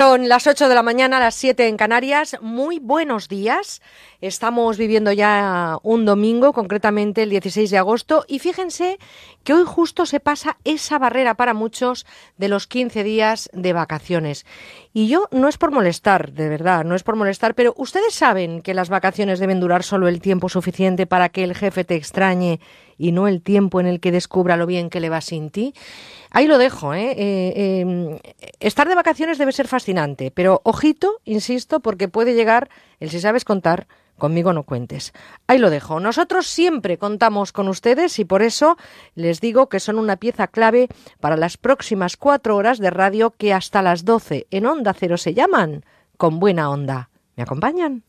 Son las 8 de la mañana, las 7 en Canarias. Muy buenos días. Estamos viviendo ya un domingo, concretamente el 16 de agosto, y fíjense que hoy justo se pasa esa barrera para muchos de los 15 días de vacaciones. Y yo no es por molestar, de verdad, no es por molestar, pero ustedes saben que las vacaciones deben durar solo el tiempo suficiente para que el jefe te extrañe y no el tiempo en el que descubra lo bien que le va sin ti. Ahí lo dejo. ¿eh? Eh, em, estar de vacaciones debe ser fascinante, pero ojito, insisto, porque puede llegar el si sabes contar. Conmigo no cuentes. Ahí lo dejo. Nosotros siempre contamos con ustedes y por eso les digo que son una pieza clave para las próximas cuatro horas de radio que hasta las doce en Onda Cero se llaman Con Buena Onda. ¿Me acompañan?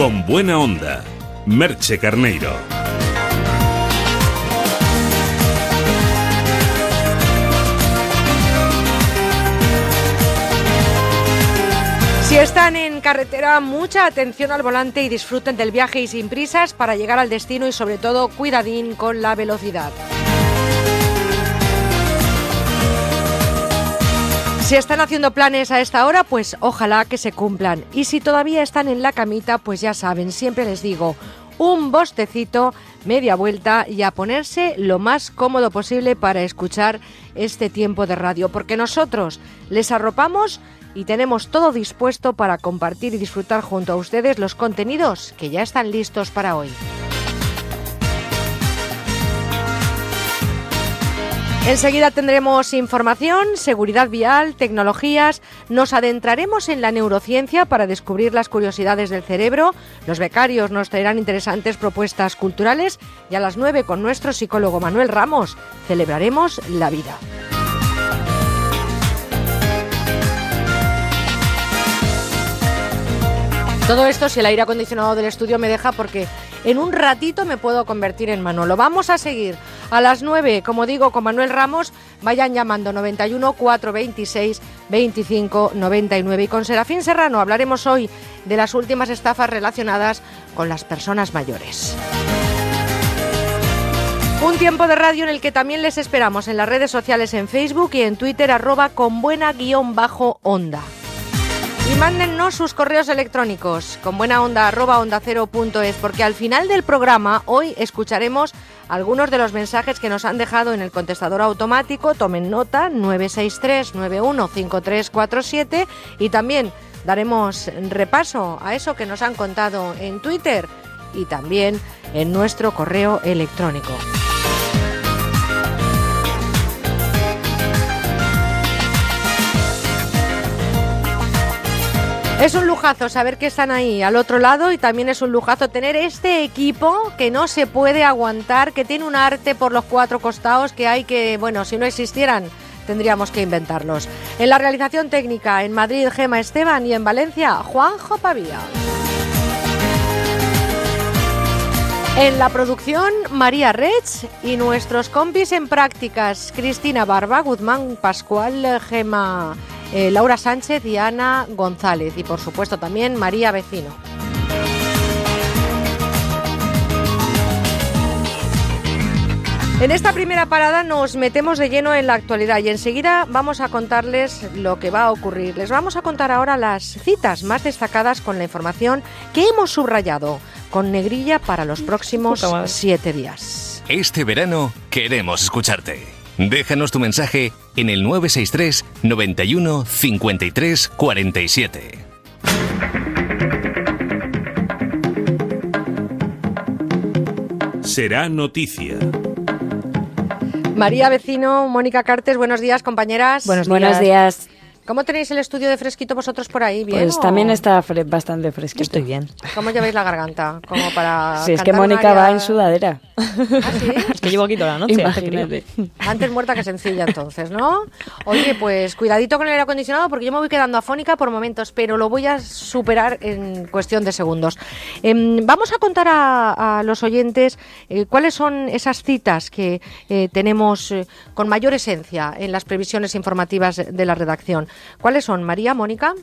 Con buena onda, Merche Carneiro. Si están en carretera, mucha atención al volante y disfruten del viaje y sin prisas para llegar al destino y sobre todo cuidadín con la velocidad. Si están haciendo planes a esta hora, pues ojalá que se cumplan. Y si todavía están en la camita, pues ya saben, siempre les digo, un bostecito, media vuelta y a ponerse lo más cómodo posible para escuchar este tiempo de radio, porque nosotros les arropamos y tenemos todo dispuesto para compartir y disfrutar junto a ustedes los contenidos que ya están listos para hoy. Enseguida tendremos información, seguridad vial, tecnologías, nos adentraremos en la neurociencia para descubrir las curiosidades del cerebro, los becarios nos traerán interesantes propuestas culturales y a las 9 con nuestro psicólogo Manuel Ramos celebraremos la vida. Todo esto si el aire acondicionado del estudio me deja porque en un ratito me puedo convertir en Manolo. Vamos a seguir a las 9, como digo, con Manuel Ramos. Vayan llamando 91 426 25 99. Y con Serafín Serrano hablaremos hoy de las últimas estafas relacionadas con las personas mayores. Un tiempo de radio en el que también les esperamos en las redes sociales en Facebook y en Twitter arroba con buena guion bajo onda. Y mándennos sus correos electrónicos con buena onda onda cero punto es, porque al final del programa hoy escucharemos algunos de los mensajes que nos han dejado en el contestador automático. Tomen nota 963 915347 y también daremos repaso a eso que nos han contado en Twitter y también en nuestro correo electrónico. Es un lujazo saber que están ahí al otro lado y también es un lujazo tener este equipo que no se puede aguantar, que tiene un arte por los cuatro costados que hay que, bueno, si no existieran tendríamos que inventarlos. En la realización técnica en Madrid Gema Esteban y en Valencia Juanjo Pavía. En la producción María Rech y nuestros compis en prácticas Cristina Barba, Guzmán Pascual, Gema eh, Laura Sánchez y Ana González y por supuesto también María Vecino. En esta primera parada nos metemos de lleno en la actualidad y enseguida vamos a contarles lo que va a ocurrir. Les vamos a contar ahora las citas más destacadas con la información que hemos subrayado con negrilla para los próximos siete días. Este verano queremos escucharte. Déjanos tu mensaje en el 963 91 53 47. Será noticia. María Vecino, Mónica Cartes, buenos días, compañeras. Buenos días. ¿Cómo tenéis el estudio de fresquito vosotros por ahí? ¿Bien Pues o- también está fre- bastante fresquito. Estoy bien. ¿Cómo lleváis la garganta? Como para Si es que Mónica va en sudadera. ¿Ah, sí? Es que llevo aquí toda la noche. Imagínate. Antes muerta que sencilla, entonces, ¿no? Oye, pues cuidadito con el aire acondicionado porque yo me voy quedando afónica por momentos, pero lo voy a superar en cuestión de segundos. Em, vamos a contar a, a los oyentes eh, cuáles son esas citas que eh, tenemos eh, con mayor esencia en las previsiones informativas de la redacción. ¿Cuáles son, María, Mónica?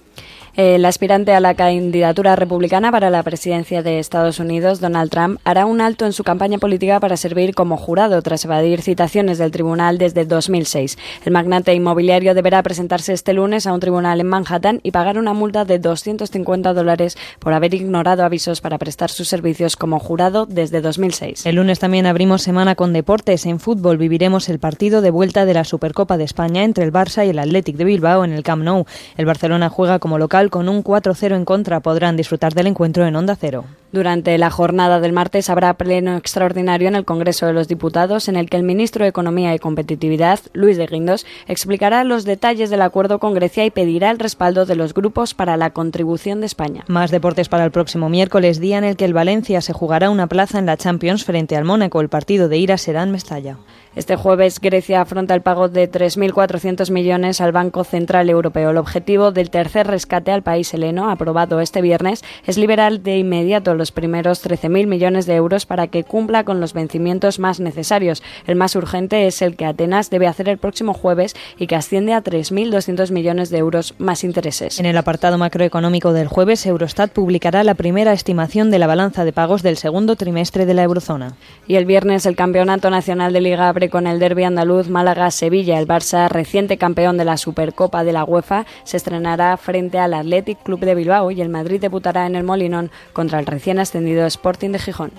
El aspirante a la candidatura republicana para la presidencia de Estados Unidos, Donald Trump, hará un alto en su campaña política para servir como jurado tras evadir citaciones del tribunal desde 2006. El magnate inmobiliario deberá presentarse este lunes a un tribunal en Manhattan y pagar una multa de 250 dólares por haber ignorado avisos para prestar sus servicios como jurado desde 2006. El lunes también abrimos semana con deportes. En fútbol viviremos el partido de vuelta de la Supercopa de España entre el Barça y el Athletic de Bilbao en el Camp Nou. El Barcelona juega como local con un 4-0 en contra. Podrán disfrutar del encuentro en Onda Cero. Durante la jornada del martes habrá pleno extraordinario en el Congreso de los Diputados en el que el ministro de Economía y Competitividad, Luis de Guindos, explicará los detalles del acuerdo con Grecia y pedirá el respaldo de los grupos para la contribución de España. Más deportes para el próximo miércoles, día en el que el Valencia se jugará una plaza en la Champions frente al Mónaco. El partido de ira será en Mestalla. Este jueves Grecia afronta el pago de 3.400 millones al Banco Central Europeo. El objetivo del tercer rescate al país heleno, aprobado este viernes, es liberar de inmediato los primeros 13.000 millones de euros para que cumpla con los vencimientos más necesarios. El más urgente es el que Atenas debe hacer el próximo jueves y que asciende a 3.200 millones de euros más intereses. En el apartado macroeconómico del jueves, Eurostat publicará la primera estimación de la balanza de pagos del segundo trimestre de la eurozona. Y el viernes el Campeonato Nacional de Liga abre con el derby andaluz Málaga-Sevilla. El Barça, reciente campeón de la Supercopa de la UEFA, se estrenará frente al Athletic Club de Bilbao y el Madrid debutará en el Molinón contra el recién ascendido Sporting de Gijón.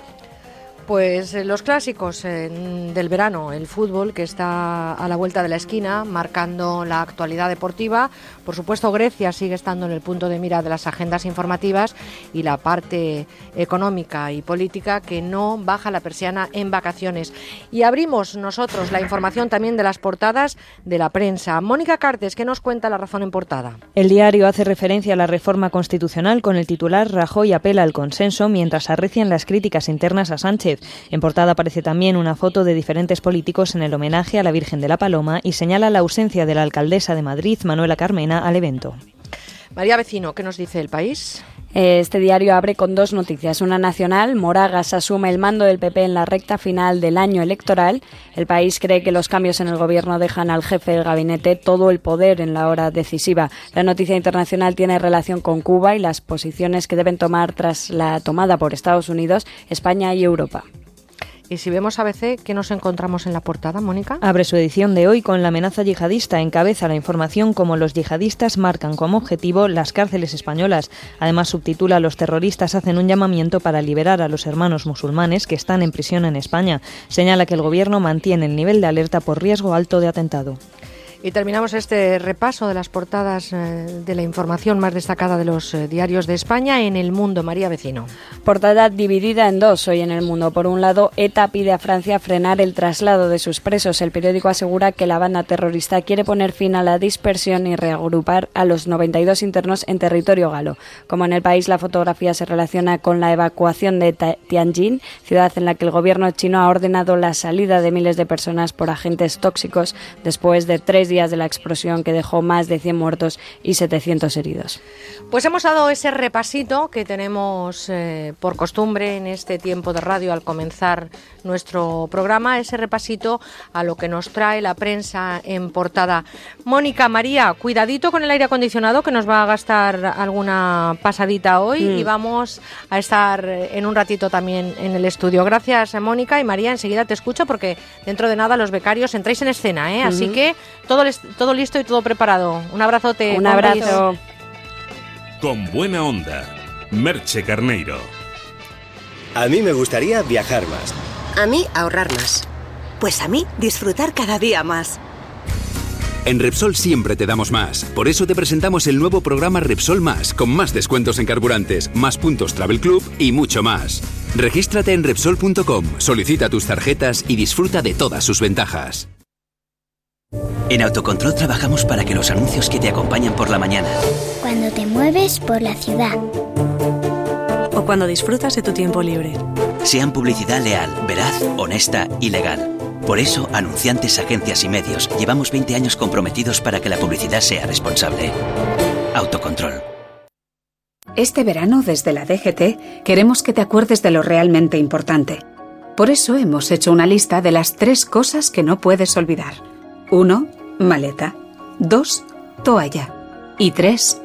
Pues eh, los clásicos del verano, el fútbol que está a la vuelta de la esquina, marcando la actualidad deportiva. Por supuesto, Grecia sigue estando en el punto de mira de las agendas informativas y la parte económica y política que no baja la persiana en vacaciones. Y abrimos nosotros la información también de las portadas de la prensa. Mónica Cartes, ¿qué nos cuenta la razón en portada? El diario hace referencia a la reforma constitucional con el titular Rajoy apela al consenso mientras arrecian las críticas internas a Sánchez. En portada aparece también una foto de diferentes políticos en el homenaje a la Virgen de la Paloma y señala la ausencia de la alcaldesa de Madrid, Manuela Carmena, al evento. María Vecino, ¿qué nos dice el país? Este diario abre con dos noticias. Una nacional, Moragas asume el mando del PP en la recta final del año electoral. El país cree que los cambios en el gobierno dejan al jefe del gabinete todo el poder en la hora decisiva. La noticia internacional tiene relación con Cuba y las posiciones que deben tomar tras la tomada por Estados Unidos, España y Europa. Y si vemos ABC, ¿qué nos encontramos en la portada, Mónica? Abre su edición de hoy con la amenaza yihadista. Encabeza la información como los yihadistas marcan como objetivo las cárceles españolas. Además, subtitula Los terroristas hacen un llamamiento para liberar a los hermanos musulmanes que están en prisión en España. Señala que el gobierno mantiene el nivel de alerta por riesgo alto de atentado. Y terminamos este repaso de las portadas eh, de la información más destacada de los eh, diarios de España en el mundo. María Vecino. Portada dividida en dos hoy en el mundo. Por un lado, ETA pide a Francia frenar el traslado de sus presos. El periódico asegura que la banda terrorista quiere poner fin a la dispersión y reagrupar a los 92 internos en territorio galo. Como en el país, la fotografía se relaciona con la evacuación de Tianjin, ciudad en la que el gobierno chino ha ordenado la salida de miles de personas por agentes tóxicos después de tres días de la explosión que dejó más de 100 muertos y 700 heridos. Pues hemos dado ese repasito que tenemos eh, por costumbre en este tiempo de radio al comenzar nuestro programa, ese repasito a lo que nos trae la prensa en portada. Mónica, María, cuidadito con el aire acondicionado que nos va a gastar alguna pasadita hoy y vamos a estar en un ratito también en el estudio. Gracias, Mónica y María, enseguida te escucho porque dentro de nada los becarios entráis en escena, ¿eh? así que todo, todo listo y todo preparado. Un abrazote. Un abrazo. Con buena onda. Merche Carneiro. A mí me gustaría viajar más. A mí ahorrar más. Pues a mí, disfrutar cada día más. En Repsol siempre te damos más. Por eso te presentamos el nuevo programa Repsol Más, con más descuentos en carburantes, más puntos Travel Club y mucho más. Regístrate en Repsol.com, solicita tus tarjetas y disfruta de todas sus ventajas. En Autocontrol trabajamos para que los anuncios que te acompañan por la mañana. Cuando te mueves por la ciudad. O cuando disfrutas de tu tiempo libre. Sean publicidad leal, veraz, honesta y legal. Por eso, anunciantes, agencias y medios, llevamos 20 años comprometidos para que la publicidad sea responsable. Autocontrol. Este verano, desde la DGT, queremos que te acuerdes de lo realmente importante. Por eso hemos hecho una lista de las tres cosas que no puedes olvidar. 1. Maleta. 2. Toalla. Y 3.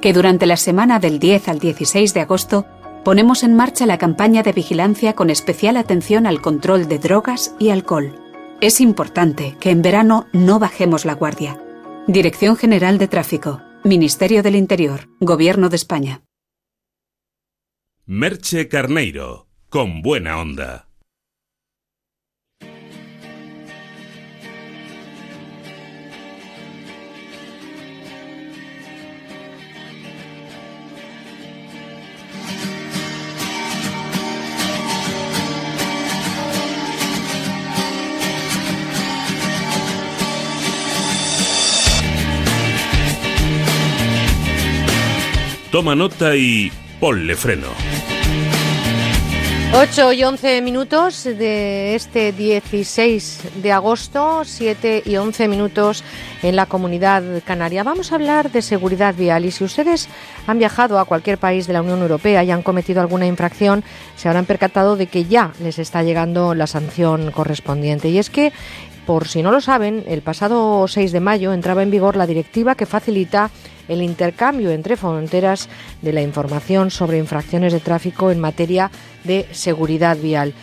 Que durante la semana del 10 al 16 de agosto ponemos en marcha la campaña de vigilancia con especial atención al control de drogas y alcohol. Es importante que en verano no bajemos la guardia. Dirección General de Tráfico, Ministerio del Interior, Gobierno de España. Merche Carneiro, con buena onda. Toma nota y ponle freno. 8 y 11 minutos de este 16 de agosto, 7 y 11 minutos en la comunidad canaria. Vamos a hablar de seguridad vial y si ustedes han viajado a cualquier país de la Unión Europea y han cometido alguna infracción, se habrán percatado de que ya les está llegando la sanción correspondiente. Y es que por si no lo saben, el pasado 6 de mayo entraba en vigor la directiva que facilita el intercambio entre fronteras de la información sobre infracciones de tráfico en materia de seguridad vial.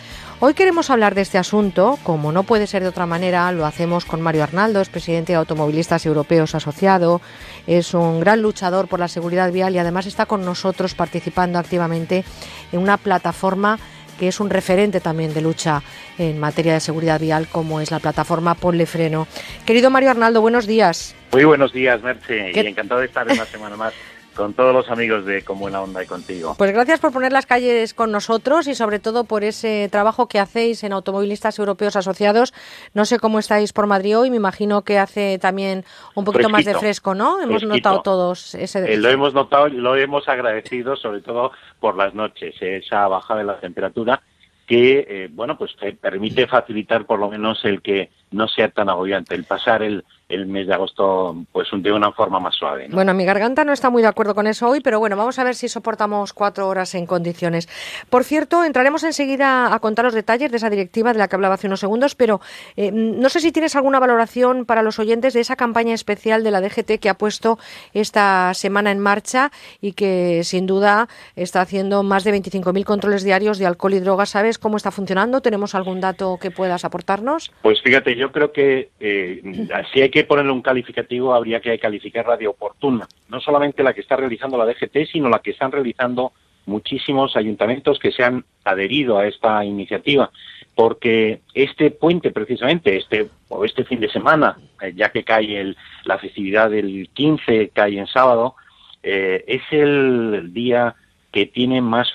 Hoy queremos hablar de este asunto, como no puede ser de otra manera, lo hacemos con Mario Arnaldo, es presidente de Automovilistas Europeos Asociado, es un gran luchador por la seguridad vial y además está con nosotros participando activamente en una plataforma que es un referente también de lucha en materia de seguridad vial, como es la plataforma Ponle Freno. Querido Mario Arnaldo, buenos días. Muy buenos días, Merche, y encantado de estar una semana más con todos los amigos de Con Buena Onda y contigo. Pues gracias por poner las calles con nosotros y sobre todo por ese trabajo que hacéis en Automovilistas Europeos Asociados. No sé cómo estáis por Madrid hoy, me imagino que hace también un poquito más de fresco, ¿no? Hemos notado todos ese... Eh, lo hemos notado y lo hemos agradecido sobre todo por las noches, esa bajada de la temperatura que, eh, bueno, pues permite facilitar por lo menos el que no sea tan agobiante, el pasar el, el mes de agosto pues de una forma más suave. Bueno, mi garganta no está muy de acuerdo con eso hoy, pero bueno, vamos a ver si soportamos cuatro horas en condiciones. Por cierto, entraremos enseguida a contar los detalles de esa directiva de la que hablaba hace unos segundos, pero eh, no sé si tienes alguna valoración para los oyentes de esa campaña especial de la DGT que ha puesto esta semana en marcha y que sin duda está haciendo más de 25.000 controles diarios de alcohol y drogas. ¿Sabes cómo está funcionando? ¿Tenemos algún dato que puedas aportarnos? Pues fíjate, yo creo que eh, si hay que ponerle un calificativo, habría que calificarla de oportuna. No solamente la que está realizando la DGT, sino la que están realizando muchísimos ayuntamientos que se han adherido a esta iniciativa, porque este puente precisamente, este o este fin de semana, eh, ya que cae el, la festividad del 15, cae en sábado, eh, es el día que tiene más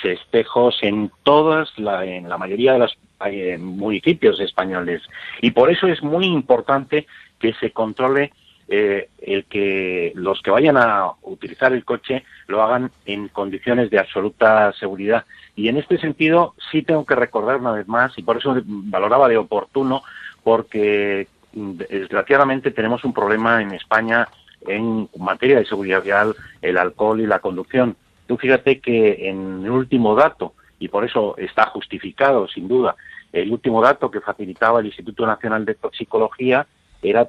festejos en todas, la, en la mayoría de los eh, municipios españoles. Y por eso es muy importante que se controle eh, el que los que vayan a utilizar el coche lo hagan en condiciones de absoluta seguridad. Y en este sentido sí tengo que recordar una vez más, y por eso valoraba de oportuno, porque mm, desgraciadamente tenemos un problema en España en materia de seguridad vial, el alcohol y la conducción. Tú fíjate que en el último dato, y por eso está justificado sin duda, el último dato que facilitaba el Instituto Nacional de Toxicología era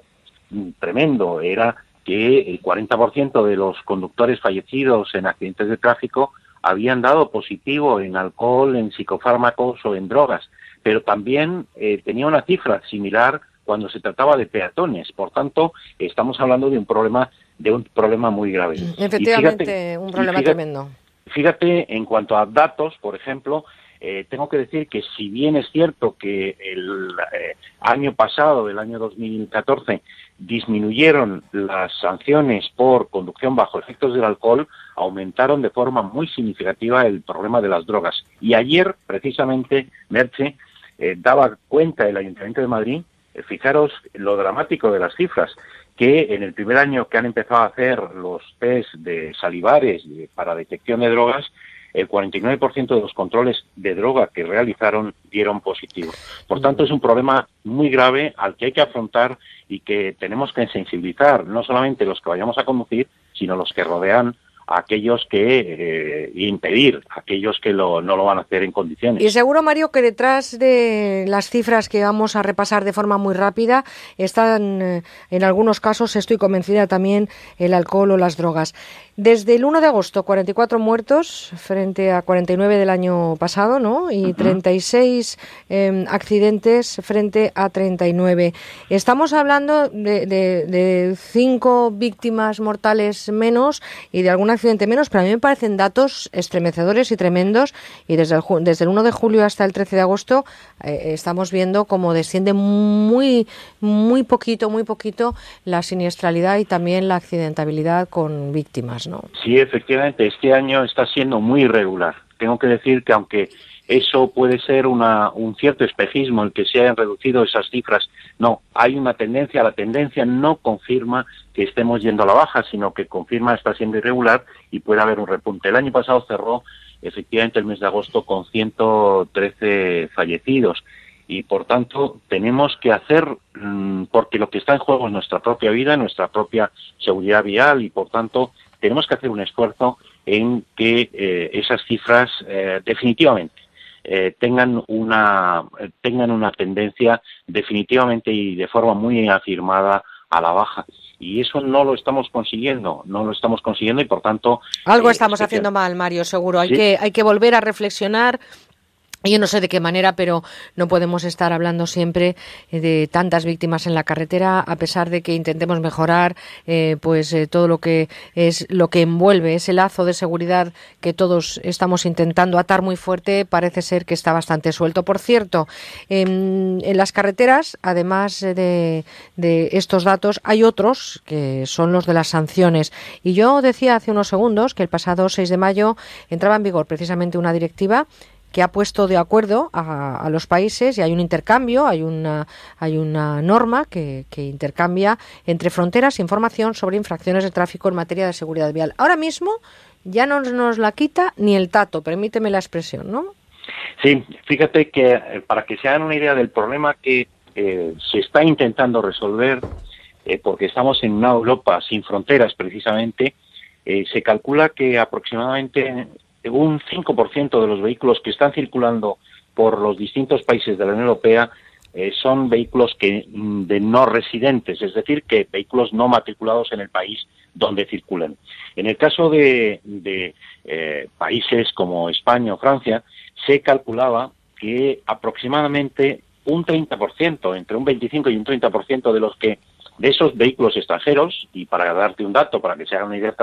tremendo, era que el 40% de los conductores fallecidos en accidentes de tráfico habían dado positivo en alcohol, en psicofármacos o en drogas, pero también eh, tenía una cifra similar cuando se trataba de peatones. Por tanto, estamos hablando de un problema de un problema muy grave. Efectivamente, un problema tremendo. Fíjate, en cuanto a datos, por ejemplo, eh, tengo que decir que si bien es cierto que el eh, año pasado, el año 2014, disminuyeron las sanciones por conducción bajo efectos del alcohol, aumentaron de forma muy significativa el problema de las drogas. Y ayer, precisamente, Merche eh, daba cuenta el Ayuntamiento de Madrid fijaros lo dramático de las cifras, que en el primer año que han empezado a hacer los test de salivares para detección de drogas, el 49% de los controles de droga que realizaron dieron positivo. Por tanto, es un problema muy grave al que hay que afrontar y que tenemos que sensibilizar no solamente los que vayamos a conducir, sino los que rodean aquellos que eh, impedir aquellos que lo, no lo van a hacer en condiciones. Y seguro, Mario, que detrás de las cifras que vamos a repasar de forma muy rápida están, eh, en algunos casos, estoy convencida también, el alcohol o las drogas. Desde el 1 de agosto, 44 muertos frente a 49 del año pasado, ¿no? Y 36 em, accidentes frente a 39. Estamos hablando de, de, cinco víctimas mortales menos y de algún accidente menos, pero a mí me parecen datos estremecedores y tremendos. Y desde el, desde el 1 de julio hasta el 13 de agosto eh, estamos viendo cómo desciende muy, muy poquito, muy poquito la siniestralidad y también la accidentabilidad con víctimas. Sí, efectivamente, este año está siendo muy irregular. Tengo que decir que aunque eso puede ser una, un cierto espejismo el que se hayan reducido esas cifras. No, hay una tendencia, la tendencia no confirma que estemos yendo a la baja, sino que confirma está siendo irregular y puede haber un repunte. El año pasado cerró efectivamente el mes de agosto con 113 fallecidos y por tanto tenemos que hacer, mm, porque lo que está en juego es nuestra propia vida, nuestra propia seguridad vial y por tanto tenemos que hacer un esfuerzo en que eh, esas cifras eh, definitivamente eh, tengan una tengan una tendencia definitivamente y de forma muy afirmada a la baja y eso no lo estamos consiguiendo, no lo estamos consiguiendo y por tanto algo estamos haciendo mal, Mario, seguro. Hay que hay que volver a reflexionar yo no sé de qué manera, pero no podemos estar hablando siempre eh, de tantas víctimas en la carretera, a pesar de que intentemos mejorar, eh, pues eh, todo lo que es lo que envuelve ese lazo de seguridad que todos estamos intentando atar muy fuerte, parece ser que está bastante suelto. Por cierto, en, las carreteras, además de, de estos datos, hay otros que son los de las sanciones. Y yo decía hace unos segundos que el pasado 6 de mayo entraba en vigor precisamente una directiva que ha puesto de acuerdo a, los países y hay un intercambio, hay una, hay una norma que, intercambia entre fronteras información sobre infracciones de tráfico en materia de seguridad vial. Ahora mismo ya no nos la quita ni el tato, permíteme la expresión, ¿no? Sí, fíjate que eh, para que se hagan una idea del problema que eh, se está intentando resolver, eh, porque estamos en una Europa sin fronteras precisamente, se calcula que aproximadamente un 5% de los vehículos que están circulando por los distintos países de la Unión Europea eh, son vehículos que mm, de no residentes, es decir, que vehículos no matriculados en el país donde circulan. En el caso de, eh, países como España o Francia, se calculaba que aproximadamente un 30%, entre un 25 y un 30% de los que de esos vehículos extranjeros, y para darte un dato, para que se haga una idea,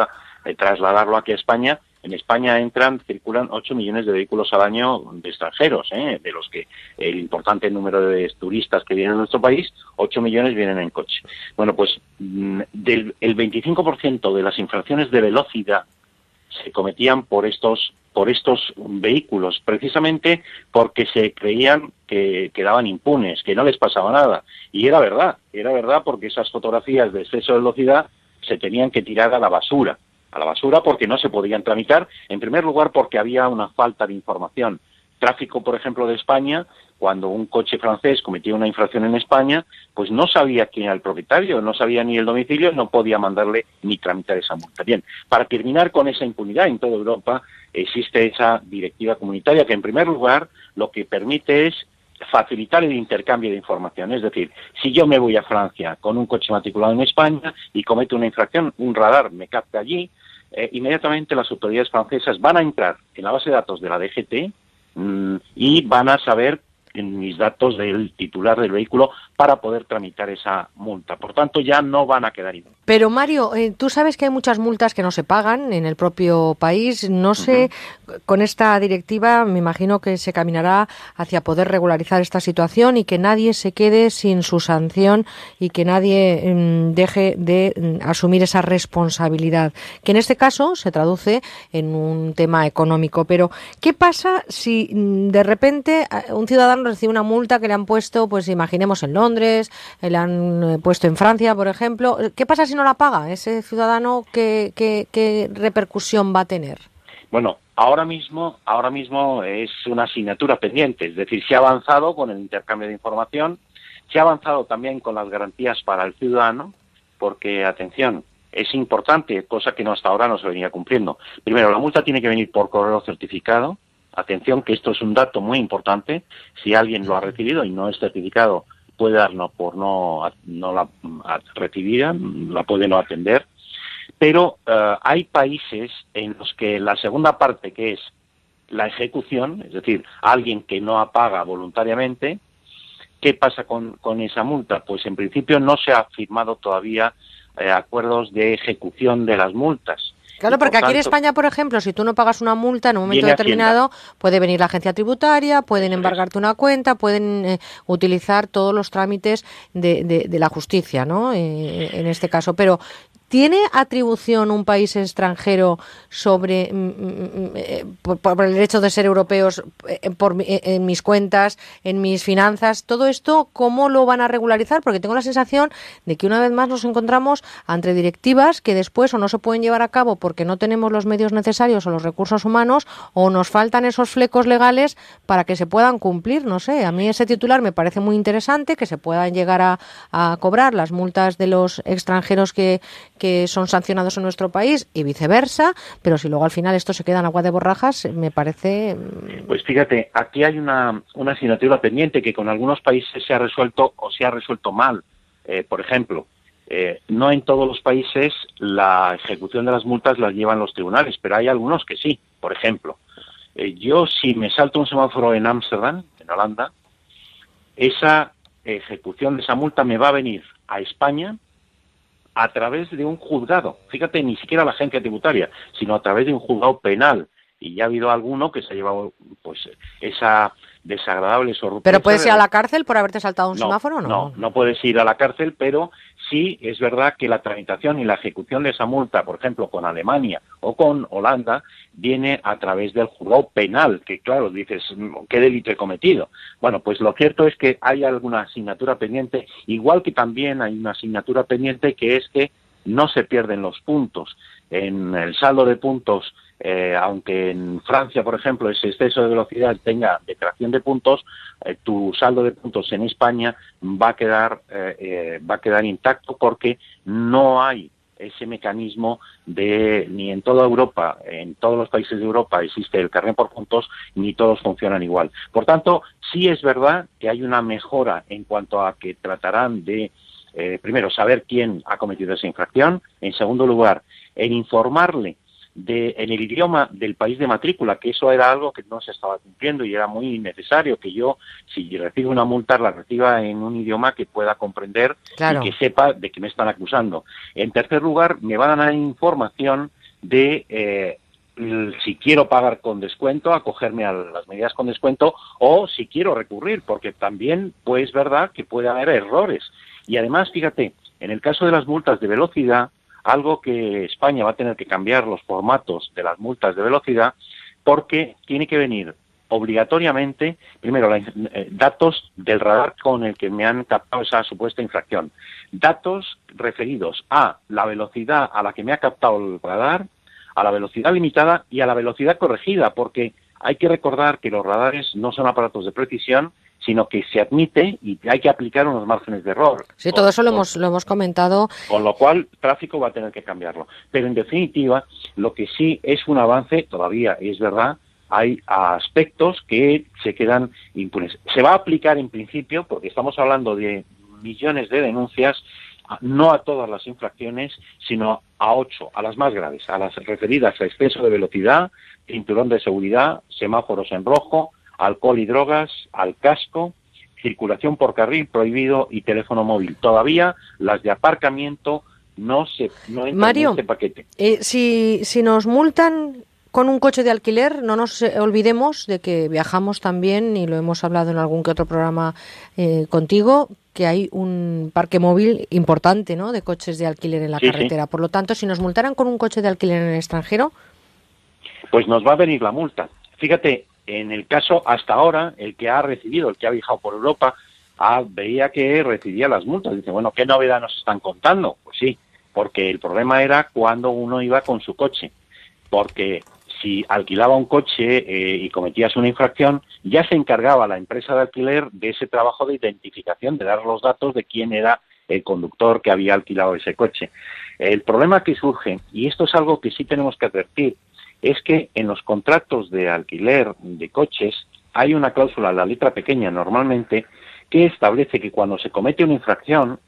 de trasladarlo aquí a España, en España entran, circulan 8 millones de vehículos al año de extranjeros, ¿eh? de los que el importante número de turistas que vienen a nuestro país, 8 millones vienen en coche. Bueno, pues mm, del, el 25% de las infracciones de velocidad se cometían por estos por estos vehículos, precisamente porque se creían que quedaban impunes, que no les pasaba nada. Y era verdad, era verdad porque esas fotografías de exceso de velocidad se tenían que tirar a la basura a la basura porque no se podían tramitar, en primer lugar porque había una falta de información. Tráfico, por ejemplo, de España, cuando un coche francés cometía una infracción en España, pues no sabía quién era el propietario, no sabía ni el domicilio, no podía mandarle ni tramitar esa multa. Bien, para terminar con esa impunidad en toda Europa, existe esa directiva comunitaria que, en primer lugar, lo que permite es facilitar el intercambio de información. Es decir, si yo me voy a Francia con un coche matriculado en España y cometo una infracción, un radar me capta allí, eh, inmediatamente las autoridades francesas van a entrar en la base de datos de la DGT mm, y van a saber en mis datos del titular del vehículo para poder tramitar esa multa. Por tanto, ya no van a quedar igual. Pero Mario, eh, tú sabes que hay muchas multas que no se pagan en el propio país. No sé, con esta directiva me imagino que se caminará hacia poder regularizar esta situación y que nadie se quede sin su sanción y que nadie mm, deje de mm, asumir esa responsabilidad, que en este caso se traduce en un tema económico. Pero, ¿qué pasa si mm, de repente un ciudadano recibe una multa que le han puesto, pues imaginemos en Londres, eh, le han eh, puesto en Francia, por ejemplo. ¿Qué pasa si no la paga ese ciudadano? ¿Qué, qué, qué repercusión va a tener? Bueno, ahora mismo, ahora mismo es una asignatura pendiente, es decir, se ha avanzado con el intercambio de información, se ha avanzado también con las garantías para el ciudadano, porque, atención, es importante, cosa que no hasta ahora no se venía cumpliendo. Primero, la multa tiene que venir por correo certificado. Atención, que esto es un dato muy importante. Si alguien lo ha recibido y no es certificado, puede darnos por no, no la recibida, la puede no atender. Pero eh, hay países en los que la segunda parte, que es la ejecución, es decir, alguien que no paga voluntariamente, ¿qué pasa con, con esa multa? Pues en principio no se ha firmado todavía eh, acuerdos de ejecución de las multas. Claro, porque aquí en España, por ejemplo, si tú no pagas una multa en un momento determinado, puede venir la agencia tributaria, pueden embargarte una cuenta, pueden eh, utilizar todos los trámites de, de, la justicia, ¿no? Eh, en este caso. Pero ¿Tiene atribución un país extranjero sobre mm, mm, mm, eh, por, el hecho de ser europeos eh, por, eh, en mis cuentas, en mis finanzas? Todo esto, ¿cómo lo van a regularizar? Porque tengo la sensación de que una vez más nos encontramos ante directivas que después o no se pueden llevar a cabo porque no tenemos los medios necesarios o los recursos humanos o nos faltan esos flecos legales para que se puedan cumplir. No sé, a mí ese titular me parece muy interesante, que se puedan llegar a, a cobrar las multas de los extranjeros que que son sancionados en nuestro país y viceversa, pero si luego al final esto se queda en agua de borrajas, me parece... Mm, pues fíjate, aquí hay una, una asignatura pendiente que con algunos países se ha resuelto o se ha resuelto mal. Eh, por ejemplo, eh, no en todos los países la ejecución de las multas las llevan los tribunales, pero hay algunos que sí. Por ejemplo, eh, yo si me salto un semáforo en Ámsterdam, en Holanda, esa ejecución de esa multa me va a venir a España a través de un juzgado. Fíjate, ni siquiera la agencia tributaria, sino a través de un juzgado penal. Y ya ha habido alguno que se ha llevado pues esa desagradable sorpresa. ¿Pero puedes ir a la cárcel por haberte saltado un semáforo no? No, no puedes ir a la cárcel, pero sí es verdad que la tramitación y la ejecución de esa multa, por ejemplo, con Alemania o con Holanda, viene a través del juzgado penal, que claro, dices, ¿qué delito he cometido? Bueno, pues lo cierto es que hay alguna asignatura pendiente, igual que también hay una asignatura pendiente que es que no se pierden los puntos. En el saldo de puntos eh, aunque en Francia, por ejemplo, ese exceso de velocidad tenga declaración de puntos, eh, tu saldo de puntos en España va a quedar eh, va a quedar intacto porque no hay ese mecanismo de ni en toda Europa, en todos los países de Europa existe el carnet por puntos, ni todos funcionan igual. Por tanto, sí es verdad que hay una mejora en cuanto a que tratarán de primero saber quién ha cometido esa infracción, en segundo lugar, en informarle de, en el idioma del país de matrícula, que eso era algo que no se estaba cumpliendo y era muy necesario que yo, si recibo una multa, la reciba en un idioma que pueda comprender y que sepa de qué me están acusando. En tercer lugar, me van a dar información de eh, si quiero pagar con descuento, acogerme a las medidas con descuento o si quiero recurrir, porque también pues verdad que puede haber errores. Y además, fíjate, en el caso de las multas de velocidad, algo que España va a tener que cambiar los formatos de las multas de velocidad porque tiene que venir obligatoriamente, primero, eh, datos del radar con el que me han captado esa supuesta infracción, datos referidos a la velocidad a la que me ha captado el radar, a la velocidad limitada y a la velocidad corregida, porque hay que recordar que los radares no son aparatos de precisión, sino que se admite y hay que aplicar unos márgenes de error. Sí, todo eso lo hemos, lo hemos comentado. Con lo cual, tráfico va a tener que cambiarlo. Pero en definitiva, lo que sí es un avance, todavía es verdad, hay aspectos que se quedan impunes. Se va a aplicar en principio, porque estamos hablando de millones de denuncias, no a todas las infracciones, sino a ocho, a las más graves, a las referidas a exceso de velocidad, cinturón de seguridad, semáforos en rojo, alcohol y drogas, al casco, circulación por carril prohibido y teléfono móvil. Todavía las de aparcamiento no se no en este paquete. Eh, si, si nos multan con un coche de alquiler, no nos olvidemos de que viajamos también, y lo hemos hablado en algún que otro programa eh, contigo, que hay un parque móvil importante ¿no? de coches de alquiler en la carretera. Por lo tanto, si nos multaran con un coche de alquiler en el extranjero... Pues nos va a venir la multa. Fíjate, en el caso hasta ahora, el que ha recibido, el que ha viajado por Europa, ah, veía que recibía las multas. Dice, bueno, ¿qué novedad nos están contando? Pues sí, porque el problema era cuando uno iba con su coche. Porque si alquilaba un coche eh, y cometías una infracción, ya se encargaba la empresa de alquiler de ese trabajo de identificación, de dar los datos de quién era el conductor que había alquilado ese coche. El problema que surge, y esto es algo que sí tenemos que advertir, es que en los contratos de alquiler de coches hay una cláusula, la letra pequeña normalmente, que establece que cuando se comete una infracción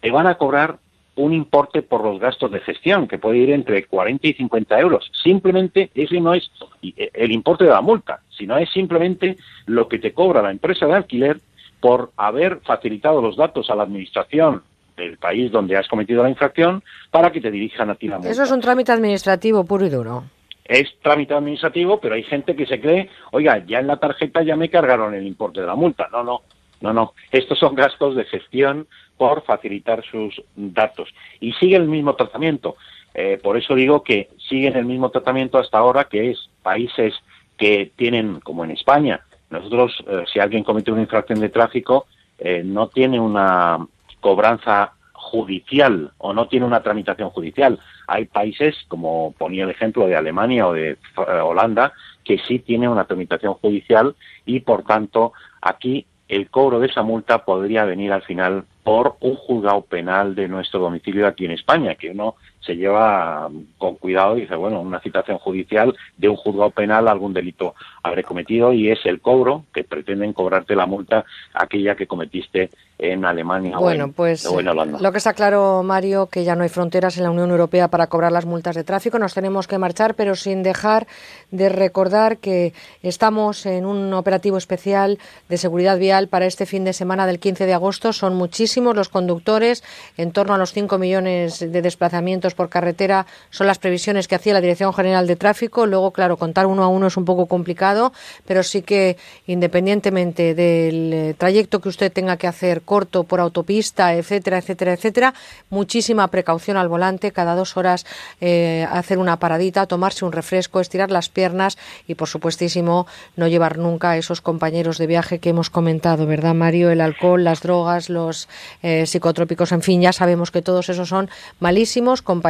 te van a cobrar un importe por los gastos de gestión, que puede ir entre 40 y 50 euros. Simplemente ese no es el importe de la multa, sino es simplemente lo que te cobra la empresa de alquiler por haber facilitado los datos a la administración del país donde has cometido la infracción para que te dirijan a ti la multa. Eso es un trámite administrativo puro y duro. Es trámite administrativo, pero hay gente que se cree, oiga, ya en la tarjeta ya me cargaron el importe de la multa. No, no, no, no. Estos son gastos de gestión por facilitar sus datos. Y sigue el mismo tratamiento. Eh, por eso digo que siguen el mismo tratamiento hasta ahora, que es países que tienen, como en España, nosotros, eh, si alguien comete una infracción de tráfico, eh, no tiene una cobranza judicial o no tiene una tramitación judicial. Hay países, como ponía el ejemplo de Alemania o de Holanda, que sí tienen una tramitación judicial y, por tanto, aquí el cobro de esa multa podría venir al final por un juzgado penal de nuestro domicilio aquí en España, que uno se lleva con cuidado y dice, bueno, una citación judicial de un juzgado penal algún delito habré cometido y es el cobro que pretenden cobrarte la multa aquella que cometiste en Alemania bueno, o, en, pues, Holanda. Lo que está claro, Mario, que ya no hay fronteras en la Unión Europea para cobrar las multas de tráfico. Nos tenemos que marchar, pero sin dejar de recordar que estamos en un operativo especial de seguridad vial para este fin de semana del 15 de agosto. Son muchísimos los conductores, en torno a los 5 millones de desplazamientos por carretera son las previsiones que hacía la Dirección General de Tráfico. Luego, claro, contar uno a uno es un poco complicado, pero sí que independientemente del eh, trayecto que usted tenga que hacer corto por autopista, etcétera, etcétera, etcétera, muchísima precaución al volante, cada dos horas eh, hacer una paradita, tomarse un refresco, estirar las piernas y, por supuestísimo, no llevar nunca a esos compañeros de viaje que hemos comentado, ¿verdad, Mario? El alcohol, las drogas, los eh, psicotrópicos, en fin, ya sabemos que todos esos son malísimos compañeros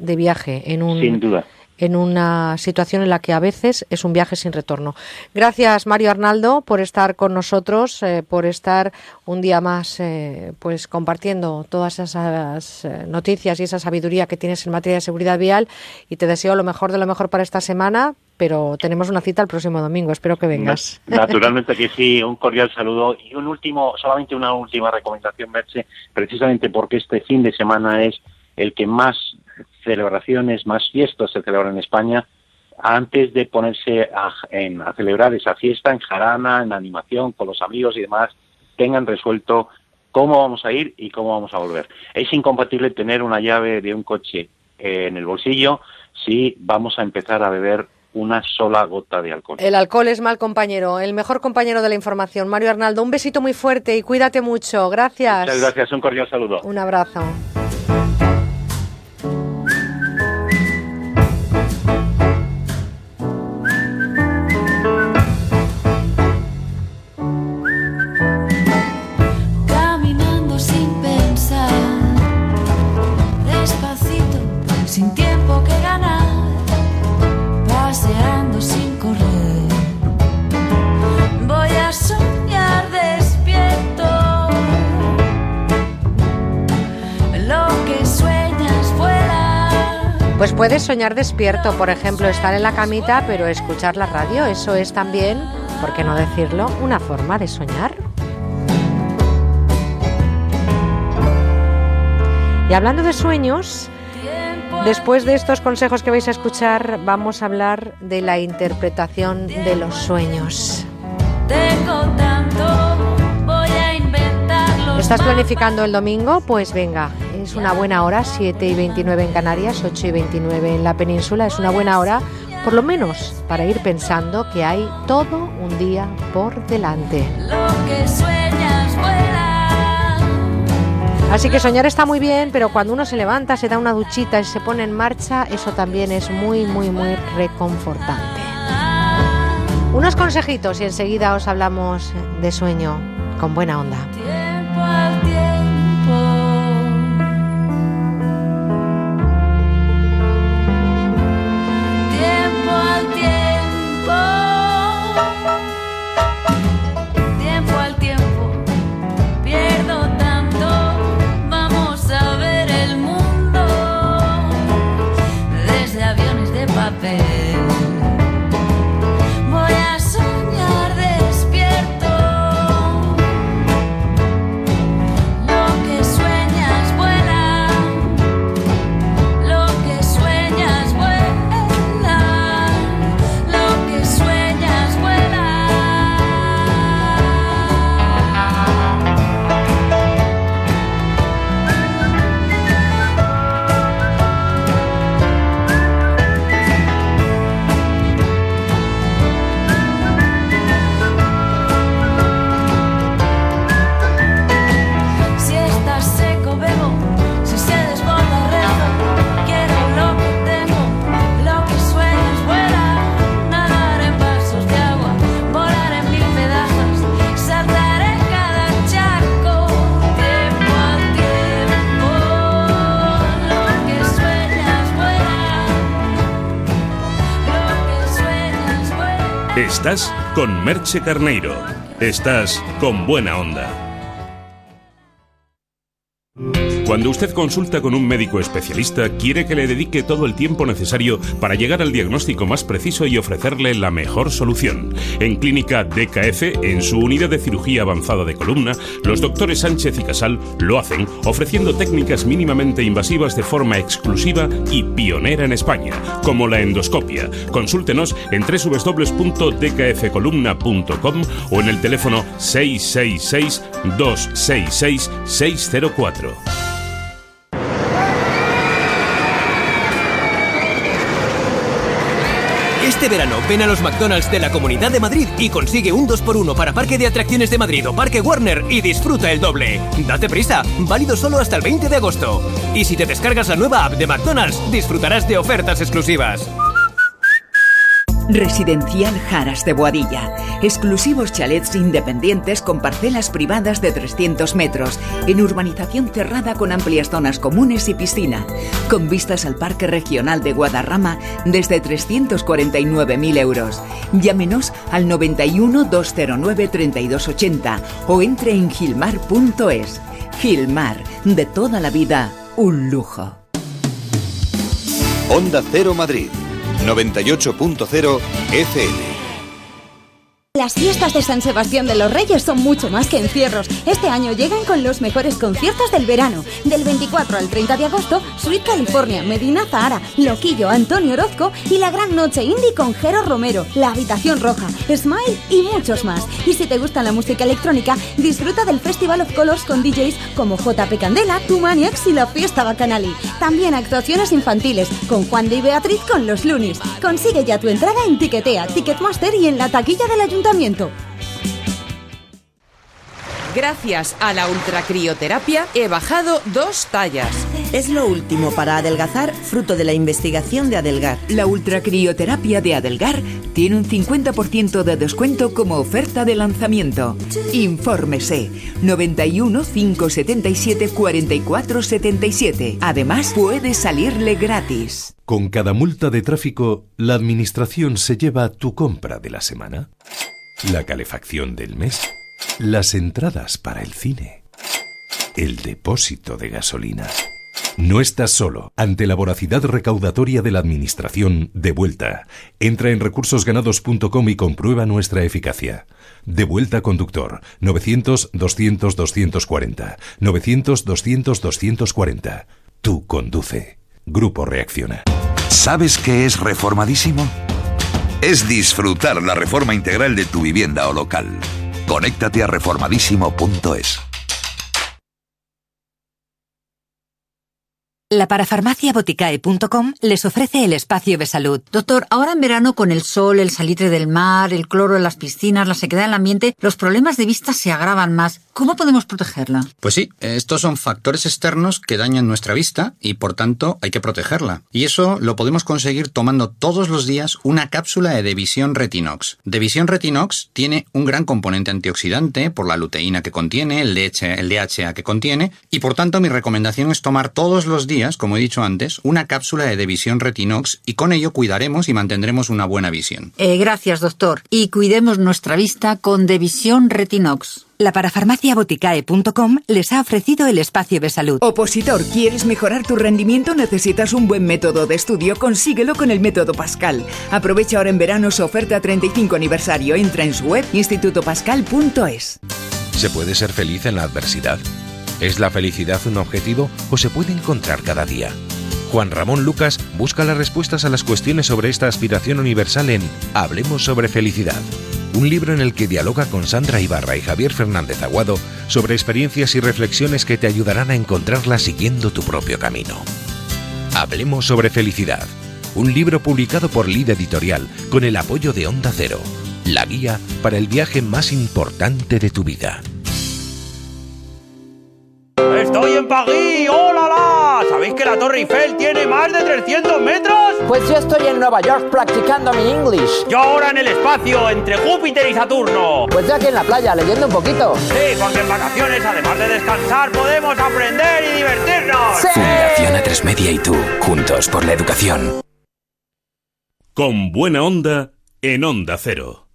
de viaje en un, Sin duda en una situación en la que a veces es un viaje sin retorno. Gracias, Mario Arnaldo, por estar con nosotros, eh, por estar un día más eh, pues compartiendo todas esas eh, noticias y esa sabiduría que tienes en materia de seguridad vial y te deseo lo mejor de lo mejor para esta semana, pero tenemos una cita el próximo domingo. Espero que vengas. Naturalmente que sí. Un cordial saludo y un último, solamente una última recomendación, Merche, precisamente porque este fin de semana es el que más celebraciones, más fiestas se celebran en España, antes de ponerse a, en, a celebrar esa fiesta en jarana, en animación, con los amigos y demás, tengan resuelto cómo vamos a ir y cómo vamos a volver. Es incompatible tener una llave de un coche eh, en el bolsillo si vamos a empezar a beber una sola gota de alcohol. El alcohol es mal compañero, el mejor compañero de la información. Mario Arnaldo, un besito muy fuerte y cuídate mucho. Gracias. Muchas gracias, un cordial saludo. Un abrazo. Pues puedes soñar despierto, por ejemplo, estar en la camita, pero escuchar la radio. Eso es también, ¿por qué no decirlo?, una forma de soñar. Y hablando de sueños, después de estos consejos que vais a escuchar, vamos a hablar de la interpretación de los sueños. ¿Estás planificando el domingo? Pues venga, es una buena hora, 7 y 29 en Canarias, 8 y 29 en la península, es una buena hora, por lo menos para ir pensando que hay todo un día por delante. Así que soñar está muy bien, pero cuando uno se levanta, se da una duchita y se pone en marcha, eso también es muy, muy, muy reconfortante. Unos consejitos y enseguida os hablamos de sueño con buena onda. Al. Estás con Merche Carneiro. Estás con buena onda. Cuando usted consulta con un médico especialista, quiere que le dedique todo el tiempo necesario para llegar al diagnóstico más preciso y ofrecerle la mejor solución. En Clínica DKF, en su unidad de cirugía avanzada de columna, los doctores Sánchez y Casal lo hacen ofreciendo técnicas mínimamente invasivas de forma exclusiva y pionera en España, como la endoscopia. Consúltenos en www.dkfcolumna.com o en el teléfono 666 266 604. Este verano ven a los McDonald's de la Comunidad de Madrid y consigue un 2x1 para Parque de Atracciones de Madrid o Parque Warner y disfruta el doble. Date prisa, válido solo hasta el 20 de agosto. Y si te descargas la nueva app de McDonald's, disfrutarás de ofertas exclusivas. Residencial Jaras de Boadilla. Exclusivos chalets independientes con parcelas privadas de 300 metros, en urbanización cerrada con amplias zonas comunes y piscina, con vistas al Parque Regional de Guadarrama desde 349.000 euros. Llámenos al 91 209 3280 o entre en gilmar.es. Gilmar, de toda la vida, un lujo. Onda Cero Madrid, 98.0 FM. Las fiestas de San Sebastián de los Reyes son mucho más que encierros. Este año llegan con los mejores conciertos del verano. Del 24 al 30 de agosto, Sweet California, Medina Zahara, Loquillo, Antonio Orozco y la gran noche indie con Jero Romero, La Habitación Roja, Smile y muchos más. Y si te gusta la música electrónica, disfruta del Festival of Colors con DJs como JP Candela, Tu Maniacs y la Fiesta Bacanali. También actuaciones infantiles con Juan de y Beatriz con los Lunis. Consigue ya tu entrada en Tiquetea, Ticketmaster y en la taquilla del ayuntamiento. Gracias a la ultracrioterapia he bajado dos tallas. Es lo último para adelgazar, fruto de la investigación de Adelgar. La ultracrioterapia de Adelgar tiene un 50% de descuento como oferta de lanzamiento. Infórmese 91 577 44 77. Además, puede salirle gratis. Con cada multa de tráfico, la administración se lleva tu compra de la semana, la calefacción del mes, las entradas para el cine, el depósito de gasolina. No estás solo. Ante la voracidad recaudatoria de la Administración, de vuelta. Entra en recursosganados.com y comprueba nuestra eficacia. De vuelta conductor. 900-200-240. 900-200-240. Tú conduce. Grupo Reacciona. ¿Sabes qué es reformadísimo? Es disfrutar la reforma integral de tu vivienda o local. Conéctate a reformadísimo.es. La parafarmacia boticae.com les ofrece el espacio de salud. Doctor, ahora en verano con el sol, el salitre del mar, el cloro en las piscinas, la sequedad del ambiente, los problemas de vista se agravan más. ¿Cómo podemos protegerla? Pues sí, estos son factores externos que dañan nuestra vista y por tanto hay que protegerla. Y eso lo podemos conseguir tomando todos los días una cápsula de Devisión Retinox. Devisión Retinox tiene un gran componente antioxidante por la luteína que contiene, el, DH el DHA que contiene, y por tanto mi recomendación es tomar todos los días, como he dicho antes, una cápsula de Devisión Retinox y con ello cuidaremos y mantendremos una buena visión. Eh, gracias, doctor. Y cuidemos nuestra vista con Devisión Retinox. La parafarmaciaboticae.com les ha ofrecido el espacio de salud. Opositor, ¿quieres mejorar tu rendimiento? ¿Necesitas un buen método de estudio? Consíguelo con el método Pascal. Aprovecha ahora en verano su oferta 35 aniversario. Entra en su web institutopascal.es. ¿Se puede ser feliz en la adversidad? ¿Es la felicidad un objetivo o se puede encontrar cada día? Juan Ramón Lucas busca las respuestas a las cuestiones sobre esta aspiración universal en Hablemos sobre felicidad, un libro en el que dialoga con Sandra Ibarra y Javier Fernández Aguado sobre experiencias y reflexiones que te ayudarán a encontrarla siguiendo tu propio camino. Hablemos sobre felicidad, un libro publicado por Lid Editorial con el apoyo de Onda Cero, la guía para el viaje más importante de tu vida. ¡Estoy en París! ¡Oh, la, la! ¿Sabéis que la Torre Eiffel tiene más de 300 metros? Pues yo estoy en Nueva York practicando mi English. Yo ahora en el espacio, entre Júpiter y Saturno. Pues yo aquí en la playa, leyendo un poquito. Sí, porque en vacaciones, además de descansar, podemos aprender y divertirnos. Fundación A3 Media y tú, juntos por la educación. Con buena onda en Onda Cero.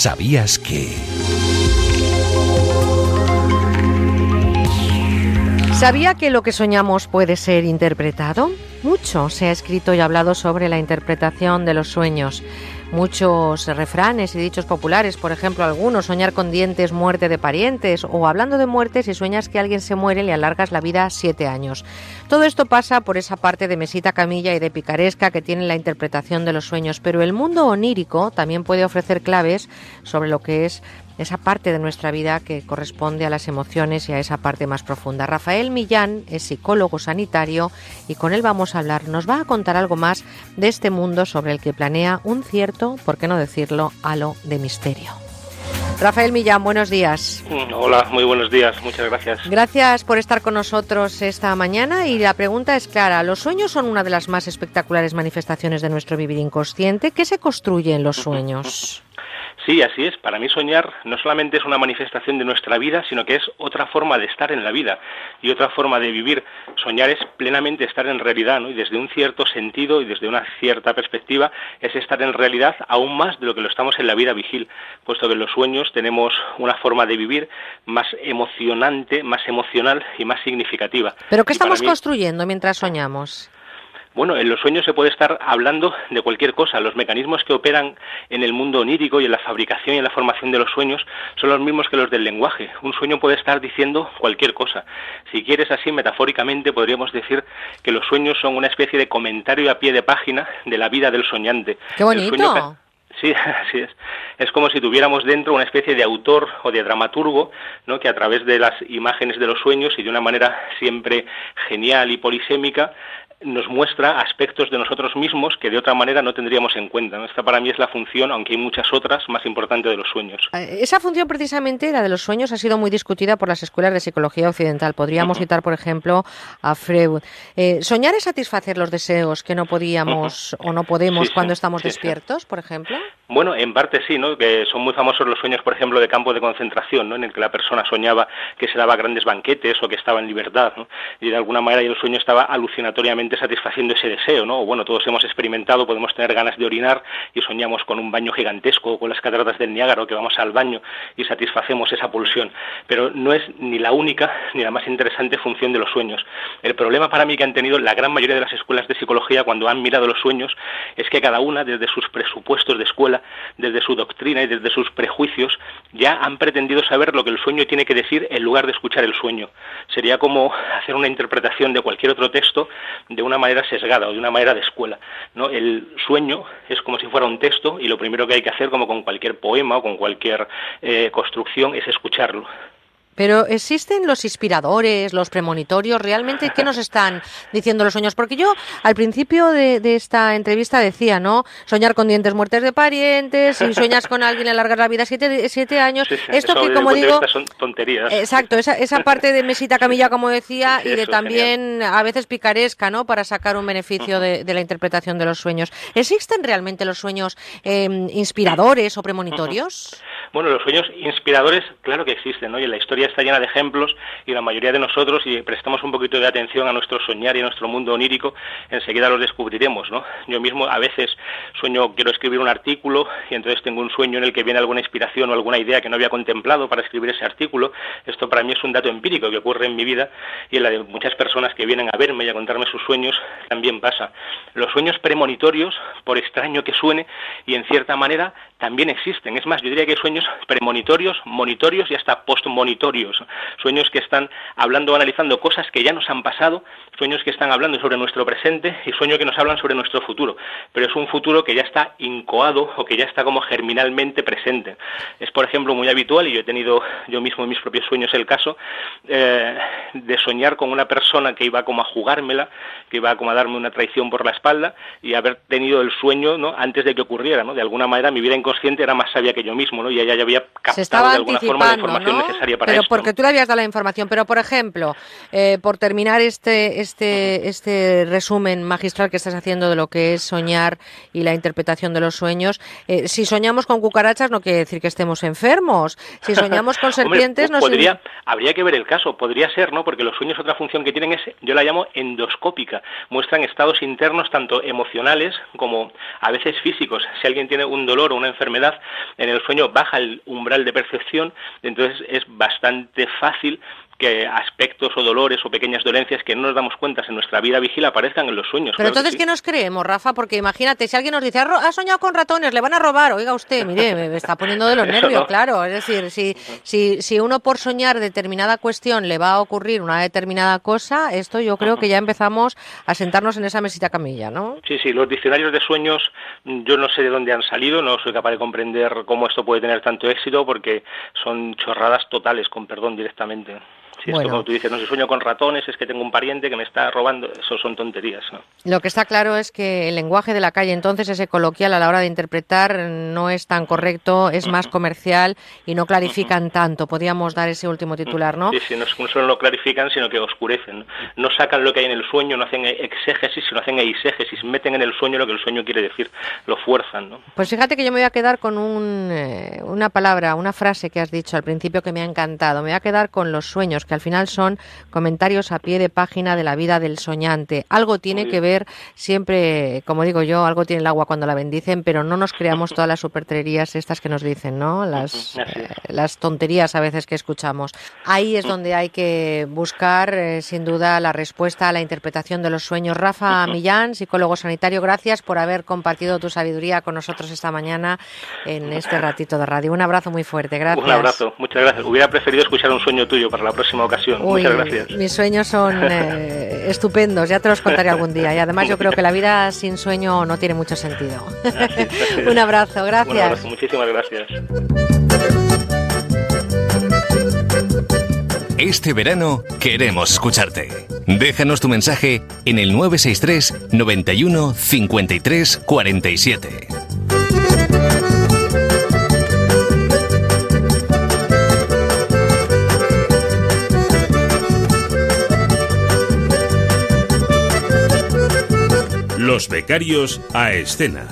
¿Sabías que... ¿Sabía que lo que soñamos puede ser interpretado? Mucho se ha escrito y hablado sobre la interpretación de los sueños. Muchos refranes y dichos populares, por ejemplo, algunos, soñar con dientes, muerte de parientes, o hablando de muerte, si sueñas que alguien se muere, le alargas la vida siete años. Todo esto pasa por esa parte de mesita camilla y de picaresca que tiene la interpretación de los sueños, pero el mundo onírico también puede ofrecer claves sobre lo que es esa parte de nuestra vida que corresponde a las emociones y a esa parte más profunda. Rafael Millán es psicólogo sanitario y con él vamos a hablar. Nos va a contar algo más de este mundo sobre el que planea un cierto, por qué no decirlo, halo de misterio. Rafael Millán, buenos días. Hola, muy buenos días, muchas gracias. Gracias por estar con nosotros esta mañana y la pregunta es clara. ¿Los sueños son una de las más espectaculares manifestaciones de nuestro vivir inconsciente? ¿Qué se construye en los sueños? Sí, así es. Para mí soñar no solamente es una manifestación de nuestra vida, sino que es otra forma de estar en la vida y otra forma de vivir. Soñar es plenamente estar en realidad, ¿no? Y desde un cierto sentido y desde una cierta perspectiva es estar en realidad aún más de lo que lo estamos en la vida vigil, puesto que en los sueños tenemos una forma de vivir más emocionante, más emocional y más significativa. ¿Pero qué Y estamos mí- construyendo mientras soñamos? Bueno, en los sueños se puede estar hablando de cualquier cosa. Los mecanismos que operan en el mundo onírico y en la fabricación y en la formación de los sueños son los mismos que los del lenguaje. Un sueño puede estar diciendo cualquier cosa. Si quieres así, metafóricamente, podríamos decir que los sueños son una especie de comentario a pie de página de la vida del soñante. ¡Qué El bonito! Sí, así es. Es como si tuviéramos dentro una especie de autor o de dramaturgo, ¿no? que a través de las imágenes de los sueños y de una manera siempre genial y polisémica nos muestra aspectos de nosotros mismos que de otra manera no tendríamos en cuenta. Esta para mí es la función, aunque hay muchas otras, más importante de los sueños. Eh, Esa función precisamente, la de los sueños, ha sido muy discutida por las escuelas de psicología occidental. Podríamos citar, por ejemplo, a Freud. Eh, ¿Soñar es satisfacer los deseos que no podíamos o no podemos Sí, sí, cuando estamos sí. despiertos, por ejemplo? Bueno, en parte sí, ¿no? Que son muy famosos los sueños, por ejemplo, de campo de concentración, ¿no? En el que la persona soñaba que se daba grandes banquetes o que estaba en libertad, ¿no? Y de alguna manera el sueño estaba alucinatoriamente satisfaciendo ese deseo, ¿no? Bueno, todos hemos experimentado, podemos tener ganas de orinar y soñamos con un baño gigantesco o con las cataratas del Niágara o que vamos al baño y satisfacemos esa pulsión. Pero no es ni la única ni la más interesante función de los sueños. El problema para mí que han tenido la gran mayoría de las escuelas de psicología cuando han mirado los sueños es que cada una, desde sus presupuestos de escuela, desde su doctrina y desde sus prejuicios, ya han pretendido saber lo que el sueño tiene que decir en lugar de escuchar el sueño. Sería como hacer una interpretación de cualquier otro texto una manera sesgada o de una manera de escuela. ¿no? El sueño es como si fuera un texto y lo primero que hay que hacer, como con cualquier poema o con cualquier eh, construcción, es escucharlo. Pero existen los inspiradores, los premonitorios, realmente, ¿qué nos están diciendo los sueños? Porque yo al principio de, de esta entrevista decía, ¿no? Soñar con dientes muertes de parientes, si sueñas con alguien alargar la vida siete, siete años. Sí, sí, Esto que, como digo, son tonterías. Exacto, esa, esa parte de mesita camilla, como decía, y de también a veces picaresca, ¿no? Para sacar un beneficio de, de la interpretación de los sueños. ¿Existen realmente los sueños eh, inspiradores o premonitorios? Bueno, los sueños inspiradores, claro que existen, ¿no? Y la historia está llena de ejemplos y la mayoría de nosotros, si prestamos un poquito de atención a nuestro soñar y a nuestro mundo onírico, enseguida los descubriremos, ¿no? Yo mismo a veces sueño, quiero escribir un artículo y entonces tengo un sueño en el que viene alguna inspiración o alguna idea que no había contemplado para escribir ese artículo. Esto para mí es un dato empírico que ocurre en mi vida y en la de muchas personas que vienen a verme y a contarme sus sueños también pasa. Los sueños premonitorios, por extraño que suene, y en cierta manera también existen. Es más, yo diría que hay sueños premonitorios, monitorios y hasta postmonitorios. Sueños que están hablando o analizando cosas que ya nos han pasado, sueños que están hablando sobre nuestro presente y sueños que nos hablan sobre nuestro futuro. Pero es un futuro que ya está incoado o que ya está como germinalmente presente. Es, por ejemplo, muy habitual, y yo he tenido yo mismo en mis propios sueños el caso, eh, de soñar con una persona que iba como a jugármela, que iba como a darme una traición por la espalda y haber tenido el sueño ¿no? antes de que ocurriera. ¿no? De alguna manera mi vida inconsciente era más sabia que yo mismo ¿no? y ella ya había captado de alguna forma la información ¿no? necesaria para Pero esto. porque tú le habías dado la información. Pero, por ejemplo, eh, por terminar este, este, este resumen magistral que estás haciendo de lo que es soñar y la interpretación de los sueños, eh, si soñamos con cucarachas no quiere decir que estemos enfermos. Si soñamos con Hombre, serpientes, nos podría, habría que ver el caso, podría ser, ¿no? Porque los sueños otra función que tienen es, yo la llamo endoscópica, muestran estados internos tanto emocionales como a veces físicos. Si alguien tiene un dolor o una enfermedad, en el sueño baja el umbral de percepción, entonces es bastante fácil que aspectos o dolores o pequeñas dolencias que no nos damos cuenta en nuestra vida vigila aparezcan en los sueños. Pero claro que entonces, sí. ¿qué nos creemos, Rafa? Porque imagínate, si alguien nos dice, ha soñado con ratones, le van a robar. Oiga usted, mire, me está poniendo de los nervios, no. claro. Es decir, si, si, si uno por soñar determinada cuestión le va a ocurrir una determinada cosa, esto yo creo que ya empezamos a sentarnos en esa mesita camilla, ¿no? Sí, sí, los diccionarios de sueños yo no sé de dónde han salido, no soy capaz de comprender cómo esto puede tener tanto éxito porque son chorradas totales, con perdón directamente. Si Bueno. esto como tú dices, no sé, sueño con ratones, es que tengo un pariente que me está robando, eso son tonterías, ¿no? Lo que está claro es que el lenguaje de la calle, entonces, ese coloquial a la hora de interpretar no es tan correcto, es más comercial y no clarifican tanto. Podríamos dar ese último titular, ¿no? Sí, sí, no, no solo lo clarifican, sino que oscurecen. ¿no? No sacan lo que hay en el sueño, no hacen exégesis, sino hacen eisegesis, meten en el sueño lo que el sueño quiere decir, lo fuerzan, ¿no? Pues fíjate que yo me voy a quedar con un, eh, una palabra, una frase que has dicho al principio que me ha encantado. Me voy a quedar con los sueños, que al final son comentarios a pie de página de la vida del soñante. Algo tiene que ver, siempre, como digo yo, algo tiene el agua cuando la bendicen, pero no nos creamos todas las supertrerías estas que nos dicen, ¿no? Las, eh, las tonterías a veces que escuchamos. Ahí es donde hay que buscar, eh, sin duda, la respuesta a la interpretación de los sueños. Rafa Millán, psicólogo sanitario, gracias por haber compartido tu sabiduría con nosotros esta mañana en este ratito de radio. Un abrazo muy fuerte, gracias. Un abrazo, muchas gracias. Hubiera preferido escuchar un sueño tuyo para la próxima ocasión. Uy, muchas gracias. mis sueños son eh, estupendos, ya te los contaré algún día. Y además yo creo que la vida sin sueño no tiene mucho sentido. Un abrazo, gracias. Un abrazo, muchísimas gracias. Este verano queremos escucharte. Déjanos tu mensaje en el 963 91 53 47. Los becarios a escena.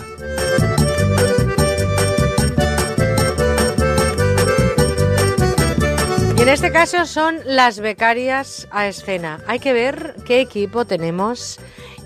Y en este caso son las becarias a escena. Hay que ver qué equipo tenemos.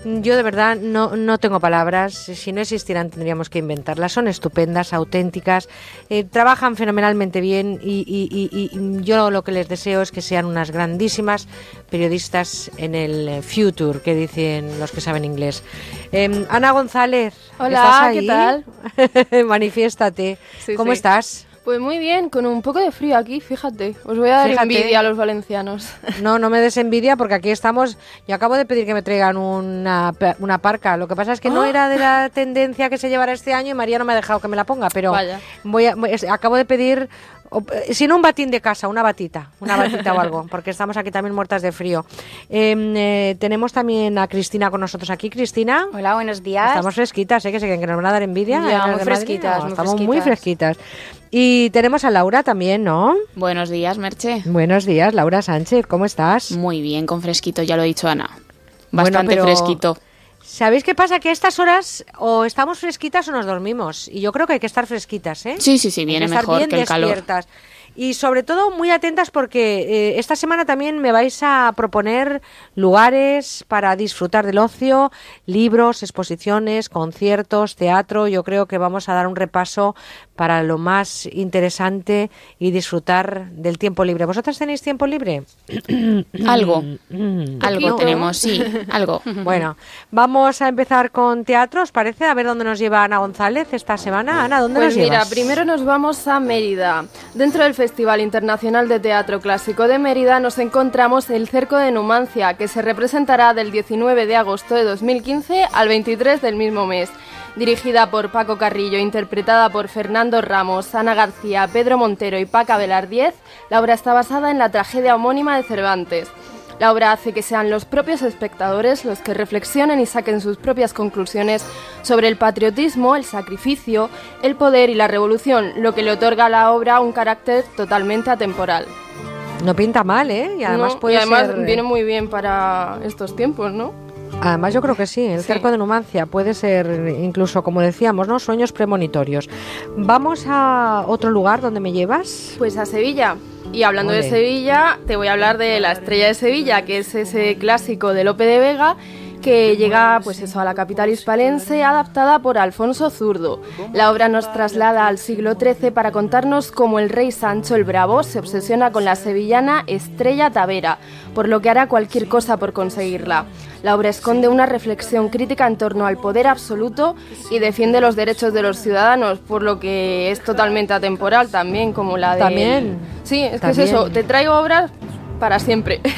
Yo de verdad no, no tengo palabras. Si no existieran tendríamos que inventarlas. Son estupendas, auténticas, eh, trabajan fenomenalmente bien y, y- y- y yo lo que les deseo es que sean unas grandísimas periodistas en el eh, future, que dicen los que saben inglés. Em, Ana González, Hola, ¿estás ahí? ¿qué tal? Manifiéstate. Sí, ¿Cómo sí. estás? Pues muy bien, con un poco de frío aquí, fíjate. Os voy a dar Fíjate. envidia a los valencianos. No, no me des envidia porque aquí estamos. Yo acabo de pedir que me traigan una, una parca. Lo que pasa es que no Ah. era de la tendencia que se llevara este año y María no me ha dejado que me la ponga. Pero Vaya. voy a- acabo de pedir, o- eh, si no un batín de casa, una batita, una batita o algo, porque estamos aquí también muertas de frío. Eh, eh, tenemos también a Cristina con nosotros aquí. Cristina. Hola, buenos días. Estamos fresquitas, ¿eh? que se que nos van a dar envidia. Ya, ¿eh, las muy de Madrid? fresquitas, No, muy estamos muy fresquitas. Y tenemos a Laura también, ¿no? Buenos días, Merche. Buenos días, Laura Sánchez, ¿cómo estás? Muy bien, con fresquito, ya lo ha dicho Ana. Bueno, Bastante pero- fresquito. ¿Sabéis qué pasa? Que a estas horas o estamos fresquitas o nos dormimos. Y yo creo que hay que estar fresquitas, ¿eh? Sí, sí, sí, Hay viene estar mejor bien que el calor. despiertas. Y sobre todo muy atentas porque eh, esta semana también me vais a proponer lugares para disfrutar del ocio, libros, exposiciones, conciertos, teatro. Yo creo que vamos a dar un repaso para lo más interesante y disfrutar del tiempo libre. ¿Vosotras tenéis tiempo libre? Algo. Mm. Algo tenemos, sí, algo. Bueno, vamos a empezar con teatro, ¿os parece? A ver dónde nos lleva Ana González esta semana. Ana, ¿dónde Pues nos mira, llevas? primero nos vamos a Mérida. Dentro del Festival Internacional de Teatro Clásico de Mérida nos encontramos el Cerco de Numancia, que se representará del 19 de agosto de 2015 al 23 del mismo mes. Dirigida por Paco Carrillo, interpretada por Fernando Ramos, Ana García, Pedro Montero y Paca Velardiez, la obra está basada en la tragedia homónima de Cervantes. La obra hace que sean los propios espectadores los que reflexionen y saquen sus propias conclusiones sobre el patriotismo, el sacrificio, el poder y la revolución, lo que le otorga a la obra un carácter totalmente atemporal. No pinta mal, ¿eh? Y además ¿no? puede Y además ser... viene muy bien para estos tiempos, ¿no? Además yo creo que sí, el Sí. cerco de Numancia puede ser incluso, como decíamos, ¿no? Sueños premonitorios. Vamos a otro lugar donde me llevas. Pues a Sevilla. Y hablando de Sevilla, te voy a hablar de La Estrella de Sevilla, que es ese clásico de Lope de Vega que llega pues eso a la capital hispalense adaptada por Alfonso Zurdo. La obra nos traslada al siglo XIII para contarnos cómo el rey Sancho el Bravo se obsesiona con la sevillana Estrella Tavera, por lo que hará cualquier cosa por conseguirla. La obra esconde una reflexión crítica en torno al poder absoluto y defiende los derechos de los ciudadanos, por lo que es totalmente atemporal también, como la de... También. Sí, es que es eso, te traigo obras para siempre.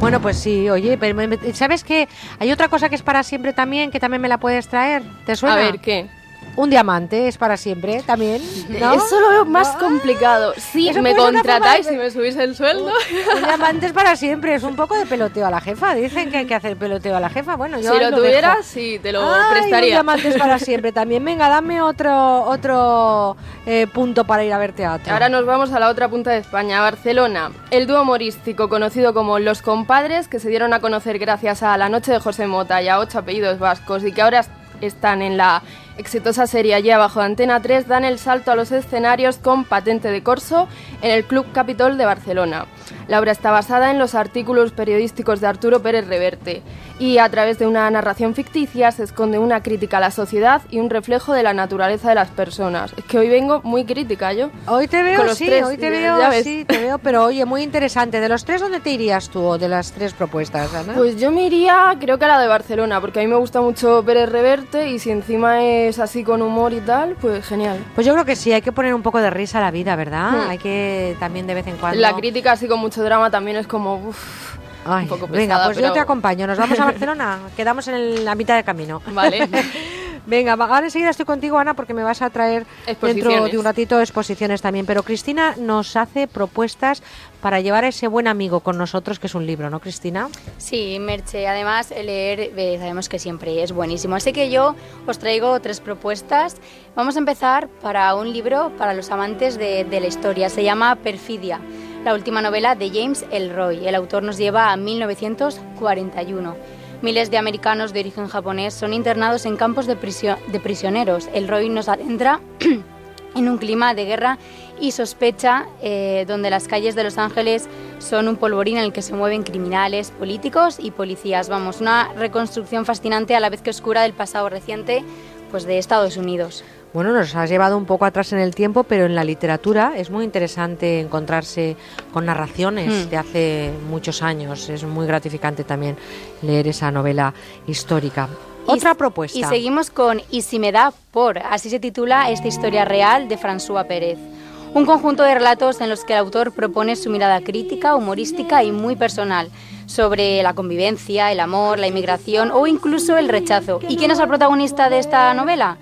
Bueno, pues sí, oye, pero ¿sabes qué? Hay otra cosa que es para siempre también, que también me la puedes traer. ¿Te suena? A ver, ¿qué? Un diamante es para siempre también, ¿no? Es solo más complicado. Sí, Eso me contratáis y me subís el sueldo. Un diamante es para siempre, es un poco de peloteo a la jefa. Dicen que hay que hacer peloteo a la jefa. Bueno, yo si ahí lo dejo. tuvieras, sí, te lo Ay, prestaría. Un diamante es para siempre también. Venga, dame otro otro eh, punto para ir a ver teatro. Ahora nos vamos a la otra punta de España, Barcelona. El dúo humorístico conocido como Los Compadres, que se dieron a conocer gracias a La Noche de José Mota y a ocho apellidos vascos y que ahora están en la exitosa serie allí abajo de Antena 3, dan el salto a los escenarios con Patente de Corso en el Club Capitol de Barcelona. La obra está basada en los artículos periodísticos de Arturo Pérez Reverte y a través de una narración ficticia se esconde una crítica a la sociedad y un reflejo de la naturaleza de las personas. Es que hoy vengo muy crítica yo. Hoy te veo, Con los sí, tres, hoy te veo, sí, te veo, pero oye, muy interesante. De los tres, ¿dónde te irías tú o de las tres propuestas, Ana? Pues yo me iría, creo que a la de Barcelona, porque a mí me gusta mucho Pérez Reverte y si encima es así con humor y tal, pues genial. Pues yo creo que sí, hay que poner un poco de risa a la vida, ¿verdad? Hmm. Hay que también de vez en cuando. La crítica así con mucho drama también es como uf, Ay, un poco venga, pesada, pues yo pero- te acompaño. Nos vamos a Barcelona. Quedamos en el- la mitad de camino. Vale. Venga, ahora enseguida estoy contigo, Ana, porque me vas a traer dentro de un ratito exposiciones también. Pero Cristina nos hace propuestas para llevar a ese buen amigo con nosotros, que es un libro, ¿no, Cristina? Sí, Merche, además leer eh, sabemos que siempre es buenísimo. Así que yo os traigo tres propuestas. Vamos a empezar para un libro para los amantes de, de la historia. Se llama Perfidia, la última novela de James Elroy. El autor nos lleva a 1941. Miles de americanos de origen japonés son internados en campos de, prisio- de prisioneros. Elroy nos adentra en un clima de guerra y sospecha eh, donde las calles de Los Ángeles son un polvorín en el que se mueven criminales, políticos y policías. Vamos, una reconstrucción fascinante a la vez que oscura del pasado reciente pues de Estados Unidos. Bueno, nos has llevado un poco atrás en el tiempo, pero en la literatura es muy interesante encontrarse con narraciones Mm. de hace muchos años. Es muy gratificante también leer esa novela histórica. Otra propuesta. Y seguimos con Y si me da por, así se titula esta historia real de François Pérez. Un conjunto de relatos en los que el autor propone su mirada crítica, humorística y muy personal sobre la convivencia, el amor, la inmigración o incluso el rechazo. ¿Y quién es el protagonista de esta novela?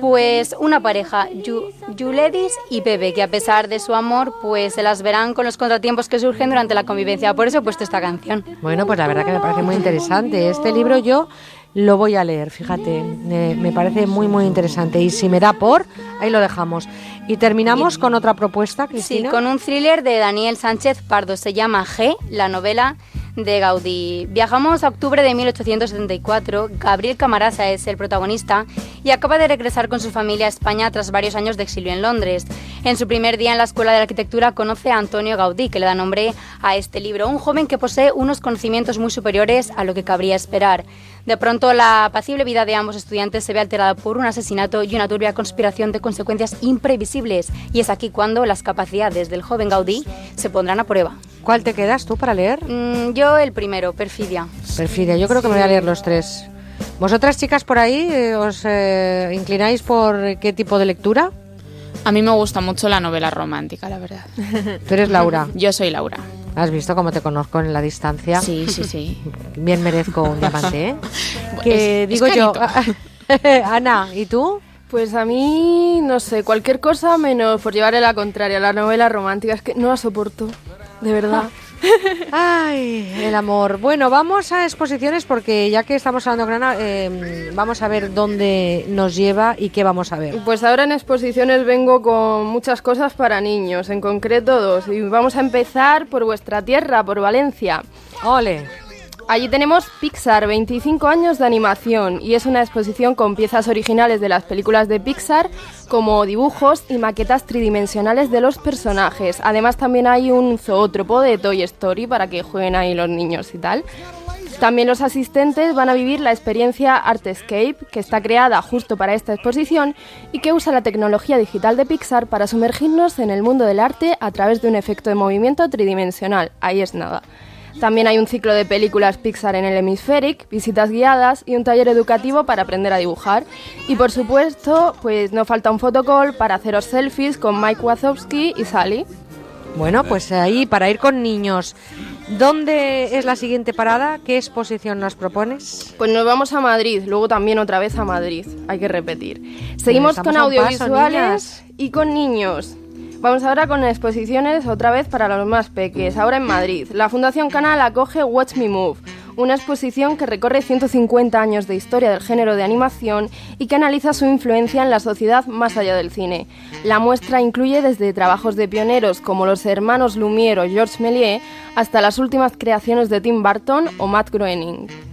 Pues una pareja, Yu- Yuledis y Pepe, que a pesar de su amor, pues se las verán con los contratiempos que surgen durante la convivencia. Por eso he puesto esta canción. Bueno, pues la verdad que me parece muy interesante. Este libro yo lo voy a leer, fíjate, me, me parece muy, muy interesante. Y si me da por, ahí lo dejamos. Y terminamos con otra propuesta, Sí, Cristina. con un thriller de Daniel Sánchez Pardo. Se llama G, la novela de Gaudí. Viajamos a octubre de 1874. Gabriel Camarasa es el protagonista y acaba de regresar con su familia a España tras varios años de exilio en Londres. En su primer día en la Escuela de Arquitectura conoce a Antonio Gaudí, que le da nombre a este libro. Un joven que posee unos conocimientos muy superiores a lo que cabría esperar. De pronto, la apacible vida de ambos estudiantes se ve alterada por un asesinato y una turbia conspiración de consecuencias imprevisibles. Y es aquí cuando las capacidades del joven Gaudí se pondrán a prueba. ¿Cuál te quedas tú para leer? Mm, yo el primero, Perfidia. Perfidia, yo creo que me voy a leer los tres. ¿Vosotras, chicas, por ahí, eh, os eh, inclináis por qué tipo de lectura? A mí me gusta mucho la novela romántica, la verdad. Tú eres Laura. Yo soy Laura. ¿Has visto cómo te conozco en la distancia? Sí, sí, sí. Bien merezco un diamante, ¿eh? que Es- digo es yo. Ana, ¿y tú? Pues a mí, no sé, cualquier cosa menos por llevarle la contraria. La novela romántica es que no la soporto, de verdad. Ay, el amor. Bueno, vamos a exposiciones porque ya que estamos hablando de Granada, eh, vamos a ver dónde nos lleva y qué vamos a ver. Pues ahora en exposiciones vengo con muchas cosas para niños, en concreto dos. Y vamos a empezar por vuestra tierra, por Valencia. ¡Ole! Allí tenemos Pixar, 25 años de animación, y es una exposición con piezas originales de las películas de Pixar, como dibujos y maquetas tridimensionales de los personajes. Además también hay un zoótropo de Toy Story para que jueguen ahí los niños y tal. También los asistentes van a vivir la experiencia Artscape, que está creada justo para esta exposición y que usa la tecnología digital de Pixar para sumergirnos en el mundo del arte a través de un efecto de movimiento tridimensional. Ahí es nada. También hay un ciclo de películas Pixar en el Hemispheric, visitas guiadas y un taller educativo para aprender a dibujar. Y por supuesto, pues no falta un fotocall para haceros selfies con Mike Wazowski y Sally. Bueno, pues ahí para ir con niños. ¿Dónde es la siguiente parada? ¿Qué exposición nos propones? Pues nos vamos a Madrid, luego también otra vez a Madrid, hay que repetir. Seguimos estamos con paso, audiovisuales y con niños. Vamos ahora con exposiciones otra vez para los más peques, ahora en Madrid. La Fundación Canal acoge Watch Me Move, una exposición que recorre 150 años de historia del género de animación y que analiza su influencia en la sociedad más allá del cine. La muestra incluye desde trabajos de pioneros como los hermanos Lumière o Georges Méliès hasta las últimas creaciones de Tim Burton o Matt Groening.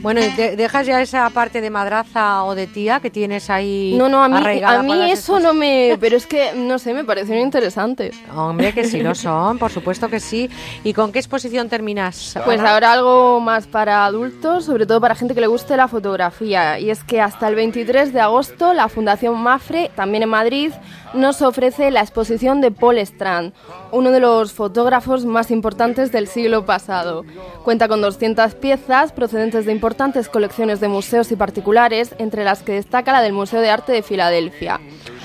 Bueno, ¿y de- ¿dejas ya esa parte de madraza o de tía que tienes ahí No, no, a mí, a mí eso no me... Pero es que, no sé, me parecieron interesantes. Hombre, que sí lo son, por supuesto que sí. ¿Y con qué exposición terminas? Pues ahora algo más para adultos, sobre todo para gente que le guste la fotografía. Y es que hasta el 23 de agosto la Fundación Mafre, también en Madrid, nos ofrece la exposición de Paul Strand, uno de los fotógrafos más importantes del siglo pasado. Cuenta con 200 piezas procedentes de importantes colecciones de museos y particulares, entre las que destaca la del Museo de Arte de Filadelfia.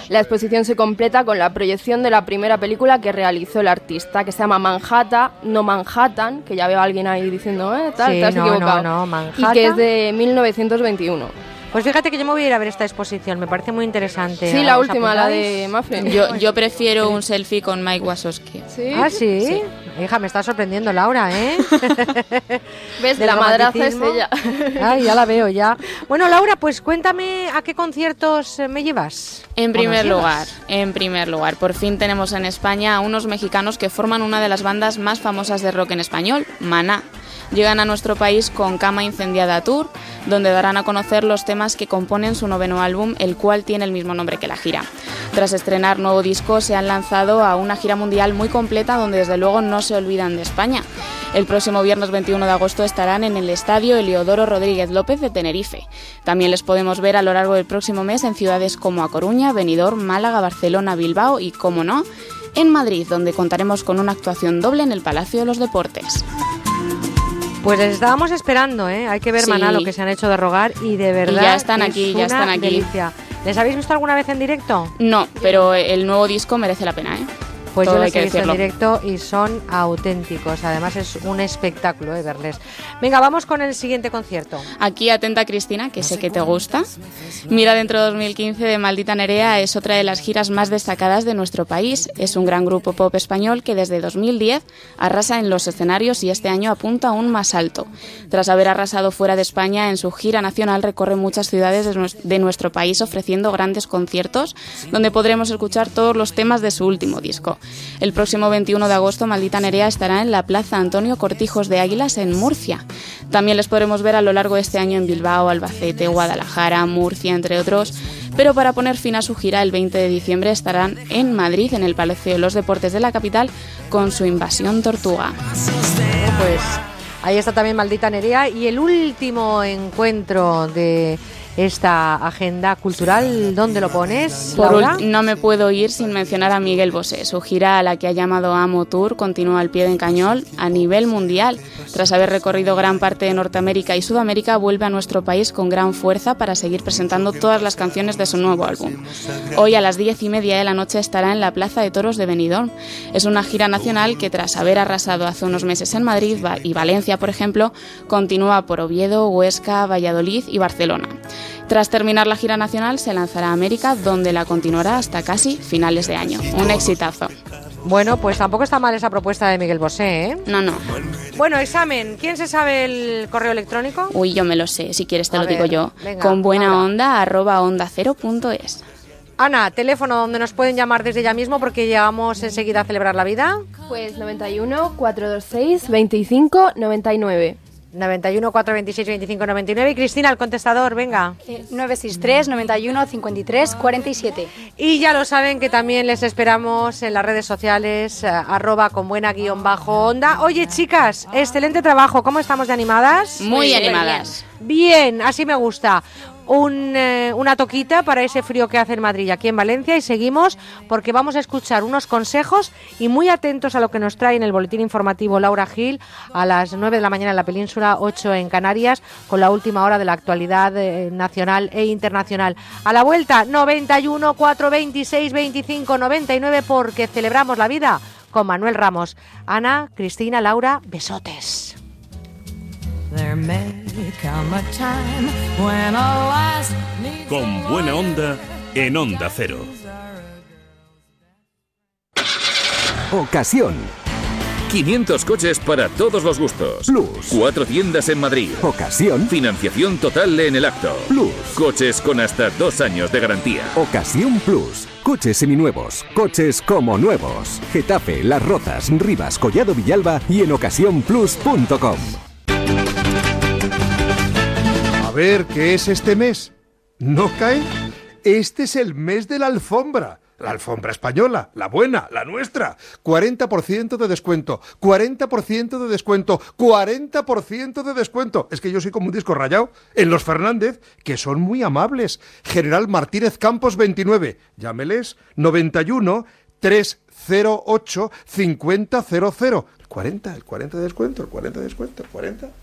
La exposición se completa con la proyección de la primera película que realizó el artista, que se llama Manhattan, no Manhattan, que ya veo a alguien ahí diciendo, eh, tal, Sí, te has no, equivocado. no, no, Y Manhattan. que es de 1921. Pues fíjate que yo me voy a ir a ver esta exposición, me parece muy interesante. Sí, la ¿Os última, la de Mafre. Yo, yo prefiero un selfie con Mike Wazowski. Ah, ¿sí? Hija, me está sorprendiendo ¿Ves? Laura, ¿eh? Del La madraza es ella. Ay, ya la veo, ya. Bueno, Laura, pues cuéntame a qué conciertos eh, me llevas. En ¿O primer lugar, llevas? en primer lugar, por fin tenemos en España a unos mexicanos que forman una de las bandas más famosas de rock en español, Maná. Llegan a nuestro país con Cama Incendiada Tour, donde darán a conocer los temas que componen su noveno álbum, el cual tiene el mismo nombre que la gira. Tras estrenar nuevo disco, se han lanzado a una gira mundial muy completa donde desde luego no se olvidan de España. El próximo viernes 21 de agosto estarán en el estadio Eliodoro Rodríguez López de Tenerife. También les podemos ver a lo largo del próximo mes en ciudades como A Coruña, Benidorm, Málaga, Barcelona, Bilbao y, como no, en Madrid, donde contaremos con una actuación doble en el Palacio de los Deportes. Pues les estábamos esperando, ¿eh? Hay que ver, Sí. Maná, lo que se han hecho de rogar y de verdad. ya están es aquí, ya están aquí. delicia. ¿Les habéis visto alguna vez en directo? No, pero el nuevo disco merece la pena, ¿eh? Pues Todo yo que he visto en directo y son auténticos. Además es un espectáculo eh, verles. Venga, vamos con el siguiente concierto. Aquí atenta Cristina, que sé que te gusta. Mira dentro 2015 de Maldita Nerea es otra de las giras más destacadas de nuestro país. Es un gran grupo pop español que desde 2010 arrasa en los escenarios y este año apunta aún más alto. Tras haber arrasado fuera de España en su gira nacional recorre muchas ciudades de nuestro país ofreciendo grandes conciertos donde podremos escuchar todos los temas de su último disco. El próximo 21 de agosto Maldita Nerea estará en la Plaza Antonio Cortijos de Águilas en Murcia. También les podremos ver a lo largo de este año en Bilbao, Albacete, Guadalajara, Murcia, entre otros. Pero para poner fin a su gira, el 20 de diciembre estarán en Madrid, en el Palacio de los Deportes de la capital, con su invasión tortuga. Pues ahí está también Maldita Nerea y el último encuentro de esta agenda cultural, ¿dónde lo pones, Laura? no me puedo ir sin mencionar a Miguel Bosé. Su gira, a la que ha llamado Amo Tour, continúa al pie del cañón a nivel mundial. Tras haber recorrido gran parte de Norteamérica y Sudamérica, vuelve a nuestro país con gran fuerza para seguir presentando todas las canciones de su nuevo álbum. Hoy a las diez y media de la noche estará en la Plaza de Toros de Benidorm. Es una gira nacional que, tras haber arrasado hace unos meses en Madrid y Valencia, por ejemplo, continúa por Oviedo, Huesca, Valladolid y Barcelona. Tras terminar la gira nacional, se lanzará a América, donde la continuará hasta casi finales de año. Un exitazo. Bueno, pues tampoco está mal esa propuesta de Miguel Bosé, ¿eh? No, no. Bueno, examen. ¿Quién se sabe el correo electrónico? Uy, yo me lo sé, si quieres te A lo digo yo. venga, Con buena onda, arroba onda cero punto es. Ana, teléfono donde nos pueden llamar desde ya mismo porque llegamos enseguida a celebrar la vida. Pues 91 426 25 99. 91 426 25 99 y Cristina, el contestador, venga. 963 91 53 47. Y ya lo saben que también les esperamos en las redes sociales, eh, arroba con buena guion bajo onda. Oye, chicas, excelente trabajo. ¿Cómo estamos de animadas? Muy animadas. Bien, así me gusta. Eh, una toquita para ese frío que hace en Madrid y aquí en Valencia y seguimos porque vamos a escuchar unos consejos y muy atentos a lo que nos trae en el boletín informativo Laura Gil a las 9 de la mañana en la península, 8 en Canarias, con la última hora de la actualidad eh, nacional e internacional. A la vuelta, 91 426 25 99 porque celebramos la vida con Manuel Ramos. Ana, Cristina, Laura, besotes. There may come a time when a last needs Con buena onda en Onda Cero. Ocasión. 500 coches para todos los gustos. Plus. Cuatro tiendas en Madrid. Ocasión. Financiación total en el acto. Plus. Coches con hasta dos años de garantía. Ocasión Plus. Coches seminuevos. Coches como nuevos. Getafe, Las Rozas, Rivas, Collado Villalba y en ocasiónplus.com. Ver, ¿qué es este mes? ¿No cae? Este es el mes de la alfombra. La alfombra española, la buena, la nuestra. 40% de descuento, 40% de descuento, 40% de descuento. Es que yo soy como un disco rayado. En los Fernández, que son muy amables. General Martínez Campos 29. Llámeles 91 308 5000. El 40, el 40 de descuento, el 40 de descuento, el 40.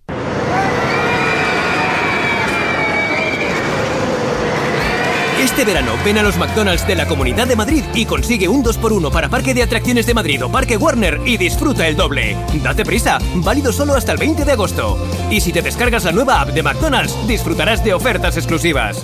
Este verano ven a los McDonald's de la Comunidad de Madrid y consigue un 2x1 para Parque de Atracciones de Madrid o Parque Warner y disfruta el doble. Date prisa, válido solo hasta el 20 de agosto. Y si te descargas la nueva app de McDonald's, disfrutarás de ofertas exclusivas.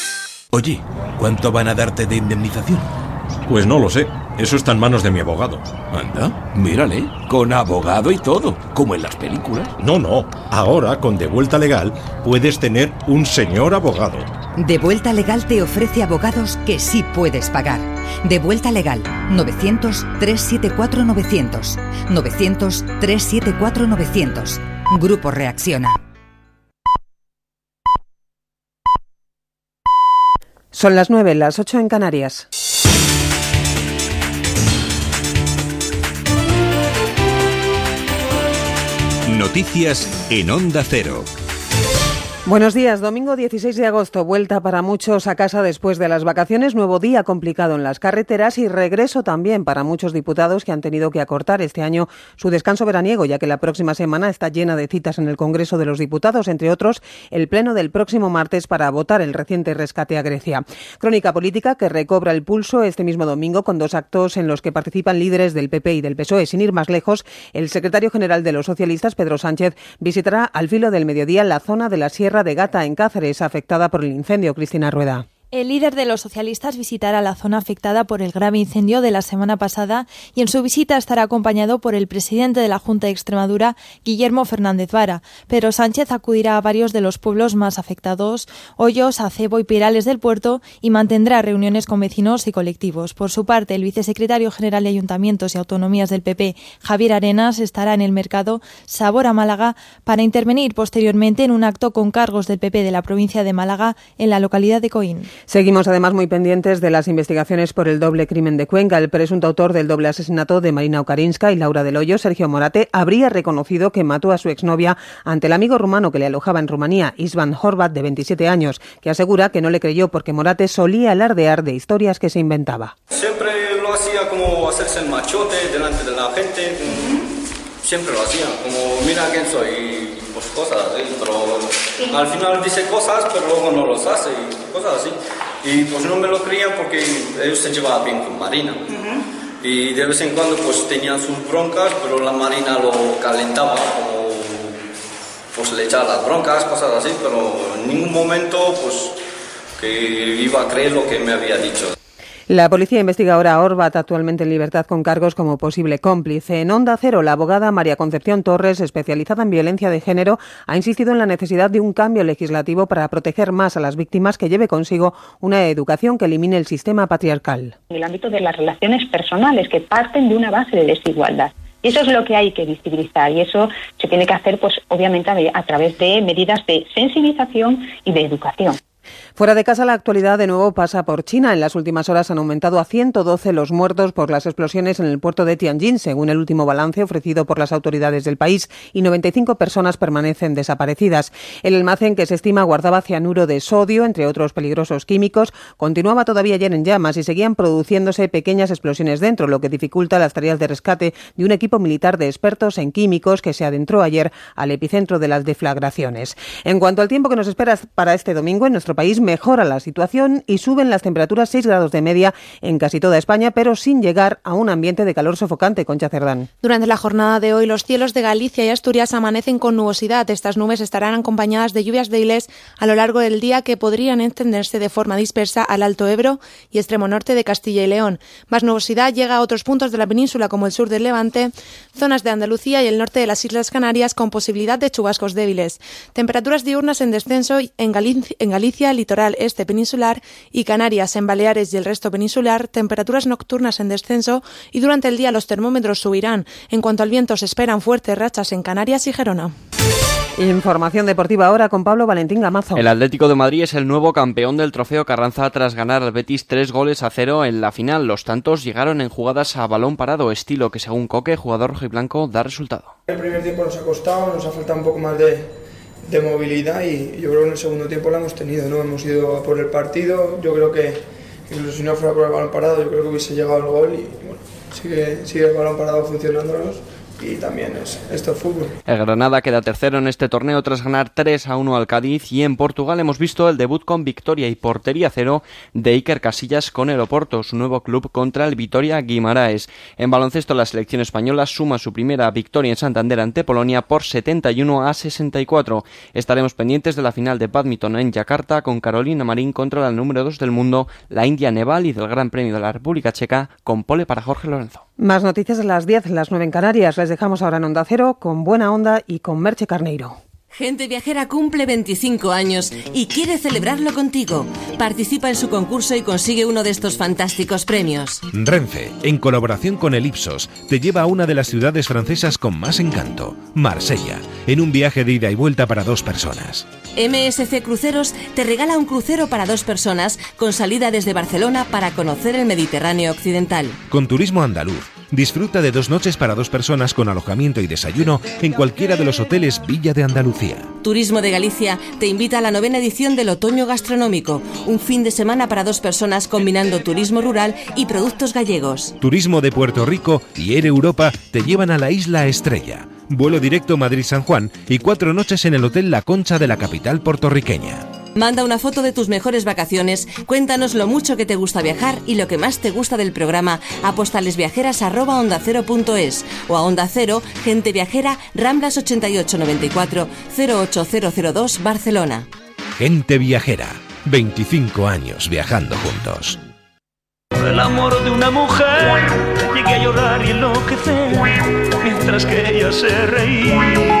Oye, ¿cuánto van a darte de indemnización? Pues no lo sé. Eso está en manos de mi abogado. Anda, mírale, con abogado y todo, como en las películas. No, no. Ahora, con De Vuelta Legal, puedes tener un señor abogado. De Vuelta Legal te ofrece abogados que sí puedes pagar. De Vuelta Legal, 900-374-900. 900-374-900. Grupo Reacciona. Son las 9, las 8 en Canarias. Noticias en Onda Cero. Buenos días, domingo 16 de agosto, vuelta para muchos a casa después de las vacaciones, nuevo día complicado en las carreteras y regreso también para muchos diputados que han tenido que acortar este año su descanso veraniego, ya que la próxima semana está llena de citas en el Congreso de los Diputados, entre otros el pleno del próximo martes para votar el reciente rescate a Grecia. Crónica política que recobra el pulso este mismo domingo con dos actos en los que participan líderes del PP y del PSOE. Sin ir más lejos, el secretario general de los socialistas, Pedro Sánchez, visitará al filo del mediodía la zona de la Sierra de Gata en Cáceres, afectada por el incendio. Cristina Rueda. El líder de los socialistas visitará la zona afectada por el grave incendio de la semana pasada y en su visita estará acompañado por el presidente de la Junta de Extremadura, Guillermo Fernández Vara. Pero Sánchez acudirá a varios de los pueblos más afectados, Hoyos, Acebo y Pirales del Puerto, y mantendrá reuniones con vecinos y colectivos. Por su parte, el vicesecretario general de Ayuntamientos y Autonomías del PP, Javier Arenas, estará en el mercado Sabor a Málaga para intervenir posteriormente en un acto con cargos del PP de la provincia de Málaga en la localidad de Coín. Seguimos además muy pendientes de las investigaciones por el doble crimen de Cuenca. El presunto autor del doble asesinato de Marina Okarinska y Laura del Hoyo, Sergio Morate, habría reconocido que mató a su exnovia ante el amigo rumano que le alojaba en Rumanía, Isvan Horvat, de 27 años, que asegura que no le creyó porque Morate solía alardear de historias que se inventaba. Siempre lo hacía como hacerse el machote delante de la gente. Siempre lo hacía, como mira quién soy, cosas así. Pero al final dice cosas, pero luego no los hace y cosas así. Y pues no me lo creían porque ellos se llevaban bien con Marina. Y de vez en cuando pues tenían sus broncas, pero la Marina lo calentaba, como pues le echaba las broncas, cosas así, pero en ningún momento pues que iba a creer lo que me había dicho. La policía investiga ahora a Orbat, actualmente en libertad con cargos como posible cómplice. En Onda Cero, la abogada María Concepción Torres, especializada en violencia de género, ha insistido en la necesidad de un cambio legislativo para proteger más a las víctimas que lleve consigo una educación que elimine el sistema patriarcal. En el ámbito de las relaciones personales que parten de una base de desigualdad. Y eso es lo que hay que visibilizar y eso se tiene que hacer, pues, obviamente, a través de medidas de sensibilización y de educación. Fuera de casa, la actualidad de nuevo pasa por China. En las últimas horas han aumentado a 112 los muertos por las explosiones en el puerto de Tianjin, según el último balance ofrecido por las autoridades del país, y 95 personas permanecen desaparecidas. El almacén que se estima guardaba cianuro de sodio, entre otros peligrosos químicos, continuaba todavía ayer en llamas y seguían produciéndose pequeñas explosiones dentro, lo que dificulta las tareas de rescate de un equipo militar de expertos en químicos que se adentró ayer al epicentro de las deflagraciones. En cuanto al tiempo que nos espera para este domingo en nuestro país, mejora la situación y suben las temperaturas 6 grados de media en casi toda España, pero sin llegar a un ambiente de calor sofocante, Concha Cerdán. Durante la jornada de hoy, los cielos de Galicia y Asturias amanecen con nubosidad. Estas nubes estarán acompañadas de lluvias débiles a lo largo del día que podrían extenderse de forma dispersa al Alto Ebro y extremo norte de Castilla y León. Más nubosidad llega a otros puntos de la península como el sur del Levante, zonas de Andalucía y el norte de las Islas Canarias con posibilidad de chubascos débiles. Temperaturas diurnas en descenso en Galicia, Galicia litoral este peninsular y Canarias en Baleares y el resto peninsular, temperaturas nocturnas en descenso y durante el día los termómetros subirán. En cuanto al viento se esperan fuertes rachas en Canarias y Gerona. Información deportiva ahora con Pablo Valentín Gamazo. El Atlético de Madrid es el nuevo campeón del trofeo Carranza tras ganar al Betis tres goles a cero en la final. Los tantos llegaron en jugadas a balón parado, estilo que según Coque, jugador rojiblanco, da resultado. El primer tiempo nos ha costado, nos ha faltado un poco más de, de movilidad y yo creo que en el segundo tiempo la hemos tenido, ¿no? Hemos ido por el partido, yo creo que, incluso si no fuera por el balón parado, yo creo que hubiese llegado al gol y bueno, sigue, sigue el balón parado funcionándonos y también es esto fútbol. El Granada queda tercero en este torneo tras ganar 3 a 1 al Cádiz y en Portugal hemos visto el debut con victoria y portería cero de Iker Casillas con el Oporto, su nuevo club contra el Vitoria Guimaraes. En baloncesto la selección española suma su primera victoria en Santander ante Polonia por 71 a 64. Estaremos pendientes de la final de badminton en Yakarta con Carolina Marín contra la número 2 del mundo, la India Neval y del Gran Premio de la República Checa con pole para Jorge Lorenzo. Más noticias de las 10, las 9 en Canarias. Les dejamos ahora en Onda Cero con Buena Onda y con Merche Carneiro. Gente Viajera cumple 25 años y quiere celebrarlo contigo. Participa en su concurso y consigue uno de estos fantásticos premios. Renfe, en colaboración con el Ipsos, te lleva a una de las ciudades francesas con más encanto, Marsella, en un viaje de ida y vuelta para dos personas. MSC Cruceros te regala un crucero para dos personas con salida desde Barcelona para conocer el Mediterráneo Occidental. Con turismo andaluz, disfruta de dos noches para dos personas con alojamiento y desayuno en cualquiera de los hoteles Villa de Andalucía. Turismo de Galicia te invita a la novena edición del Otoño Gastronómico, un fin de semana para dos personas combinando turismo rural y productos gallegos. Turismo de Puerto Rico y Air Europa te llevan a la isla Estrella. Vuelo directo Madrid-San Juan y cuatro noches en el Hotel La Concha de la capital puertorriqueña. Manda una foto de tus mejores vacaciones, cuéntanos lo mucho que te gusta viajar y lo que más te gusta del programa a postalesviajeras@ondacero.es o a Onda Cero, Gente Viajera, Ramblas 8894 08002 Barcelona. Gente viajera, 25 años viajando juntos. Por el amor de una mujer llegué a llorar y enloquecer mientras que ella se reía.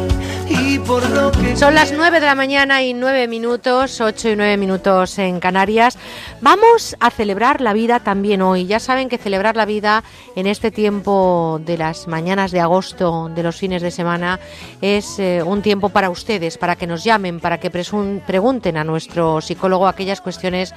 Son las 9 de la mañana y 9 minutos, 8 y 9 minutos en Canarias. Vamos a celebrar la vida también hoy. Ya saben que celebrar la vida en este tiempo de las mañanas de agosto, de los fines de semana, es eh, un tiempo para ustedes, para que nos llamen, para que pregunten a nuestro psicólogo aquellas cuestiones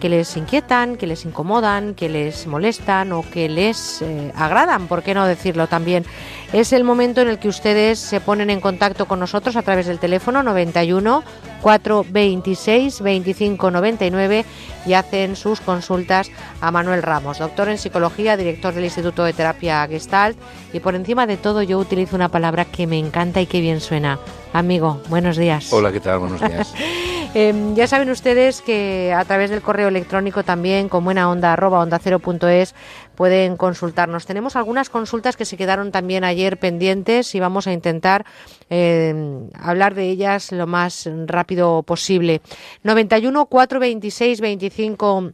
que les inquietan, que les incomodan, que les molestan o que les eh, agradan, ¿por qué no decirlo también? Es el momento en el que ustedes se ponen en contacto con nosotros a través del teléfono 91 426 25 99 y hacen sus consultas a Manuel Ramos, doctor en psicología, director del Instituto de Terapia Gestalt y por encima de todo yo utilizo una palabra que me encanta y que bien suena. Amigo, buenos días. Hola, ¿qué tal? Buenos días. Eh, ya saben ustedes que a través del correo electrónico también, con buena onda, arroba onda cero punto es, pueden consultarnos. Tenemos algunas consultas que se quedaron también ayer pendientes y vamos a intentar eh, hablar de ellas lo más rápido posible. 91 426 25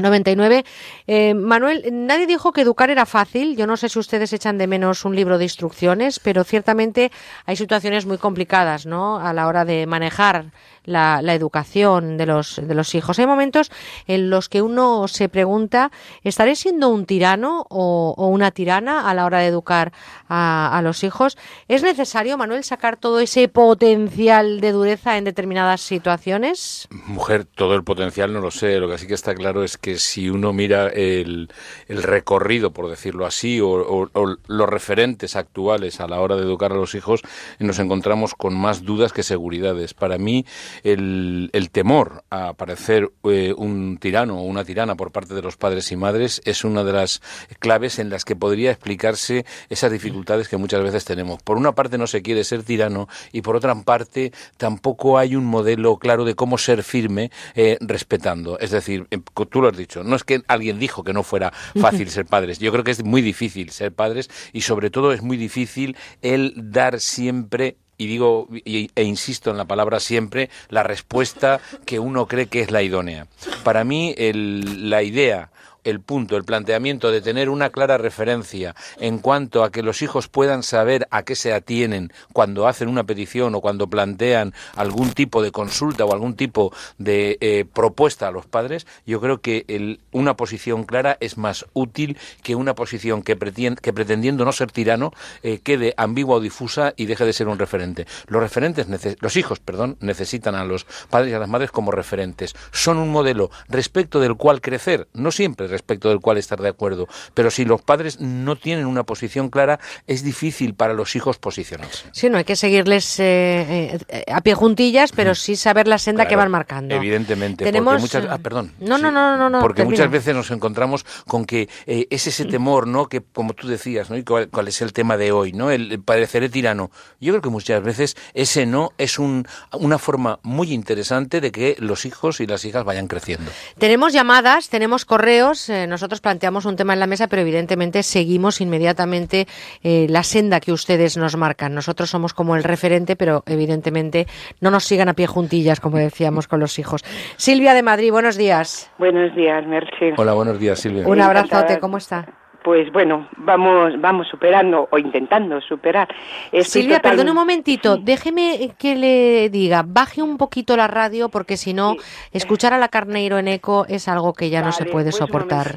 99. Eh, Manuel, nadie dijo que educar era fácil. Yo no sé si ustedes echan de menos un libro de instrucciones, pero ciertamente hay situaciones muy complicadas, ¿no? A la hora de manejar la, la educación de los, de los hijos. Hay momentos en los que uno se pregunta, ¿estaré siendo un tirano o, una tirana a la hora de educar a, los hijos? ¿Es necesario, Manuel, sacar todo ese potencial de dureza en determinadas situaciones? Mujer, todo el potencial no lo sé. Lo que sí que está claro es que si uno mira el, el recorrido, por decirlo así, o los referentes actuales a la hora de educar a los hijos, nos encontramos con más dudas que seguridades. Para mí, el, el temor a parecer eh, un tirano o una tirana por parte de los padres y madres es una de las claves en las que podría explicarse esas dificultades que muchas veces tenemos. Por una parte no se quiere ser tirano y por otra parte tampoco hay un modelo claro de cómo ser firme eh, respetando. Es decir, eh, tú lo has dicho, no es que alguien dijo que no fuera fácil ser padres. Yo creo que es muy difícil ser padres y sobre todo es muy difícil el dar siempre y digo e insisto en la palabra siempre, la respuesta que uno cree que es la idónea. Para mí, el- la idea el punto, el planteamiento de tener una clara referencia en cuanto a que los hijos puedan saber a qué se atienen cuando hacen una petición o cuando plantean algún tipo de consulta o algún tipo de eh, propuesta a los padres, yo creo que el- una posición clara es más útil que una posición que, pretien- que pretendiendo no ser tirano eh, quede ambigua o difusa y deje de ser un referente. Los referentes, los hijos, perdón, necesitan a los padres y a las madres como referentes. Son un modelo respecto del cual crecer, no siempre respecto del cual estar de acuerdo, pero si los padres no tienen una posición clara, es difícil para los hijos posicionarse. Sí, no hay que seguirles eh, eh, a pie juntillas, pero sí saber la senda que van marcando. Evidentemente, Tenemos, porque muchas, eh, ah, perdón, No, sí, no, no, no, no. porque muchas veces nos encontramos con que eh, es ese temor, ¿no? Que como tú decías, ¿no? Y cuál, cuál es el tema de hoy, ¿no? El, el pareceré tirano. Yo creo que muchas veces ese no es un, una forma muy interesante de que los hijos y las hijas vayan creciendo. Tenemos llamadas, tenemos correos. Eh, nosotros planteamos un tema en la mesa, pero evidentemente seguimos inmediatamente eh, la senda que ustedes nos marcan. Nosotros somos como el referente, pero evidentemente no nos sigan a pie juntillas, como decíamos con los hijos. Silvia de Madrid, buenos días. Buenos días, Merche. Hola, buenos días, Silvia. Un abrazote. ¿cómo está? Pues bueno, vamos, vamos superando o intentando superar. Estoy Silvia, total- perdone un momentito, déjeme que le diga, baje un poquito la radio porque si no, escuchar a la Carneiro en eco es algo que ya no se puede pues soportar.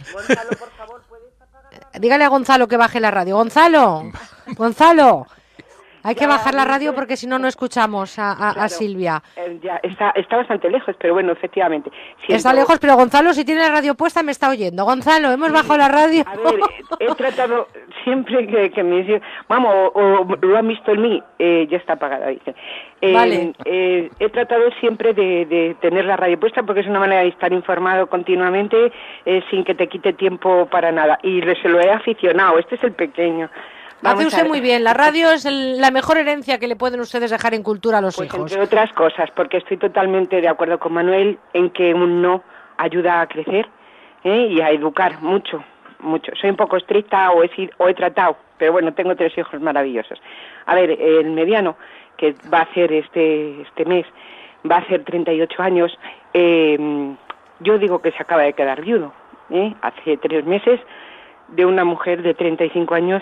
Dígale a Gonzalo que baje la radio. Gonzalo, Gonzalo, hay que bajar la radio porque si no, no escuchamos a, a- a Claro. Silvia. Eh, ya, está, está bastante lejos, pero bueno, efectivamente. Está siento- lejos, pero Gonzalo, si tiene la radio puesta, me está oyendo. Gonzalo, hemos bajado la radio. A ver, he tratado siempre que, que me dicen, vamos, o, o lo han visto en mí, eh, ya está apagada. Eh, Vale. eh, he tratado siempre de, de tener la radio puesta porque es una manera de estar informado continuamente eh, sin que te quite tiempo para nada. Y se lo he aficionado, este es el pequeño. Hace usted muy bien. La radio es el- la mejor herencia que le pueden ustedes dejar en cultura a los Pues hijos. entre otras cosas, porque estoy totalmente de acuerdo con Manuel en que un no ayuda a crecer. ¿eh? y a educar mucho, mucho. Soy un poco estricta o he, o he tratado, pero bueno, tengo tres hijos maravillosos. A ver, el mediano, que va a hacer este, este mes, va a hacer 38 años, eh, yo digo que se acaba de quedar viudo. ¿eh? Hace tres meses de una mujer de 35 años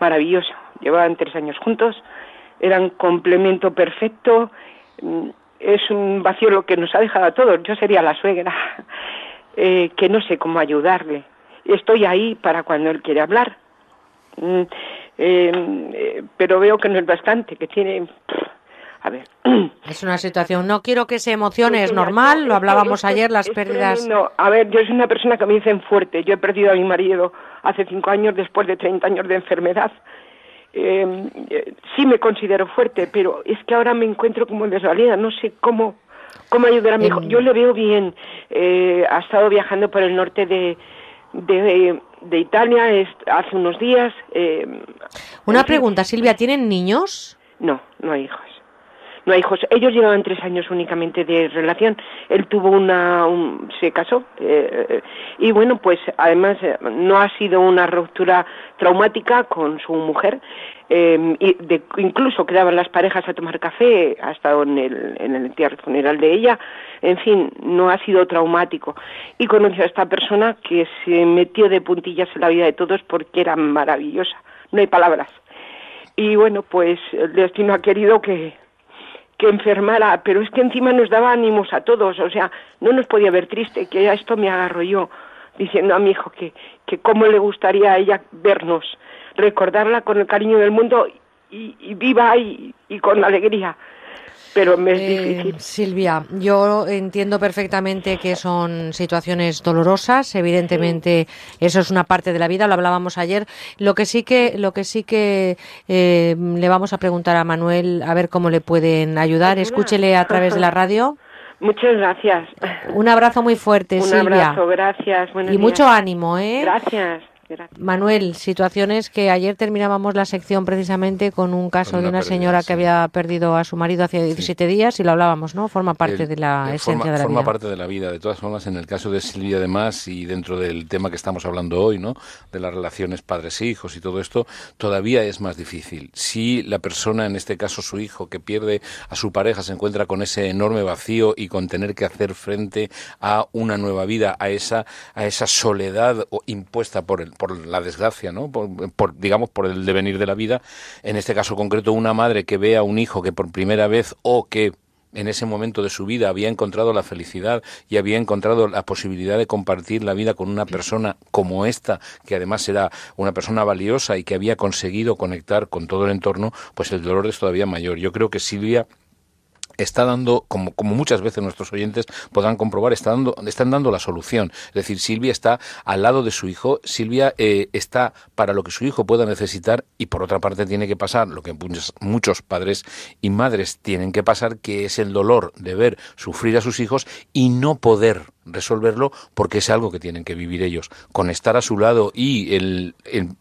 maravillosa. Llevaban tres años juntos, eran complemento perfecto. mm, Es un vacío lo que nos ha dejado a todos. Yo sería la suegra, eh, que no sé cómo ayudarle. Estoy ahí para cuando él quiere hablar. Mm, eh, eh, pero veo que no es bastante, que tiene... A ver, Es una situación, no quiero que se emocione, es normal, lo hablábamos ayer, las pérdidas. Tremendo. A ver, yo soy una persona que me dicen fuerte. Yo he perdido a mi marido hace cinco años después de 30 años de enfermedad. Eh, eh, sí me considero fuerte, pero es que ahora me encuentro como desvalida. No sé cómo, cómo ayudar a mi hijo. Yo le veo bien. Eh, ha estado viajando por el norte de, de, de Italia es- hace unos días. eh, Una pregunta, Silvia, ¿tienen niños? no, no hay hijos. No hay hijos. Ellos llevaban tres años únicamente de relación. Él tuvo una, un- se casó eh, y bueno, pues además eh, no ha sido una ruptura traumática con su mujer. eh, de- incluso quedaban las parejas a tomar café, ha estado en el, en el entierro funeral de ella. En fin, no ha sido traumático. Y conoció a esta persona que se metió de puntillas en la vida de todos porque era maravillosa. No hay palabras y bueno, pues el destino ha querido que, que enfermara, pero es que encima nos daba ánimos a todos, o sea, no nos podía ver triste, que a esto me agarro yo, diciendo a mi hijo que, que cómo le gustaría a ella vernos, recordarla con el cariño del mundo y, viva y, y con alegría, pero me es Eh, difícil. Silvia, yo entiendo perfectamente que son situaciones dolorosas, evidentemente eso es una parte de la vida, lo hablábamos ayer. Lo que sí que, lo que sí que eh, le vamos a preguntar a Manuel a ver cómo le pueden ayudar. Escúchele a través de la radio. Muchas gracias. Un abrazo muy fuerte, Un Silvia. abrazo, gracias. buenos Y días. mucho ánimo, ¿eh? Gracias. Gracias. Manuel, situaciones que ayer terminábamos la sección precisamente con un caso Con de una pérdida, señora sí. que había perdido a su marido hace 17 días y lo hablábamos, ¿no? Forma parte El- de la eh, esencia forma, de la forma vida. parte de la vida. De todas formas, en el caso de Silvia, además, y dentro del tema que estamos hablando hoy, ¿no? De las relaciones padres-hijos y todo esto, todavía es más difícil. Si la persona, en este caso su hijo, que pierde a su pareja, se encuentra con ese enorme vacío y con tener que hacer frente a una nueva vida, a esa, a esa soledad o- impuesta por, el, por la desgracia, ¿no? Por, por, digamos, por el devenir de la vida. En este caso concreto, una madre que ve a un hijo que por primera vez o que en ese momento de su vida había encontrado la felicidad y había encontrado la posibilidad de compartir la vida con una persona como esta, que además era una persona valiosa y que había conseguido conectar con todo el entorno, pues el dolor es todavía mayor. Yo creo que Silvia está dando, como, como muchas veces nuestros oyentes podrán comprobar, está dando, están dando la solución. Es decir, Silvia está al lado de su hijo, Silvia eh, está para lo que su hijo pueda necesitar y por otra parte tiene que pasar lo que muchos, padres y madres tienen que pasar, que es el dolor de ver sufrir a sus hijos y no poder resolverlo porque es algo que tienen que vivir ellos. Con estar a su lado y el, el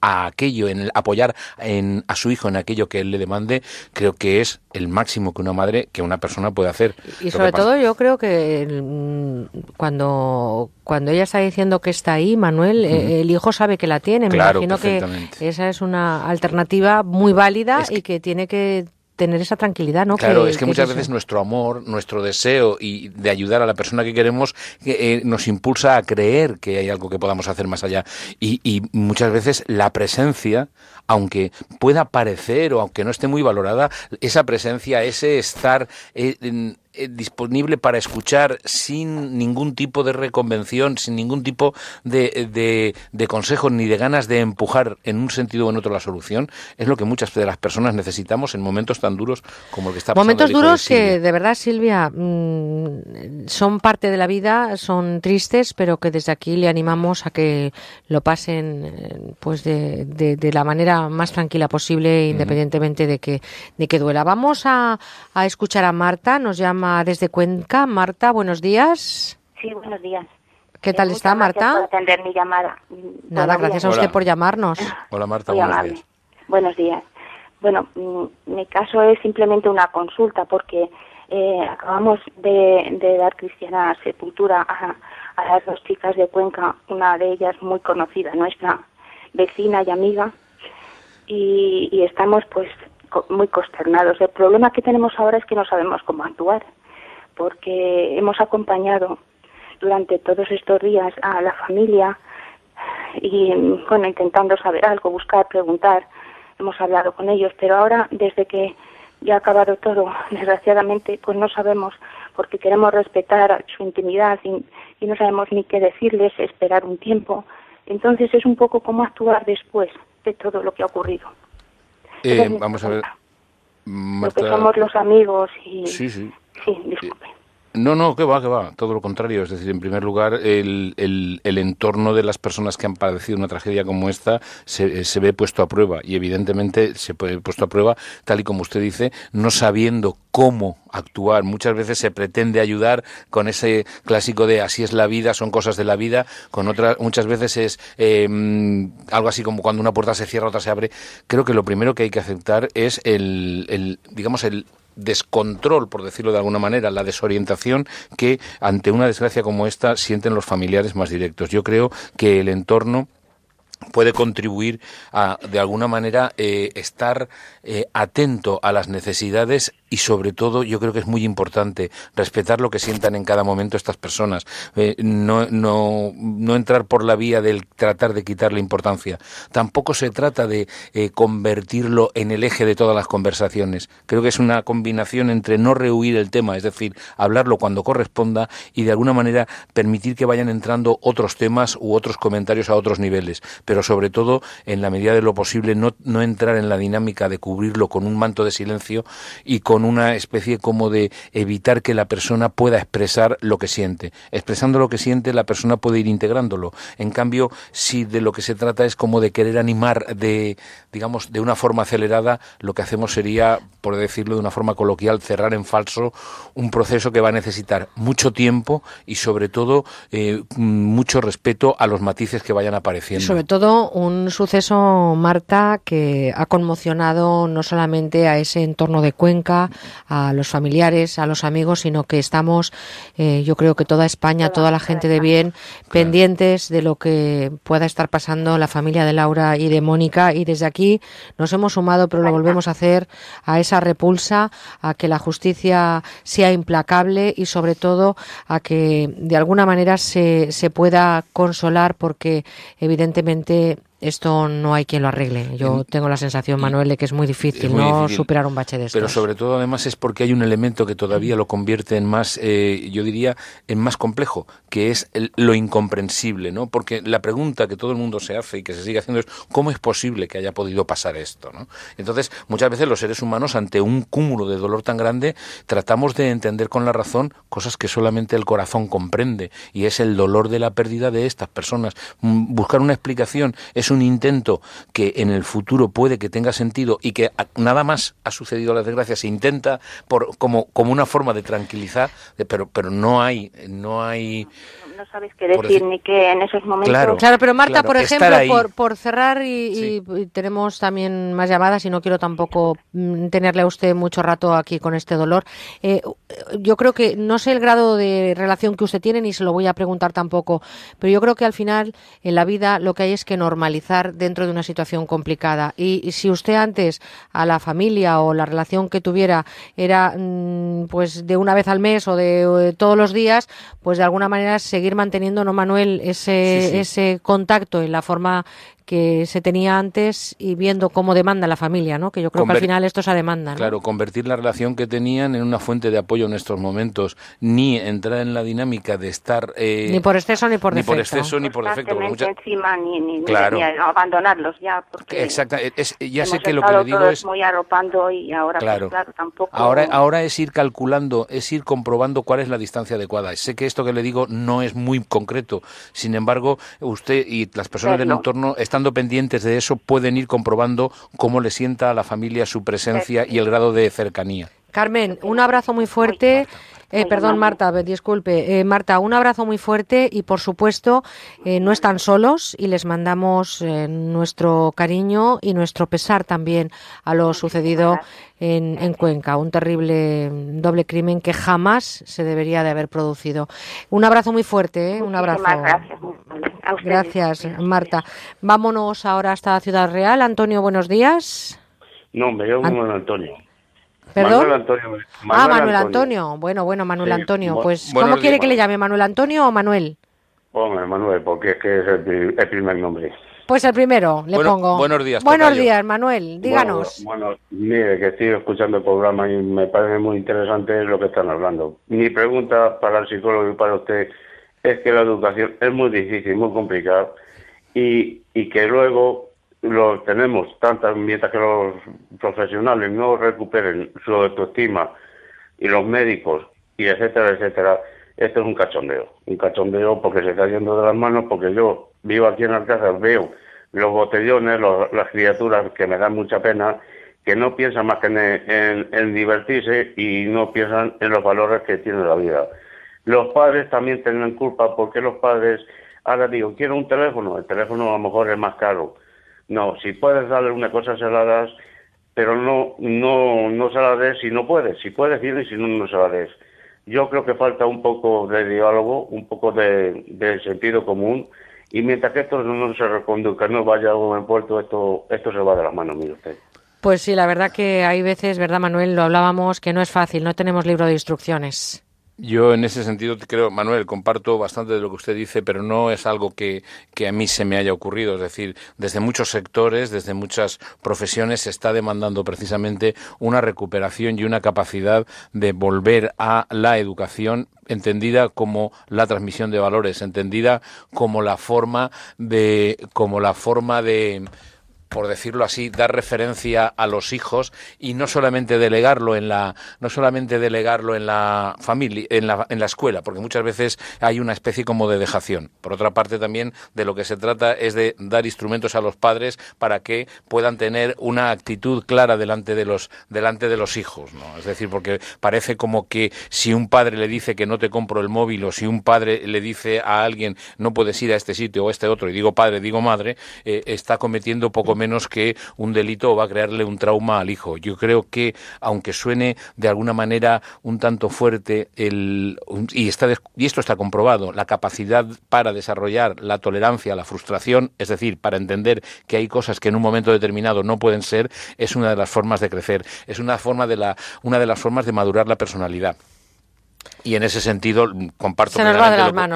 a aquello, en el apoyar en, a su hijo en aquello que él le demande, creo que es el máximo que una madre, que una persona puede hacer. Y sobre todo yo creo que mm, cuando, cuando ella está diciendo que está ahí, Manuel, eh, el hijo sabe que la tiene. Me Claro, imagino que esa es una alternativa muy válida y que tiene que tener esa tranquilidad, ¿no? Claro, es que muchas veces nuestro amor, nuestro deseo y de ayudar a la persona que queremos eh, nos impulsa a creer que hay algo que podamos hacer más allá. Y, y muchas veces la presencia, aunque pueda parecer o aunque no esté muy valorada, esa presencia, ese estar eh, eh, disponible para escuchar sin ningún tipo de reconvención, sin ningún tipo de, de, de consejo ni de ganas de empujar en un sentido o en otro la solución, es lo que muchas de las personas necesitamos en momentos tan duros como el que está pasando. Momentos de duros que de verdad, Silvia, mm, son parte de la vida, son tristes, pero que desde aquí le animamos a que lo pasen eh, pues de, de- de la manera más tranquila posible, independientemente de que, de que duela. Vamos a, a escuchar a Marta, nos llama desde Cuenca. Marta, buenos días. Sí, buenos días. ¿Qué tal Muchas está, gracias por Marta? atender mi llamada. Nada, gracias a usted por llamarnos. Hola Marta, Muy buenos amable. días. Buenos días. Bueno, mm, mi caso es simplemente una consulta porque eh, acabamos de, de dar cristiana sepultura a, a las dos chicas de Cuenca, una de ellas muy conocida, nuestra vecina y amiga, y, y estamos pues co- muy consternados. El problema que tenemos ahora es que no sabemos cómo actuar, porque hemos acompañado durante todos estos días a la familia y bueno, intentando saber algo, buscar, preguntar, hemos hablado con ellos, pero ahora desde que ya ha acabado todo, desgraciadamente, pues no sabemos porque queremos respetar su intimidad y, y no sabemos ni qué decirles, esperar un tiempo. Entonces es un poco cómo actuar después de todo lo que ha ocurrido. Eh, vamos a ver. Lo que Marta- somos los amigos y... Sí, sí. Sí, disculpe. No, no, que va, que va, todo lo contrario. Es decir, en primer lugar, el, el, el entorno de las personas que han padecido una tragedia como esta se, se ve puesto a prueba y evidentemente se puede puesto a prueba, tal y como usted dice, no sabiendo cómo actuar. Muchas veces se pretende ayudar con ese clásico de así es la vida, son cosas de la vida, con otras muchas veces es eh, algo así como cuando una puerta se cierra, otra se abre. Creo que lo primero que hay que aceptar es el, el digamos, el descontrol, por decirlo de alguna manera, la desorientación que ante una desgracia como esta sienten los familiares más directos. Yo creo que el entorno puede contribuir a, de alguna manera, eh, estar eh, atento a las necesidades y, sobre todo, yo creo que es muy importante respetar lo que sientan en cada momento estas personas. Eh, no, no, no entrar por la vía del tratar de quitarle importancia. Tampoco se trata de convertirlo en el eje de todas las conversaciones. Creo que es una combinación entre no rehuir el tema, es decir, hablarlo cuando corresponda y, de alguna manera, permitir que vayan entrando otros temas u otros comentarios a otros niveles pero sobre todo, en la medida de lo posible, no, entrar en la dinámica de cubrirlo con un manto de silencio y con una especie como de evitar que la persona pueda expresar lo que siente. Expresando lo que siente, la persona puede ir integrándolo. En cambio, si de lo que se trata es como de querer animar de, digamos, de una forma acelerada, lo que hacemos sería, por decirlo de una forma coloquial, cerrar en falso un proceso que va a necesitar mucho tiempo y, sobre todo, eh, mucho respeto a los matices que vayan apareciendo. Sobre todo un suceso, Marta, que ha conmocionado no solamente a ese entorno de Cuenca, a los familiares, a los amigos, sino que estamos, eh, yo creo que toda España, toda la gente de bien, pendientes de lo que pueda estar pasando la familia de Laura y de Mónica. Y desde aquí nos hemos sumado, pero lo volvemos a hacer, a esa repulsa, a que la justicia sea implacable y sobre todo a que de alguna manera se, se pueda consolar porque evidentemente で、esto no hay quien lo arregle. Yo tengo la sensación, Manuel, de que es muy difícil, Es muy no difícil. superar un bache de estos. Pero sobre todo, además, es porque hay un elemento que todavía lo convierte en más, eh, yo diría, en más complejo, que es el- lo incomprensible, ¿no? Porque la pregunta que todo el mundo se hace y que se sigue haciendo es ¿cómo es posible que haya podido pasar esto, ¿no? Entonces, muchas veces los seres humanos, ante un cúmulo de dolor tan grande, tratamos de entender con la razón cosas que solamente el corazón comprende, y es el dolor de la pérdida de estas personas. Mm, Buscar una explicación es un intento que en el futuro puede que tenga sentido y que nada más ha sucedido la desgracia se intenta por como como una forma de tranquilizar, pero pero no hay no hay No sabes qué decir decir- ni qué en esos momentos. Claro. Claro, pero Marta, Claro, por ejemplo, por, por cerrar y, y- y tenemos también más llamadas y no quiero tampoco mm, tenerle a usted mucho rato aquí con este dolor. Eh, yo creo que no sé el grado de relación que usted tiene ni se lo voy a preguntar tampoco, pero yo creo que al final en la vida lo que hay es que normalizar dentro de una situación complicada. Y, y si usted antes a la familia o la relación que tuviera era mm, pues de una vez al mes o de, o de todos los días, pues de alguna manera seguir manteniendo, ¿no, Manuel, ese, Sí, sí. ese contacto en la forma que se tenía antes y viendo cómo demanda la familia, ¿no? Que yo creo que al final esto es a demanda, ¿no? Claro, convertir la relación que tenían en una fuente de apoyo en estos momentos, ni entrar en la dinámica de estar eh, Ni por exceso ni por ni por defecto. exceso ni por defecto. muchas- encima ni, ni, ni- Claro. ni abandonarlos ya porque Exacta, es- ya sé que lo que le digo es muy arropando y ahora pues, Claro. claro, tampoco Ahora, ahora es ir calculando, es ir comprobando cuál es la distancia adecuada. Sé que esto que le digo no es muy concreto, sin embargo, usted y las personas del entorno, estando pendientes de eso, pueden ir comprobando cómo le sienta a la familia su presencia y el grado de cercanía. Carmen, un abrazo muy fuerte Eh, perdón, Marta, disculpe. Eh, Marta, un abrazo muy fuerte y, por supuesto, eh, no están solos y les mandamos nuestro cariño y nuestro pesar también a lo sucedido en, en, Cuenca. Un terrible doble crimen que jamás se debería de haber producido. Un abrazo muy fuerte, un abrazo. Gracias. gracias, Marta. Vámonos ahora hasta Ciudad Real. Antonio, buenos días. No, me llamo Manuel Antonio. ¿Perdón? Manuel Antonio. ah, Manuel Antonio. Bueno, bueno, Manuel Antonio. Pues, ¿cómo quiere que le llame? ¿Manuel Antonio o Manuel? Ponme Manuel, porque es que es el, primer nombre. Pues el primero, le pongo. Buenos días. Buenos días, Manuel. Díganos. Bueno, mire, que estoy escuchando el programa y me parece muy interesante lo que están hablando. Mi pregunta para el psicólogo y para usted es que la educación es muy difícil, muy complicada y, y que luego lo tenemos tantas mientras que los profesionales no recuperen su autoestima y los médicos y etcétera etcétera esto es un cachondeo. Un cachondeo porque se está yendo de las manos porque yo vivo aquí en Alcázar veo los botellones las criaturas que me dan mucha pena que no piensan más que en, en divertirse y no piensan en los valores que tiene la vida. Los padres también tienen culpa porque los padres ahora digo quiero un teléfono el teléfono a lo mejor es más caro no, si puedes darle una cosa, se la das, pero no, no, no se la des si no puedes. Si puedes, bien, y si no, no se la des. Yo creo que falta un poco de diálogo, un poco de, sentido común, y mientras que esto no se reconduzca, no vaya a buen puerto, esto, esto se va de las manos, mire usted. Pues sí, la verdad que hay veces, ¿verdad, Manuel? Lo hablábamos, que no es fácil, no tenemos libro de instrucciones. Yo en ese sentido creo, Manuel, comparto bastante de lo que usted dice, pero no es algo que, que, a mí se me haya ocurrido. Es decir, desde muchos sectores, desde muchas profesiones, se está demandando precisamente una recuperación y una capacidad de volver a la educación entendida como la transmisión de valores, entendida como la forma de, como la forma de por decirlo así, dar referencia a los hijos y no solamente delegarlo en la, no solamente delegarlo en la familia, en la, en la escuela, porque muchas veces hay una especie como de dejación. Por otra parte, también de lo que se trata es de dar instrumentos a los padres para que puedan tener una actitud clara delante de los, delante de los hijos, ¿no? Es decir, porque parece como que si un padre le dice que no te compro el móvil o si un padre le dice a alguien no puedes ir a este sitio o a este otro, y digo padre, digo madre, eh, está cometiendo poco menos que un delito va a crearle un trauma al hijo. Yo creo que, aunque suene de alguna manera un tanto fuerte, el, y, está, y esto está comprobado, la capacidad para desarrollar la tolerancia, la frustración, es decir, para entender que hay cosas que en un momento determinado no pueden ser, es una de las formas de crecer, es una, forma de la, una de las formas de madurar la personalidad. Y en ese sentido comparto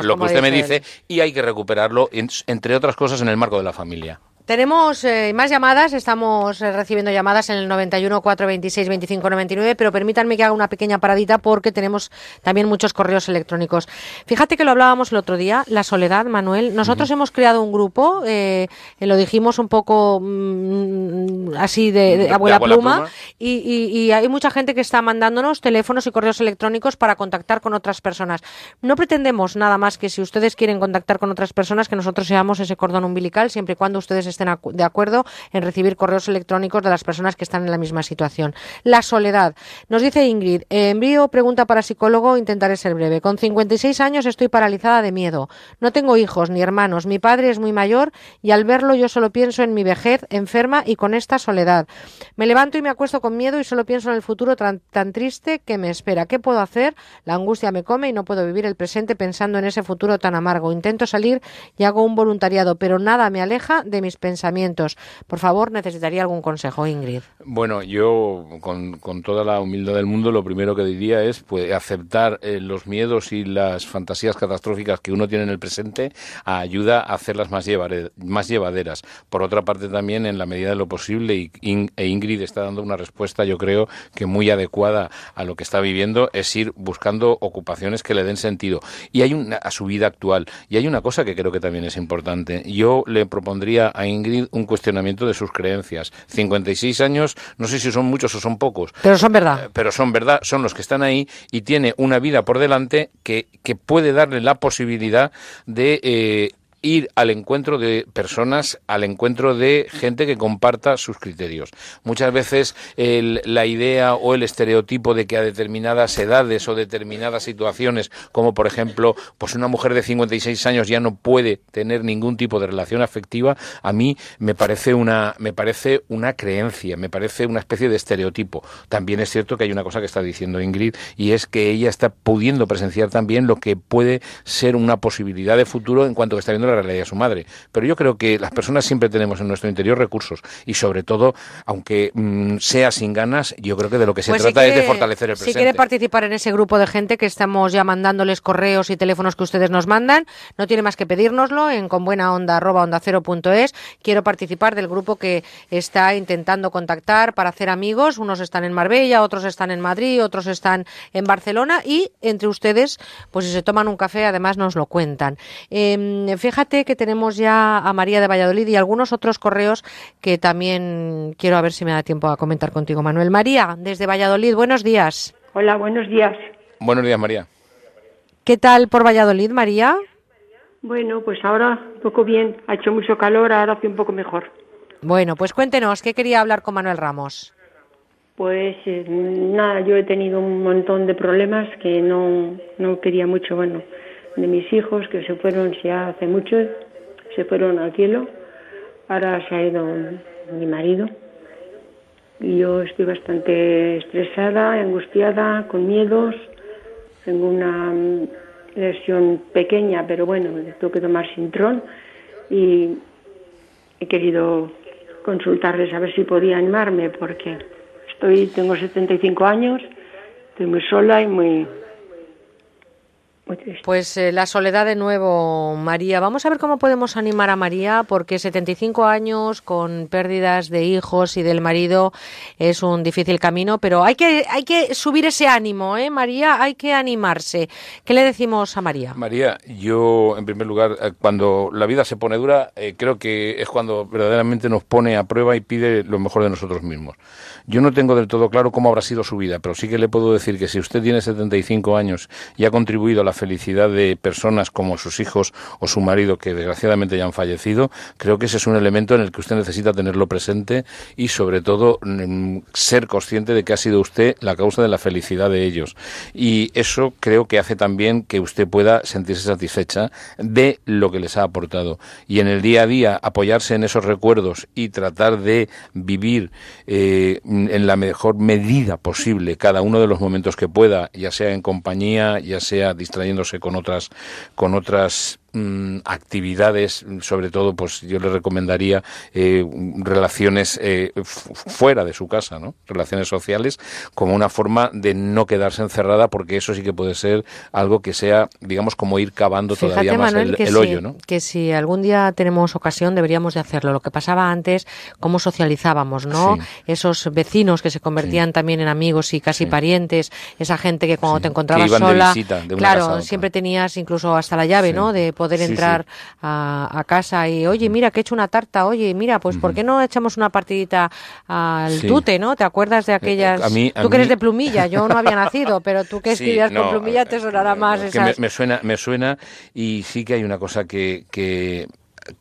lo, que usted me dice y hay que recuperarlo, entre otras cosas, en el marco de la familia. Tenemos eh, más llamadas, estamos eh, recibiendo llamadas en el 91 426 25 99, pero permítanme que haga una pequeña paradita porque tenemos también muchos correos electrónicos. Fíjate que lo hablábamos el otro día, la soledad, Manuel. Nosotros hemos creado un grupo, eh, lo dijimos un poco mm, así de, abuela, pluma, Y, hay mucha gente que está mandándonos teléfonos y correos electrónicos para contactar con otras personas. No pretendemos nada más que si ustedes quieren contactar con otras personas, que nosotros seamos ese cordón umbilical, siempre y cuando ustedes estén de acuerdo en recibir correos electrónicos de las personas que están en la misma situación. La soledad. Nos dice Ingrid, eh, envío pregunta para psicólogo, intentaré ser breve. Con 56 años estoy paralizada de miedo. No tengo hijos ni hermanos. Mi padre es muy mayor y al verlo yo solo pienso en mi vejez, enferma y con esta soledad. Me levanto y me acuesto con miedo y solo pienso en el futuro tan, tan triste que me espera. ¿Qué puedo hacer? La angustia me come y no puedo vivir el presente pensando en ese futuro tan amargo. Intento salir y hago un voluntariado, pero nada me aleja de mis pensamientos. Por favor, necesitaría algún consejo, Ingrid. Bueno, yo con, toda la humildad del mundo lo primero que diría es pues, aceptar eh, los miedos y las fantasías catastróficas que uno tiene en el presente ayuda a hacerlas más, más llevaderas. Por otra parte, también en la medida de lo posible, y e Ingrid está dando una respuesta, yo creo que muy adecuada a lo que está viviendo, es ir buscando ocupaciones que le den sentido. Y hay una, a su vida actual. Y hay una cosa que creo que también es importante. Yo le propondría a Ingrid un cuestionamiento de sus creencias. 56 años, no sé si son muchos o son pocos. Pero son verdad. Eh, pero son verdad, son los que están ahí y tiene una vida por delante que, que puede darle la posibilidad de... Eh, ir al encuentro de personas, al encuentro de gente que comparta sus criterios. Muchas veces la idea o el estereotipo de que a determinadas edades o determinadas situaciones, como por ejemplo, pues una mujer de 56 años ya no puede tener ningún tipo de relación afectiva, a mí me parece una me parece una creencia, me parece una especie de estereotipo. También es cierto que hay una cosa que está diciendo Ingrid y es que ella está pudiendo presenciar también lo que puede ser una posibilidad de futuro en cuanto que está viendo la realidad de su madre. Pero yo creo que las personas siempre tenemos en nuestro interior recursos y sobre todo, aunque mm, sea sin ganas, yo creo que de lo que se Pues trata es de fortalecer el presente. Si quiere participar en ese grupo de gente que estamos ya mandándoles correos y teléfonos que ustedes nos mandan, no tiene más que pedírnoslo en conbuenaonda.es. Quiero participar del grupo que está intentando contactar para hacer amigos. Unos están en Marbella, otros están en Madrid, otros están en Barcelona y entre ustedes, pues si se toman un café, además nos lo cuentan. Eh, fíjate que tenemos ya a María de Valladolid y algunos otros correos que también quiero a ver si me da tiempo a comentar contigo, Manuel. María, desde Valladolid, buenos días. Hola, buenos días. Buenos días, María. ¿Qué tal por Valladolid, María? Bueno, pues ahora un poco bien. Ha hecho mucho calor, ahora hace un poco mejor. Bueno, pues cuéntenos, ¿qué quería hablar con Manuel Ramos? Pues eh, nada, yo he tenido un montón de problemas que no, no quería mucho, bueno, de mis hijos que se fueron ya hace mucho, se fueron al cielo. Ahora se ha ido mi marido. Y yo estoy bastante estresada, angustiada, con miedos. Tengo una mm, lesión pequeña, pero bueno, tengo que tomar Sintrón. Y he querido consultarles a ver si podía animarme, porque estoy, tengo 75 años, estoy muy sola y muy, Pues eh, la soledad de nuevo, María. Vamos a ver cómo podemos animar a María, porque 75 años con pérdidas de hijos y del marido es un difícil camino, pero hay que, hay que subir ese ánimo, ¿eh, María? Hay que animarse. ¿Qué le decimos a María? María, yo en primer lugar, eh, cuando la vida se pone dura, eh, creo que es cuando verdaderamente nos pone a prueba y pide lo mejor de nosotros mismos. Yo no tengo del todo claro cómo habrá sido su vida, pero sí que le puedo decir que si usted tiene 75 años y ha contribuido a la felicidad de personas como sus hijos o su marido que desgraciadamente ya han fallecido, creo que ese es un elemento en el que usted necesita tenerlo presente y sobre todo mm, ser consciente de que ha sido usted la causa de la felicidad de ellos. Y eso creo que hace también que usted pueda sentirse satisfecha de lo que les ha aportado. Y en el día a día apoyarse en esos recuerdos y tratar de vivir eh, en la mejor medida posible cada uno de los momentos que pueda, ya sea en compañía, ya sea distrayéndose con otras con otras mm, actividades, sobre todo, pues yo le recomendaría eh, relaciones eh, fuera de su casa, ¿no? Relaciones sociales, como una forma de no quedarse encerrada, porque eso sí que puede ser algo que sea, digamos, como ir cavando Fíjate, todavía más Manuel, el, que el si- hoyo, ¿no? Que si algún día tenemos ocasión deberíamos de hacerlo. Lo que pasaba antes, cómo socializábamos, ¿no? Sí. Esos vecinos que se convertían también en amigos y casi parientes, esa gente que cuando te encontrabas iban de sola, visita de una claro, casa siempre tenías incluso hasta la llave. ¿no? De poder Sí, sí. entrar A, a casa y, oye, mira, que he hecho una tarta, oye, mira, pues ¿por qué no echamos una partidita al Sí. tute, ¿no? ¿Te acuerdas de aquellas? a mí- a tú que eres de plumilla, yo no había nacido, pero tú que escribías no, con plumilla te sonará más que me, me suena me suena y sí que hay una cosa que, que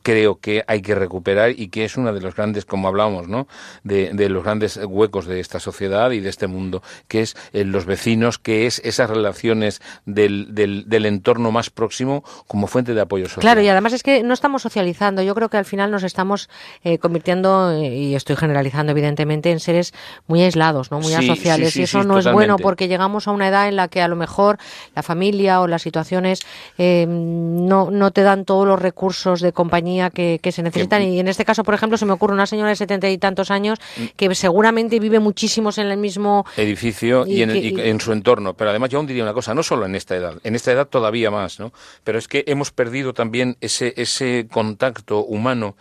creo que hay que recuperar y que es uno de los grandes, como hablábamos, ¿no? De, de los grandes huecos de esta sociedad y de este mundo, que es eh, los vecinos, que es esas relaciones del, del, del entorno más próximo como fuente de apoyo social. Claro, y además es que no estamos socializando. Yo creo que al final nos estamos eh, convirtiendo, eh, y estoy generalizando evidentemente, en seres muy aislados, ¿no? muy Sí, asociales. sí, sí, y eso no es bueno porque llegamos a una edad en la que a lo mejor la familia o las situaciones eh, no, no te dan todos los recursos de compañía que, que se necesitan. Y en este caso, por ejemplo, se me ocurre una señora de setenta y tantos años Mm. que seguramente vive muchísimos en el mismo edificio y, Y en, que- y y- en su entorno. Pero además yo aún diría una cosa, no solo en esta edad, en esta edad todavía más, ¿no? Pero es que hemos perdido también ese, ese contacto humano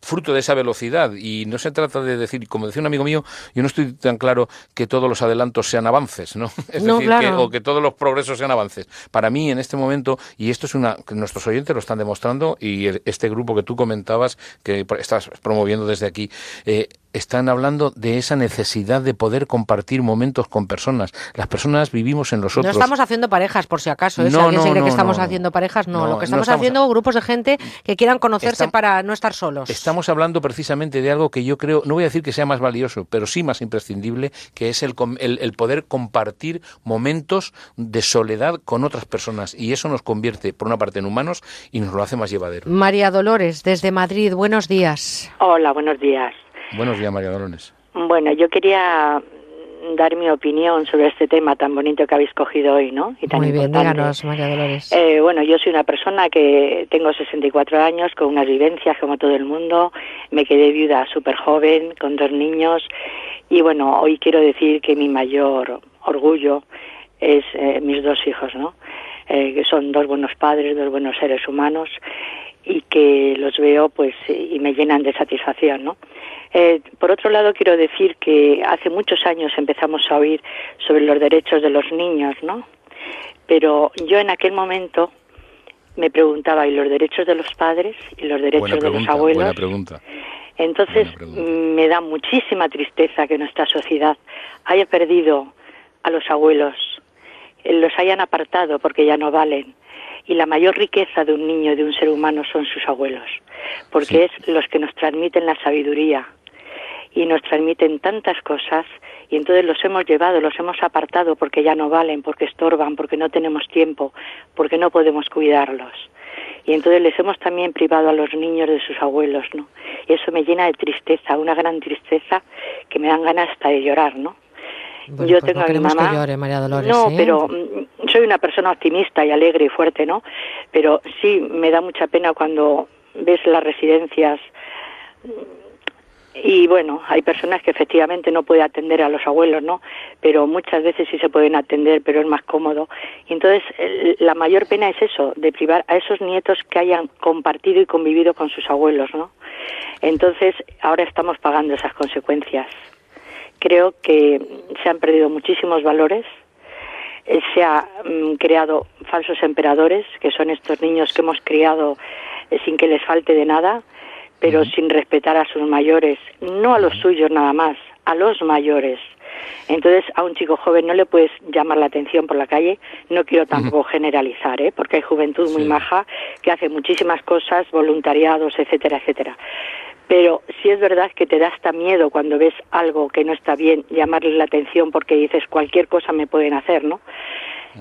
fruto de esa velocidad y no se trata de decir, como decía un amigo mío, yo no estoy tan claro que todos los adelantos sean avances, ¿no? Es No, decir, claro. que, o que todos los progresos sean avances. Para mí en este momento, y esto es una, nuestros oyentes lo están demostrando y el- este grupo que tú comentabas, que estás promoviendo desde aquí, eh, están hablando de esa necesidad de poder compartir momentos con personas. Las personas vivimos en los otros. No estamos haciendo parejas, por si acaso. ¿eh? si No, alguien no, se cree no, que estamos no. haciendo parejas, no. No, Lo que no estamos, estamos- haciendo grupos de gente que quieran conocerse para no estar solos. Estamos hablando precisamente de algo que yo creo, no voy a decir que sea más valioso, pero sí más imprescindible, que es el, com- el, el poder compartir momentos de soledad con otras personas. Y eso nos convierte, por una parte, en humanos y nos lo hace más llevadero. María Dolores, desde Madrid, buenos días. Hola, buenos días. Buenos días, María Dolores. Bueno, yo quería dar mi opinión sobre este tema tan bonito que habéis cogido hoy, ¿no? Y tan Muy bien, importante. díganos, María Dolores. Eh, bueno, yo soy una persona que tengo 64 años, con unas vivencias como todo el mundo. Me quedé viuda súper joven, con dos niños. Y bueno, hoy quiero decir que mi mayor orgullo es eh, mis dos hijos, ¿no? Eh, que son dos buenos padres, dos buenos seres humanos y que los veo pues y me llenan de satisfacción, ¿no? Eh, por otro lado, quiero decir que hace muchos años empezamos a oír sobre los derechos de los niños, ¿no? Pero yo en aquel momento me preguntaba, ¿y los derechos de los padres y los derechos Buena de los abuelos? buena pregunta. Entonces mm, me da muchísima tristeza que nuestra sociedad haya perdido a los abuelos, eh, los hayan apartado porque ya no valen. Y la mayor riqueza de un niño, de un ser humano, son sus abuelos, porque es los que nos transmiten la sabiduría y nos transmiten tantas cosas y entonces los hemos llevado, los hemos apartado porque ya no valen, porque estorban, porque no tenemos tiempo, porque no podemos cuidarlos. Y entonces les hemos también privado a los niños de sus abuelos, ¿no? Y eso me llena de tristeza, una gran tristeza que me dan ganas hasta de llorar, ¿no? Bueno, Yo pues tengo no a mi mamá. que llore, María Dolores. No, ¿eh? pero mm, soy una persona optimista y alegre y fuerte, ¿no? Pero sí me da mucha pena cuando ves las residencias y bueno, hay personas que efectivamente no pueden atender a los abuelos, ¿no? Pero muchas veces sí se pueden atender, pero es más cómodo. Y entonces la mayor pena es eso, de privar a esos nietos que hayan compartido y convivido con sus abuelos, ¿no? Entonces ahora estamos pagando esas consecuencias. Creo que se han perdido muchísimos valores, eh, se ha mm, creado falsos emperadores, que son estos niños que hemos criado eh, sin que les falte de nada, pero sin respetar a sus mayores, no a los suyos nada más, a los mayores. Entonces, a un chico joven no le puedes llamar la atención por la calle. No quiero tampoco generalizar, ¿eh? porque hay juventud muy maja que hace muchísimas cosas, voluntariados, etcétera, etcétera. Pero sí es verdad que te da hasta miedo cuando ves algo que no está bien, llamarles la atención porque dices cualquier cosa me pueden hacer, ¿no?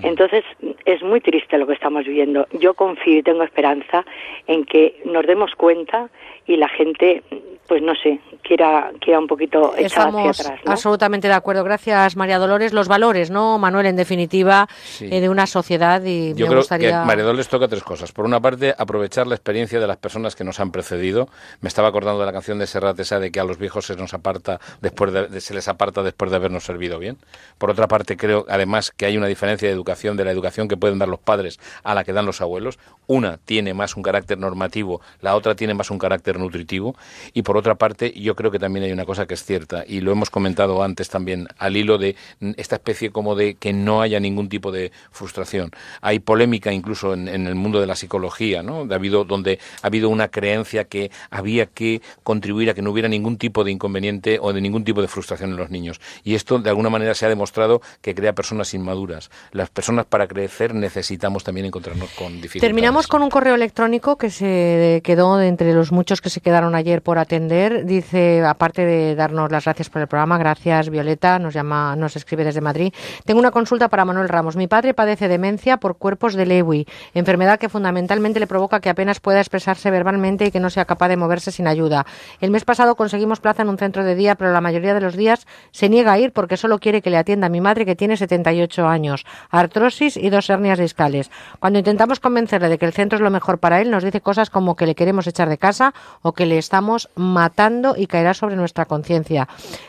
Entonces es muy triste lo que estamos viviendo. Yo confío y tengo esperanza en que nos demos cuenta y la gente, pues no sé, quiera, quiera un poquito echar hacia Estamos atrás. ¿no? absolutamente de acuerdo. Gracias, María Dolores. Los valores, ¿no, Manuel? En definitiva, Sí. eh, de una sociedad y Yo me creo gustaría... que María Dolores toca tres cosas. Por una parte, aprovechar la experiencia de las personas que nos han precedido. Me estaba acordando de la canción de Serrat esa de que a los viejos se nos aparta después de, de- se les aparta después de habernos servido bien. Por otra parte, creo además que hay una diferencia de educación de la educación que pueden dar los padres a la que dan los abuelos. Una tiene más un carácter normativo, la otra tiene más un carácter nutritivo. Y por otra parte, yo creo que también hay una cosa que es cierta y lo hemos comentado antes también al hilo de esta especie como de que no haya ningún tipo de frustración. Hay polémica incluso en, el mundo de la psicología, ¿no? Donde ha habido una creencia que había que contribuir a que no hubiera ningún tipo de inconveniente o de ningún tipo de frustración en los niños. Y esto de alguna manera se ha demostrado que crea personas inmaduras. Las personas para crecer necesitamos también encontrarnos con dificultades. Terminamos con un correo electrónico que se quedó entre los muchos que se quedaron ayer por atender. Dice, aparte de darnos las gracias por el programa, gracias Violeta, nos llama, nos escribe desde Madrid. Tengo una consulta para Manuel Ramos. Mi padre padece demencia por cuerpos de Lewy, enfermedad que fundamentalmente le provoca que apenas pueda expresarse verbalmente y que no sea capaz de moverse sin ayuda. El mes pasado conseguimos plaza en un centro de día, pero la mayoría de los días se niega a ir porque solo quiere que le atienda mi madre que tiene 78 años, artrosis y dos hernias discales. Cuando intentamos convencerle de que el centro es lo mejor para él, nos dice cosas como que le queremos echar de casa o que le estamos matando y caerá sobre nuestra conciencia.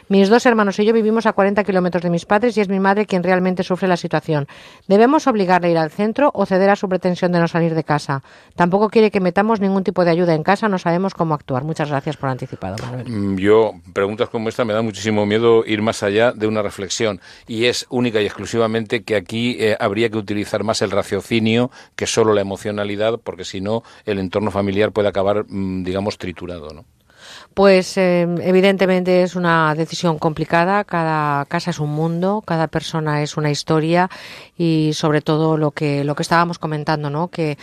Mis dos hermanos y yo vivimos a 40 kilómetros de mis padres y es mi madre quien realmente sufre la situación. ¿Debemos obligarle a ir al centro o ceder a su pretensión de no salir de casa? Tampoco quiere que metamos ningún tipo de ayuda en casa, no sabemos cómo actuar. Muchas gracias por anticipado, Manuel. Mm, Yo, preguntas como esta, me da muchísimo miedo ir más allá de una reflexión. Y es única y exclusivamente que aquí eh, habría que utilizar más el raciocinio que solo la emocionalidad, porque si no, el entorno familiar puede acabar, mm, digamos, triturado. ¿no? Pues eh, evidentemente es una decisión complicada, cada casa es un mundo, cada persona es una historia y sobre todo lo que lo que estábamos comentando, ¿no? Que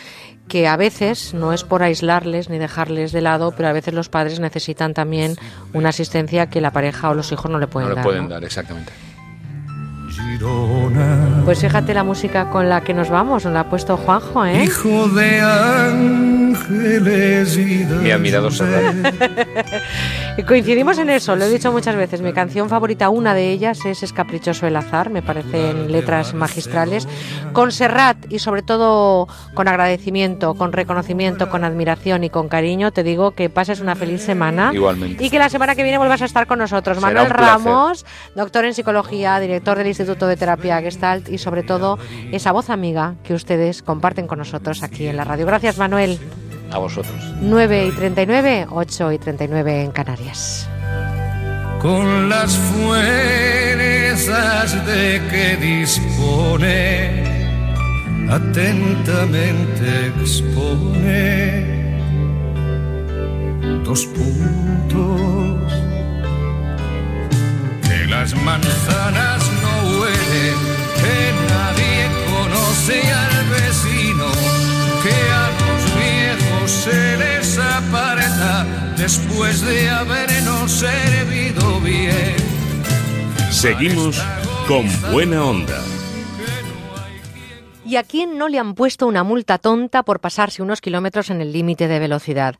que a veces no es por aislarles ni dejarles de lado, pero a veces los padres necesitan también una asistencia que la pareja o los hijos no le pueden no dar. le pueden ¿no? dar, exactamente. Pues fíjate la música con la que nos vamos, nos la ha puesto Juanjo, ¿eh? Hijo de ángeles y Me ha mirado Coincidimos en eso, lo he dicho muchas veces. Mi canción favorita, una de ellas, es Es Caprichoso el Azar, me parecen letras magistrales. Con Serrat y sobre todo con agradecimiento, con reconocimiento, con admiración y con cariño, te digo que pases una feliz semana. Igualmente. Y que la semana que viene vuelvas a estar con nosotros. Será Manuel. Ramos, doctor en psicología, director del Instituto de Terapia Gestalt y sobre todo esa voz amiga que ustedes comparten con nosotros aquí en la radio. Gracias, Manuel. A vosotros. 9 y 39, 8 y 39 en Canarias. con las fuerzas de que dispone, atentamente expone dos puntos que las manzanas nadie conoce al vecino, que a los viejos se les aparta después de habernos servido bien. Seguimos con buena onda. ¿Y a quién no le han puesto una multa tonta por pasarse unos kilómetros en el límite de velocidad?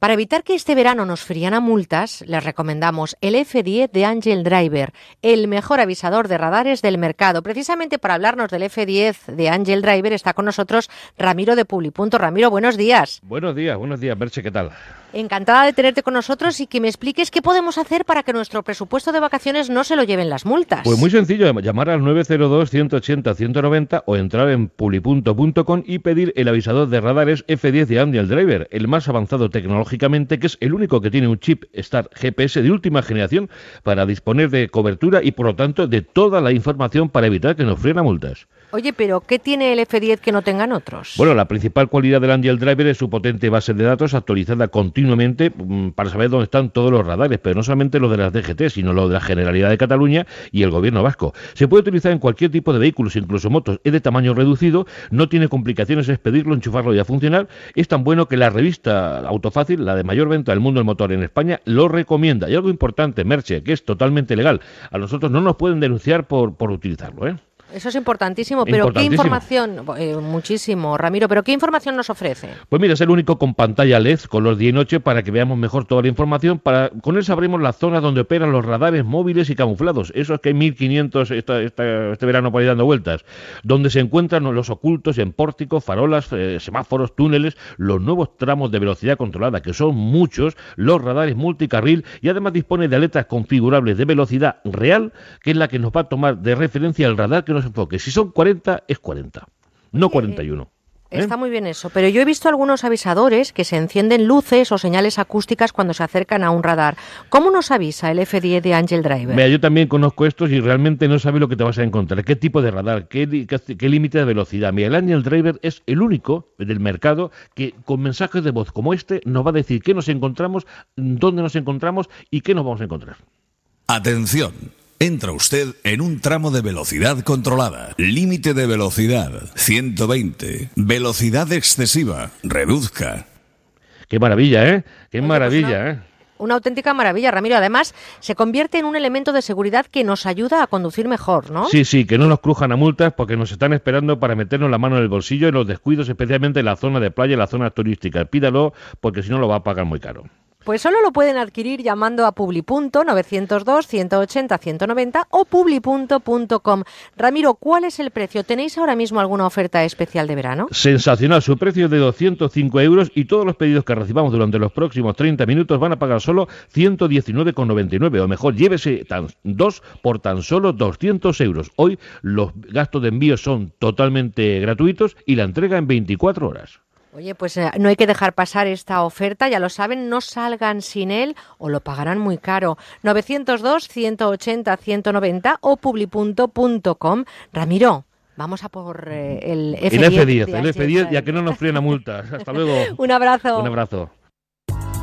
Para evitar que este verano nos frían a multas, les recomendamos el F10 de Angel Driver, el mejor avisador de radares del mercado. Precisamente para hablarnos del F10 de Angel Driver está con nosotros Ramiro de Publipunto. Ramiro, buenos días. Buenos días, buenos días, Berche, ¿qué tal? Encantada de tenerte con nosotros y que me expliques qué podemos hacer para que nuestro presupuesto de vacaciones no se lo lleven las multas. Pues muy sencillo, llamar al 902-180-190 o entrar en publipunto.com y pedir el avisador de radares F10 de Angel Driver, el más avanzado tecnológicamente, que es el único que tiene un chip Star GPS de última generación para disponer de cobertura y por lo tanto de toda la información para evitar que nos fríen a multas. Oye, pero ¿qué tiene el F10 que no tengan otros? Bueno, la principal cualidad del Angel Driver es su potente base de datos actualizada continuamente mm, para saber dónde están todos los radares, pero no solamente los de las DGT, sino los de la Generalidad de Cataluña y el Gobierno vasco. Se puede utilizar en cualquier tipo de vehículos, incluso motos. Es de tamaño reducido, no tiene complicaciones, es pedirlo, enchufarlo y a funcionar. Es tan bueno que la revista Autofácil, la de mayor venta del mundo del motor en España, lo recomienda. Y algo importante, Merche, que es totalmente legal. A nosotros no nos pueden denunciar por, por utilizarlo, ¿eh? Eso es importantísimo, pero ¿qué información? Eh, muchísimo, Ramiro, pero ¿qué información nos ofrece? Pues mira, es el único con pantalla LED con los día y noche para que veamos mejor toda la información. Para, con él sabremos la zona donde operan los radares móviles y camuflados. Esos que hay 1500 esta- esta- este verano por ahí dando vueltas. Donde se encuentran los ocultos en pórticos, farolas, eh, semáforos, túneles, los nuevos tramos de velocidad controlada, que son muchos, los radares multicarril y además dispone de aletas configurables de velocidad real, que es la que nos va a tomar de referencia el radar que nos enfoque. Si son 40, es 40, no 41. ¿eh? Está muy bien eso, pero yo he visto algunos avisadores que se encienden luces o señales acústicas cuando se acercan a un radar. ¿Cómo nos avisa el F10 de Angel Driver? Mira, yo también conozco estos y realmente no sabes lo que te vas a encontrar. ¿Qué tipo de radar? ¿Qué, li- qué, qué límite de velocidad? Mira, el Angel Driver es el único del mercado que con mensajes de voz como este nos va a decir qué nos encontramos, dónde nos encontramos y qué nos vamos a encontrar. Atención. Entra usted en un tramo de velocidad controlada. Límite de velocidad 120. Velocidad excesiva. Reduzca. Qué maravilla, ¿eh? Qué pues maravilla, ¿eh? Una auténtica maravilla, Ramiro. Además, se convierte en un elemento de seguridad que nos ayuda a conducir mejor, ¿no? Sí, sí, que no nos crujan a multas porque nos están esperando para meternos la mano en el bolsillo en los descuidos, especialmente en la zona de playa y la zona turística. Pídalo porque si no lo va a pagar muy caro. Pues solo lo pueden adquirir llamando a publipunto 902 180 190 o publipunto.com. Ramiro, ¿cuál es el precio? ¿Tenéis ahora mismo alguna oferta especial de verano? Sensacional, su precio es de 205 euros y todos los pedidos que recibamos durante los próximos 30 minutos van a pagar solo 119,99 o mejor, llévese tan, dos por tan solo 200 euros. Hoy los gastos de envío son totalmente gratuitos y la entrega en 24 horas. Oye, pues eh, no hay que dejar pasar esta oferta, ya lo saben, no salgan sin él o lo pagarán muy caro. 902 180 190 o publipunto.com. Ramiro, vamos a por eh, el F10. El F10, de el Angel F10, ya que no nos fríen a multas. Hasta luego. Un abrazo. Un abrazo.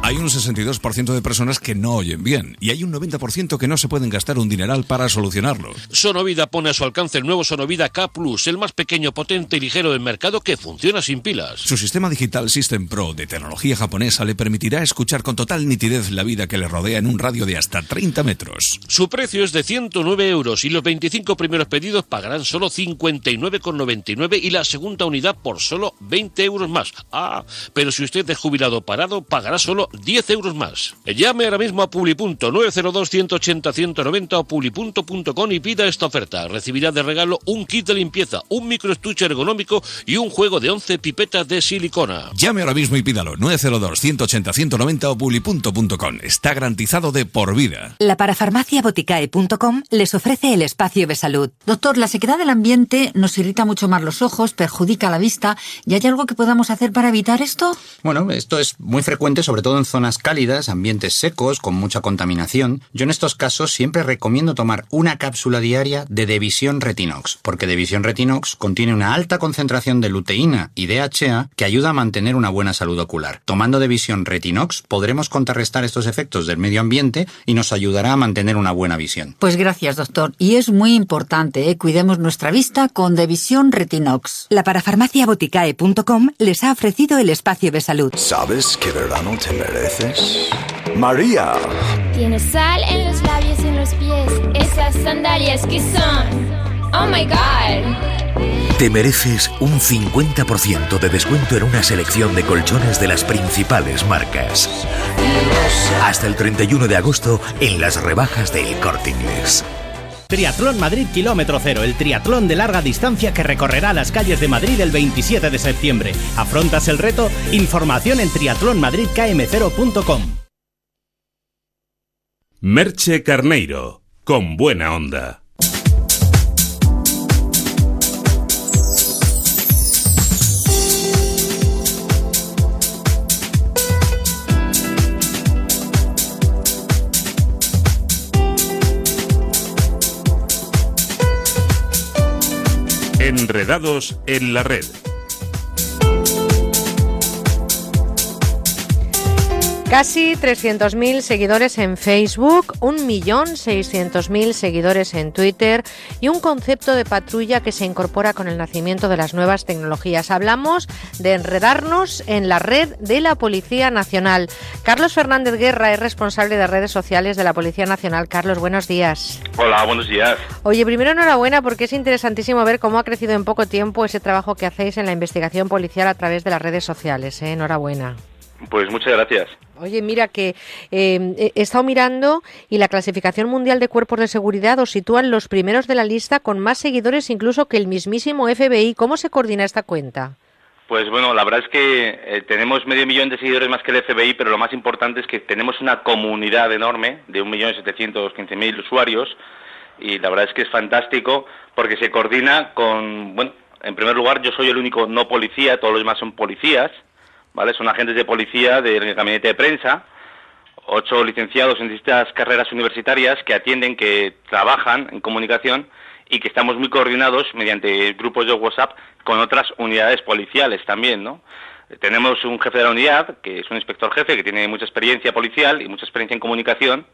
Hay un 62% de personas que no oyen bien y hay un 90% que no se pueden gastar un dineral para solucionarlo. Sonovida pone a su alcance el nuevo Sonovida K Plus, el más pequeño, potente y ligero del mercado que funciona sin pilas. Su sistema digital System Pro de tecnología japonesa le permitirá escuchar con total nitidez la vida que le rodea en un radio de hasta 30 metros. Su precio es de 109 euros y los 25 primeros pedidos pagarán solo 59,99 y la segunda unidad por solo 20 euros más. Ah, pero si usted es jubilado parado, pagará solo 10 euros más. Llame ahora mismo a Publipunto 902 180 190 o publipunto.com y pida esta oferta. Recibirá de regalo un kit de limpieza, un microestuche ergonómico y un juego de 11 pipetas de silicona. Llame ahora mismo y pídalo 902 180 190 o publipunto.com. Está garantizado de por vida. La parafarmaciaboticae.com les ofrece el espacio de salud. Doctor, la sequedad del ambiente nos irrita mucho más los ojos, perjudica la vista. ¿Y hay algo que podamos hacer para evitar esto? Bueno, esto es muy frecuente, sobre todo en zonas cálidas, ambientes secos, con mucha contaminación. Yo en estos casos siempre recomiendo tomar una cápsula diaria de Devisión Retinox, porque Devisión Retinox contiene una alta concentración de luteína y DHA que ayuda a mantener una buena salud ocular. Tomando Devisión Retinox podremos contrarrestar estos efectos del medio ambiente y nos ayudará a mantener una buena visión. Pues gracias, doctor. Y es muy importante, ¿eh? cuidemos nuestra vista con Devisión Retinox. La parafarmaciaboticae.com les ha ofrecido el espacio de salud. ¿Sabes qué verano te mereces? María. Tienes sal en los labios y en los pies. Esas sandalias que son. Oh my god. Te mereces un 50% de descuento en una selección de colchones de las principales marcas. Hasta el 31 de agosto en las rebajas del Corte Inglés. Triatlón Madrid Kilómetro Cero, el triatlón de larga distancia que recorrerá las calles de Madrid el 27 de septiembre. ¿Afrontas el reto? Información en triatlonmadridkm0.com. Merche Carneiro, con buena onda. Enredados en la red. Casi 300.000 seguidores en Facebook, 1.600.000 seguidores en Twitter y un concepto de patrulla que se incorpora con el nacimiento de las nuevas tecnologías. Hablamos de enredarnos en la red de la Policía Nacional. Carlos Fernández Guerra es responsable de redes sociales de la Policía Nacional. Carlos, buenos días. Hola, buenos días. Oye, primero enhorabuena porque es interesantísimo ver cómo ha crecido en poco tiempo ese trabajo que hacéis en la investigación policial a través de las redes sociales. ¿eh? Enhorabuena. Pues muchas gracias. Oye, mira que eh, he estado mirando y la clasificación mundial de cuerpos de seguridad os sitúan los primeros de la lista con más seguidores incluso que el mismísimo FBI. ¿Cómo se coordina esta cuenta? Pues bueno, la verdad es que eh, tenemos medio millón de seguidores más que el FBI, pero lo más importante es que tenemos una comunidad enorme de 1.715.000 usuarios y la verdad es que es fantástico porque se coordina con, bueno, en primer lugar yo soy el único no policía, todos los demás son policías, Son agentes de policía del gabinete de prensa, ocho licenciados en distintas carreras universitarias que atienden, que trabajan en comunicación y que estamos muy coordinados mediante grupos de WhatsApp con otras unidades policiales también, ¿no? Tenemos un jefe de la unidad, que es un inspector jefe, que tiene mucha experiencia policial y mucha experiencia en comunicación,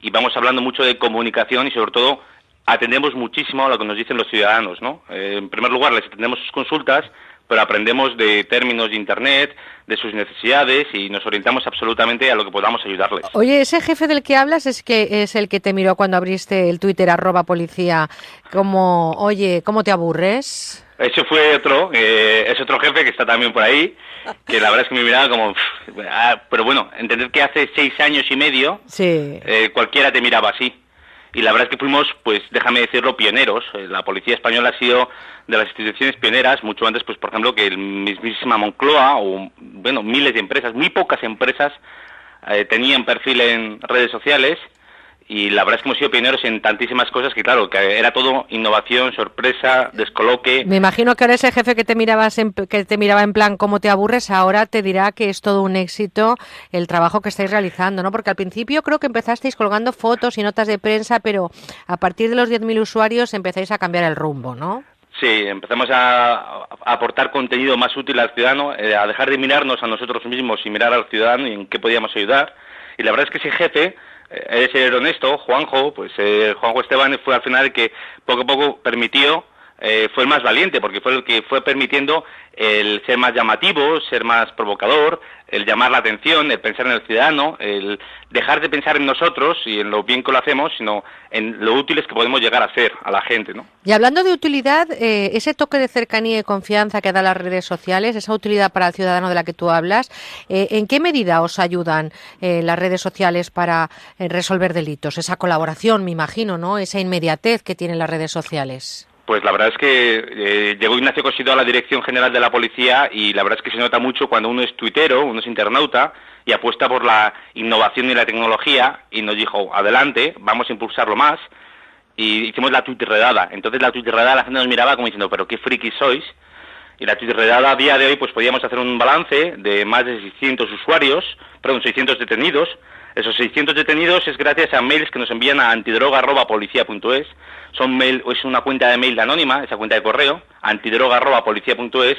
y vamos hablando mucho de comunicación y sobre todo atendemos muchísimo a lo que nos dicen los ciudadanos, ¿no? Eh, en primer lugar, les atendemos sus consultas, pero aprendemos de términos de Internet, de sus necesidades y nos orientamos absolutamente a lo que podamos ayudarles. Oye, ese jefe del que hablas es que es el que te miró cuando abriste el Twitter arroba policía, como, oye, ¿cómo te aburres? Ese fue otro, eh, es otro jefe que está también por ahí, que la verdad es que me miraba como, "Pff, ah", pero bueno, entender que hace seis años y medio Sí. eh, cualquiera te miraba así. Y la verdad es que fuimos, pues déjame decirlo, pioneros. Eh, La policía española ha sido de las instituciones pioneras, mucho antes, pues por ejemplo, que el mismísima Moncloa o, bueno, miles de empresas, muy pocas empresas eh, tenían perfil en redes sociales y la verdad es que hemos sido pioneros en tantísimas cosas que, claro, que era todo innovación, sorpresa, descoloque. Me imagino que ahora ese jefe que te mirabas en, que te miraba en plan cómo te aburres, ahora te dirá que es todo un éxito el trabajo que estáis realizando, ¿no? Porque al principio creo que empezasteis colgando fotos y notas de prensa, pero a partir de los 10.000 usuarios empezáis a cambiar el rumbo, ¿no? sí, empezamos a, aportar contenido más útil al ciudadano, eh, a dejar de mirarnos a nosotros mismos y mirar al ciudadano y en qué podíamos ayudar. Y la verdad es que ese jefe, es ser honesto, Juanjo, pues eh, Juanjo Esteban fue al final el que poco a poco permitió eh, fue el más valiente, porque fue el que fue permitiendo el ser más llamativo, ser más provocador, el llamar la atención, el pensar en el ciudadano, el dejar de pensar en nosotros y en lo bien que lo hacemos, sino en lo útiles que podemos llegar a ser a la gente, ¿no? Y hablando de utilidad, eh, ese toque de cercanía y confianza que dan las redes sociales, esa utilidad para el ciudadano de la que tú hablas, eh, ¿en qué medida os ayudan eh, las redes sociales para eh, resolver delitos? Esa colaboración, me imagino, ¿no? Esa inmediatez que tienen las redes sociales. Pues la verdad es que eh, llegó Ignacio Cosido a la Dirección General de la Policía y la verdad es que se nota mucho cuando uno es tuitero, uno es internauta y apuesta por la innovación y la tecnología y nos dijo, adelante, vamos a impulsarlo más y hicimos la tuitirredada. Entonces la tuitirredada la gente nos miraba como diciendo, pero qué frikis sois. Y la tuitirredada a día de hoy pues podíamos hacer un balance de más de 600 usuarios, perdón, 600 detenidos. Esos 600 detenidos es gracias a mails que nos envían a antidroga.policía.es. Son mail, es una cuenta de mail anónima, esa cuenta de correo, antidroga.policía.es.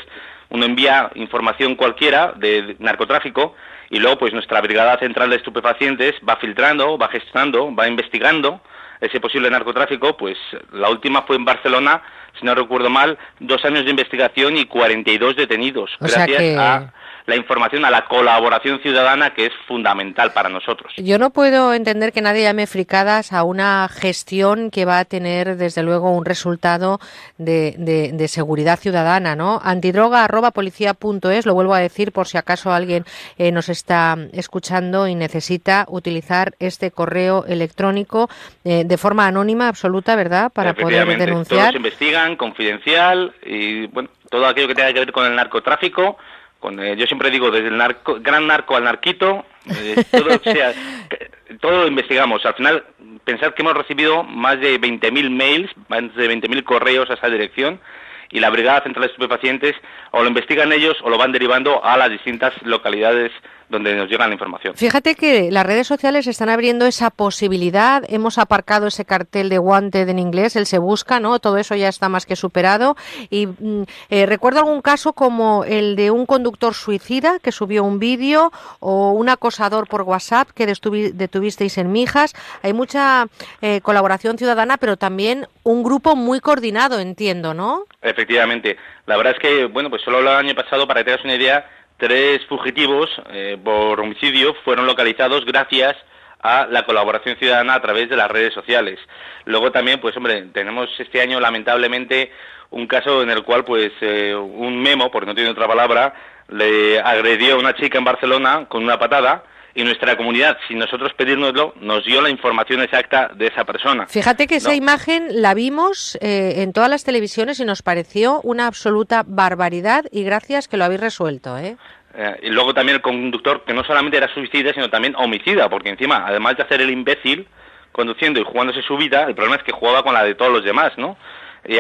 Uno envía información cualquiera de narcotráfico y luego pues nuestra Brigada Central de Estupefacientes va filtrando, va gestionando, va investigando ese posible narcotráfico, pues la última fue en Barcelona, si no recuerdo mal, dos años de investigación y 42 detenidos, O sea gracias que- a la información, a la colaboración ciudadana que es fundamental para nosotros. Yo no puedo entender que nadie llame fricadas a una gestión que va a tener, desde luego, un resultado de, de- de seguridad ciudadana, ¿no? Antidroga.policía.es, lo vuelvo a decir por si acaso alguien eh, nos está escuchando y necesita utilizar este correo electrónico eh, de forma anónima, absoluta, ¿verdad? Para poder denunciar. Todos investigan, confidencial y bueno, todo aquello que tenga que ver con el narcotráfico. Con, eh, yo siempre digo, desde el narco, gran narco al narquito, eh, todo, sea, que- todo lo investigamos. Al final, pensar que hemos recibido más de 20.000 mails, más de 20.000 correos a esa dirección y la Brigada Central de Estupefacientes o lo investigan ellos o lo van derivando a las distintas localidades donde nos llega la información. Fíjate que las redes sociales están abriendo esa posibilidad. Hemos aparcado ese cartel de wanted en inglés, el se busca, ¿no? Todo eso ya está más que superado. Y mm, eh, recuerdo algún caso como el de un conductor suicida que subió un vídeo o un acosador por WhatsApp que detuvisteis en Mijas. Hay mucha eh, colaboración ciudadana, pero también un grupo muy coordinado, entiendo, ¿no? Efectivamente. La verdad es que, bueno, pues solo el año pasado, para que tengas una idea, tres fugitivos eh, por homicidio fueron localizados gracias a la colaboración ciudadana a través de las redes sociales. Luego también, pues hombre, tenemos este año lamentablemente un caso en el cual, pues, eh, un memo, porque no tiene otra palabra, le agredió a una chica en Barcelona con una patada y nuestra comunidad, sin nosotros pedírnoslo, nos dio la información exacta de esa persona. Fíjate que esa imagen la vimos eh, en todas las televisiones y nos pareció una absoluta barbaridad y gracias que lo habéis resuelto, ¿eh? Eh, y luego también el conductor que no solamente era suicida, sino también homicida, porque encima, además de hacer el imbécil conduciendo y jugándose su vida, el problema es que jugaba con la de todos los demás, ¿no?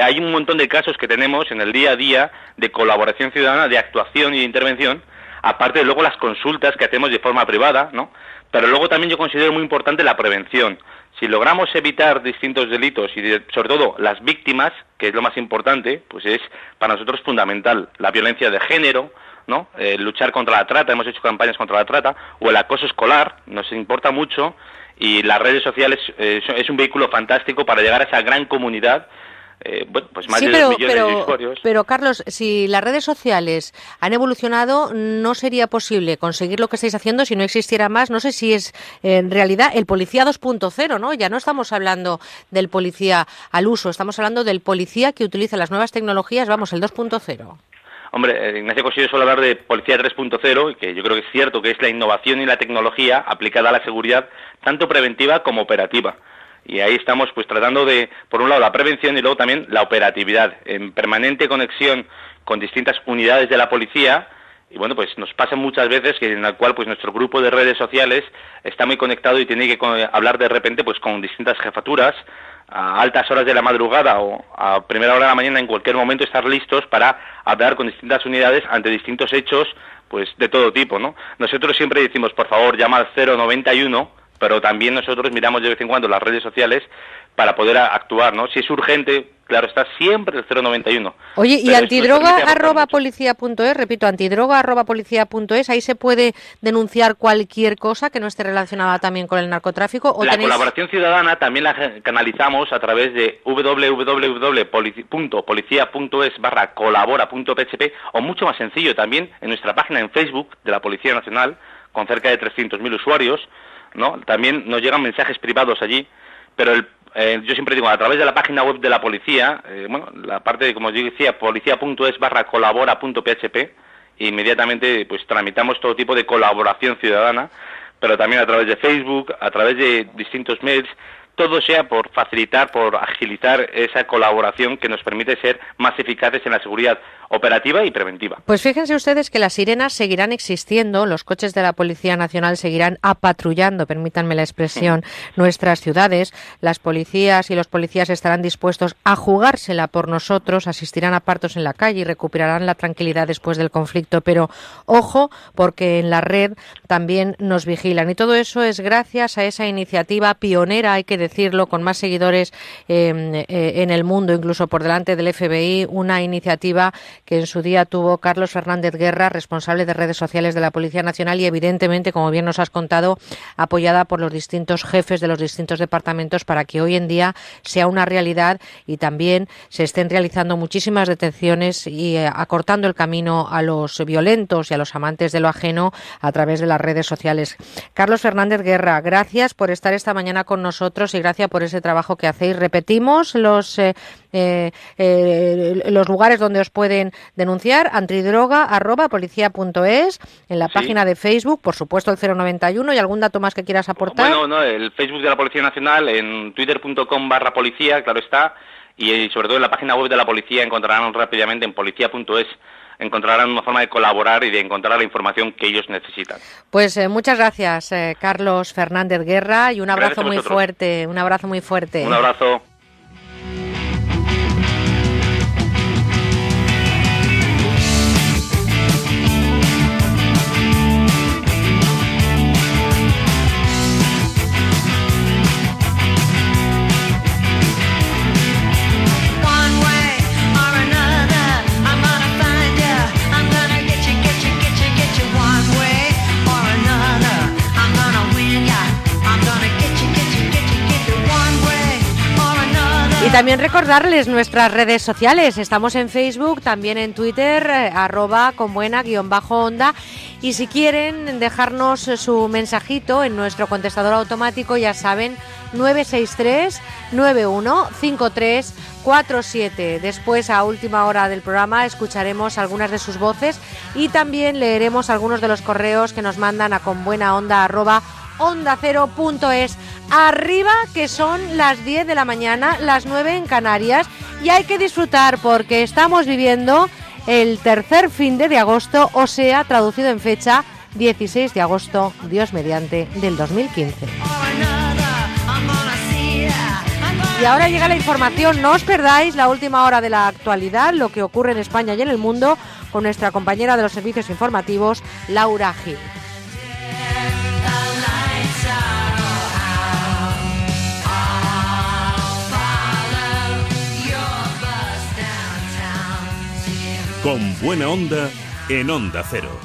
Hay un montón de casos que tenemos en el día a día de colaboración ciudadana, de actuación y de intervención, aparte de luego las consultas que hacemos de forma privada, ¿no? Pero luego también yo considero muy importante la prevención. Si logramos evitar distintos delitos y de- sobre todo las víctimas, que es lo más importante, pues es para nosotros fundamental la violencia de género, ¿no? Eh, luchar contra la trata, hemos hecho campañas contra la trata, o el acoso escolar, nos importa mucho, y las redes sociales eh, es un vehículo fantástico para llegar a esa gran comunidad, eh, bueno, pues más Sí, de pero, dos millones de pero, usuarios. pero Carlos, si las redes sociales han evolucionado, no sería posible conseguir lo que estáis haciendo si no existiera más. No sé si es en realidad el policía 2.0, ¿no? Ya no estamos hablando del policía al uso, estamos hablando del policía que utiliza las nuevas tecnologías, vamos, el 2.0. Hombre, eh, Ignacio Cosillo suele hablar de Policía 3.0, y que yo creo que es cierto que es la innovación y la tecnología aplicada a la seguridad, tanto preventiva como operativa. Y ahí estamos pues tratando de, por un lado, la prevención y luego también la operatividad, en permanente conexión con distintas unidades de la policía. Y bueno, pues nos pasa muchas veces que en el cual pues nuestro grupo de redes sociales está muy conectado y tiene que hablar de repente pues con distintas jefaturas a altas horas de la madrugada o a primera hora de la mañana en cualquier momento estar listos para hablar con distintas unidades ante distintos hechos pues de todo tipo, ¿no? Nosotros siempre decimos, por favor, llama al 091 pero también nosotros miramos de vez en cuando las redes sociales para poder actuar, ¿no? Si es urgente, claro, está siempre el 091. Oye, y antidroga arroba policía.es, repito, antidroga arroba policía.es, ahí se puede denunciar cualquier cosa que no esté relacionada también con el narcotráfico. ¿O La tenéis... colaboración ciudadana también la canalizamos a través de www.policia.es barra colabora.php o mucho más sencillo también en nuestra página en Facebook de la Policía Nacional con cerca de 300.000 usuarios, ¿no? También nos llegan mensajes privados allí, pero el- eh, yo siempre digo, a través de la página web de la policía, eh, bueno, la parte, de, como yo decía, policía.es barra colabora.php, inmediatamente pues tramitamos todo tipo de colaboración ciudadana, pero también a través de Facebook, a través de distintos mails, todo sea por facilitar, por agilizar esa colaboración que nos permite ser más eficaces en la seguridad operativa y preventiva. Pues fíjense ustedes que las sirenas seguirán existiendo, los coches de la Policía Nacional seguirán apatrullando, permítanme la expresión, nuestras ciudades. Las policías y los policías estarán dispuestos a jugársela por nosotros, asistirán a partos en la calle y recuperarán la tranquilidad después del conflicto. Pero ojo, porque en la red también nos vigilan. Y todo eso es gracias a esa iniciativa pionera, hay que decirlo, con más seguidores eh, eh, en el mundo, incluso por delante del FBI, una iniciativa que en su día tuvo Carlos Fernández Guerra, responsable de redes sociales de la Policía Nacional y evidentemente, como bien nos has contado, apoyada por los distintos jefes de los distintos departamentos para que hoy en día sea una realidad y también se estén realizando muchísimas detenciones y eh, acortando el camino a los violentos y a los amantes de lo ajeno a través de las redes sociales. Carlos Fernández Guerra, gracias por estar esta mañana con nosotros y gracias por ese trabajo que hacéis. Repetimos los eh, eh, eh, los lugares donde os pueden denunciar, antidroga arroba policía.es, en la Sí. página de Facebook, por supuesto el 091 y algún dato más que quieras aportar. Bueno, no, el Facebook de la Policía Nacional, en twitter.com barra policía, claro está, y eh, sobre todo en la página web de la policía encontrarán rápidamente en policía.es, encontrarán una forma de colaborar y de encontrar la información que ellos necesitan. Pues eh, muchas gracias, eh, Carlos Fernández Guerra, y un abrazo muy fuerte, un abrazo muy fuerte. Un abrazo. También recordarles nuestras redes sociales. Estamos en Facebook, también en Twitter, eh, arroba con buena guion bajo onda. Y si quieren dejarnos eh, su mensajito en nuestro contestador automático, ya saben, 963 9153 47. Después, a última hora del programa, escucharemos algunas de sus voces y también leeremos algunos de los correos que nos mandan a conbuenaonda arroba onda cero punto es. Arriba que son las 10 de la mañana, las 9 en Canarias y hay que disfrutar porque estamos viviendo el tercer fin de, de agosto, o sea, traducido en fecha 16 de agosto, Dios mediante, del 2015. Y ahora llega la información, no os perdáis la última hora de la actualidad, lo que ocurre en España y en el mundo, con nuestra compañera de los servicios informativos, Laura Gil. Con buena onda en Onda Cero.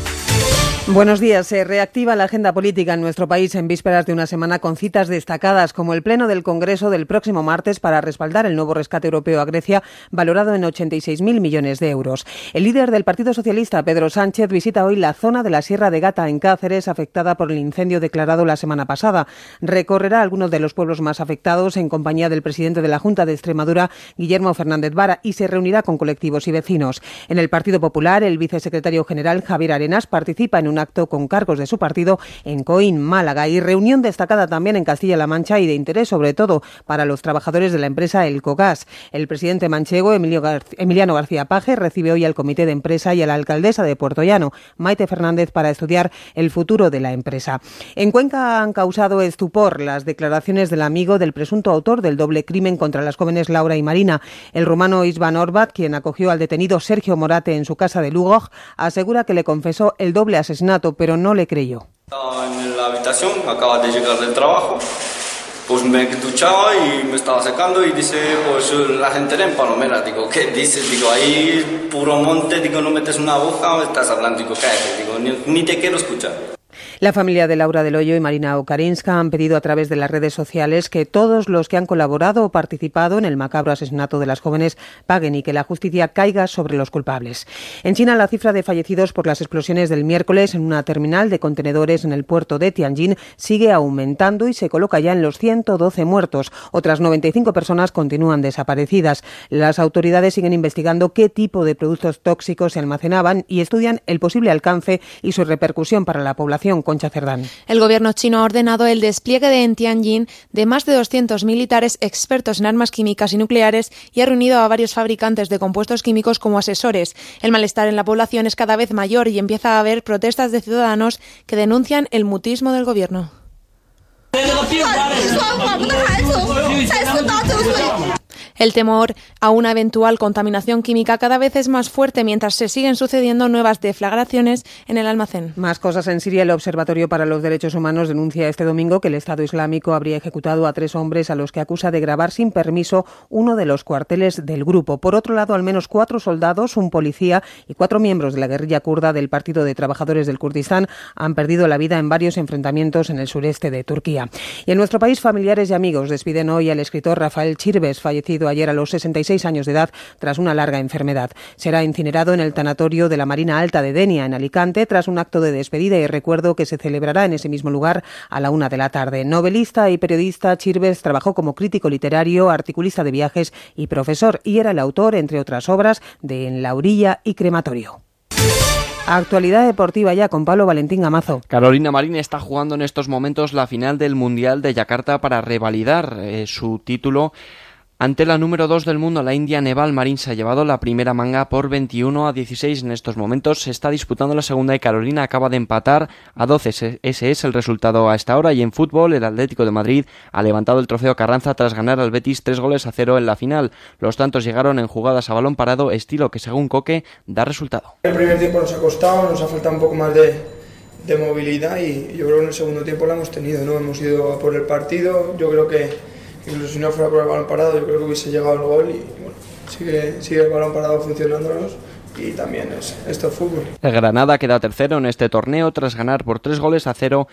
Buenos días. Se reactiva la agenda política en nuestro país en vísperas de una semana con citas destacadas, como el Pleno del Congreso del próximo martes para respaldar el nuevo rescate europeo a Grecia, valorado en 86.000 millones de euros. El líder del Partido Socialista, Pedro Sánchez, visita hoy la zona de la Sierra de Gata, en Cáceres, afectada por el incendio declarado la semana pasada. Recorrerá algunos de los pueblos más afectados en compañía del presidente de la Junta de Extremadura, Guillermo Fernández Vara, y se reunirá con colectivos y vecinos. En el Partido Popular, el vicesecretario general, Javier Arenas, participa en un acto con cargos de su partido en Coín, Málaga, y reunión destacada también en Castilla-La Mancha y de interés sobre todo para los trabajadores de la empresa El Cogas. El presidente manchego, Emilio Gar Emiliano García Paje, recibe hoy al comité de empresa y a la alcaldesa de Puerto Llano, Maite Fernández, para estudiar el futuro de la empresa. En Cuenca han causado estupor las declaraciones del amigo del presunto autor del doble crimen contra las jóvenes Laura y Marina. El rumano Isvan Orbat, quien acogió al detenido Sergio Morate en su casa de Lugo, asegura que le confesó el doble asesinato, pero no le creyó. Estaba en la habitación, acaba de llegar del trabajo, pues me duchaba y me estaba secando y dice, pues la gente en Palomera. Digo, ¿qué dices? Digo, ahí puro monte, digo, no metes una aguja estás hablando. Digo, cállate, digo, ni, ni te quiero escuchar. La familia de Laura del Hoyo y Marina Okarinska han pedido a través de las redes sociales que todos los que han colaborado o participado en el macabro asesinato de las jóvenes paguen y que la justicia caiga sobre los culpables. En China, la cifra de fallecidos por las explosiones del miércoles en una terminal de contenedores en el puerto de Tianjin sigue aumentando y se coloca ya en los 112 muertos. Otras 95 personas continúan desaparecidas. Las autoridades siguen investigando qué tipo de productos tóxicos se almacenaban y estudian el posible alcance y su repercusión para la población. Cerdán. El gobierno chino ha ordenado el despliegue de en Tianjin de más de 200 militares expertos en armas químicas y nucleares y ha reunido a varios fabricantes de compuestos químicos como asesores. El malestar en la población es cada vez mayor y empieza a haber protestas de ciudadanos que denuncian el mutismo del gobierno. El temor a una eventual contaminación química cada vez es más fuerte mientras se siguen sucediendo nuevas deflagraciones en el almacén. Más cosas en Siria. El Observatorio para los Derechos Humanos denuncia este domingo que el Estado Islámico habría ejecutado a tres hombres a los que acusa de grabar sin permiso uno de los cuarteles del grupo. Por otro lado, al menos cuatro soldados, un policía y cuatro miembros de la guerrilla kurda del Partido de Trabajadores del Kurdistán han perdido la vida en varios enfrentamientos en el sureste de Turquía. Y en nuestro país, familiares y amigos despiden hoy al escritor Rafael Chirves, fallecido ayer a los 66 años de edad tras una larga enfermedad. Será incinerado en el tanatorio de la Marina Alta de Denia, en Alicante, tras un acto de despedida y recuerdo que se celebrará en ese mismo lugar a la una de la tarde. Novelista y periodista, Chirves trabajó como crítico literario, articulista de viajes y profesor, y era el autor, entre otras obras, de En la orilla y Crematorio. Actualidad deportiva ya con Pablo Valentín Gamazo. Carolina Marín está jugando en estos momentos la final del Mundial de Yakarta para revalidar eh, su título ante la número 2 del mundo, la India Neval Marín se ha llevado la primera manga por 21 a 16 en estos momentos. Se está disputando la segunda y Carolina acaba de empatar a 12. Ese es el resultado a esta hora. Y en fútbol, el Atlético de Madrid ha levantado el trofeo Carranza tras ganar al Betis tres goles a cero en la final. Los tantos llegaron en jugadas a balón parado, estilo que según Coque da resultado. El primer tiempo nos ha costado, nos ha faltado un poco más de, movilidad y yo creo que en el segundo tiempo la hemos tenido. ¿no? Hemos ido por el partido. Yo creo que incluso si no fuera por el balón parado, yo creo que hubiese llegado el gol y bueno, sigue, sigue el balón parado funcionándonos y también es, esto es fútbol. El Granada queda tercero en este torneo tras ganar por tres goles a cero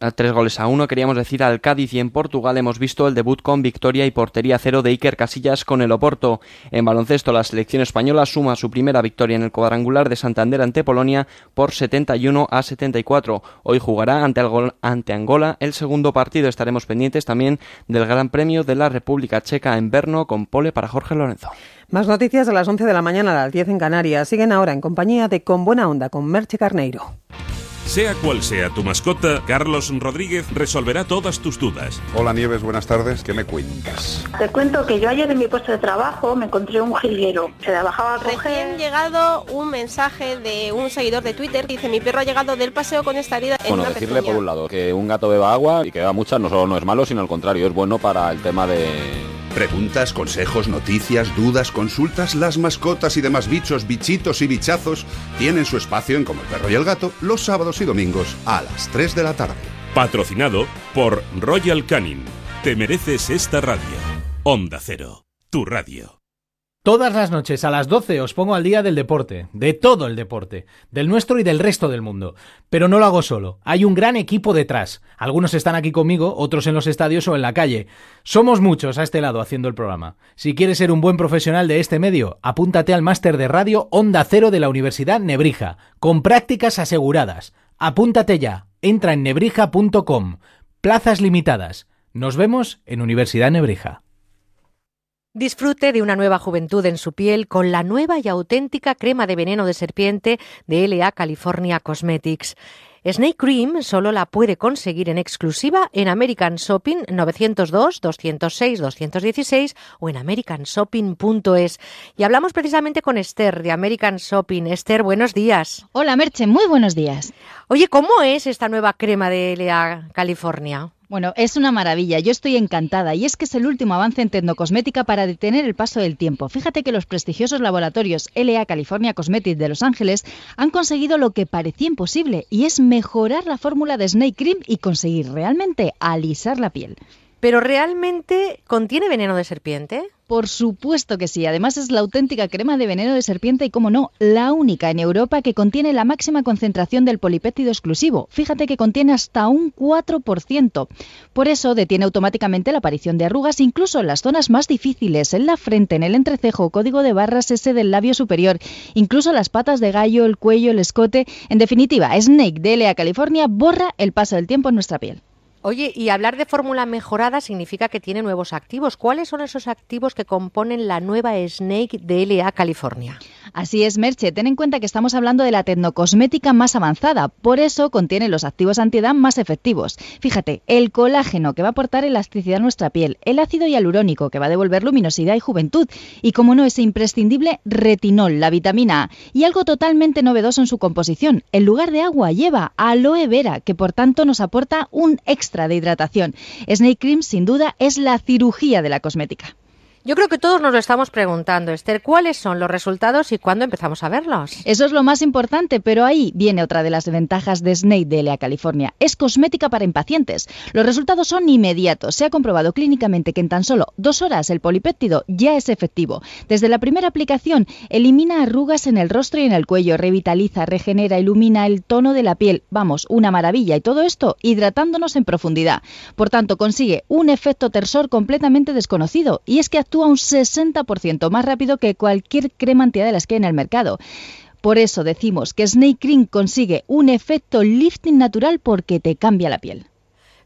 a tres goles a uno, queríamos decir al Cádiz y en Portugal hemos visto el debut con victoria y portería cero de Iker Casillas con el Oporto. En baloncesto la selección española suma su primera victoria en el cuadrangular de Santander ante Polonia por 71 a 74. Hoy jugará ante, Angola el segundo partido. Estaremos pendientes también del Gran Premio de la República Checa en Berno con pole para Jorge Lorenzo. Más noticias a las 11 de la mañana a las 10 en Canarias. Siguen ahora en compañía de Con Buena Onda con Merche Carneiro. Sea cual sea tu mascota, Carlos Rodríguez resolverá todas tus dudas. Hola Nieves, buenas tardes. ¿Qué me cuentas? Te cuento que yo ayer en mi puesto de trabajo me encontré un jilguero. Se la bajaba a coger. Recién llegado un mensaje de un seguidor de Twitter. Dice, mi perro ha llegado del paseo con esta herida en Bueno, una decirle pezuña". por un lado que un gato beba agua y que beba mucha no solo no es malo, sino al contrario, es bueno para el tema de... Preguntas, consejos, noticias, dudas, consultas, las mascotas y demás bichos, bichitos y bichazos tienen su espacio en Como el Perro y el Gato los sábados y domingos a las 3 de la tarde. Patrocinado por Royal Canin. Te mereces esta radio. Onda Cero, tu radio. Todas las noches a las 12 os pongo al día del deporte, de todo el deporte, del nuestro y del resto del mundo. Pero no lo hago solo, hay un gran equipo detrás. Algunos están aquí conmigo, otros en los estadios o en la calle. Somos muchos a este lado haciendo el programa. Si quieres ser un buen profesional de este medio, apúntate al máster de radio Onda Cero de la Universidad Nebrija, con prácticas aseguradas. Apúntate ya, entra en nebrija.com. Plazas limitadas. Nos vemos en Universidad Nebrija. Disfrute de una nueva juventud en su piel con la nueva y auténtica crema de veneno de serpiente de LA California Cosmetics. Snake Cream solo la puede conseguir en exclusiva en American Shopping 902 206 216 o en americanshopping.es. Y hablamos precisamente con Esther de American Shopping. Esther, buenos días. Hola Merche, muy buenos días. Oye, ¿cómo es esta nueva crema de LA California? Bueno, es una maravilla, yo estoy encantada y es que es el último avance en tecnocosmética para detener el paso del tiempo. Fíjate que los prestigiosos laboratorios LA California Cosmetics de Los Ángeles han conseguido lo que parecía imposible y es mejorar la fórmula de Snake Cream y conseguir realmente alisar la piel. ¿Pero realmente contiene veneno de serpiente? Por supuesto que sí. Además es la auténtica crema de veneno de serpiente y, como no, la única en Europa que contiene la máxima concentración del polipéptido exclusivo. Fíjate que contiene hasta un 4%. Por eso detiene automáticamente la aparición de arrugas incluso en las zonas más difíciles, en la frente, en el entrecejo, código de barras ese del labio superior, incluso las patas de gallo, el cuello, el escote. En definitiva, Snake de LA California borra el paso del tiempo en nuestra piel. Oye, y hablar de fórmula mejorada significa que tiene nuevos activos. ¿Cuáles son esos activos que componen la nueva Snake de LA California? Así es, Merche. Ten en cuenta que estamos hablando de la tecnocosmética más avanzada. Por eso contiene los activos antiedad más efectivos. Fíjate, el colágeno que va a aportar elasticidad a nuestra piel, el ácido hialurónico que va a devolver luminosidad y juventud, y como no, ese imprescindible retinol, la vitamina A, y algo totalmente novedoso en su composición. En lugar de agua lleva aloe vera, que por tanto nos aporta un extra de hidratación. Snake Cream, sin duda, es la cirugía de la cosmética. Yo creo que todos nos lo estamos preguntando, Esther, ¿cuáles son los resultados y cuándo empezamos a verlos? Eso es lo más importante, pero ahí viene otra de las ventajas de Snake de LA California. Es cosmética para impacientes. Los resultados son inmediatos. Se ha comprobado clínicamente que en tan solo dos horas el polipéptido ya es efectivo. Desde la primera aplicación, elimina arrugas en el rostro y en el cuello, revitaliza, regenera, ilumina el tono de la piel. Vamos, una maravilla. Y todo esto hidratándonos en profundidad. Por tanto, consigue un efecto tersor completamente desconocido. Y es que actúa un 60% más rápido que cualquier crema antiedad que hay en el mercado. Por eso decimos que Snake Cream consigue un efecto lifting natural porque te cambia la piel.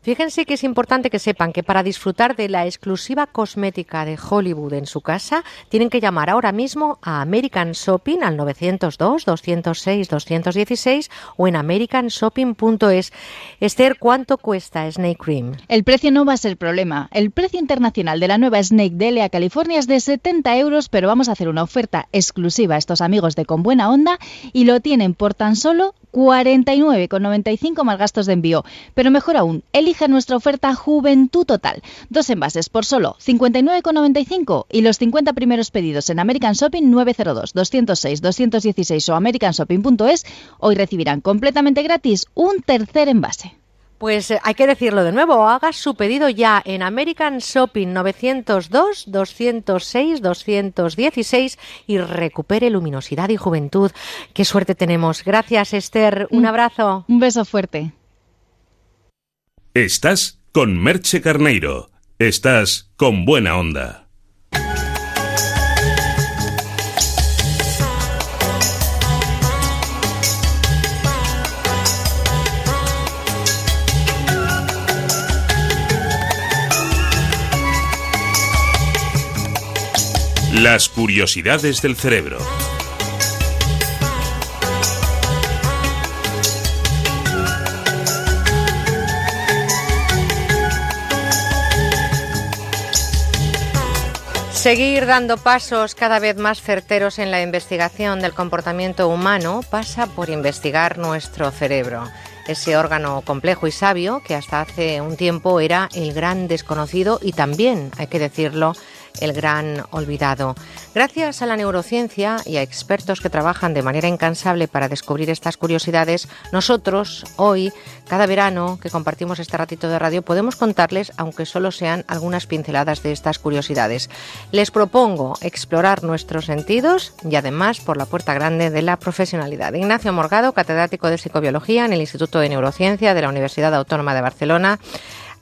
Fíjense que es importante que sepan que para disfrutar de la exclusiva cosmética de Hollywood en su casa, tienen que llamar ahora mismo a American Shopping al 902-206-216 o en americanshopping.es. Esther, ¿cuánto cuesta Snake Cream? El precio no va a ser problema. El precio internacional de la nueva Snake de LA California es de 70 euros, pero vamos a hacer una oferta exclusiva a estos amigos de Con Buena Onda y lo tienen por tan solo 49,95 más gastos de envío. Pero mejor aún, elige nuestra oferta Juventud Total. Dos envases por solo 59,95 y los 50 primeros pedidos en American Shopping 902 206 216 o americanshopping.es hoy recibirán completamente gratis un tercer envase. Pues eh, hay que decirlo de nuevo, haga su pedido ya en American Shopping 902 206 216 y recupere luminosidad y juventud. Qué suerte tenemos. Gracias, Esther. Un abrazo. Un beso fuerte. Estás con Merche Carneiro. Estás con buena onda. Las curiosidades del cerebro. Seguir dando pasos cada vez más certeros en la investigación del comportamiento humano pasa por investigar nuestro cerebro, ese órgano complejo y sabio que hasta hace un tiempo era el gran desconocido y también, hay que decirlo, el gran olvidado. Gracias a la neurociencia y a expertos que trabajan de manera incansable para descubrir estas curiosidades, nosotros hoy, cada verano que compartimos este ratito de radio, podemos contarles, aunque solo sean algunas pinceladas de estas curiosidades. Les propongo explorar nuestros sentidos y además por la puerta grande de la profesionalidad. Ignacio Morgado, catedrático de psicobiología en el Instituto de Neurociencia de la Universidad Autónoma de Barcelona,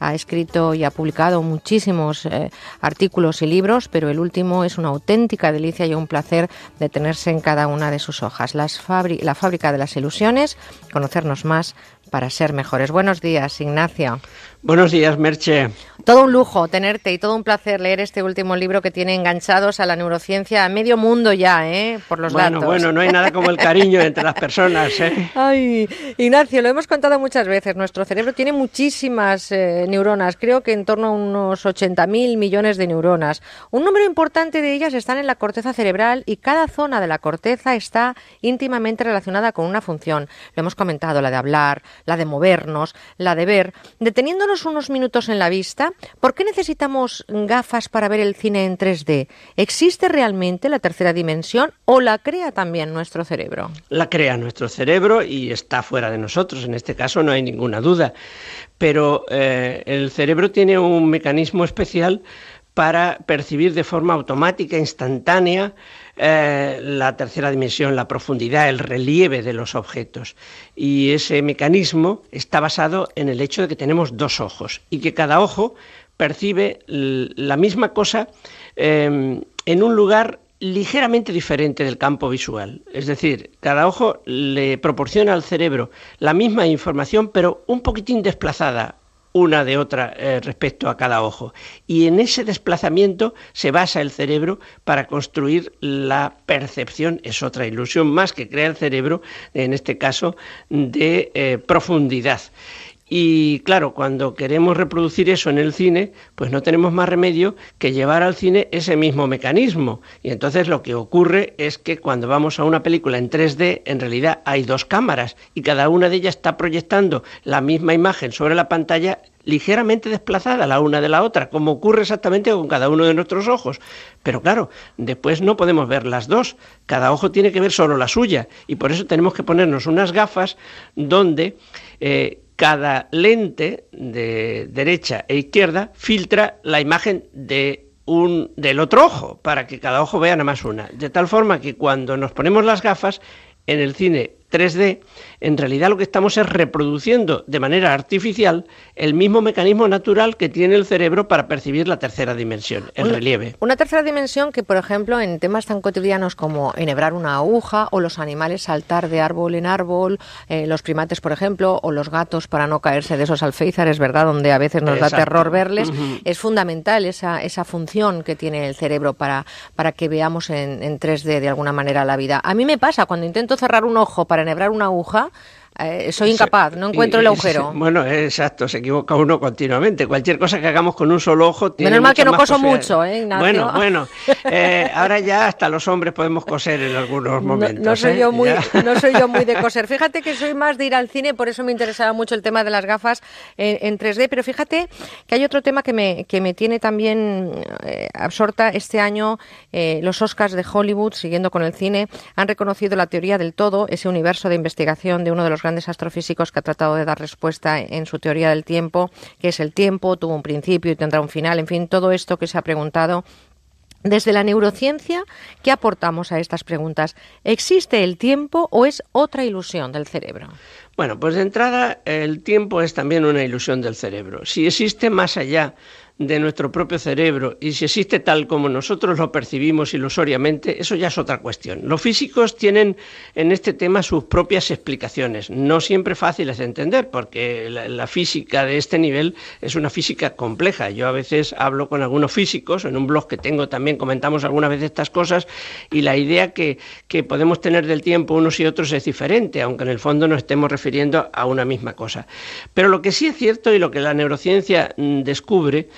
ha escrito y ha publicado muchísimos eh, artículos y libros, pero el último es una auténtica delicia y un placer detenerse en cada una de sus hojas. la fábrica de las ilusiones, conocernos más para ser mejores. Buenos días, Ignacio. Buenos días, Merche. Todo un lujo tenerte y todo un placer leer este último libro que tiene enganchados a la neurociencia a medio mundo ya, ¿eh? Por los bueno, datos. Bueno, no hay nada como el cariño entre las personas, ¿eh? Ay, Ignacio, lo hemos contado muchas veces. Nuestro cerebro tiene muchísimas eh, neuronas, creo que en torno a unos 80.000 millones de neuronas. Un número importante de ellas están en la corteza cerebral y cada zona de la corteza está íntimamente relacionada con una función. Lo hemos comentado, la de hablar, la de movernos, la de ver. Deteniéndonos unos minutos en la vista, ¿por qué necesitamos gafas para ver el cine en 3D? ¿Existe realmente la tercera dimensión o la crea también nuestro cerebro? La crea nuestro cerebro y está fuera de nosotros, en este caso no hay ninguna duda. Pero eh, el cerebro tiene un mecanismo especial para percibir de forma automática, instantánea, eh, la tercera dimensión, la profundidad, el relieve de los objetos. Y ese mecanismo está basado en el hecho de que tenemos dos ojos y que cada ojo percibe la misma cosa em, en un lugar ligeramente diferente del campo visual. Es decir, cada ojo le proporciona al cerebro la misma información, pero un poquitín desplazada, una de otra eh, respecto a cada ojo. Y en ese desplazamiento se basa el cerebro para construir la percepción, es otra ilusión más que crea el cerebro, en este caso, de eh, profundidad. Y claro, cuando queremos reproducir eso en el cine, pues no tenemos más remedio que llevar al cine ese mismo mecanismo. Y entonces lo que ocurre es que cuando vamos a una película en 3D, en realidad hay dos cámaras y cada una de ellas está proyectando la misma imagen sobre la pantalla ligeramente desplazada la una de la otra, como ocurre exactamente con cada uno de nuestros ojos. Pero claro, después no podemos ver las dos, cada ojo tiene que ver solo la suya, y por eso tenemos que ponernos unas gafas donde eh, cada lente de derecha e izquierda filtra la imagen de un, del otro ojo, para que cada ojo vea nada más una. De tal forma que cuando nos ponemos las gafas, en el cine 3D, en realidad lo que estamos es reproduciendo de manera artificial el mismo mecanismo natural que tiene el cerebro para percibir la tercera dimensión, el relieve. Una tercera dimensión que, por ejemplo, en temas tan cotidianos como enhebrar una aguja o los animales saltar de árbol en árbol, eh, los primates, por ejemplo, o los gatos para no caerse de esos alféizares, ¿verdad? Donde a veces nos da terror verles. Es fundamental esa, esa función que tiene el cerebro para, para que veamos en, en 3D de alguna manera la vida. A mí me pasa cuando intento cerrar un ojo para enhebrar una aguja, eh, soy incapaz, no encuentro el agujero. Bueno, exacto, se equivoca uno continuamente. Cualquier cosa que hagamos con un solo ojo tiene Menos mal que no coso mucho, ¿eh, Ignacio? Bueno, bueno. eh, ahora ya hasta los hombres podemos coser en algunos No, momentos. no soy ¿eh? yo muy, Ya. no soy yo muy de coser. Fíjate que soy más de ir al cine, por eso me interesaba mucho el tema de las gafas en, en 3D. Pero fíjate que hay otro tema que me, que me tiene también eh, absorta. Este año eh, los Oscars de Hollywood, siguiendo con el cine, han reconocido la teoría del todo, ese universo de investigación de uno de los grandes astrofísicos que ha tratado de dar respuesta en su teoría del tiempo, que es el tiempo, tuvo un principio y tendrá un final. En fin, todo esto que se ha preguntado desde la neurociencia, ¿qué aportamos a estas preguntas? ¿Existe el tiempo o es otra ilusión del cerebro? Bueno, pues de entrada el tiempo es también una ilusión del cerebro. Si existe más allá de nuestro propio cerebro y si existe tal como nosotros lo percibimos ilusoriamente, eso ya es otra cuestión. Los físicos tienen en este tema sus propias explicaciones, no siempre fáciles de entender, porque la, física de este nivel es una física compleja. Yo a veces hablo con algunos físicos, en un blog que tengo también comentamos algunas veces estas cosas, y la idea que, que podemos tener del tiempo unos y otros es diferente, aunque en el fondo nos estemos refiriendo a una misma cosa. Pero lo que sí es cierto y lo que la neurociencia mm, descubre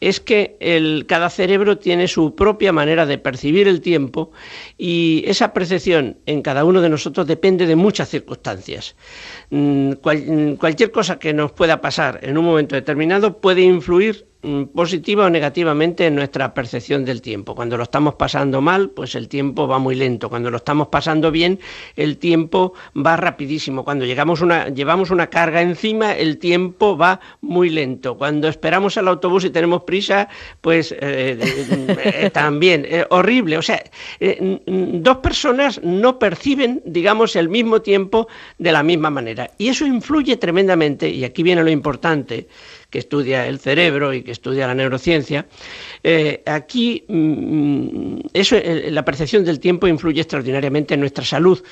es que el, cada cerebro tiene su propia manera de percibir el tiempo y esa percepción en cada uno de nosotros depende de muchas circunstancias. Mm, mm, cualquier cosa que nos pueda pasar en un momento determinado puede influir mm, positiva o negativamente en nuestra percepción del tiempo. Cuando lo estamos pasando mal, pues el tiempo va muy lento. Cuando lo estamos pasando bien, el tiempo va rapidísimo. Cuando llegamos una, llevamos una carga encima, el tiempo va muy lento. Cuando esperamos al autobús y tenemos prisa, pues eh, eh, eh, también horrible. O sea, mm, dos personas no perciben, digamos, el mismo tiempo de la misma manera. Y eso influye tremendamente, y aquí viene lo importante, que estudia el cerebro y que estudia la neurociencia, aquí mm, eso, eh, la percepción del tiempo influye extraordinariamente en nuestra salud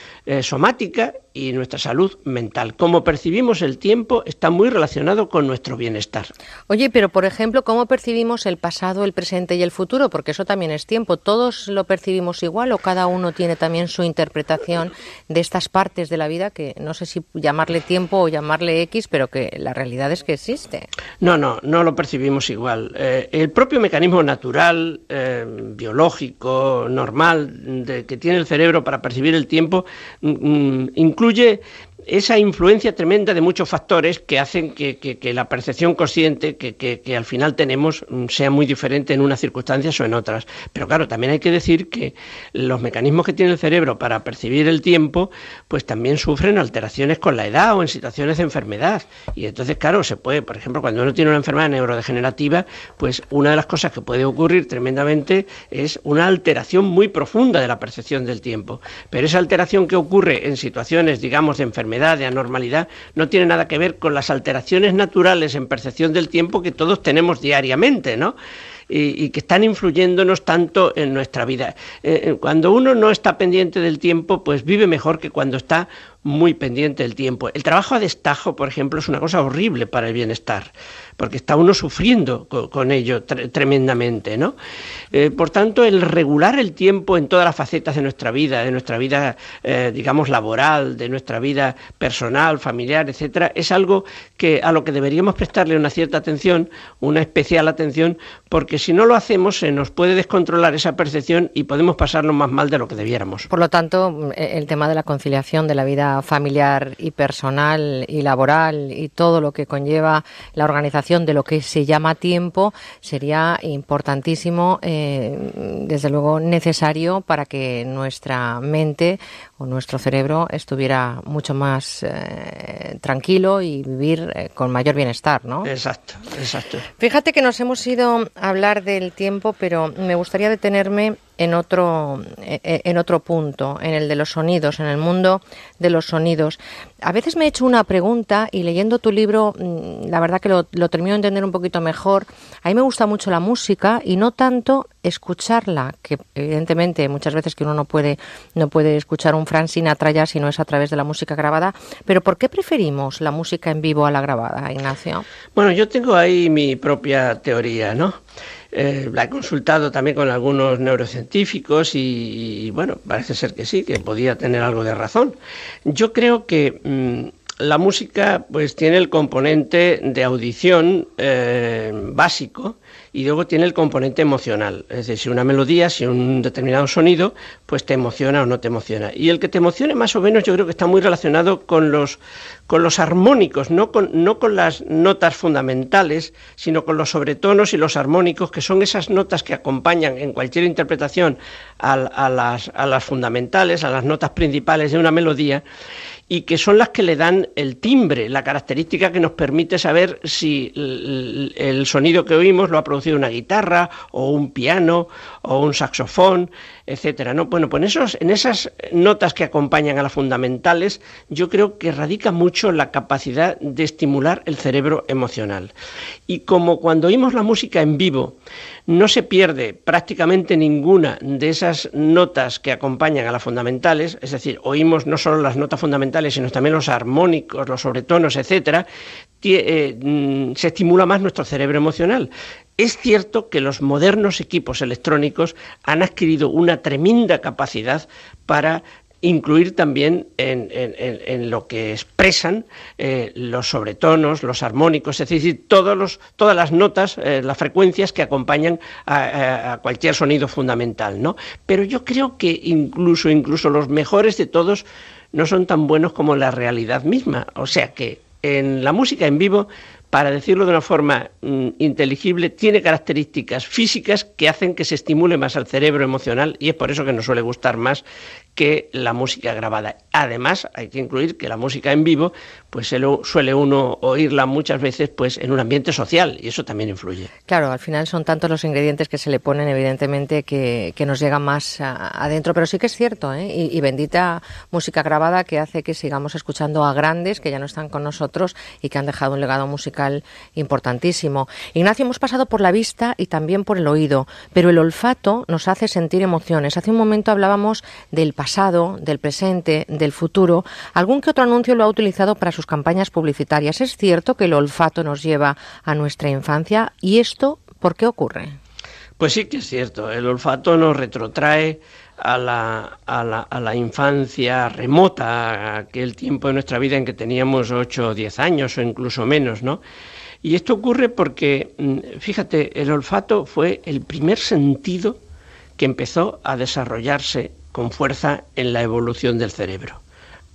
somática y nuestra salud mental. Cómo percibimos el tiempo está muy relacionado con nuestro bienestar. Oye, pero por ejemplo, ¿cómo percibimos el pasado, el presente y el futuro? Porque eso también es tiempo. ¿Todos lo percibimos igual o cada uno tiene también su interpretación de estas partes de la vida que no sé si llamarle tiempo o llamarle X, pero que la realidad es que existe? No, no, no lo percibimos igual. Eh, el propio mecanismo natural, eh, biológico, normal, de, que tiene el cerebro para percibir el tiempo, mm, mm, incluye esa influencia tremenda de muchos factores que hacen que, la percepción consciente que al final tenemos mm, sea muy diferente en unas circunstancias o en otras. Pero claro, también hay que decir que los mecanismos que tiene el cerebro para percibir el tiempo, pues también sufren alteraciones con la edad o en situaciones de enfermedad. Y entonces, claro, se puede, por ejemplo, cuando uno tiene una enfermedad neurodegenerativa, pues una de las cosas que puede ocurrir tremendamente es una alteración muy profunda de la percepción del tiempo. Pero esa alteración que ocurre en situaciones, digamos, de enfermedad, de anormalidad, no tiene nada que ver con las alteraciones naturales en percepción del tiempo que todos tenemos diariamente, ¿no? y, que están influyéndonos tanto en nuestra vida. Eh, eh, cuando uno no está pendiente del tiempo, pues vive mejor que cuando está muy pendiente del tiempo. El trabajo a destajo, por ejemplo, es una cosa horrible para el bienestar, porque está uno sufriendo co- con, ello tre- tremendamente, ¿no? Eh, por tanto, el regular el tiempo en todas las facetas de nuestra vida, de nuestra vida, eh, digamos, laboral, de nuestra vida personal, familiar, etcétera, es algo que a lo que deberíamos prestarle una cierta atención, una especial atención, porque si no lo hacemos se nos puede descontrolar esa percepción y podemos pasarnos más mal de lo que debiéramos. Por lo tanto, mm, e- el tema de la conciliación de la vida familiar y personal y laboral y todo lo que conlleva la organización de lo que se llama tiempo sería importantísimo, eh, desde luego necesario para que nuestra mente o nuestro cerebro estuviera mucho más eh, tranquilo y vivir eh, con mayor bienestar, ¿no? Exacto, exacto. Fíjate que nos hemos ido a hablar del tiempo, pero me gustaría detenerme en otro, eh, eh, en otro punto, en el de los sonidos, en el mundo de los sonidos. A veces me he hecho una pregunta y leyendo tu libro, mm, la verdad que lo, lo termino de entender un poquito mejor. A mí me gusta mucho la música y no tanto escucharla, que evidentemente muchas veces que uno no puede, no puede escuchar un Frank Sinatra si no es a través de la música grabada. Pero ¿por qué preferimos la música en vivo a la grabada, Ignacio? Bueno, yo tengo ahí mi propia teoría, ¿no? Eh, la he consultado también con algunos neurocientíficos y, bueno, parece ser que sí, que podía tener algo de razón. Yo creo que mmm, la música pues tiene el componente de audición eh, básico y luego tiene el componente emocional. Es decir, si una melodía, si un determinado sonido, pues te emociona o no te emociona. Y el que te emocione más o menos yo creo que está muy relacionado con los, con los armónicos, no con, no con las notas fundamentales, sino con los sobretonos y los armónicos, que son esas notas que acompañan en cualquier interpretación a, las, a las fundamentales, a las notas principales de una melodía y que son las que le dan el timbre, la característica que nos permite saber si el sonido que oímos lo ha producido una guitarra o un piano o un saxofón, etcétera. ¿no? Bueno, pues en, esos, en esas notas que acompañan a las fundamentales, yo creo que radica mucho la capacidad de estimular el cerebro emocional. Y como cuando oímos la música en vivo, no se pierde prácticamente ninguna de esas notas que acompañan a las fundamentales, es decir, oímos no solo las notas fundamentales, sino también los armónicos, los sobretonos, etcétera, eh, mm, se estimula más nuestro cerebro emocional. Es cierto que los modernos equipos electrónicos han adquirido una tremenda capacidad para incluir también en, lo que expresan eh, los sobretonos, los armónicos, es decir, todos los, todas las notas, eh, las frecuencias que acompañan a, a, cualquier sonido fundamental, ¿no? Pero yo creo que incluso, incluso los mejores de todos no son tan buenos como la realidad misma. O sea que en la música en vivo para decirlo de una forma mm, inteligible, tiene características físicas que hacen que se estimule más al cerebro emocional y es por eso que nos suele gustar más que la música grabada. Además, hay que incluir que la música en vivo, pues suele uno oírla muchas veces pues en un ambiente social y eso también influye. Claro, al final son tantos los ingredientes que se le ponen, evidentemente, que, que nos llegan más adentro, pero sí que es cierto, ¿eh? y, y, bendita música grabada que hace que sigamos escuchando a grandes que ya no están con nosotros y que han dejado un legado musical importantísimo. Ignacio, hemos pasado por la vista y también por el oído, pero el olfato nos hace sentir emociones. Hace un momento hablábamos del pasado, del presente, del futuro. Algún que otro anuncio lo ha utilizado para sus campañas publicitarias. Es cierto que el olfato nos lleva a nuestra infancia y esto, ¿por qué ocurre? Pues sí que es cierto. El olfato nos retrotrae a la, infancia remota, aquel tiempo de nuestra vida en que teníamos 8 o 10 años o incluso menos, ¿no? Y esto ocurre porque, mm, fíjate, el olfato fue el primer sentido que empezó a desarrollarse con fuerza en la evolución del cerebro.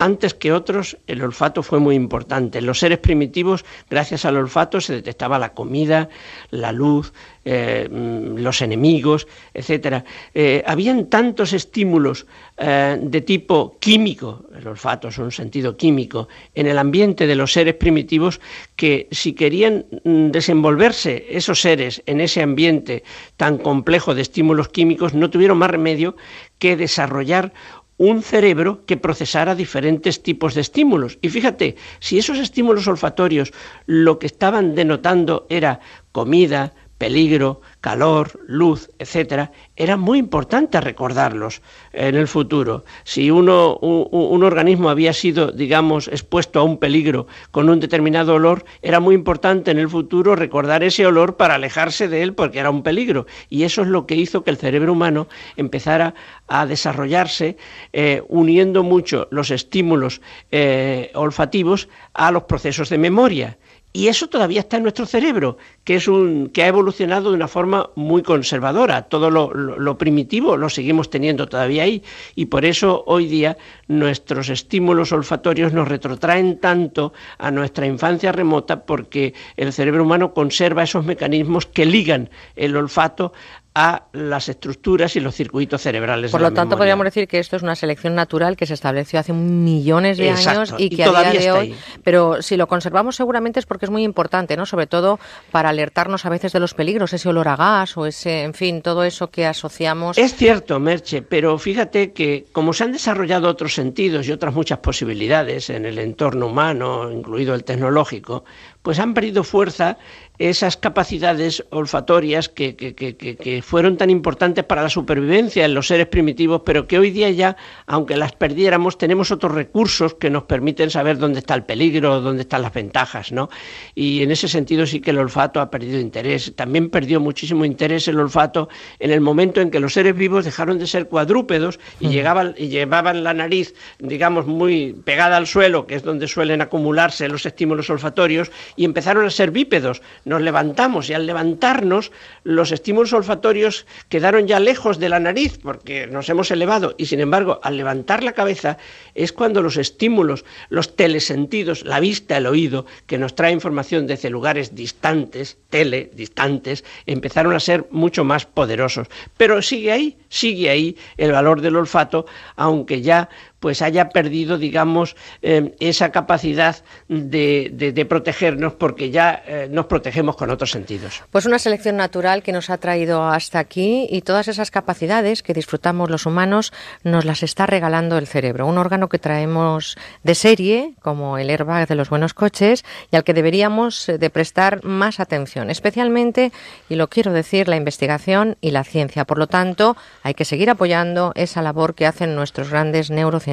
Antes que otros, el olfato fue muy importante. En los seres primitivos, gracias al olfato, se detectaba la comida, la luz, eh, los enemigos, etcétera. Eh, habían tantos estímulos eh, de tipo químico, el olfato es un sentido químico, en el ambiente de los seres primitivos que si querían mm, desenvolverse esos seres en ese ambiente tan complejo de estímulos químicos, no tuvieron más remedio que desarrollar un cerebro que procesara diferentes tipos de estímulos. Y fíjate, si esos estímulos olfatorios lo que estaban denotando era comida, peligro, calor, luz, etcétera, era muy importante recordarlos en el futuro. Si uno, un, organismo había sido, digamos, expuesto a un peligro con un determinado olor, era muy importante en el futuro recordar ese olor para alejarse de él porque era un peligro. Y eso es lo que hizo que el cerebro humano empezara a desarrollarse eh, uniendo mucho los estímulos eh, olfativos a los procesos de memoria. Y eso todavía está en nuestro cerebro, que es un que ha evolucionado de una forma muy conservadora. Todo lo, lo, primitivo lo seguimos teniendo todavía ahí y por eso hoy día nuestros estímulos olfatorios nos retrotraen tanto a nuestra infancia remota porque el cerebro humano conserva esos mecanismos que ligan el olfato a las estructuras y los circuitos cerebrales. Por de lo la tanto, memoria. podríamos decir que esto es una selección natural que se estableció hace millones de Exacto, años y y que a día todavía de hoy. ahí. Pero si lo conservamos, seguramente es porque es muy importante, ¿no? Sobre todo para alertarnos a veces de los peligros, ese olor a gas o ese, en fin, todo eso que asociamos. Es cierto, Merche, pero fíjate que como se han desarrollado otros sentidos y otras muchas posibilidades en el entorno humano, incluido el tecnológico, pues han perdido fuerza esas capacidades olfatorias que, que- que- que- que fueron tan importantes para la supervivencia en los seres primitivos, pero que hoy día ya, aunque las perdiéramos, tenemos otros recursos que nos permiten saber dónde está el peligro, dónde están las ventajas, ¿no? Y en ese sentido sí que el olfato ha perdido interés. También perdió muchísimo interés el olfato en el momento en que los seres vivos dejaron de ser cuadrúpedos y, llegaban, y llevaban la nariz, digamos, muy pegada al suelo, que es donde suelen acumularse los estímulos olfatorios, y empezaron a ser bípedos. Nos levantamos y al levantarnos los estímulos olfatorios quedaron ya lejos de la nariz porque nos hemos elevado y sin embargo al levantar la cabeza es cuando los estímulos, los telesentidos, la vista, el oído, que nos trae información desde lugares distantes, tele, distantes, empezaron a ser mucho más poderosos. Pero sigue ahí, sigue ahí el valor del olfato, aunque ya pues haya perdido, digamos, eh, esa capacidad de, de- protegernos porque ya eh, nos protegemos con otros sentidos. Pues una selección natural que nos ha traído hasta aquí y todas esas capacidades que disfrutamos los humanos nos las está regalando el cerebro, un órgano que traemos de serie, como el airbag de los buenos coches, y al que deberíamos eh, de prestar más atención, especialmente, y lo quiero decir, la investigación y la ciencia. Por lo tanto, hay que seguir apoyando esa labor que hacen nuestros grandes neurocientíficos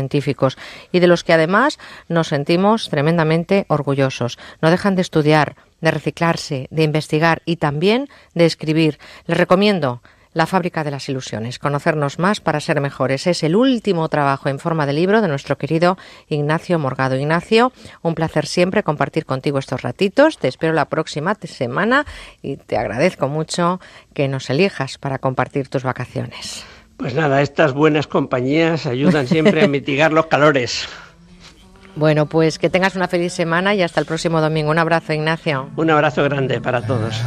y de los que además nos sentimos tremendamente orgullosos. No dejan de estudiar, de reciclarse, de investigar y también de escribir. Les recomiendo La fábrica de las ilusiones, conocernos más para ser mejores. Es el último trabajo en forma de libro de nuestro querido Ignacio Morgado. Ignacio, un placer siempre compartir contigo estos ratitos. Te espero la próxima semana y te agradezco mucho que nos elijas para compartir tus vacaciones. Pues nada, estas buenas compañías ayudan siempre a mitigar los calores. Bueno, pues que tengas una feliz semana y hasta el próximo domingo. Un abrazo, Ignacio. Un abrazo grande para todos.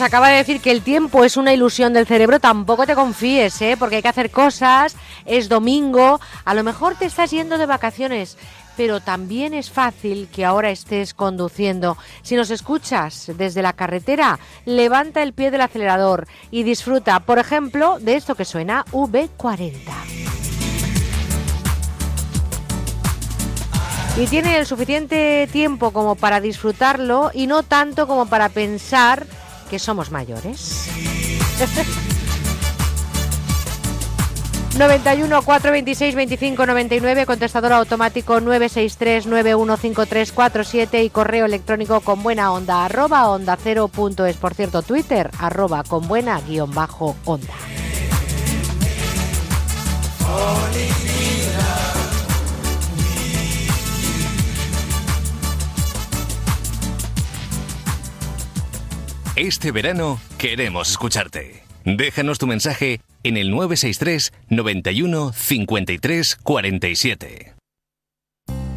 Acaba de decir que el tiempo es una ilusión del cerebro, tampoco te confíes, ¿eh? porque hay que hacer cosas, es domingo, a lo mejor te estás yendo de vacaciones, pero también es fácil que ahora estés conduciendo. Si nos escuchas desde la carretera, levanta el pie del acelerador y disfruta, por ejemplo, de esto que suena V40. y tiene el suficiente tiempo como para disfrutarlo y no tanto como para pensar que somos mayores. 91 426 25 99, contestador automático 963 915347 y correo electrónico con buena onda arroba onda cero punto es. Por cierto, Twitter arroba con buena guion bajo onda. Este verano queremos escucharte. Déjanos tu mensaje en el 963 91 53 47.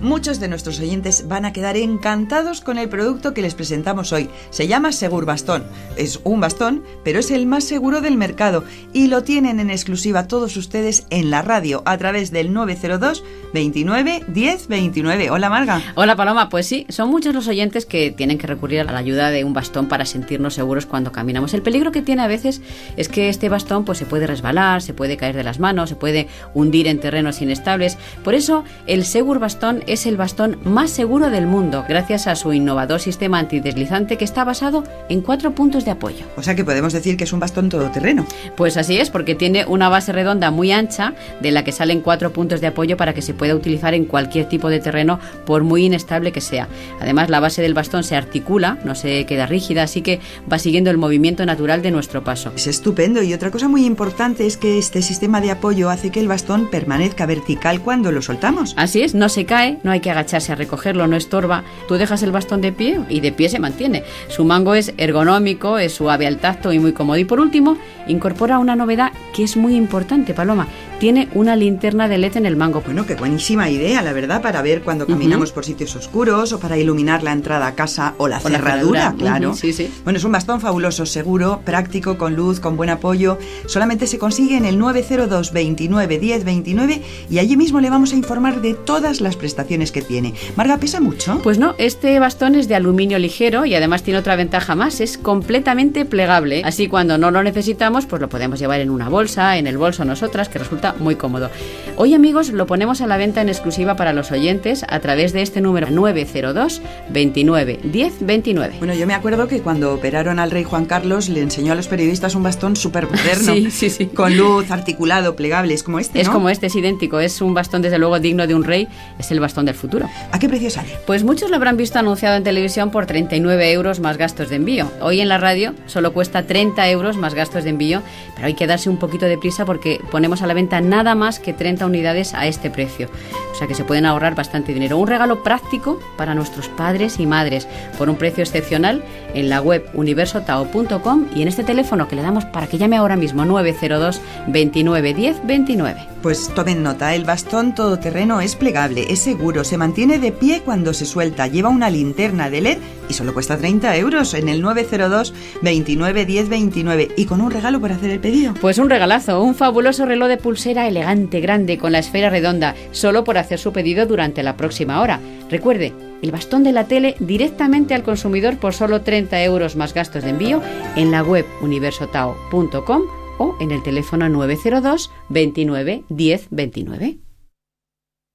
Muchos de nuestros oyentes van a quedar encantados con el producto que les presentamos hoy. Se llama Segur Bastón. Es un bastón, pero es el más seguro del mercado y lo tienen en exclusiva todos ustedes en la radio a través del 902 29 10 29. Hola Marga. Hola Paloma, pues sí, son muchos los oyentes que tienen que recurrir a la ayuda de un bastón para sentirnos seguros cuando caminamos. El peligro que tiene a veces es que este bastón pues se puede resbalar, se puede caer de las manos, se puede hundir en terrenos inestables. Por eso el Segur Bastón el bastón más seguro del mundo, gracias a su innovador sistema antideslizante que está basado en cuatro puntos de apoyo. O sea que podemos decir que es un bastón todoterreno. Pues así es, porque tiene una base redonda muy ancha de la que salen cuatro puntos de apoyo para que se pueda utilizar en cualquier tipo de terreno, por muy inestable que sea. Además, la base del bastón se articula, no se queda rígida, así que va siguiendo el movimiento natural de nuestro paso. Es estupendo y otra cosa muy importante es que este sistema de apoyo hace que el bastón permanezca vertical cuando lo soltamos. Así es, no se cae, no hay que agacharse a recogerlo, no estorba. Tú dejas el bastón de pie y de pie se mantiene. Su mango es ergonómico, es suave al tacto y muy cómodo. Y por último, incorpora una novedad que es muy importante, Paloma. Tiene una linterna de LED en el mango. Bueno, qué buenísima idea, la verdad, para ver cuando caminamos por sitios oscuros o para iluminar la entrada a casa o la O cerradura, claro. Sí, sí. Bueno, es un bastón fabuloso, seguro, práctico, con luz, con buen apoyo. Solamente se consigue en el 902 29 10 29 y allí mismo le vamos a informar de todas las prestaciones que tiene. Marga, ¿pesa mucho? Pues no, este bastón es de aluminio ligero y además tiene otra ventaja más, es completamente plegable. Así cuando no lo necesitamos, pues lo podemos llevar en una bolsa, en el bolso nosotras, que resulta muy cómodo. Hoy amigos lo ponemos a la venta en exclusiva para los oyentes a través de este número 902 29 10 29. Bueno, yo me acuerdo que cuando operaron al rey Juan Carlos le enseñó a los periodistas un bastón súper moderno. Sí, sí, sí. Con luz, articulado, plegable, es como este, Es ¿no? como este, es idéntico, es un bastón desde luego digno de un rey, es el bastón del futuro. ¿A qué precio sale? Pues muchos lo habrán visto anunciado en televisión por 39 euros más gastos de envío. Hoy en la radio solo cuesta 30 euros más gastos de envío, pero hay que darse un poquito de prisa porque ponemos a la venta nada más que 30 unidades a este precio. O sea que se pueden ahorrar bastante dinero. Un regalo práctico para nuestros padres y madres por un precio excepcional en la web universotao.com y en este teléfono que le damos para que llame ahora mismo 902 29 10 29. Pues tomen nota, el bastón todoterreno es plegable, es seguro, se mantiene de pie cuando se suelta, lleva una linterna de LED y solo cuesta 30 euros en el 902 29 10 29 y con un regalo por hacer el pedido. Pues un regalazo, un fabuloso reloj de pulsera elegante, grande, con la esfera redonda, solo por hacer su pedido durante la próxima hora. Recuerde, el bastón de la tele directamente al consumidor por solo 30 euros más gastos de envío en la web universotao.com o en el teléfono 902 29 10 29.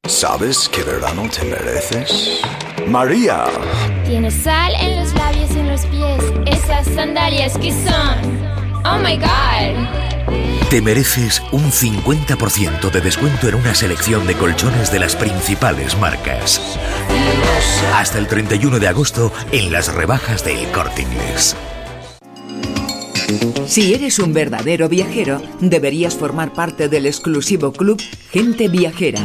¿Sabes qué verano te mereces? María. Tienes sal en los labios y en los pies. Esas sandalias que son. Oh my god. Te mereces un 50% de descuento en una selección de colchones de las principales marcas. Hasta el 31 de agosto en las rebajas del Corte Inglés. Si eres un verdadero viajero, deberías formar parte del exclusivo club Gente Viajera.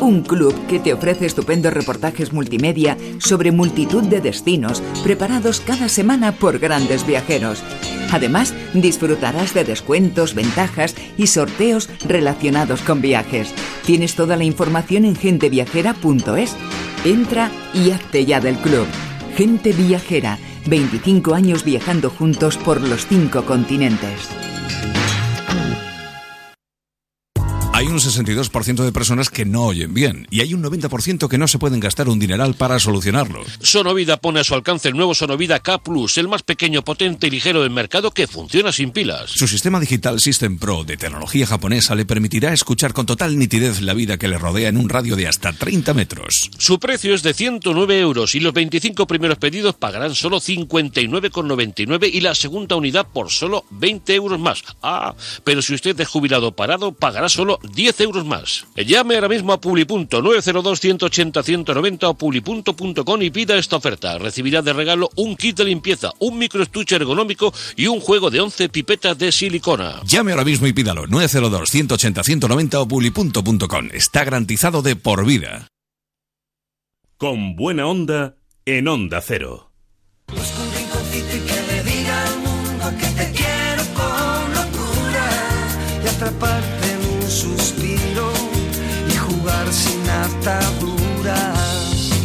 Un club que te ofrece estupendos reportajes multimedia sobre multitud de destinos preparados cada semana por grandes viajeros. Además, disfrutarás de descuentos, ventajas y sorteos relacionados con viajes. Tienes toda la información en genteviajera.es. Entra y hazte ya del club. Gente Viajera, 25 años viajando juntos por los cinco continentes. Un 62% de personas que no oyen bien y hay un 90% que no se pueden gastar un dineral para solucionarlo. Sonovida pone a su alcance el nuevo Sonovida K Plus, el más pequeño, potente y ligero del mercado que funciona sin pilas. Su sistema digital System Pro de tecnología japonesa le permitirá escuchar con total nitidez la vida que le rodea en un radio de hasta 30 metros. Su precio es de 109 euros y los 25 primeros pedidos pagarán solo 59,99 y la segunda unidad por solo 20 euros más. Ah, pero si usted es jubilado parado, pagará solo 10 euros más. Llame ahora mismo a Publipunto 902 180 190 o publipunto.com y pida esta oferta. Recibirá de regalo un kit de limpieza, un microestuche ergonómico y un juego de 11 pipetas de silicona. Llame ahora mismo y pídalo 902 180 190 o publipunto.com. Está garantizado de por vida. Con buena onda en Onda Cero. Busco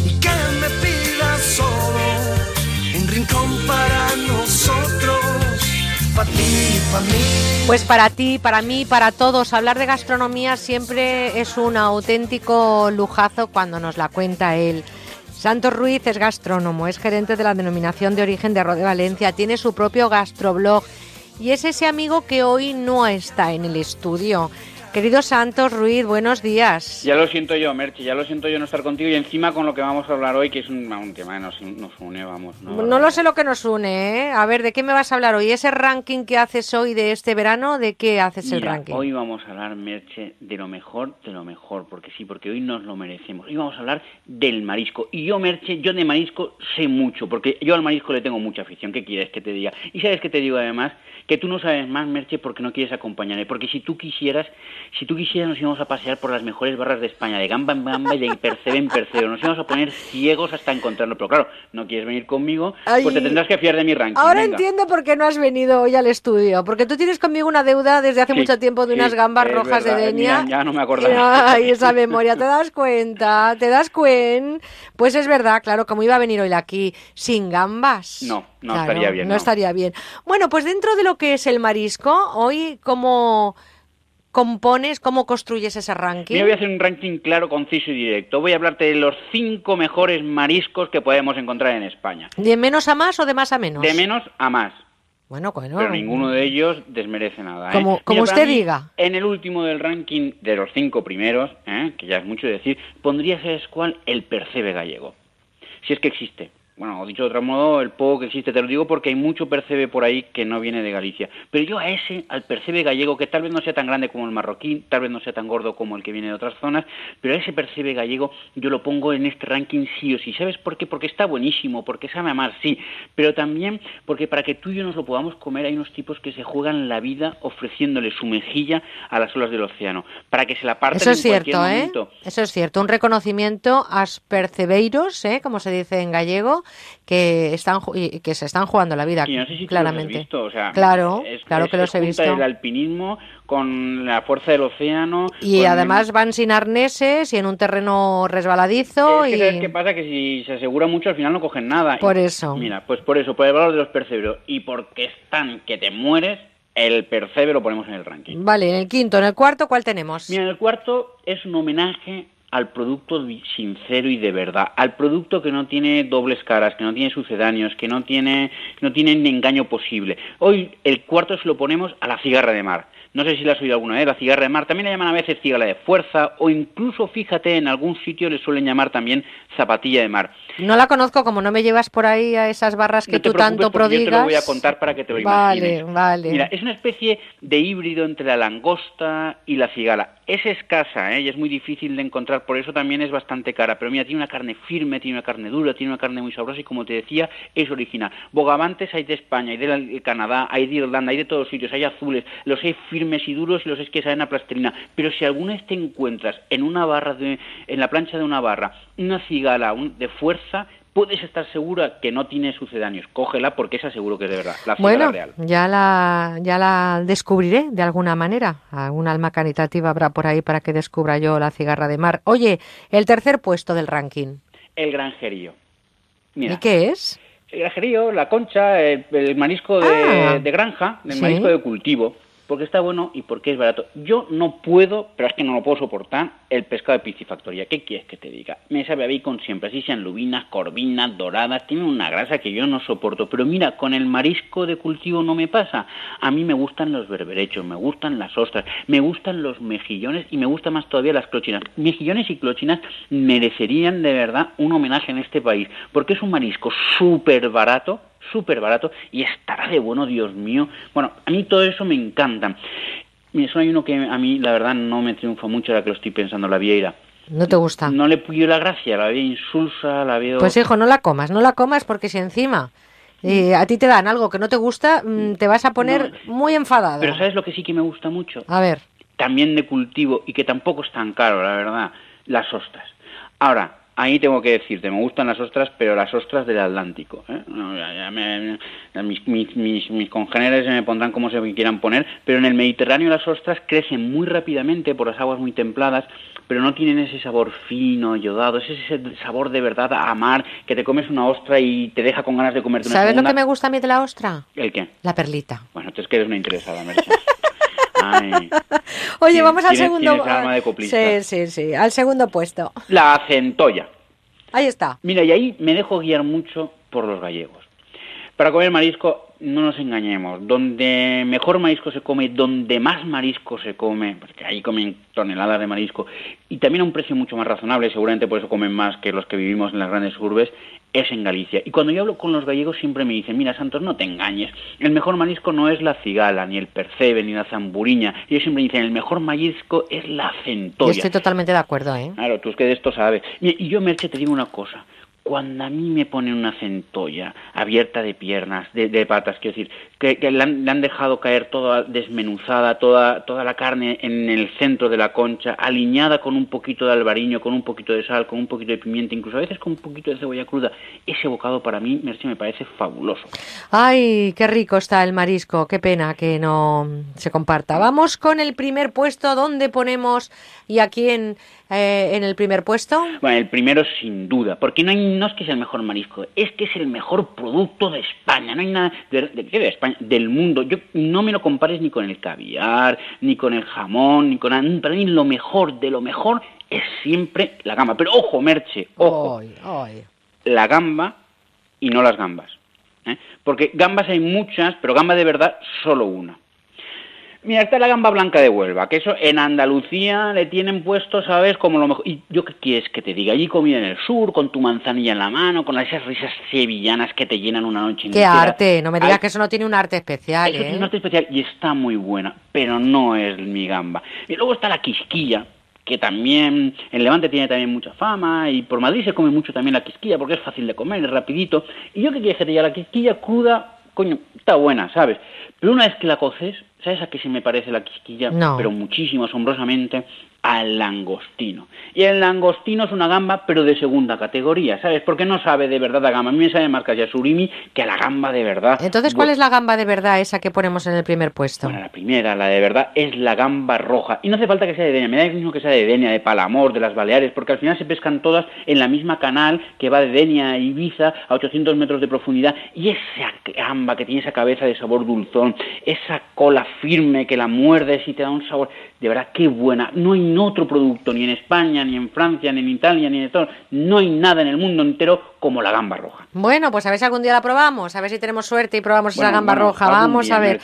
y me solo un rincón para nosotros, ti mí. Pues para ti, para mí, para todos, hablar de gastronomía siempre es un auténtico lujazo cuando nos la cuenta él. Santos Ruiz es gastrónomo, es gerente de la denominación de origen de Arroz de Valencia, tiene su propio gastroblog y es ese amigo que hoy no está en el estudio. Querido Santos Ruiz, buenos días. Ya lo siento yo, Merche, ya lo siento yo no estar contigo y encima con lo que vamos a hablar hoy, que es un, un tema que nos, nos une, vamos. ¿no? No lo sé lo que nos une, ¿eh? A ver, ¿de qué me vas a hablar hoy? ¿Ese ranking que haces hoy de este verano? ¿De qué haces el ranking? Hoy vamos a hablar, Merche, de lo mejor, de lo mejor, porque sí, porque hoy nos lo merecemos. Hoy vamos a hablar del marisco. Y yo, Merche, yo de marisco sé mucho, porque yo al marisco le tengo mucha afición. ¿Qué quieres que te diga? Y sabes que te digo además que tú no sabes más, Merche, porque no quieres acompañarme. Porque si tú quisieras, si tú quisieras, nos íbamos a pasear por las mejores barras de España, de gamba en gamba y de percebe en percebe. Nos íbamos a poner ciegos hasta encontrarlo. Pero claro, no quieres venir conmigo, Ay. pues te tendrás que fiar de mi ranking. Ahora Venga. entiendo por qué no has venido hoy al estudio, porque tú tienes conmigo una deuda desde hace Sí, mucho tiempo de sí, unas gambas rojas verdad, de Denia. mira, ya no me acordaba. Ay, esa memoria, ¿te das cuenta? ¿Te das cuenta? Pues es verdad, claro, como iba a venir hoy aquí sin gambas. No, no Claro, estaría bien. No no. estaría bien. Bueno, pues dentro de lo que es el marisco, hoy, ¿cómo compones, cómo construyes ese ranking? Mira, voy a hacer un ranking claro, conciso y directo. Voy a hablarte de los cinco mejores mariscos que podemos encontrar en España. ¿De menos a más o de más a menos? De menos a más. Bueno, bueno. Pero ninguno de ellos desmerece nada. ¿eh? Como- como Mira, para usted mí, diga. En el último del ranking de los cinco primeros, ¿eh? que ya es mucho decir, pondría, ¿sabes cuál? El percebe gallego. Si es que existe. Bueno, dicho de otro modo, el poco que existe, te lo digo porque hay mucho percebe por ahí que no viene de Galicia. Pero yo a ese, al percebe gallego, que tal vez no sea tan grande como el marroquí, tal vez no sea tan gordo como el que viene de otras zonas, pero a ese percebe gallego yo lo pongo en este ranking sí o sí. ¿Sabes por qué? Porque está buenísimo, porque sabe a mar, sí, pero también porque para que tú y yo nos lo podamos comer hay unos tipos que se juegan la vida ofreciéndole su mejilla a las olas del océano, para que se la partan Eso es en cualquier cierto, ¿eh? momento. Eso es cierto. Un reconocimiento a percebeiros, ¿eh? como se dice en gallego, que están que se están jugando la vida Y no sé si claramente. los has visto, o sea, claro, es- claro es- que los se he visto. el alpinismo con la fuerza del océano. Y además van sin arneses y en un terreno resbaladizo Es que y ¿sabes qué pasa? Que si se asegura mucho al final no cogen nada. Por Y- eso. Mira, pues por eso, por el valor de los percebros y porque están que te mueres, el percebe lo ponemos en el ranking. Vale, en el quinto, en el cuarto, ¿cuál tenemos? Mira, en el cuarto es un homenaje al producto sincero y de verdad, al producto que no tiene dobles caras, que no tiene sucedáneos, que no tiene, no tiene ni engaño posible. Hoy el cuarto se lo ponemos a la cigarra de mar. No sé si la has oído alguna vez, la cigarra de mar. También la llaman a veces cigala de fuerza o incluso, fíjate, en algún sitio le suelen llamar también zapatilla de mar. No la conozco, como no me llevas por ahí a esas barras que no te tú tanto porque yo te lo voy a prodigas. contar para que te lo Vale, imagines. vale. Mira, es una especie de híbrido entre la langosta y la cigala. Es escasa ¿eh? y es muy difícil de encontrar, por eso también es bastante cara. Pero mira, tiene una carne firme, tiene una carne dura, tiene una carne muy sabrosa y como te decía, es original. Bogavantes hay de España, hay de Canadá, hay de Irlanda, hay de todos sitios, hay azules. Los hay firmes y duros y los hay que saben a plastilina. Pero si alguna vez te encuentras en una barra, de, en la plancha de una barra, una cigala de fuerza, puedes estar segura que no tiene sucedáneos. Cógela porque esa seguro que es de verdad. La Bueno, real. ya la, ya la descubriré de alguna manera. Algún alma caritativa habrá por ahí para que descubra yo la cigarra de mar. Oye, el tercer puesto del ranking. El granjerío. Mira, ¿Y qué es? el granjerío, la concha, el, el marisco de, Ah. de granja, el Sí. marisco de cultivo, porque está bueno y porque es barato. Yo no puedo, pero es que no lo puedo soportar, el pescado de piscifactoría. ¿Qué quieres que te diga? Me sabe a bacon siempre, así sean lubinas, corvinas, doradas, tiene una grasa que yo no soporto. Pero mira, con el marisco de cultivo no me pasa. A mí me gustan los berberechos, me gustan las ostras, me gustan los mejillones y me gustan más todavía las clochinas. Mejillones y clochinas merecerían de verdad un homenaje en este país, porque es un marisco súper barato, súper barato y estará de bueno, Dios mío. Bueno, a mí todo eso me encanta. Mira, solo hay uno que a mí, la verdad, no me triunfa mucho, ahora que lo estoy pensando, la vieira. No te gusta. No le pillo la gracia, la veo insulsa, la veo... Pues hijo, no la comas, no la comas porque si encima eh, a ti te dan algo que no te gusta, mm, te vas a poner muy enfadado. Pero ¿sabes lo que sí que me gusta mucho? A ver. También de cultivo y que tampoco es tan caro, la verdad, las ostras. Ahora, ahí tengo que decirte, me gustan las ostras, pero las ostras del Atlántico. ¿eh? No, ya- ya me- mis, mis, mis, mis congéneres se me pondrán como se quieran poner, pero en el Mediterráneo las ostras crecen muy rápidamente por las aguas muy templadas, pero no tienen ese sabor fino, yodado, es ese sabor de verdad a mar, que te comes una ostra y te deja con ganas de comerte una ¿Sabes lo segunda. que me gusta a mí de la ostra? ¿El qué? La perlita. Bueno, tú es que eres una interesada, Merche. Ay. Oye, vamos al segundo. coplista. Sí, sí, sí, al segundo puesto. La centolla. Ahí está. Mira, y ahí me dejo guiar mucho por los gallegos. Para comer marisco, no nos engañemos. Donde mejor marisco se come, donde más marisco se come, porque ahí comen toneladas de marisco, y también a un precio mucho más razonable, seguramente por eso comen más que los que vivimos en las grandes urbes, es en Galicia. Y cuando yo hablo con los gallegos siempre me dicen, mira Santos, no te engañes, el mejor marisco no es la cigala, ni el percebe, ni la zamburiña. Ellos siempre dicen, el mejor marisco es la Yo centolla. estoy totalmente de acuerdo, ¿eh? Claro, tú es que de esto sabes. Y yo, Merche, te digo una cosa. Cuando a mí me ponen una centolla abierta de piernas, de, de patas, quiero decir, que, que le, han, le han dejado caer toda desmenuzada, toda, toda la carne en el centro de la concha, aliñada con un poquito de albariño, con un poquito de sal, con un poquito de pimienta, incluso a veces con un poquito de cebolla cruda, ese bocado para mí, Merche, me parece fabuloso. Ay, qué rico está el marisco. Qué pena que no se comparta. Vamos con el primer puesto. ¿Dónde ponemos y a quién eh, en el primer puesto? Bueno, el primero sin duda, porque no, hay, no es que sea el mejor marisco, es que es el mejor producto de España, no hay nada de, de, ¿qué de España, del mundo. Yo no me lo compares ni con el caviar, ni con el jamón, ni con nada. Para mí lo mejor de lo mejor es siempre la gamba. Pero ojo, Merche, ojo, la gamba y no las gambas. ¿eh? Porque gambas hay muchas, pero gamba de verdad solo una. Mira, está la gamba blanca de Huelva, que eso en Andalucía le tienen puesto, ¿sabes? Como lo mejor. Y yo qué quieres que te diga, allí comida en el sur, con tu manzanilla en la mano, con esas risas sevillanas que te llenan una noche Qué entera. arte. No me digas Ay, que eso no tiene un arte especial, eso tiene ¿eh? un arte especial y está muy buena, pero no es mi gamba. Y luego está la quisquilla, que también en Levante tiene también mucha fama y por Madrid se come mucho también la quisquilla porque es fácil de comer, es rapidito. Y yo que quieres que te diga, la quisquilla cruda, coño, está buena, ¿sabes? Pero una vez que la coces, ¿sabes a qué se me parece la quisquilla? No. Pero muchísimo, asombrosamente, al langostino. Y el langostino es una gamba, pero de segunda categoría, ¿sabes? Porque no sabe de verdad a gamba. A mí me sabe más casi a surimi que a la gamba de verdad. Entonces, ¿cuál es la gamba de verdad esa que ponemos en el primer puesto? Bueno, la primera, la de verdad, es la gamba roja. Y no hace falta que sea de Denia, me da mismo que sea de Denia, de Palamor, de las Baleares, porque al final se pescan todas en la misma canal que va de Denia a Ibiza a 800 metros de profundidad. Y esa gamba que tiene esa cabeza de sabor dulzón, esa cola firme que la muerdes y te da un sabor, de verdad, qué buena. No hay otro producto, ni en España, ni en Francia, ni en Italia, ni en todo. No hay nada en el mundo entero como la gamba roja. Bueno, pues a ver si algún día la probamos, a ver si tenemos suerte y probamos esa gamba bueno, roja. Vamos a ver.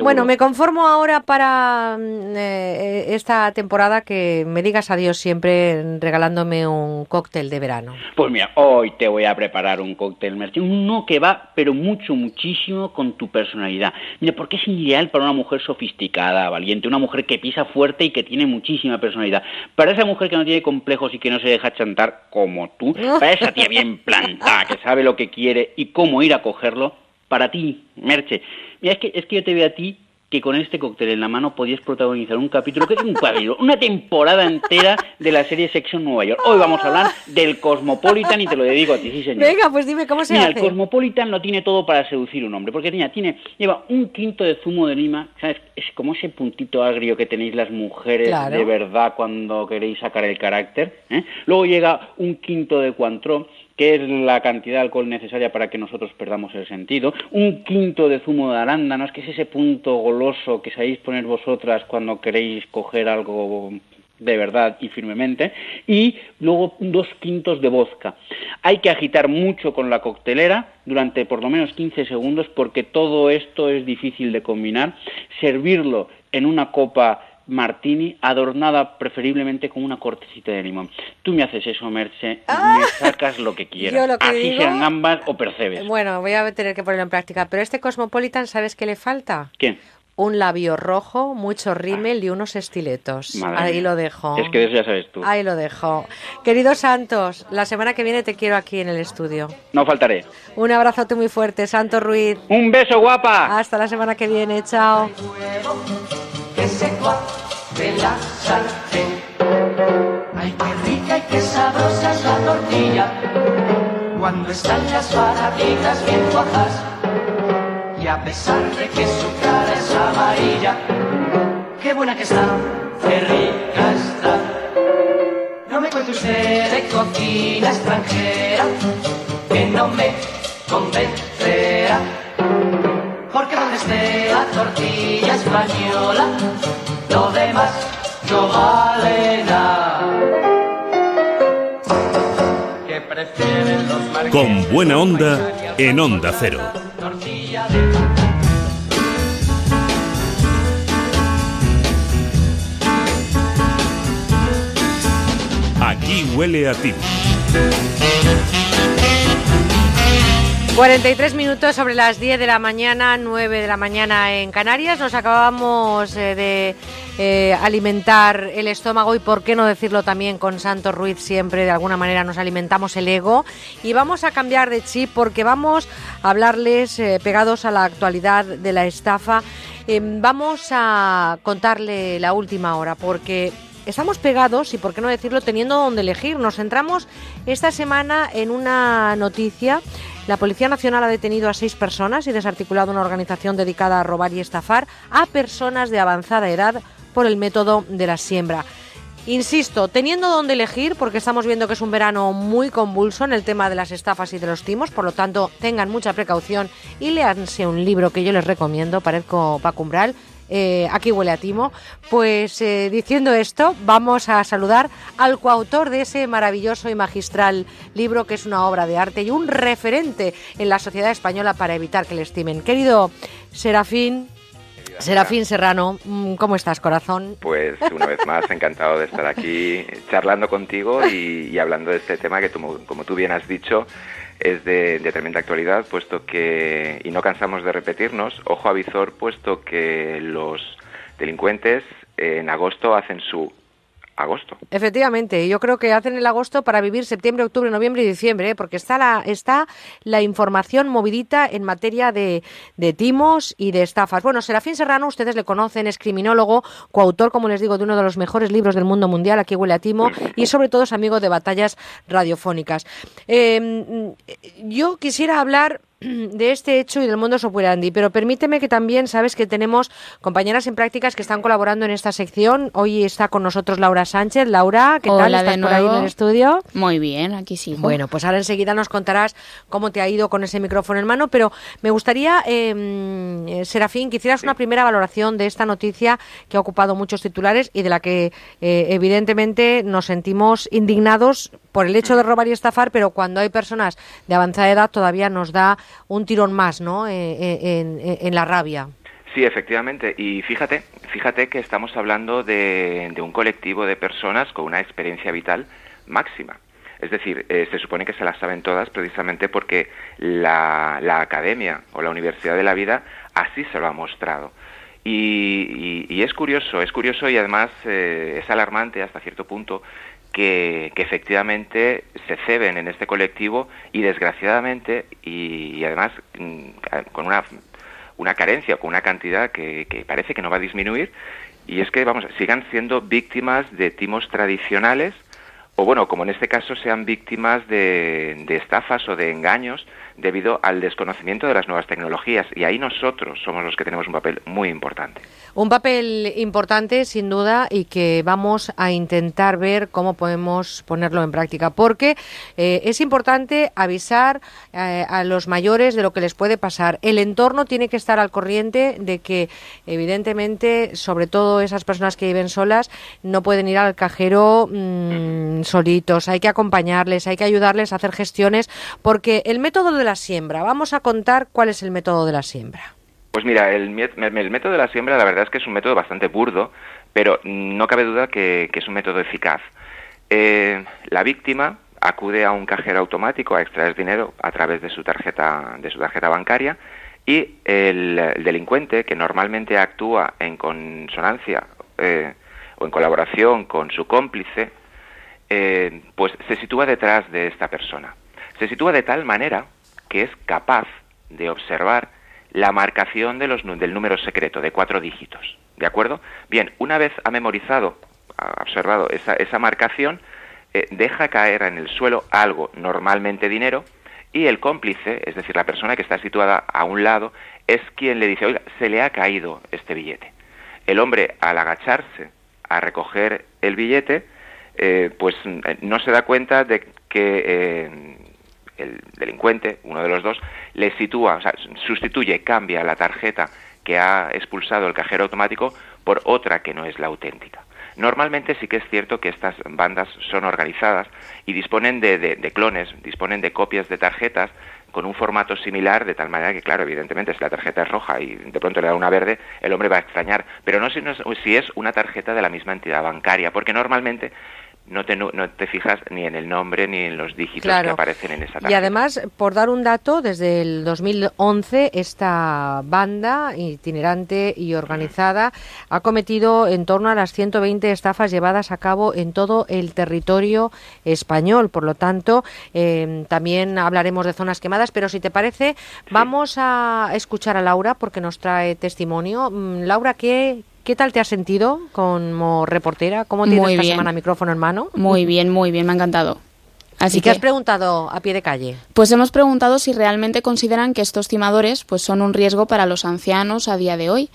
Bueno, me conformo ahora para mm, eh, esta temporada que me digas adiós siempre regalándome un cóctel de verano. Pues mira, hoy te voy a preparar un cóctel, Merche, uno que va, pero mucho, muchísimo con tu personalidad. Mira, porque es ideal para una mujer sofisticada, valiente, una mujer que pisa fuerte y que tiene muchísima personalidad. Para esa mujer que no tiene complejos y que no se deja chantar como tú, para esa tía bien plantada, que sabe lo que quiere y cómo ir a cogerlo, para ti, Merche. Mira, es que, es que yo te veo a ti que con este cóctel en la mano podías protagonizar un capítulo, que es un capítulo, una temporada entera de la serie en Nueva York. Hoy vamos a hablar del Cosmopolitan y te lo dedico a ti, sí señor. Venga, pues dime cómo se Mira, hace. el Cosmopolitan lo tiene todo para seducir un hombre, porque tenía, tiene, lleva un quinto de zumo de lima, ¿sabes? Es como ese puntito agrio que tenéis las mujeres Claro. de verdad cuando queréis sacar el carácter. ¿eh? Luego llega un quinto de Cointreau, que es la cantidad de alcohol necesaria para que nosotros perdamos el sentido. Un quinto de zumo de arándanos, que es ese punto goloso que sabéis poner vosotras cuando queréis coger algo de verdad y firmemente, y luego dos quintos de vodka. Hay que agitar mucho con la coctelera durante por lo menos 15 segundos porque todo esto es difícil de combinar. Servirlo en una copa martini adornada preferiblemente con una cortecita de limón. Tú me haces eso, Merche, y me sacas lo que quieras. Ah. Yo lo que Así digo- sean gambas o percebes. Bueno, voy a tener que ponerlo en práctica. Pero este Cosmopolitan, ¿sabes qué le falta? ¿Qué? un labio rojo, mucho rímel y unos estiletos. Madre Ahí mía. lo dejo. Es que eso ya sabes tú. Ahí lo dejo. Querido Santos, la semana que viene te quiero aquí en el estudio. No faltaré. Un abrazote muy fuerte, Santos Ruiz. Un beso, guapa. Hasta la semana que viene, chao. Que se la sartén. Ay, qué rica y qué sabrosa es la tortilla cuando están las baratitas bien cuajas. Y a pesar de que su cara es amarilla, qué buena que está, qué rica está. No me cuente usted de cocina extranjera, que no me convencerá. Porque donde esté la tortilla española, lo demás no vale nada. ¿Qué prefieren los? Con buena onda en Onda Cero. Tortilla de. Aquí huele a ti. 43 minutos sobre las 10 de la mañana, 9 de la mañana en Canarias. Nos acabamos eh, de eh, alimentar el estómago y, por qué no decirlo también con Santos Ruiz, siempre de alguna manera nos alimentamos el ego. Y vamos a cambiar de chip porque vamos a hablarles eh, pegados a la actualidad de la estafa. Eh, vamos a contarle la última hora porque estamos pegados y, por qué no decirlo, teniendo donde elegir. Nos centramos esta semana en una noticia. La Policía Nacional ha detenido a seis personas y desarticulado una organización dedicada a robar y estafar a personas de avanzada edad por el método de la siembra. Insisto, teniendo donde elegir, porque estamos viendo que es un verano muy convulso en el tema de las estafas y de los timos, por lo tanto, tengan mucha precaución y leanse un libro que yo les recomiendo, parezco Paco Umbral, eh, aquí huele a timo. Pues eh, diciendo esto, vamos a saludar al coautor de ese maravilloso y magistral libro que es una obra de arte y un referente en la sociedad española para evitar que le estimen. Querido Serafín, Serafín Serrano, mm, ¿cómo estás, corazón? Pues una vez más, encantado de estar aquí charlando contigo y, y hablando de este tema que, tú, como tú bien has dicho, es de, de, tremenda actualidad, puesto que, y no cansamos de repetirnos, ojo a visor, puesto que los delincuentes eh, en agosto hacen su agosto. Efectivamente, yo creo que hacen el agosto para vivir septiembre, octubre, noviembre y diciembre, ¿eh? porque está la, está la información movidita en materia de, de, timos y de estafas. Bueno, Serafín Serrano, ustedes le conocen, es criminólogo, coautor, como les digo, de uno de los mejores libros del mundo mundial, aquí huele a timo, y sobre todo es amigo de batallas radiofónicas. Eh, yo quisiera hablar de este hecho y del mundo operandi, pero permíteme que también sabes que tenemos compañeras en prácticas que están colaborando en esta sección. Hoy está con nosotros Laura Sánchez. Laura, ¿qué Hola tal? ¿Estás de por ahí en el estudio? Muy bien, aquí sí. Bueno, pues ahora enseguida nos contarás cómo te ha ido con ese micrófono en mano, pero me gustaría, eh, Serafín, que hicieras una primera valoración de esta noticia que ha ocupado muchos titulares y de la que eh, evidentemente nos sentimos indignados por el hecho de robar y estafar, pero cuando hay personas de avanzada edad todavía nos da un tirón más, ¿no? Eh, en, en, la rabia. Sí, efectivamente. Y fíjate, fíjate que estamos hablando de, un colectivo de personas con una experiencia vital máxima. Es decir, eh, se supone que se las saben todas precisamente porque la, la, academia o la universidad de la vida así se lo ha mostrado. Y, y, y es curioso, es curioso y además eh, es alarmante hasta cierto punto que, efectivamente se ceben en este colectivo y desgraciadamente y, además mm, con una, una carencia, con una cantidad que, parece que no va a disminuir y es que vamos sigan siendo víctimas de timos tradicionales o bueno, como en este caso sean víctimas de estafas o de engaños debido al desconocimiento de las nuevas tecnologías y ahí nosotros somos los que tenemos un papel muy importante. Un papel importante, sin duda, y que vamos a intentar ver cómo podemos ponerlo en práctica, porque eh, es importante avisar eh, a los mayores de lo que les puede pasar. El entorno tiene que estar al corriente de que, evidentemente, sobre todo esas personas que viven solas, no pueden ir al cajero mmm, solitos. Hay que acompañarles, hay que ayudarles a hacer gestiones, porque el método de la siembra, vamos a contar cuál es el método de la siembra. Pues mira, el, el, método de la siembra la verdad es que es un método bastante burdo, pero no cabe duda que, es un método eficaz. Eh, la víctima acude a un cajero automático a extraer dinero a través de su tarjeta, de su tarjeta bancaria Y el, delincuente, que normalmente actúa en consonancia eh, o en colaboración con su cómplice, eh, pues se sitúa detrás de esta persona. Se sitúa de tal manera que es capaz de observar la marcación de los, del número secreto de cuatro dígitos. ¿De acuerdo? Bien, una vez ha memorizado, ha observado esa, esa marcación, eh, deja caer en el suelo algo, normalmente dinero, y el cómplice, es decir, la persona que está situada a un lado, es quien le dice, oiga, se le ha caído este billete. El hombre, al agacharse a recoger el billete, eh, pues no se da cuenta de que eh, el delincuente, uno de los dos, le sitúa, o sea, sustituye, cambia la tarjeta que ha expulsado el cajero automático por otra que no es la auténtica. Normalmente sí que es cierto que estas bandas son organizadas y disponen de, clones, disponen de copias de tarjetas con un formato similar, de tal manera que, claro, evidentemente, si la tarjeta es roja y de pronto le da una verde, el hombre va a extrañar. Pero no si, no, si es una tarjeta de la misma entidad bancaria, porque normalmente no te, no te fijas ni en el nombre ni en los dígitos que aparecen en esa tarjeta. Y además, por dar un dato, desde el 2011 esta banda itinerante y organizada ha cometido en torno a las 120 estafas llevadas a cabo en todo el territorio español. Por lo tanto, em, también hablaremos de zonas quemadas, pero si te parece, vamos a escuchar a Laura porque nos trae testimonio. Mm, Laura, ¿qué, ¿Qué tal te has sentido como reportera? ¿Cómo tienes esta semana micrófono en mano? Muy bien, muy bien, me ha encantado. Así ¿Y que, has preguntado a pie de calle? Pues hemos preguntado si realmente consideran que estos timadores pues son un riesgo para los ancianos a día de hoy.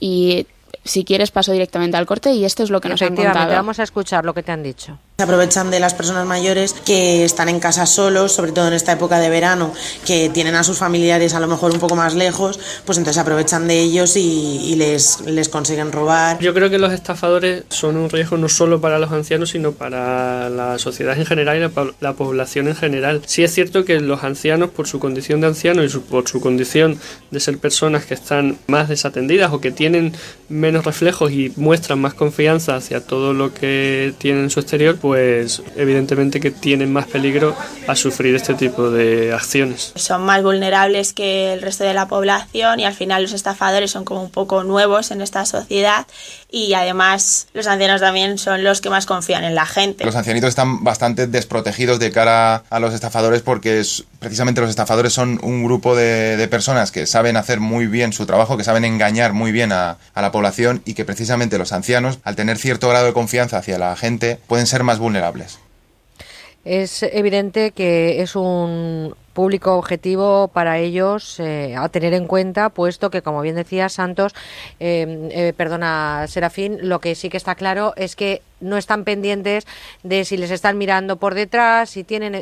Y si quieres paso directamente al corte y esto es lo que nos han contado. Vamos a escuchar lo que te han dicho. Se aprovechan de las personas mayores que están en casa solos, sobre todo en esta época de verano, que tienen a sus familiares a lo mejor un poco más lejos, pues entonces aprovechan de ellos y, les, les consiguen robar. Yo creo que los estafadores son un riesgo no solo para los ancianos, sino para la sociedad en general y la, población en general. Sí es cierto que los ancianos, por su condición de ancianos y por su condición de ser personas que están más desatendidas o que tienen menos reflejos y muestran más confianza hacia todo lo que tienen en su exterior, pues evidentemente que tienen más peligro a sufrir este tipo de acciones. Son más vulnerables que el resto de la población y al final los estafadores son como un poco nuevos en esta sociedad y además los ancianos también son los que más confían en la gente. Los ancianitos están bastante desprotegidos de cara a los estafadores porque precisamente los estafadores son un grupo de, personas que saben hacer muy bien su trabajo, que saben engañar muy bien a la población y que precisamente los ancianos, al tener cierto grado de confianza hacia la gente, pueden ser más vulnerables. Es evidente que es un público objetivo para ellos eh, a tener en cuenta, puesto que, como bien decía Santos, eh, eh, perdona, Serafín, lo que sí que está claro es que no están pendientes de si les están mirando por detrás, si tienen...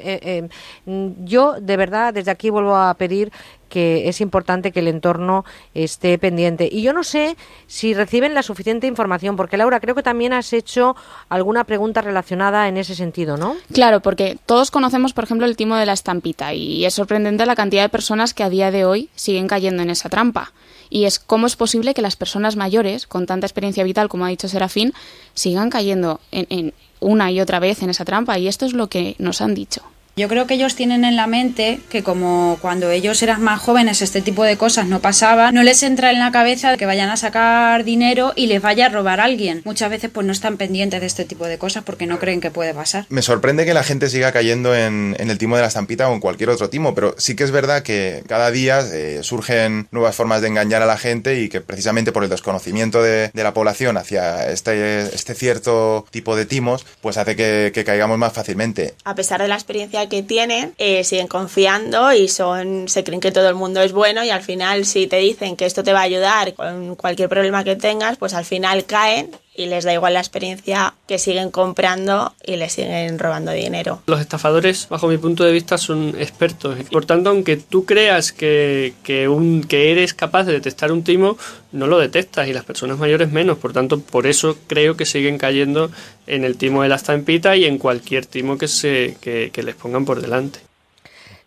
yo, de verdad, desde aquí vuelvo a pedir que es importante que el entorno esté pendiente. Y yo no sé si reciben la suficiente información, porque Laura, creo que también has hecho alguna pregunta relacionada en ese sentido, ¿no? Claro, porque todos conocemos, por ejemplo, el timo de la estampita y es sorprendente la cantidad de personas que a día de hoy siguen cayendo en esa trampa. Y es cómo es posible que las personas mayores, con tanta experiencia vital como ha dicho Serafín, sigan cayendo en una y otra vez en esa trampa. Y esto es lo que nos han dicho. Yo creo que ellos tienen en la mente que como cuando ellos eran más jóvenes este tipo de cosas no pasaba, no les entra en la cabeza que vayan a sacar dinero y les vaya a robar a alguien. Muchas veces pues no están pendientes de este tipo de cosas porque no creen que puede pasar. Me sorprende que la gente siga cayendo en, el timo de la estampita o en cualquier otro timo, pero sí que es verdad que cada día eh, surgen nuevas formas de engañar a la gente y que precisamente por el desconocimiento de, la población hacia este, este cierto tipo de timos, pues hace que, que caigamos más fácilmente. A pesar de la experiencia que tienen, eh, siguen confiando y son, se creen que todo el mundo es bueno y al final si te dicen que esto te va a ayudar con cualquier problema que tengas, pues al final caen y les da igual la experiencia que siguen comprando y les siguen robando dinero. Los estafadores, bajo mi punto de vista, son expertos. Por tanto, aunque tú creas que, que, un, que eres capaz de detectar un timo, no lo detectas y las personas mayores menos. Por tanto, por eso creo que siguen cayendo en el timo de la estampita y en cualquier timo que, se, que, que les pongan por delante.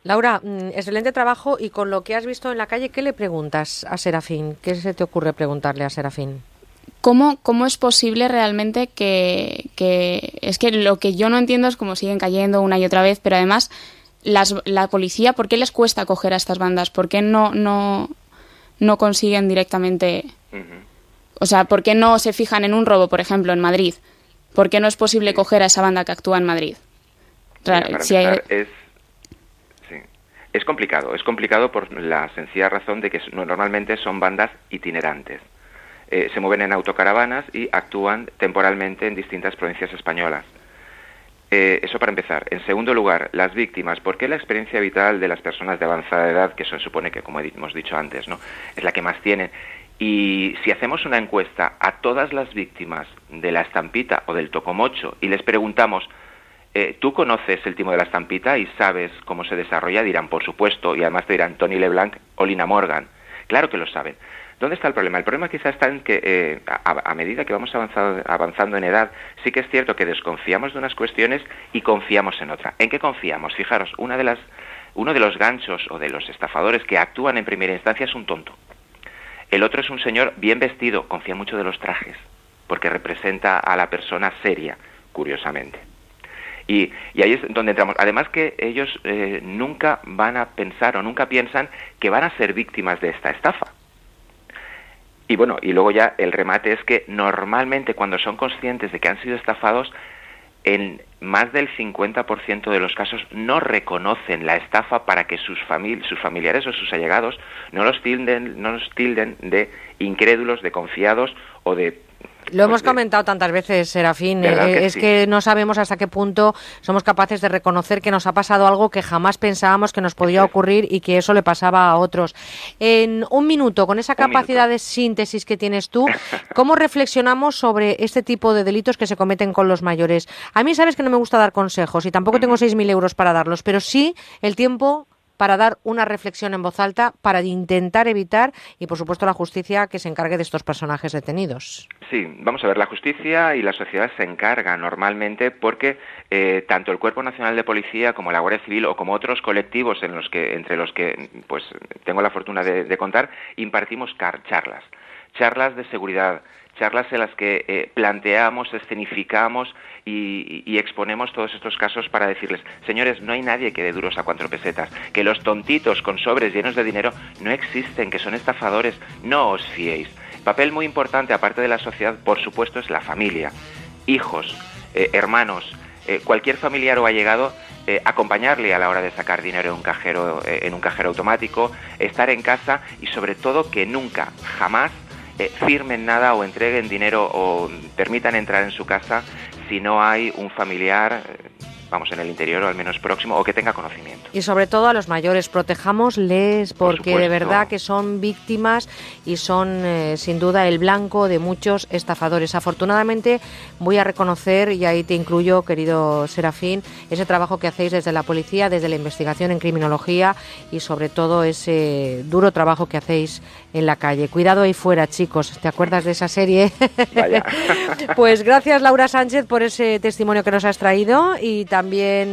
Laura, mm, excelente trabajo y con lo que has visto en la calle, ¿qué le preguntas a Serafín? ¿Qué se te ocurre preguntarle a Serafín? ¿Cómo, ¿Cómo es posible realmente que, que, Es que lo que yo no entiendo es cómo siguen cayendo una y otra vez, pero además las, la policía, ¿por qué les cuesta coger a estas bandas? ¿Por qué no, no, no consiguen directamente... O sea, ¿por qué no se fijan en un robo, por ejemplo, en Madrid? ¿Por qué no es posible coger a esa banda que actúa en Madrid? Mira, para es, sí, es complicado. Es complicado por la sencilla razón de que no- normalmente son bandas itinerantes. Eh, se mueven en autocaravanas y actúan temporalmente en distintas provincias españolas. Eh, eso para empezar. En segundo lugar, las víctimas. ¿Por qué la experiencia vital de las personas de avanzada edad, que se supone que, como hemos dicho antes, ¿no? es la que más tienen? Y si hacemos una encuesta a todas las víctimas de la estampita o del tocomocho y les preguntamos, eh, ¿tú conoces el timo de la estampita y sabes cómo se desarrolla? Dirán, por supuesto, y además te dirán Tony LeBlanc o Lina Morgan. Claro que lo saben. ¿Dónde está el problema? El problema quizá está en que eh, a, medida que vamos avanzando en edad, sí que es cierto que desconfiamos de unas cuestiones y confiamos en otra. ¿En qué confiamos? Fijaros, una de las, uno de los ganchos o de los estafadores que actúan en primera instancia es un tonto. El otro es un señor bien vestido, confía mucho de los trajes, porque representa a la persona seria, curiosamente. Y, y ahí es donde entramos. Además que ellos eh, nunca van a pensar o nunca piensan que van a ser víctimas de esta estafa. Y bueno, y luego ya el remate es que normalmente cuando son conscientes de que han sido estafados, en más del 50% de los casos no reconocen la estafa para que sus, famil- sus familiares o sus allegados no los tilden, no los tilden de incrédulos, de confiados o de Lo hemos comentado tantas veces, Serafín. ¿Verdad eh, que es sí? que no sabemos hasta qué punto somos capaces de reconocer que nos ha pasado algo que jamás pensábamos que nos podía ocurrir y que eso le pasaba a otros. En un minuto, con esa capacidad de síntesis que tienes tú, ¿cómo reflexionamos sobre este tipo de delitos que se cometen con los mayores? A mí sabes que no me gusta dar consejos y tampoco tengo 6.000 euros para darlos, pero sí el tiempo para dar una reflexión en voz alta, para intentar evitar y, por supuesto, la justicia que se encargue de estos personajes detenidos. Sí, vamos a ver, la justicia y la sociedad se encargan normalmente porque eh, tanto el Cuerpo Nacional de Policía como la Guardia Civil o como otros colectivos en los que, entre los que pues, tengo la fortuna de, de contar, impartimos charlas. Charlas de seguridad, charlas en las que eh, planteamos, escenificamos y, exponemos todos estos casos para decirles, señores, no hay nadie que dé duros a cuatro pesetas, que los tontitos con sobres llenos de dinero no existen, que son estafadores, no os fiéis. Papel muy importante, aparte de la sociedad, por supuesto, es la familia. Hijos, eh, hermanos, eh, cualquier familiar o allegado, eh, acompañarle a la hora de sacar dinero en un cajero, en un cajero automático, estar en casa y sobre todo que nunca, jamás eh, firmen nada o entreguen dinero o permitan entrar en su casa si no hay un familiar, eh, vamos, en el interior o al menos próximo, o que tenga conocimiento. Y sobre todo a los mayores, protejámosles porque de verdad que son víctimas y son eh, sin duda el blanco de muchos estafadores. Afortunadamente voy a reconocer, y ahí te incluyo, querido Serafín, ese trabajo que hacéis desde la policía, desde la investigación en criminología y sobre todo ese duro trabajo que hacéis en la calle. Cuidado ahí fuera, chicos. ¿Te acuerdas de esa serie? Pues gracias Laura Sánchez por ese testimonio que nos has traído y también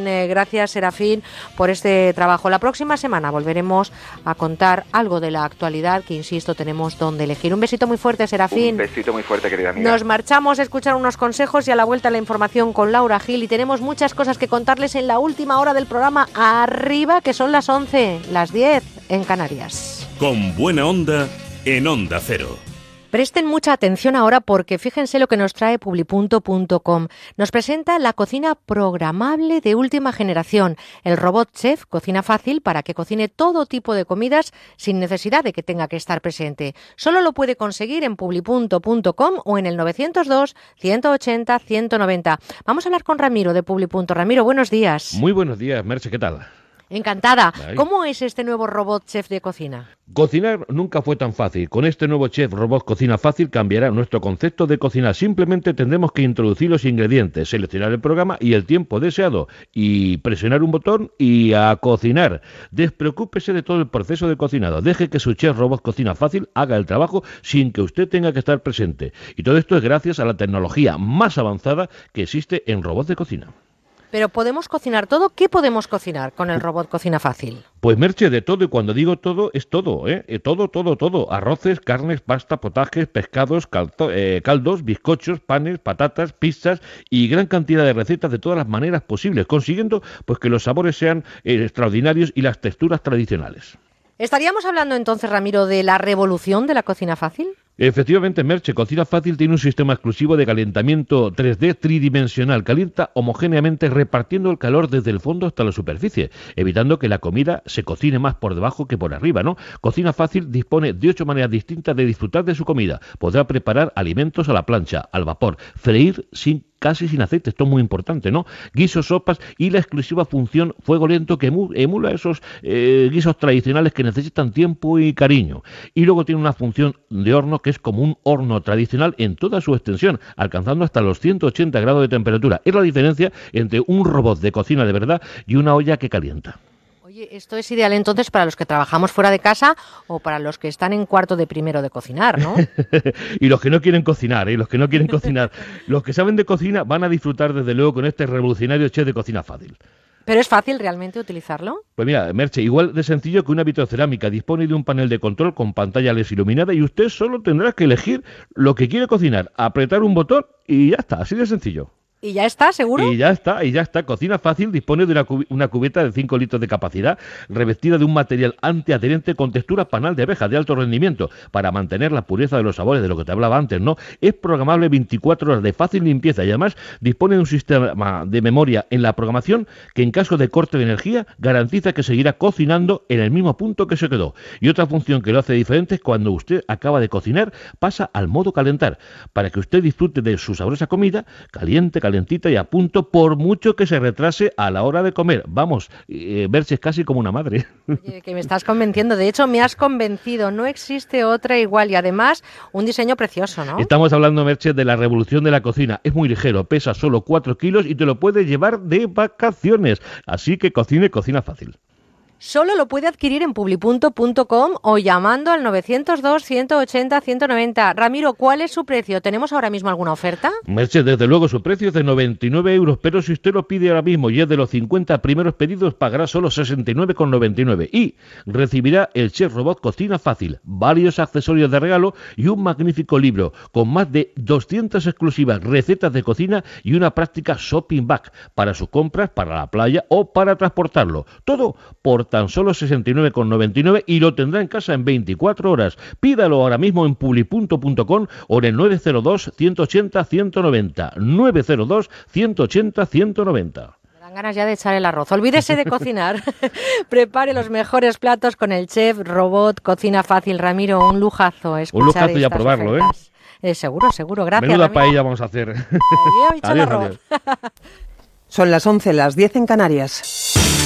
eh, gracias Serafín por este trabajo. La próxima semana volveremos a contar algo de la actualidad que, insisto, tenemos donde elegir. Un besito muy fuerte, Un Serafín. besito muy fuerte, querida amiga. Nos marchamos a escuchar unos consejos y a la vuelta la información con Laura Gil y tenemos muchas cosas que contarles en la última hora del programa arriba, que son las 11, las 10 en Canarias. Con buena onda en Onda Cero. Presten mucha atención ahora porque fíjense lo que nos trae publipunto.com. Nos presenta la cocina programable de última generación. El robot chef cocina fácil para que cocine todo tipo de comidas sin necesidad de que tenga que estar presente. Solo lo puede conseguir en publipunto.com o en el 902 180 190. Vamos a hablar con Ramiro de Publipunto. Ramiro, buenos días. Muy buenos días, Merche, ¿qué tal? Encantada. ¿Cómo es este nuevo robot chef de cocina? Cocinar nunca fue tan fácil. Con este nuevo chef robot Cocina Fácil cambiará nuestro concepto de cocinar. Simplemente tendremos que introducir los ingredientes, seleccionar el programa y el tiempo deseado y presionar un botón y a cocinar. Despreocúpese de todo el proceso de cocinado. Deje que su chef robot Cocina Fácil haga el trabajo sin que usted tenga que estar presente. Y todo esto es gracias a la tecnología más avanzada que existe en robots de cocina. Pero podemos cocinar todo. ¿Qué podemos cocinar con el robot Cocina Fácil? Pues merche de todo, y cuando digo todo, es todo, ¿eh? Eh, Todo, todo, todo. Arroces, carnes, pasta, potajes, pescados, caldo- eh, caldos, bizcochos, panes, patatas, pizzas y gran cantidad de recetas de todas las maneras posibles, consiguiendo pues que los sabores sean eh, extraordinarios y las texturas tradicionales. ¿Estaríamos hablando entonces, Ramiro, de la revolución de la cocina fácil? Efectivamente, Merche, Cocina Fácil tiene un sistema exclusivo de calentamiento 3D tridimensional. Calienta homogéneamente repartiendo el calor desde el fondo hasta la superficie, evitando que la comida se cocine más por debajo que por arriba, ¿no? Cocina Fácil dispone de ocho maneras distintas de disfrutar de su comida. Podrá preparar alimentos a la plancha, al vapor, freír sin casi sin aceite, esto es muy importante, ¿no? Guisos, sopas y la exclusiva función fuego lento que emula esos eh, guisos tradicionales que necesitan tiempo y cariño. Y luego tiene una función de horno que es como un horno tradicional en toda su extensión, alcanzando hasta los 180 grados de temperatura. Es la diferencia entre un robot de cocina de verdad y una olla que calienta. Oye, esto es ideal entonces para los que trabajamos fuera de casa o para los que están en cuarto de primero de cocinar, ¿no? y los que no quieren cocinar, ¿eh? los que no quieren cocinar. los que saben de cocina van a disfrutar desde luego con este revolucionario chef de cocina fácil. ¿Pero es fácil realmente utilizarlo? Pues mira, Merche, igual de sencillo que una vitrocerámica. Dispone de un panel de control con pantalla LED iluminada y usted solo tendrá que elegir lo que quiere cocinar, apretar un botón y ya está, así de sencillo. ¿Y ya está, seguro? Y ya está, y ya está. Cocina Fácil dispone de una, cubeta de 5 litros de capacidad, revestida de un material antiadherente con textura panal de abeja de alto rendimiento, para mantener la pureza de los sabores, de lo que te hablaba antes, ¿no? Es programable 24 horas de fácil limpieza y además dispone de un sistema de memoria en la programación que en caso de corte de energía garantiza que seguirá cocinando en el mismo punto que se quedó. Y otra función que lo hace diferente es cuando usted acaba de cocinar, pasa al modo calentar, para que usted disfrute de su sabrosa comida caliente, calentita y a punto, por mucho que se retrase a la hora de comer. Vamos, eh, verse es casi como una madre. que me estás convenciendo. De hecho, me has convencido. No existe otra igual y además un diseño precioso, ¿no? Estamos hablando, Merche, de la revolución de la cocina. Es muy ligero, pesa solo 4 kilos y te lo puedes llevar de vacaciones. Así que cocine, cocina fácil. Solo lo puede adquirir en publipunto.com o llamando al 902-180-190. Ramiro, ¿cuál es su precio? ¿Tenemos ahora mismo alguna oferta? Merche, desde luego su precio es de 99 euros, pero si usted lo pide ahora mismo y es de los 50 primeros pedidos, pagará solo 69,99 y recibirá el Chef Robot Cocina Fácil, varios accesorios de regalo y un magnífico libro con más de 200 exclusivas recetas de cocina y una práctica shopping bag para sus compras, para la playa o para transportarlo. Todo por tan solo 69,99 y lo tendrá en casa en 24 horas. Pídalo ahora mismo en publi.com o en el 902 180 190. 902 180 190 dan ganas ya de echar el arroz. Olvídese de cocinar. Prepare los mejores platos con el chef Robot Cocina Fácil. Ramiro, un lujazo. Un lujazo ya probarlo, ¿eh? ¿eh? Seguro, seguro. Gracias. Menuda paella vamos a hacer. adiós, adiós. Son las 11, las 10 en Canarias.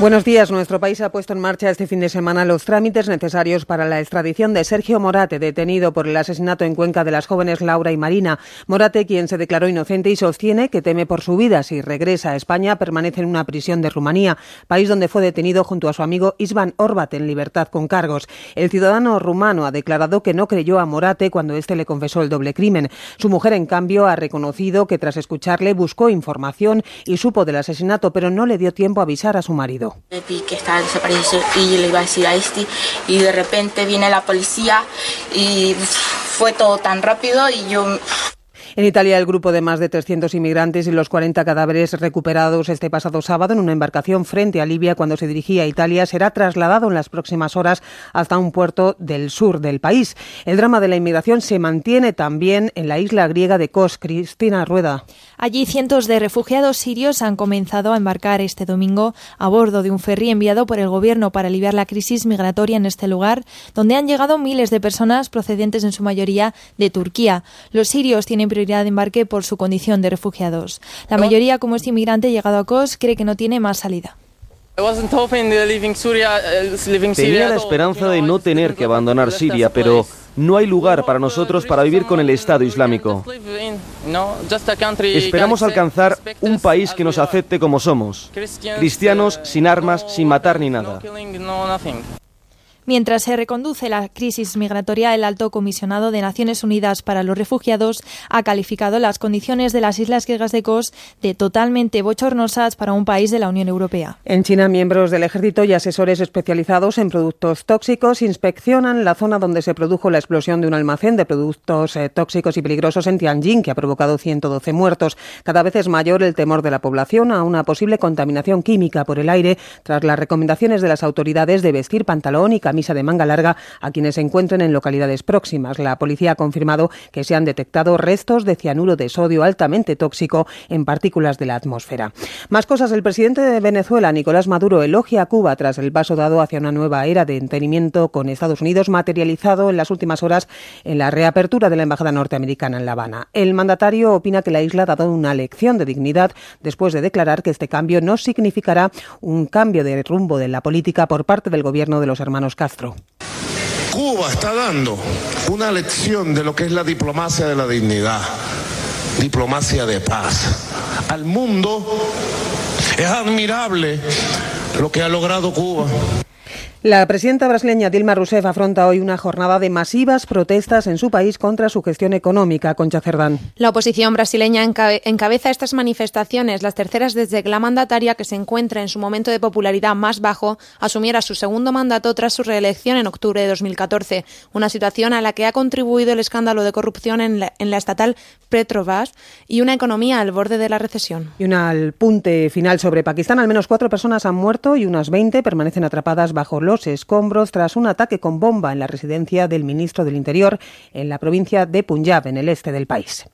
Buenos días. Nuestro país ha puesto en marcha este fin de semana los trámites necesarios para la extradición de Sergio Morate, detenido por el asesinato en Cuenca de las jóvenes Laura y Marina. Morate, quien se declaró inocente y sostiene que teme por su vida. Si regresa a España, permanece en una prisión de Rumanía, país donde fue detenido junto a su amigo Isvan Orbat en libertad con cargos. El ciudadano rumano ha declarado que no creyó a Morate cuando éste le confesó el doble crimen. Su mujer, en cambio, ha reconocido que tras escucharle buscó información y supo del asesinato, pero no le dio tiempo a avisar a su marido. Vi que estaba desaparecido y le iba a decir a este y de repente viene la policía y fue todo tan rápido y yo en Italia, el grupo de más de 300 inmigrantes y los 40 cadáveres recuperados este pasado sábado en una embarcación frente a Libia cuando se dirigía a Italia será trasladado en las próximas horas hasta un puerto del sur del país. El drama de la inmigración se mantiene también en la isla griega de Kos. Cristina Rueda. Allí cientos de refugiados sirios han comenzado a embarcar este domingo a bordo de un ferry enviado por el gobierno para aliviar la crisis migratoria en este lugar, donde han llegado miles de personas procedentes en su mayoría de Turquía. Los sirios tienen de embarque por su condición de refugiados. La mayoría, como este inmigrante llegado a Kos, cree que no tiene más salida. Tenía la esperanza de no tener que abandonar Siria, pero no hay lugar para nosotros para vivir con el Estado Islámico. Esperamos alcanzar un país que nos acepte como somos, cristianos sin armas, sin matar ni nada. Mientras se reconduce la crisis migratoria, el alto comisionado de Naciones Unidas para los Refugiados ha calificado las condiciones de las islas griegas de Kos de totalmente bochornosas para un país de la Unión Europea. En China, miembros del ejército y asesores especializados en productos tóxicos inspeccionan la zona donde se produjo la explosión de un almacén de productos eh, tóxicos y peligrosos en Tianjin, que ha provocado 112 muertos. Cada vez es mayor el temor de la población a una posible contaminación química por el aire tras las recomendaciones de las autoridades de vestir pantalón y camisa de manga larga a quienes se encuentren en localidades próximas. La policía ha confirmado que se han detectado restos de cianuro de sodio altamente tóxico en partículas de la atmósfera. Más cosas. El presidente de Venezuela, Nicolás Maduro, elogia a Cuba tras el paso dado hacia una nueva era de entendimiento con Estados Unidos, materializado en las últimas horas en la reapertura de la embajada norteamericana en La Habana. El mandatario opina que la isla ha dado una lección de dignidad después de declarar que este cambio no significará un cambio de rumbo de la política por parte del gobierno de los hermanos Castro. Cuba está dando una lección de lo que es la diplomacia de la dignidad, diplomacia de paz. Al mundo es admirable lo que ha logrado Cuba. La presidenta brasileña Dilma Rousseff afronta hoy una jornada de masivas protestas en su país contra su gestión económica. Concha Cerdán. La oposición brasileña encabeza estas manifestaciones, las terceras desde que la mandataria, que se encuentra en su momento de popularidad más bajo, asumiera su segundo mandato tras su reelección en octubre de 2014. Una situación a la que ha contribuido el escándalo de corrupción en la, en la estatal Petrobras y una economía al borde de la recesión. Y un punte final sobre Pakistán. Al menos cuatro personas han muerto y unas 20 permanecen atrapadas bajo los escombros tras un ataque con bomba en la residencia del ministro del Interior en la provincia de Punjab, en el este del país.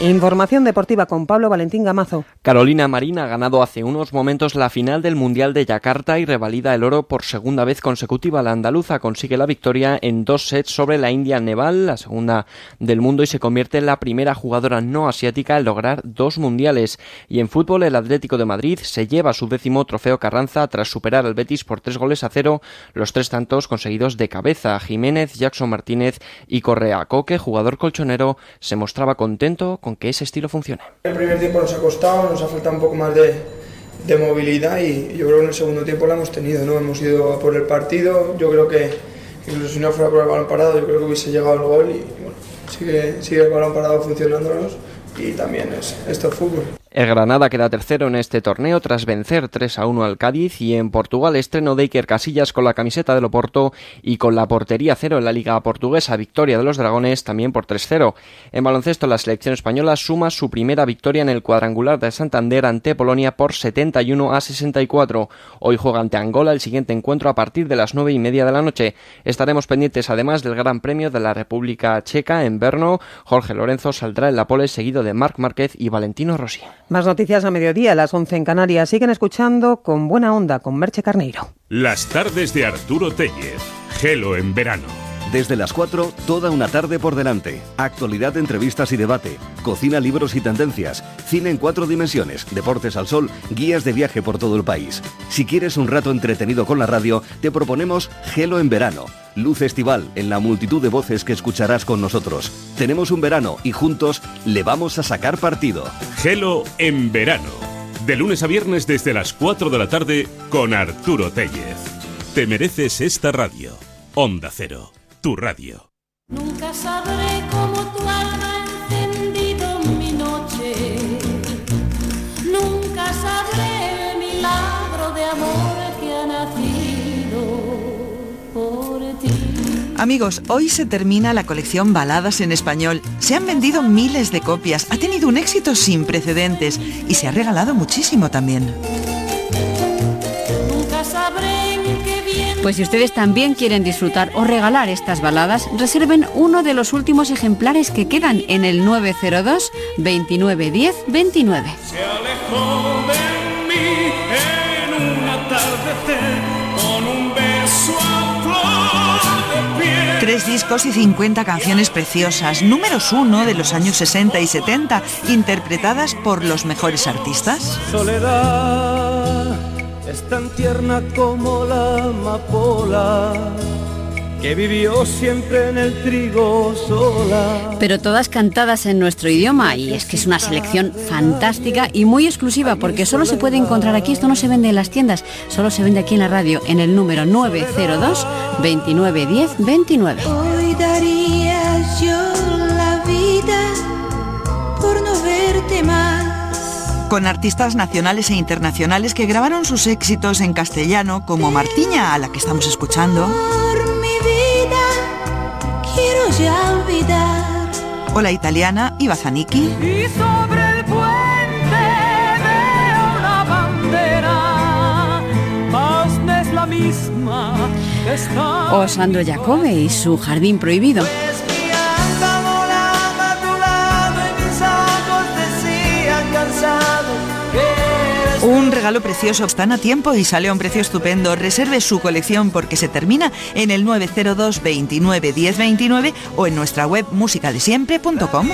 Información deportiva con Pablo Valentín Gamazo. Carolina Marina ha ganado hace unos momentos la final del Mundial de Yakarta y revalida el oro por segunda vez consecutiva. La andaluza consigue la victoria en dos sets sobre la India Neval, la segunda del mundo, y se convierte en la primera jugadora no asiática en lograr dos mundiales. Y en fútbol, el Atlético de Madrid se lleva su décimo trofeo Carranza tras superar al Betis por tres goles a cero, los tres tantos conseguidos de cabeza. Jiménez, Jackson Martínez y Correa. Coque, jugador colchonero, se mostraba contento con que ese estilo funcione. El primer tiempo nos ha costado, nos ha faltado un poco más de, de movilidad y yo creo que en el segundo tiempo la hemos tenido, ¿no? Hemos ido a por el partido, yo creo que incluso si no fuera por el balón parado, yo creo que hubiese llegado al gol y bueno, sigue, sigue el balón parado funcionándonos y también es esto es fútbol. El Granada queda tercero en este torneo tras vencer 3 a 1 al Cádiz y en Portugal estreno de Iker Casillas con la camiseta del Oporto y con la portería cero en la Liga Portuguesa, victoria de los Dragones también por 3-0. En baloncesto la selección española suma su primera victoria en el cuadrangular de Santander ante Polonia por 71 a 64. Hoy juega ante Angola el siguiente encuentro a partir de las nueve y media de la noche. Estaremos pendientes además del Gran Premio de la República Checa en Brno. Jorge Lorenzo saldrá en la pole seguido de Marc Márquez y Valentino Rossi. Más noticias a mediodía, las 11 en Canarias. Siguen escuchando con buena onda con Merche Carneiro. Las tardes de Arturo Tellez. Gelo en verano. Desde las 4, toda una tarde por delante. Actualidad, entrevistas y debate. Cocina, libros y tendencias. Cine en cuatro dimensiones. Deportes al sol. Guías de viaje por todo el país. Si quieres un rato entretenido con la radio, te proponemos Gelo en verano. Luz estival en la multitud de voces que escucharás con nosotros. Tenemos un verano y juntos le vamos a sacar partido. Gelo en verano. De lunes a viernes desde las 4 de la tarde con Arturo Tellez. Te mereces esta radio. Onda Cero, tu radio. Nunca sabré cómo tu alma ha encendido mi noche. Nunca sabré el milagro de amor que ha nacido por ti. Amigos, hoy se termina la colección Baladas en Español. Se han vendido miles de copias, ha tenido un éxito sin precedentes y se ha regalado muchísimo también. Pues si ustedes también quieren disfrutar o regalar estas baladas, reserven uno de los últimos ejemplares que quedan en el 902 2910 29. Se alejó de mí en un atardecer con un beso a flor de piel. Tres discos y 50 canciones preciosas, números uno de los años 60 y 70, interpretadas por los mejores artistas. Soledad es tan tierna como la amapola que vivió siempre en el trigo sola. Pero todas cantadas en nuestro idioma y es que es una selección fantástica y muy exclusiva porque solo se puede encontrar aquí, esto no se vende en las tiendas, solo se vende aquí en la radio en el número 902 2910 29. Hoy daría Con artistas nacionales e internacionales que grabaron sus éxitos en castellano, como Martiña, a la que estamos escuchando. Por mi vida quiero ya olvidar. O la italiana Iva Zanicchi. Y sobre el puente veo una bandera. Paz no es la misma que está. O Sandro Jacobe y su Jardín Prohibido. Regalo precioso, están a tiempo y sale a un precio estupendo. Reserve su colección porque se termina en el 902 29 10 29 o en nuestra web musicadesiempre.com.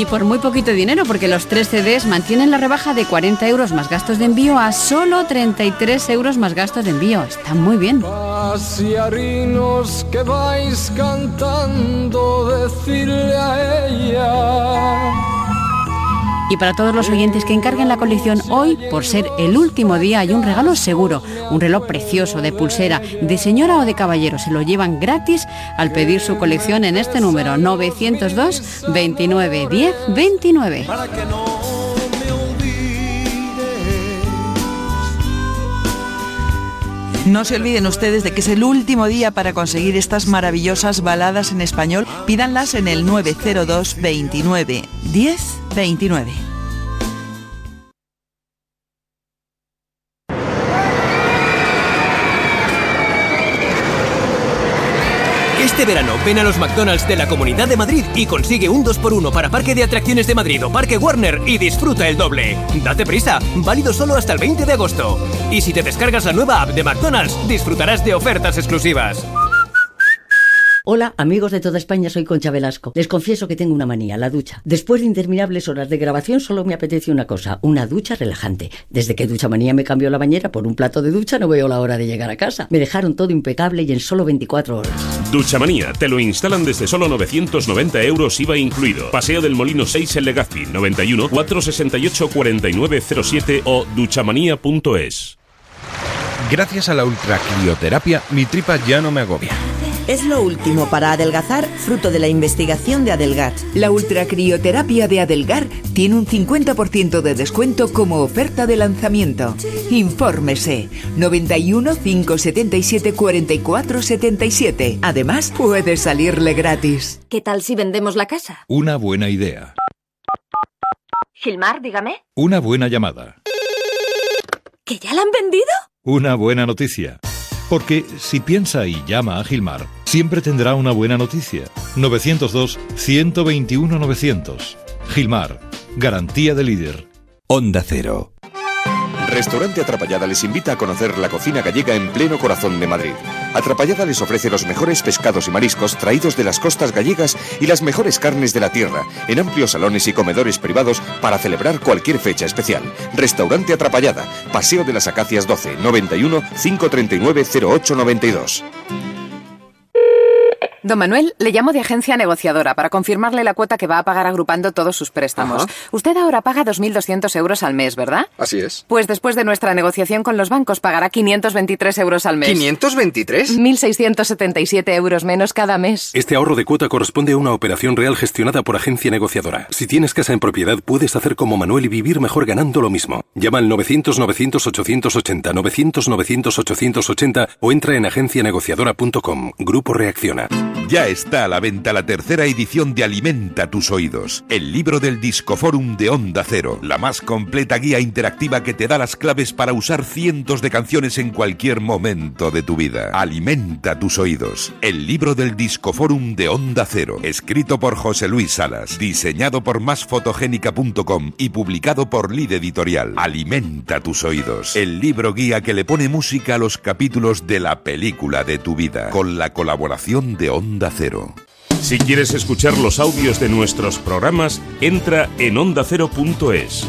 Y por muy poquito dinero, porque los tres CDs mantienen la rebaja de 40 euros más gastos de envío a solo 33 euros más gastos de envío. Está muy bien. Y para todos los oyentes que encarguen la colección hoy, por ser el último día, hay un regalo seguro, un reloj precioso de pulsera, de señora o de caballero. Se lo llevan gratis al pedir su colección en este número 902 29 10 29. No se olviden ustedes de que es el último día para conseguir estas maravillosas baladas en español. Pídanlas en el 902 29 10 29. Este verano ven a los McDonald's de la Comunidad de Madrid y consigue un 2x1 para Parque de Atracciones de Madrid o Parque Warner y disfruta el doble. Date prisa, válido solo hasta el 20 de agosto. Y si te descargas la nueva app de McDonald's, disfrutarás de ofertas exclusivas. Hola, amigos de toda España, soy Concha Velasco. Les confieso que tengo una manía, la ducha. Después de interminables horas de grabación, solo me apetece una cosa, una ducha relajante. Desde que Ducha Manía me cambió la bañera por un plato de ducha, no veo la hora de llegar a casa. Me dejaron todo impecable y en solo 24 horas. Duchamanía, te lo instalan desde solo 990 euros IVA incluido. Paseo del Molino 6 en Legazpi, 91 468 4907 o duchamanía.es. Gracias a la ultracrioterapia, mi tripa ya no me agobia. Es lo último para adelgazar, fruto de la investigación de Adelgar. La ultracrioterapia de Adelgar tiene un 50% de descuento como oferta de lanzamiento. Infórmese 91 577 44 77. Además, puede salirle gratis. ¿Qué tal si vendemos la casa? Una buena idea. Gilmar, dígame. Una buena llamada. ¿Que ya la han vendido? Una buena noticia. Porque si piensa y llama a Gilmar, siempre tendrá una buena noticia. 902-121-900. Gilmar, garantía de líder. Onda Cero. Restaurante Atrapallada les invita a conocer la cocina gallega en pleno corazón de Madrid. Atrapallada les ofrece los mejores pescados y mariscos traídos de las costas gallegas y las mejores carnes de la tierra, en amplios salones y comedores privados para celebrar cualquier fecha especial. Restaurante Atrapallada, Paseo de las Acacias 12, 91 539 0892. Don Manuel, le llamo de agencia negociadora para confirmarle la cuota que va a pagar agrupando todos sus préstamos. Ajá. Usted ahora paga 2.200 euros al mes, ¿verdad? Así es. Pues después de nuestra negociación con los bancos pagará 523 euros al mes. ¿523? 1.677 euros menos cada mes. Este ahorro de cuota corresponde a una operación real gestionada por agencia negociadora. Si tienes casa en propiedad, puedes hacer como Manuel y vivir mejor ganando lo mismo. Llama al 900-900-880, 900-900-880 o entra en agencianegociadora.com. Grupo Reacciona. Ya está a la venta la tercera edición de Alimenta tus oídos, el libro del Discoforum de Onda Cero, la más completa guía interactiva que te da las claves para usar cientos de canciones en cualquier momento de tu vida. Alimenta tus oídos, el libro del Discoforum de Onda Cero, escrito por José Luis Salas, diseñado por másfotogénica.com y publicado por Lid Editorial. Alimenta tus oídos, el libro guía que le pone música a los capítulos de la película de tu vida, con la colaboración de Si quieres escuchar los audios de nuestros programas, entra en ondacero.es.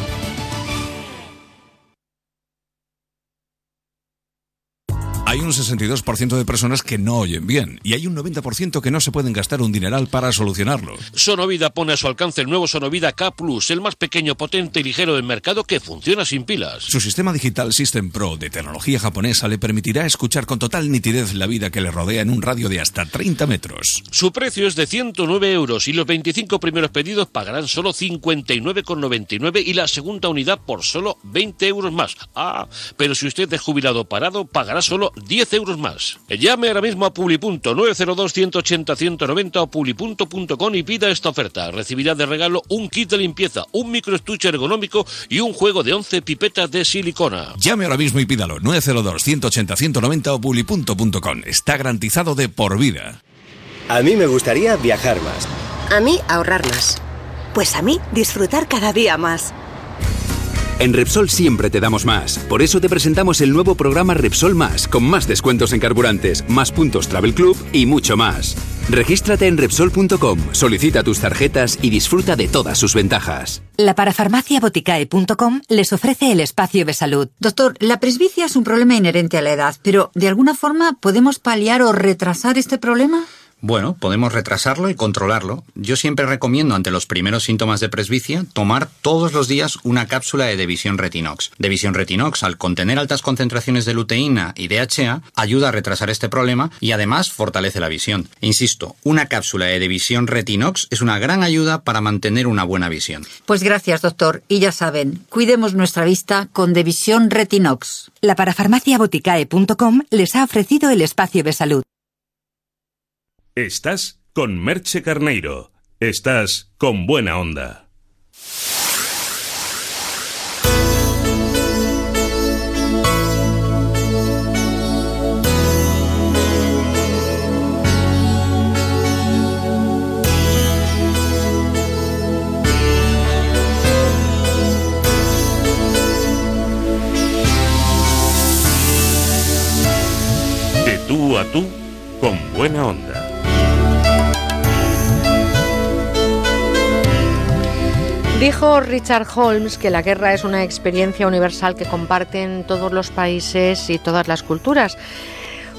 hay un 62% de personas que no oyen bien y hay un 90% que no se pueden gastar un dineral para solucionarlo. Sonovida pone a su alcance el nuevo Sonovida K Plus, el más pequeño, potente y ligero del mercado que funciona sin pilas. Su sistema digital System Pro de tecnología japonesa le permitirá escuchar con total nitidez la vida que le rodea en un radio de hasta 30 metros. Su precio es de 109 euros y los 25 primeros pedidos pagarán solo 59,99 y la segunda unidad por solo 20 euros más. Ah, pero si usted es jubilado parado, pagará solo 10 euros más. Llame ahora mismo a publi.902-180-190 o publi.com y pida esta oferta. Recibirá de regalo un kit de limpieza, un microestuche ergonómico y un juego de 11 pipetas de silicona. Llame ahora mismo y pídalo 902-180-190 o publi.com. Está garantizado de por vida. A mí me gustaría viajar más. A mí ahorrar más. Pues a mí disfrutar cada día más. En Repsol siempre te damos más. Por eso te presentamos el nuevo programa Repsol Más, con más descuentos en carburantes, más puntos Travel Club y mucho más. Regístrate en Repsol.com, solicita tus tarjetas y disfruta de todas sus ventajas. La parafarmaciaboticae.com les ofrece el espacio de salud. Doctor, la presbicia es un problema inherente a la edad, pero ¿de alguna forma podemos paliar o retrasar este problema? Bueno, podemos retrasarlo y controlarlo. Yo siempre recomiendo ante los primeros síntomas de presbicia tomar todos los días una cápsula de Devisión Retinox. Devisión Retinox, al contener altas concentraciones de luteína y DHA, ayuda a retrasar este problema y además fortalece la visión. Insisto, una cápsula de Devisión Retinox es una gran ayuda para mantener una buena visión. Pues gracias, doctor. Y ya saben, cuidemos nuestra vista con Devisión Retinox. La parafarmaciaboticae.com les ha ofrecido el espacio de salud. Estás con Merche Carneiro. Estás con buena onda. De tú a tú, con buena onda. Dijo Richard Holmes que la guerra es una experiencia universal que comparten todos los países y todas las culturas.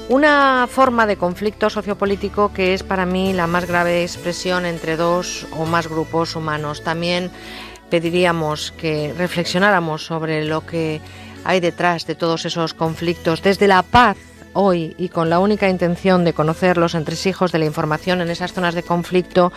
Una forma de conflicto sociopolítico que es para mí la más grave expresión entre dos o más grupos humanos. También pediríamos que reflexionáramos sobre lo que hay detrás de todos esos conflictos, desde la paz hoy y con la única intención de conocer los entresijos de la información en esas zonas de conflicto,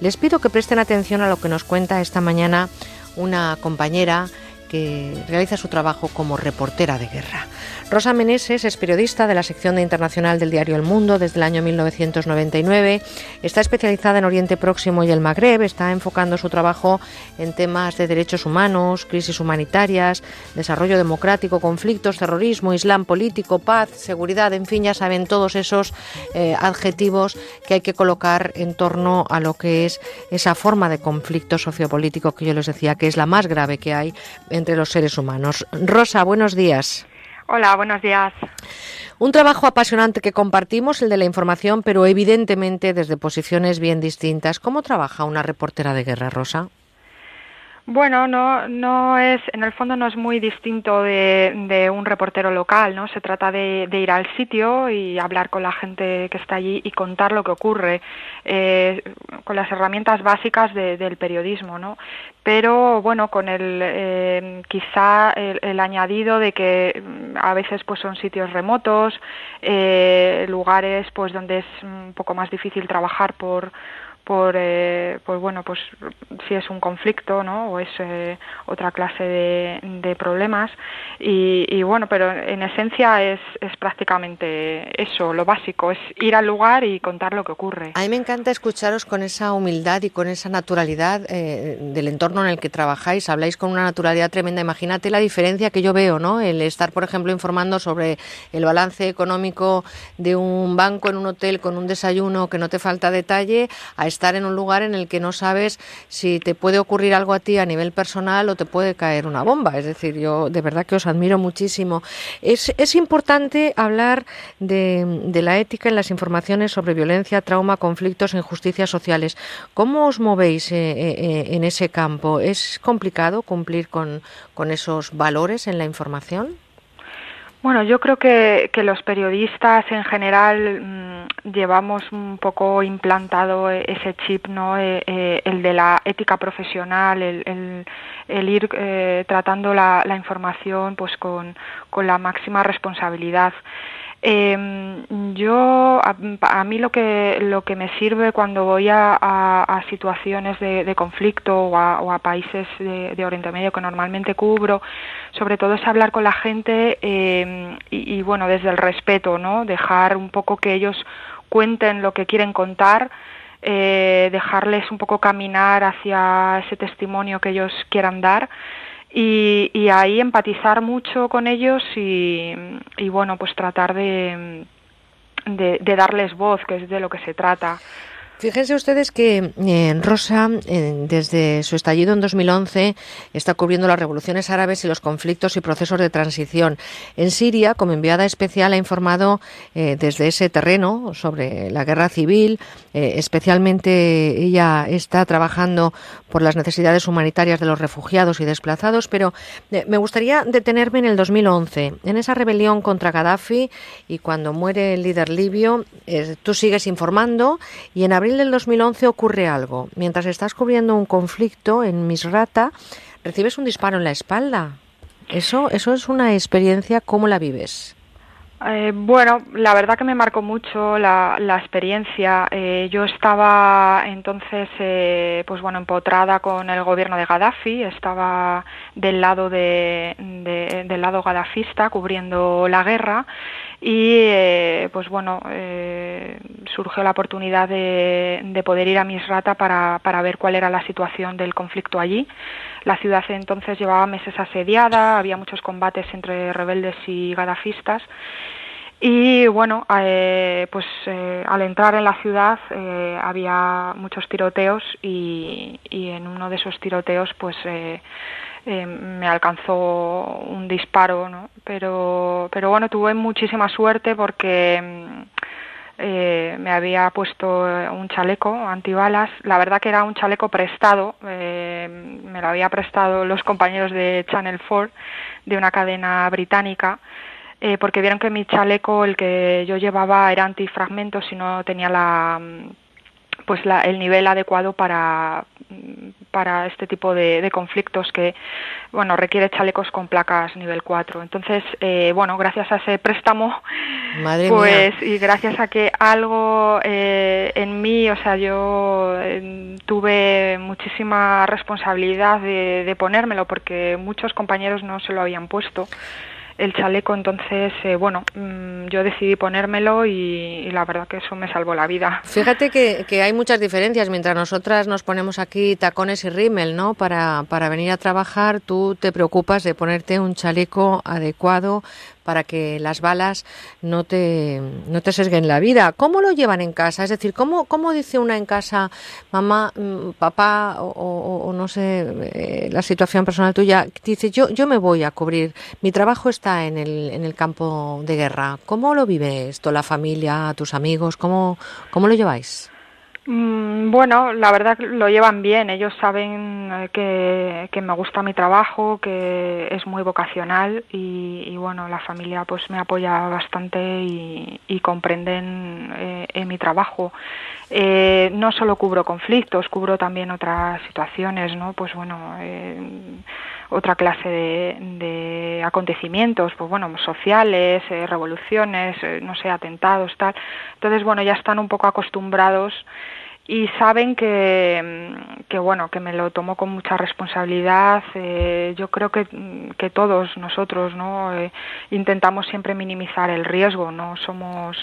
les pido que presten atención a lo que nos cuenta esta mañana una compañera que realiza su trabajo como reportera de guerra. Rosa Meneses es periodista de la sección de internacional del diario El Mundo desde el año 1999. Está especializada en Oriente Próximo y el Magreb. Está enfocando su trabajo en temas de derechos humanos, crisis humanitarias, desarrollo democrático, conflictos, terrorismo, islam político, paz, seguridad. En fin, ya saben todos esos eh, adjetivos que hay que colocar en torno a lo que es esa forma de conflicto sociopolítico que yo les decía que es la más grave que hay entre los seres humanos. Rosa, buenos días. Hola, buenos días. Un trabajo apasionante que compartimos, el de la información, pero evidentemente desde posiciones bien distintas. ¿Cómo trabaja una reportera de guerra, Rosa? Bueno, no, no es, en el fondo no es muy distinto de, un reportero local, ¿no? Se trata de, de, ir al sitio y hablar con la gente que está allí y contar lo que ocurre, eh, con las herramientas básicas de, del periodismo, ¿no? Pero bueno, con el eh, quizá el, el, añadido de que a veces pues son sitios remotos, eh, lugares pues donde es un poco más difícil trabajar por por eh, pues bueno pues si es un conflicto no o es eh, otra clase de, problemas. Y, y, bueno pero en esencia es, es prácticamente eso lo básico es ir al lugar y contar lo que ocurre. A mí me encanta escucharos con esa humildad y con esa naturalidad eh, del entorno en el que trabajáis. Habláis con una naturalidad tremenda. Imagínate la diferencia que yo veo no el estar por ejemplo informando sobre el balance económico de un banco en un hotel con un desayuno que no te falta detalle a en un lugar en el que no sabes si te puede ocurrir algo a ti a nivel personal o te puede caer una bomba. Es decir, yo de verdad que os admiro muchísimo. Es, importante hablar de, de la ética en las informaciones sobre violencia, trauma, conflictos, injusticias sociales. ¿Cómo os movéis eh, eh, en ese campo? ¿Es complicado cumplir con esos valores en la información? Bueno, yo creo que, que los periodistas en general mm, llevamos un poco implantado e, ese chip, ¿no? Eh, eh, el de la ética profesional, el, el, el ir eh, tratando la, la, información pues con, con la máxima responsabilidad. Eh, yo a, a, mí lo que lo que me sirve cuando voy a, situaciones de, conflicto o a, o países de, Oriente Medio que normalmente cubro, sobre todo es hablar con la gente y, y, bueno desde el respeto, no dejar un poco que ellos cuenten lo que quieren contar. Eh, dejarles un poco caminar hacia ese testimonio que ellos quieran dar y, y ahí empatizar mucho con ellos y, bueno, pues tratar de, de, de, darles voz, que es de lo que se trata. Fíjense ustedes que eh, Rosa, eh, desde su estallido en 2011, está cubriendo las revoluciones árabes y los conflictos y procesos de transición. En Siria, como enviada especial, ha informado eh, desde ese terreno sobre la guerra civil. Eh, especialmente ella está trabajando por las necesidades humanitarias de los refugiados y desplazados, pero eh, me gustaría detenerme en el 2011, en esa rebelión contra Gaddafi y cuando muere el líder libio, tú sigues informando y en abril del 2011 ocurre algo. Mientras estás cubriendo un conflicto en Misrata, recibes un disparo en la espalda. Eso, eso es una experiencia, ¿cómo la vives? Eh, bueno, la verdad que me marcó mucho la, la experiencia. Eh, yo estaba entonces, eh, pues bueno, empotrada con el gobierno de Gaddafi. Estaba del lado de, de del lado gadafista, cubriendo la guerra y eh, pues bueno eh, surgió la oportunidad de, de, poder ir a Misrata para, para ver cuál era la situación del conflicto allí. La ciudad entonces llevaba meses asediada, había muchos combates entre rebeldes y gadafistas y bueno, eh, pues eh, al entrar en la ciudad había muchos tiroteos y, y, en uno de esos tiroteos pues me alcanzó un disparo, ¿no? Pero, pero bueno, tuve muchísima suerte porque me había puesto un chaleco antibalas. La verdad que era un chaleco prestado, me lo había prestado los compañeros de Channel 4 de una cadena británica eh, porque vieron que mi chaleco, el que yo llevaba, era antifragmentos y no tenía la pues la, el nivel adecuado para, para este tipo de, de, conflictos que bueno requiere chalecos con placas nivel 4 entonces eh, bueno gracias a ese préstamo Madre pues mía. y gracias a que algo eh, en mí o sea yo eh, tuve muchísima responsabilidad de, de ponérmelo porque muchos compañeros no se lo habían puesto el chaleco, entonces, eh, bueno, mmm, yo decidí ponérmelo y, y, la verdad que eso me salvó la vida. Fíjate que, que, hay muchas diferencias. Mientras nosotras nos ponemos aquí tacones y rímel, ¿no? Para, para venir a trabajar, tú te preocupas de ponerte un chaleco adecuado para que las balas no te, no te sesguen la vida. ¿Cómo lo llevan en casa? Es decir, ¿cómo, cómo dice una en casa, mamá, mm, papá, o, o, no sé, eh, la situación personal tuya, dice, yo, yo me voy a cubrir, mi trabajo está en el, en el campo de guerra. ¿Cómo lo vive esto la familia, tus amigos? ¿Cómo, cómo lo lleváis? Mm, bueno, la verdad lo llevan bien. Ellos saben eh, que, me gusta mi trabajo, que es muy vocacional y, y bueno, la familia pues me apoya bastante y, y comprenden eh, en mi trabajo. Eh, no solo cubro conflictos, cubro también otras situaciones, ¿no? Pues bueno, eh, otra clase de, de, acontecimientos, pues bueno, sociales, eh, revoluciones, eh, no sé, atentados, tal. Entonces, bueno, ya están un poco acostumbrados y saben que, que bueno, que me lo tomo con mucha responsabilidad. Eh, yo creo que, que todos nosotros, ¿no? Intentamos siempre minimizar el riesgo, no somos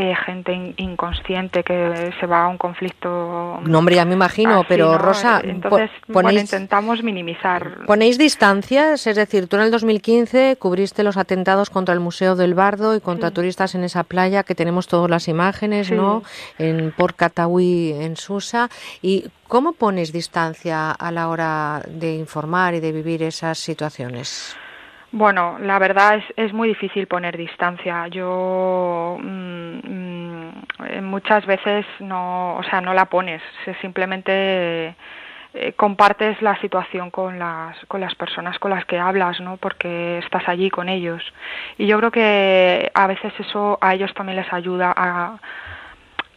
eh, gente in, inconsciente que se va a un conflicto. No, hombre, ya me imagino, así, pero ¿no? Rosa, entonces ponéis, bueno, intentamos minimizar. ¿Ponéis distancias? Es decir, tú en el 2015 cubriste los atentados contra el Museo del Bardo y contra sí. turistas en esa playa que tenemos todas las imágenes, sí. ¿no? En Port Katawi, en Susa. ¿Y cómo pones distancia a la hora de informar y de vivir esas situaciones? Bueno, la verdad es, es muy difícil poner distancia. Yo mmm, muchas veces no, o sea, no la pones. Simplemente eh, compartes la situación con las, con las personas con las que hablas, ¿no? Porque estás allí con ellos. Y yo creo que a veces eso a ellos también les ayuda a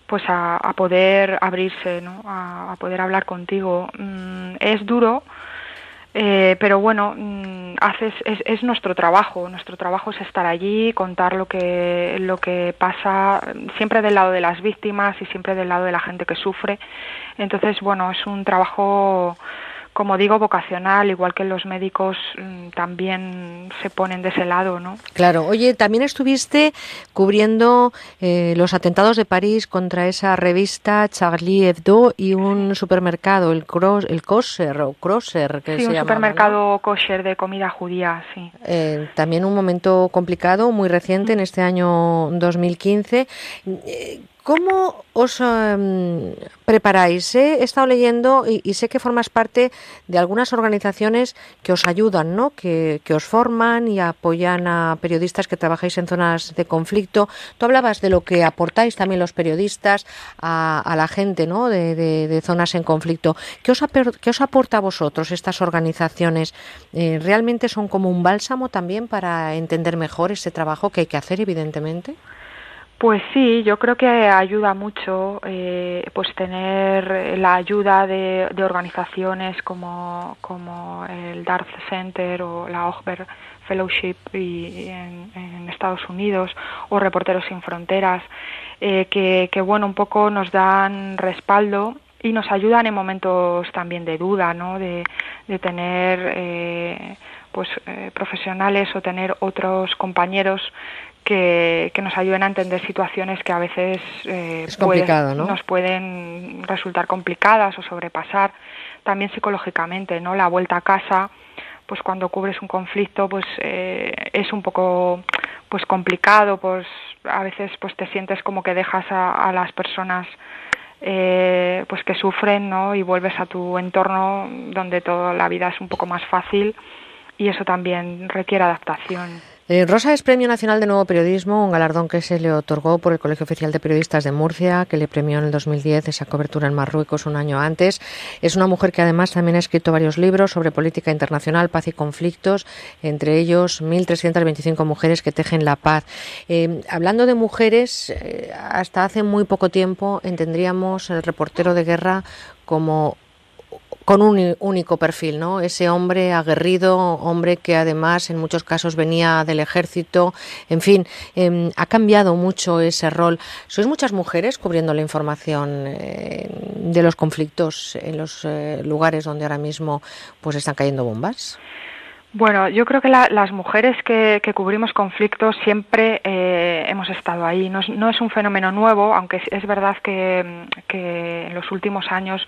pues a, poder abrirse, ¿no? a, poder hablar contigo. Mm, es duro, eh, pero bueno, mm, haces, es, es, nuestro trabajo. Nuestro trabajo es estar allí, contar lo que, lo que pasa, siempre del lado de las víctimas y siempre del lado de la gente que sufre. Entonces, bueno, es un trabajo como digo, vocacional, igual que los médicos mm, también se ponen de ese lado, ¿no? Claro. Oye, también estuviste cubriendo eh, los atentados de París contra esa revista Charlie Hebdo y un supermercado, el Cross, el Kosher o Crosser, que sí, un supermercado kosher de comida judía, sí. Eh, también un momento complicado, muy reciente, en este año 2015. ¿Cómo os em, preparáis? He estado leyendo y, sé que formas parte de algunas organizaciones que os ayudan, ¿no? que, os forman y apoyan a periodistas que trabajáis en zonas de conflicto. Tú hablabas de lo que aportáis también los periodistas a, la gente ¿no? de, zonas en conflicto. ¿Qué os, os, aporta a vosotros estas organizaciones? Eh, ¿Realmente son como un bálsamo también para entender mejor ese trabajo que hay que hacer, evidentemente? Pues sí, yo creo que ayuda mucho eh, pues tener la ayuda de, organizaciones como, como el Darth Center o la Ogber Fellowship y, en, Estados Unidos o Reporteros sin Fronteras, eh, que, bueno, un poco nos dan respaldo y nos ayudan en momentos también de duda, ¿no? De, de tener eh, pues profesionales o tener otros compañeros que, nos ayuden a entender situaciones que a veces eh, nos pueden resultar complicadas o sobrepasar. También psicológicamente, ¿no? La vuelta a casa, pues cuando cubres un conflicto, pues eh, es un poco pues complicado, pues a veces pues te sientes como que dejas a, las personas eh, pues que sufren, ¿no? Y vuelves a tu entorno donde toda la vida es un poco más fácil y eso también requiere adaptación. Eh, Rosa es Premio Nacional de Nuevo Periodismo, un galardón que se le otorgó por el Colegio Oficial de Periodistas de Murcia, que le premió en el 2010 esa cobertura en Marruecos un año antes. Es una mujer que además también ha escrito varios libros sobre política internacional, paz y conflictos, entre ellos 1.325 mujeres que tejen la paz. Eh, hablando de mujeres, eh, hasta hace muy poco tiempo entendríamos el reportero de guerra como con un único perfil, ¿no? Ese hombre aguerrido, hombre que además en muchos casos venía del ejército, en fin, em, ha cambiado mucho ese rol. ¿Sois muchas mujeres cubriendo la información eh, de los conflictos en los eh, lugares donde ahora mismo pues están cayendo bombas? Bueno, yo creo que las mujeres que, cubrimos conflictos siempre eh, hemos estado ahí. No es, un fenómeno nuevo, aunque es, verdad que, en los últimos años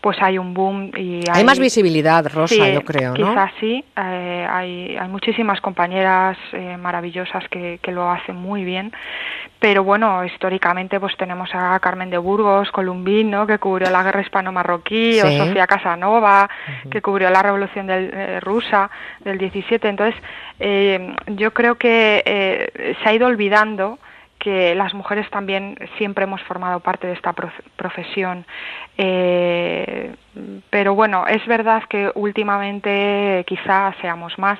pues hay un boom y hay, más visibilidad, Rosa, yo creo, ¿no? Quizás sí. Eh, hay, hay muchísimas compañeras eh, maravillosas que, que lo hacen muy bien, pero bueno, históricamente pues tenemos a Carmen de Burgos, Columbín, ¿no? que cubrió la guerra hispano-marroquí, o Sofía Casanova, que cubrió la revolución del, rusa del 17. Entonces, eh, yo creo que eh, se ha ido olvidando que las mujeres también siempre hemos formado parte de esta profesión. Eh, pero bueno, es verdad que últimamente quizá seamos más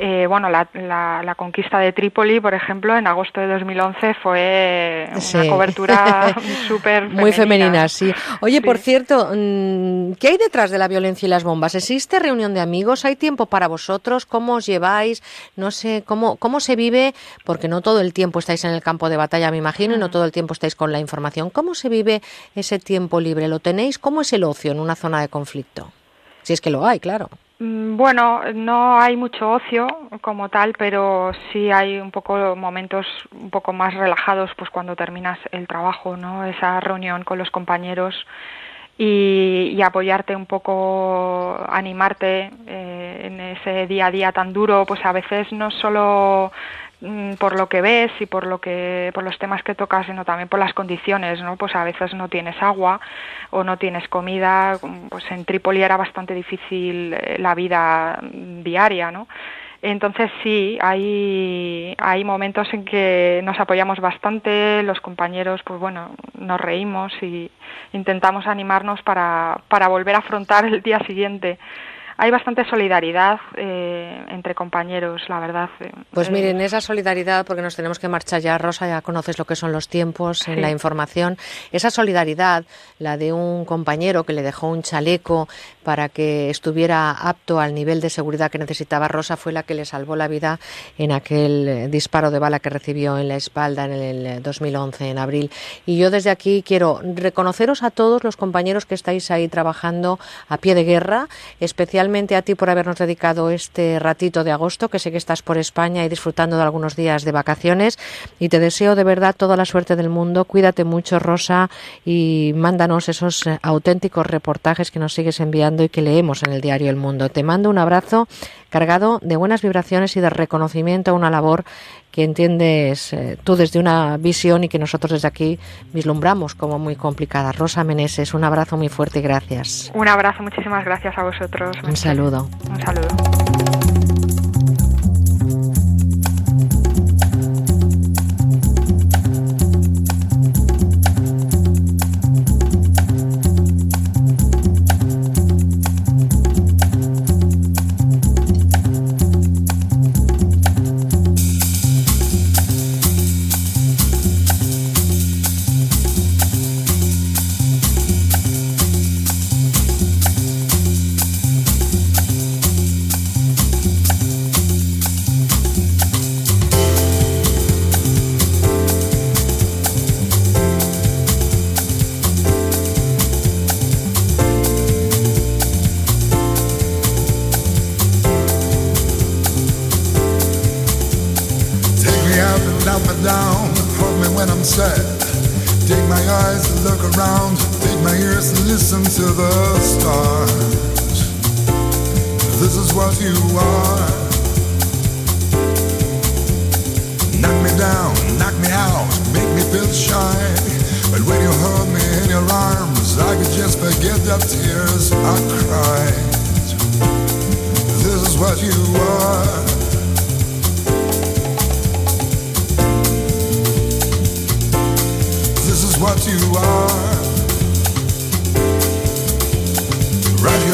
eh, bueno, la, la, conquista de Trípoli, por ejemplo, en agosto de 2011 fue una cobertura súper Muy femenina, sí. Oye, por cierto, mm, ¿qué hay detrás de la violencia y las bombas? ¿Existe reunión de amigos? ¿Hay tiempo para vosotros? ¿Cómo os lleváis? No sé, ¿cómo, cómo se vive? Porque no todo el tiempo estáis en el campo de batalla, me imagino, y no mm. todo el tiempo estáis con la información. ¿Cómo se vive ese tiempo libre? ¿Lo tenéis? ¿Cómo es el ocio en una zona de conflicto? Si es que lo hay, claro. Mm, bueno, no hay mucho ocio como tal, pero sí hay un poco momentos un poco más relajados, pues cuando terminas el trabajo, ¿no? Esa reunión con los compañeros y, apoyarte un poco, animarte eh, en ese día a día tan duro, pues a veces no solo por lo que ves y por lo que por los temas que tocas sino también por las condiciones no pues a veces no tienes agua o no tienes comida pues en Trípoli era bastante difícil eh, la vida diaria no Entonces sí, hay, hay momentos en que nos apoyamos bastante, los compañeros, pues bueno, nos reímos y intentamos animarnos para, para volver a afrontar el día siguiente hay bastante solidaridad eh, entre compañeros, la verdad. Eh, pues miren, esa solidaridad, porque nos tenemos que marchar ya, Rosa, ya conoces lo que son los tiempos en la información, esa solidaridad, la de un compañero que le dejó un chaleco para que estuviera apto al nivel de seguridad que necesitaba Rosa, fue la que le salvó la vida en aquel eh, disparo de bala que recibió en la espalda en el 2011, en abril. Y yo desde aquí quiero reconoceros a todos los compañeros que estáis ahí trabajando a pie de guerra, especialmente a ti por habernos dedicado este ratito de agosto, que sé que estás por España y disfrutando de algunos días de vacaciones. Y te deseo de verdad toda la suerte del mundo. Cuídate mucho, Rosa, y mándanos esos eh, auténticos reportajes que nos sigues enviando y que leemos en el diario El Mundo. Te mando un abrazo cargado de buenas vibraciones y de reconocimiento a una labor que entiendes eh, tú desde una visión y que nosotros desde aquí vislumbramos como muy complicada. Rosa Meneses, un abrazo muy fuerte y gracias. Un abrazo, muchísimas gracias a vosotros. Un saludo. Un saludo.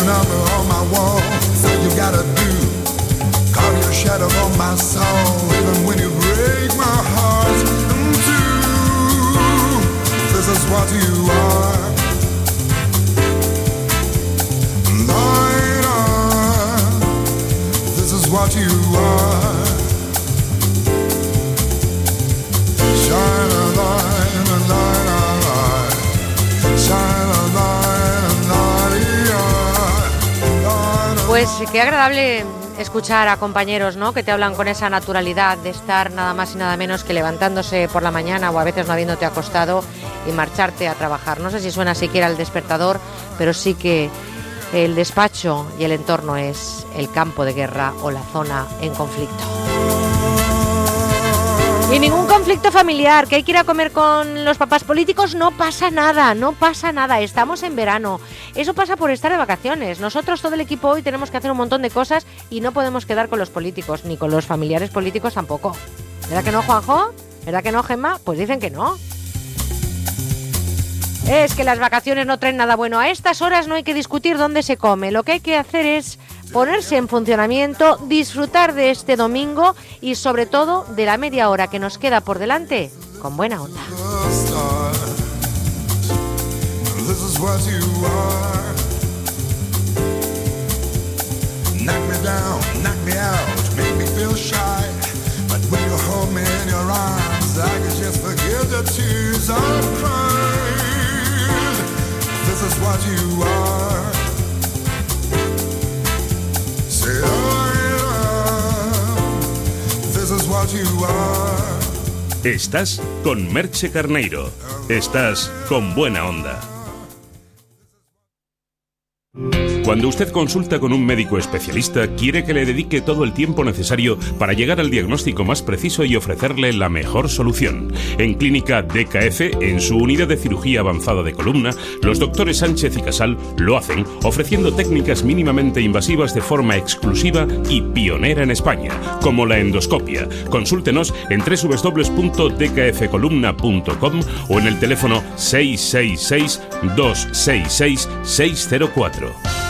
number on my wall. So you gotta do. Carve your shadow on my soul, even when you break my heart in two. This is what you are. Lighter. This is what you are. Pues qué agradable escuchar a compañeros ¿no? que te hablan con esa naturalidad de estar nada más y nada menos que levantándose por la mañana o a veces no habiéndote acostado y marcharte a trabajar. No sé si suena siquiera el despertador, pero sí que el despacho y el entorno es el campo de guerra o la zona en conflicto. Y ningún conflicto familiar, que hay que ir a comer con los papás políticos, no pasa nada, no pasa nada, estamos en verano. Eso pasa por estar de vacaciones. Nosotros, todo el equipo, hoy tenemos que hacer un montón de cosas y no podemos quedar con los políticos, ni con los familiares políticos tampoco. ¿Verdad que no, Juanjo? ¿Verdad que no, Gemma? Pues dicen que no. Es que las vacaciones no traen nada bueno. A estas horas no hay que discutir dónde se come. Lo que hay que hacer es ponerse en funcionamiento, disfrutar de este domingo y sobre todo de la media hora que nos queda por delante con buena onda. Estás con Merche Carneiro. Estás con buena onda. Cuando usted consulta con un médico especialista, quiere que le dedique todo el tiempo necesario para llegar al diagnóstico más preciso y ofrecerle la mejor solución. En Clínica DKF, en su unidad de cirugía avanzada de columna, los doctores Sánchez y Casal lo hacen ofreciendo técnicas mínimamente invasivas de forma exclusiva y pionera en España, como la endoscopia. Consúltenos en www.dkfcolumna.com o en el teléfono 666 266 604.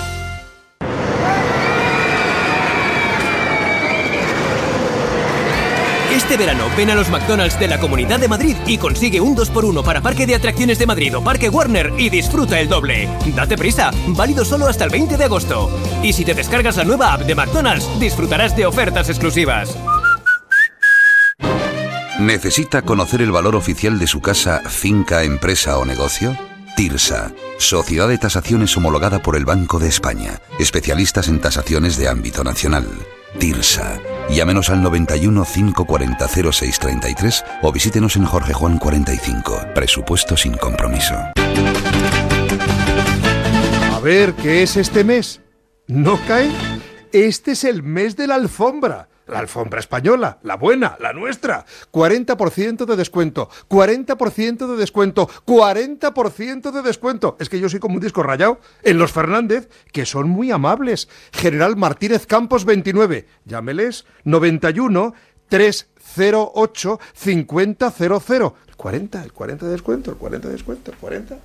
Este verano ven a los McDonald's de la Comunidad de Madrid y consigue un 2x1 para Parque de Atracciones de Madrid o Parque Warner y disfruta el doble. Date prisa, válido solo hasta el 20 de agosto. Y si te descargas la nueva app de McDonald's, disfrutarás de ofertas exclusivas. ¿Necesita conocer el valor oficial de su casa, finca, empresa o negocio? TIRSA, Sociedad de Tasaciones homologada por el Banco de España, especialistas en tasaciones de ámbito nacional. TIRSA. Llámenos al 91 540 0633 o visítenos en Jorge Juan 45. Presupuesto sin compromiso. A ver, ¿qué es este mes? ¿No cae? Este es el mes de la alfombra. La alfombra española, la buena, la nuestra. 40% de descuento, 40% de descuento, 40% de descuento. Es que yo soy como un disco rayado. En los Fernández, que son muy amables. General Martínez Campos 29. Llámeles 91 308 5000. El 40, el 40 de descuento, el 40 de descuento, el 40.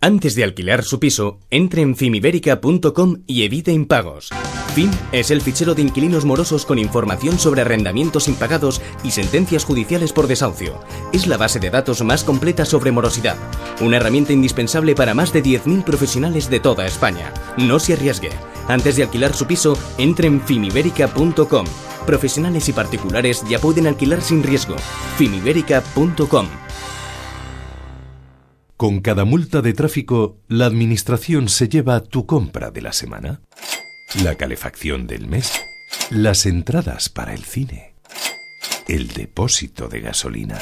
Antes de alquilar su piso, entre en fimiberica.com y evite impagos. FIM es el fichero de inquilinos morosos con información sobre arrendamientos impagados y sentencias judiciales por desahucio. Es la base de datos más completa sobre morosidad. Una herramienta indispensable para más de 10.000 profesionales de toda España. No se arriesgue. Antes de alquilar su piso, entre en fimiberica.com. Profesionales y particulares ya pueden alquilar sin riesgo. fimiberica.com. Con cada multa de tráfico, la administración se lleva tu compra de la semana, la calefacción del mes, las entradas para el cine, el depósito de gasolina.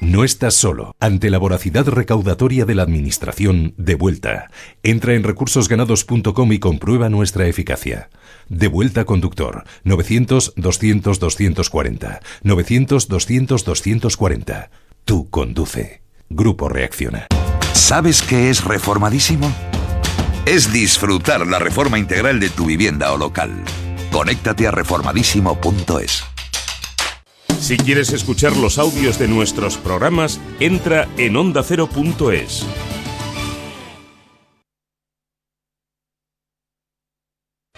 No estás solo. Ante la voracidad recaudatoria de la Administración, de vuelta. Entra en recursosganados.com y comprueba nuestra eficacia. De vuelta conductor. 900-200-240. 900-200-240. Tú conduce. Grupo Reacciona. ¿Sabes qué es reformadísimo? Es disfrutar la reforma integral de tu vivienda o local. Conéctate a reformadísimo.es. Si quieres escuchar los audios de nuestros programas, entra en ondacero.es.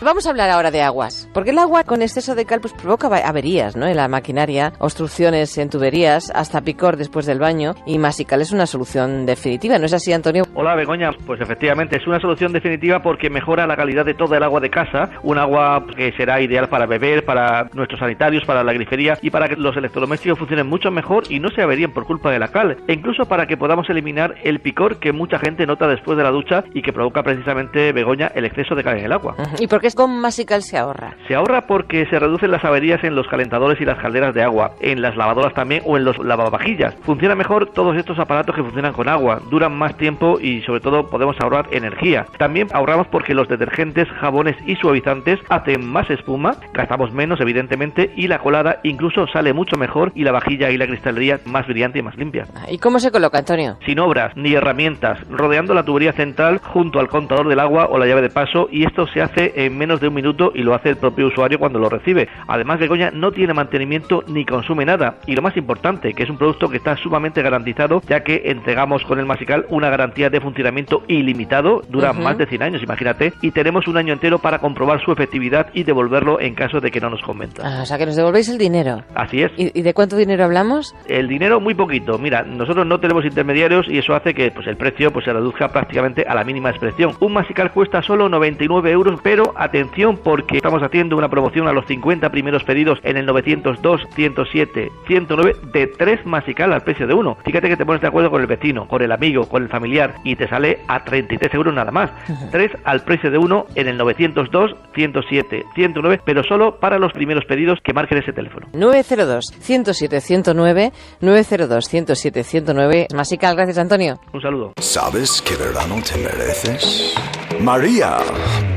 Vamos a hablar ahora de aguas, porque el agua con exceso de cal pues, provoca averías ¿no? en la maquinaria, obstrucciones en tuberías, hasta picor después del baño, y Masical es una solución definitiva, ¿no es así, Antonio? Hola, Begoña. Pues efectivamente es una solución definitiva porque mejora la calidad de toda el agua de casa, un agua que será ideal para beber, para nuestros sanitarios, para la grifería y para que los electrodomésticos funcionen mucho mejor y no se averíen por culpa de la cal, e incluso para que podamos eliminar el picor que mucha gente nota después de la ducha y que provoca precisamente, Begoña, el exceso de cal en el agua. ¿Y por qué con Masical se ahorra? Se ahorra porque se reducen las averías en los calentadores y las calderas de agua, en las lavadoras también o en los lavavajillas. Funciona mejor todos estos aparatos que funcionan con agua, duran más tiempo y sobre todo podemos ahorrar energía. También ahorramos porque los detergentes, jabones y suavizantes hacen más espuma, gastamos menos evidentemente y la colada incluso sale mucho mejor y la vajilla y la cristalería más brillante y más limpia. ¿Y cómo se coloca, Antonio? Sin obras ni herramientas, rodeando la tubería central junto al contador del agua o la llave de paso y esto se hace en menos de un minuto y lo hace el propio usuario cuando lo recibe. Además, Begoña no tiene mantenimiento ni consume nada y lo más importante, que es un producto que está sumamente garantizado ya que entregamos con el Masical una garantía de funcionamiento ilimitado, dura más de 100 años, imagínate, y tenemos un año entero para comprobar su efectividad y devolverlo en caso de que no nos convenza. Ah, o sea, que nos devolvéis el dinero. Así es. ¿Y, y de cuánto dinero hablamos? El dinero muy poquito. Mira, nosotros no tenemos intermediarios y eso hace que pues el precio pues se reduzca prácticamente a la mínima expresión. Un Masical cuesta solo 99 euros, pero atención porque estamos haciendo una promoción a los 50 primeros pedidos en el 902, 107, 109 de 3 masical al precio de uno. Fíjate que te pones de acuerdo con el vecino, con el amigo, con el familiar y te sale a 33 euros nada más. 3 al precio de uno en el 902, 107, 109, pero solo para los primeros pedidos que marquen ese teléfono. 902 107 109 902 107 109 Masical, gracias Antonio. Un saludo. ¿Sabes qué verano te mereces? María.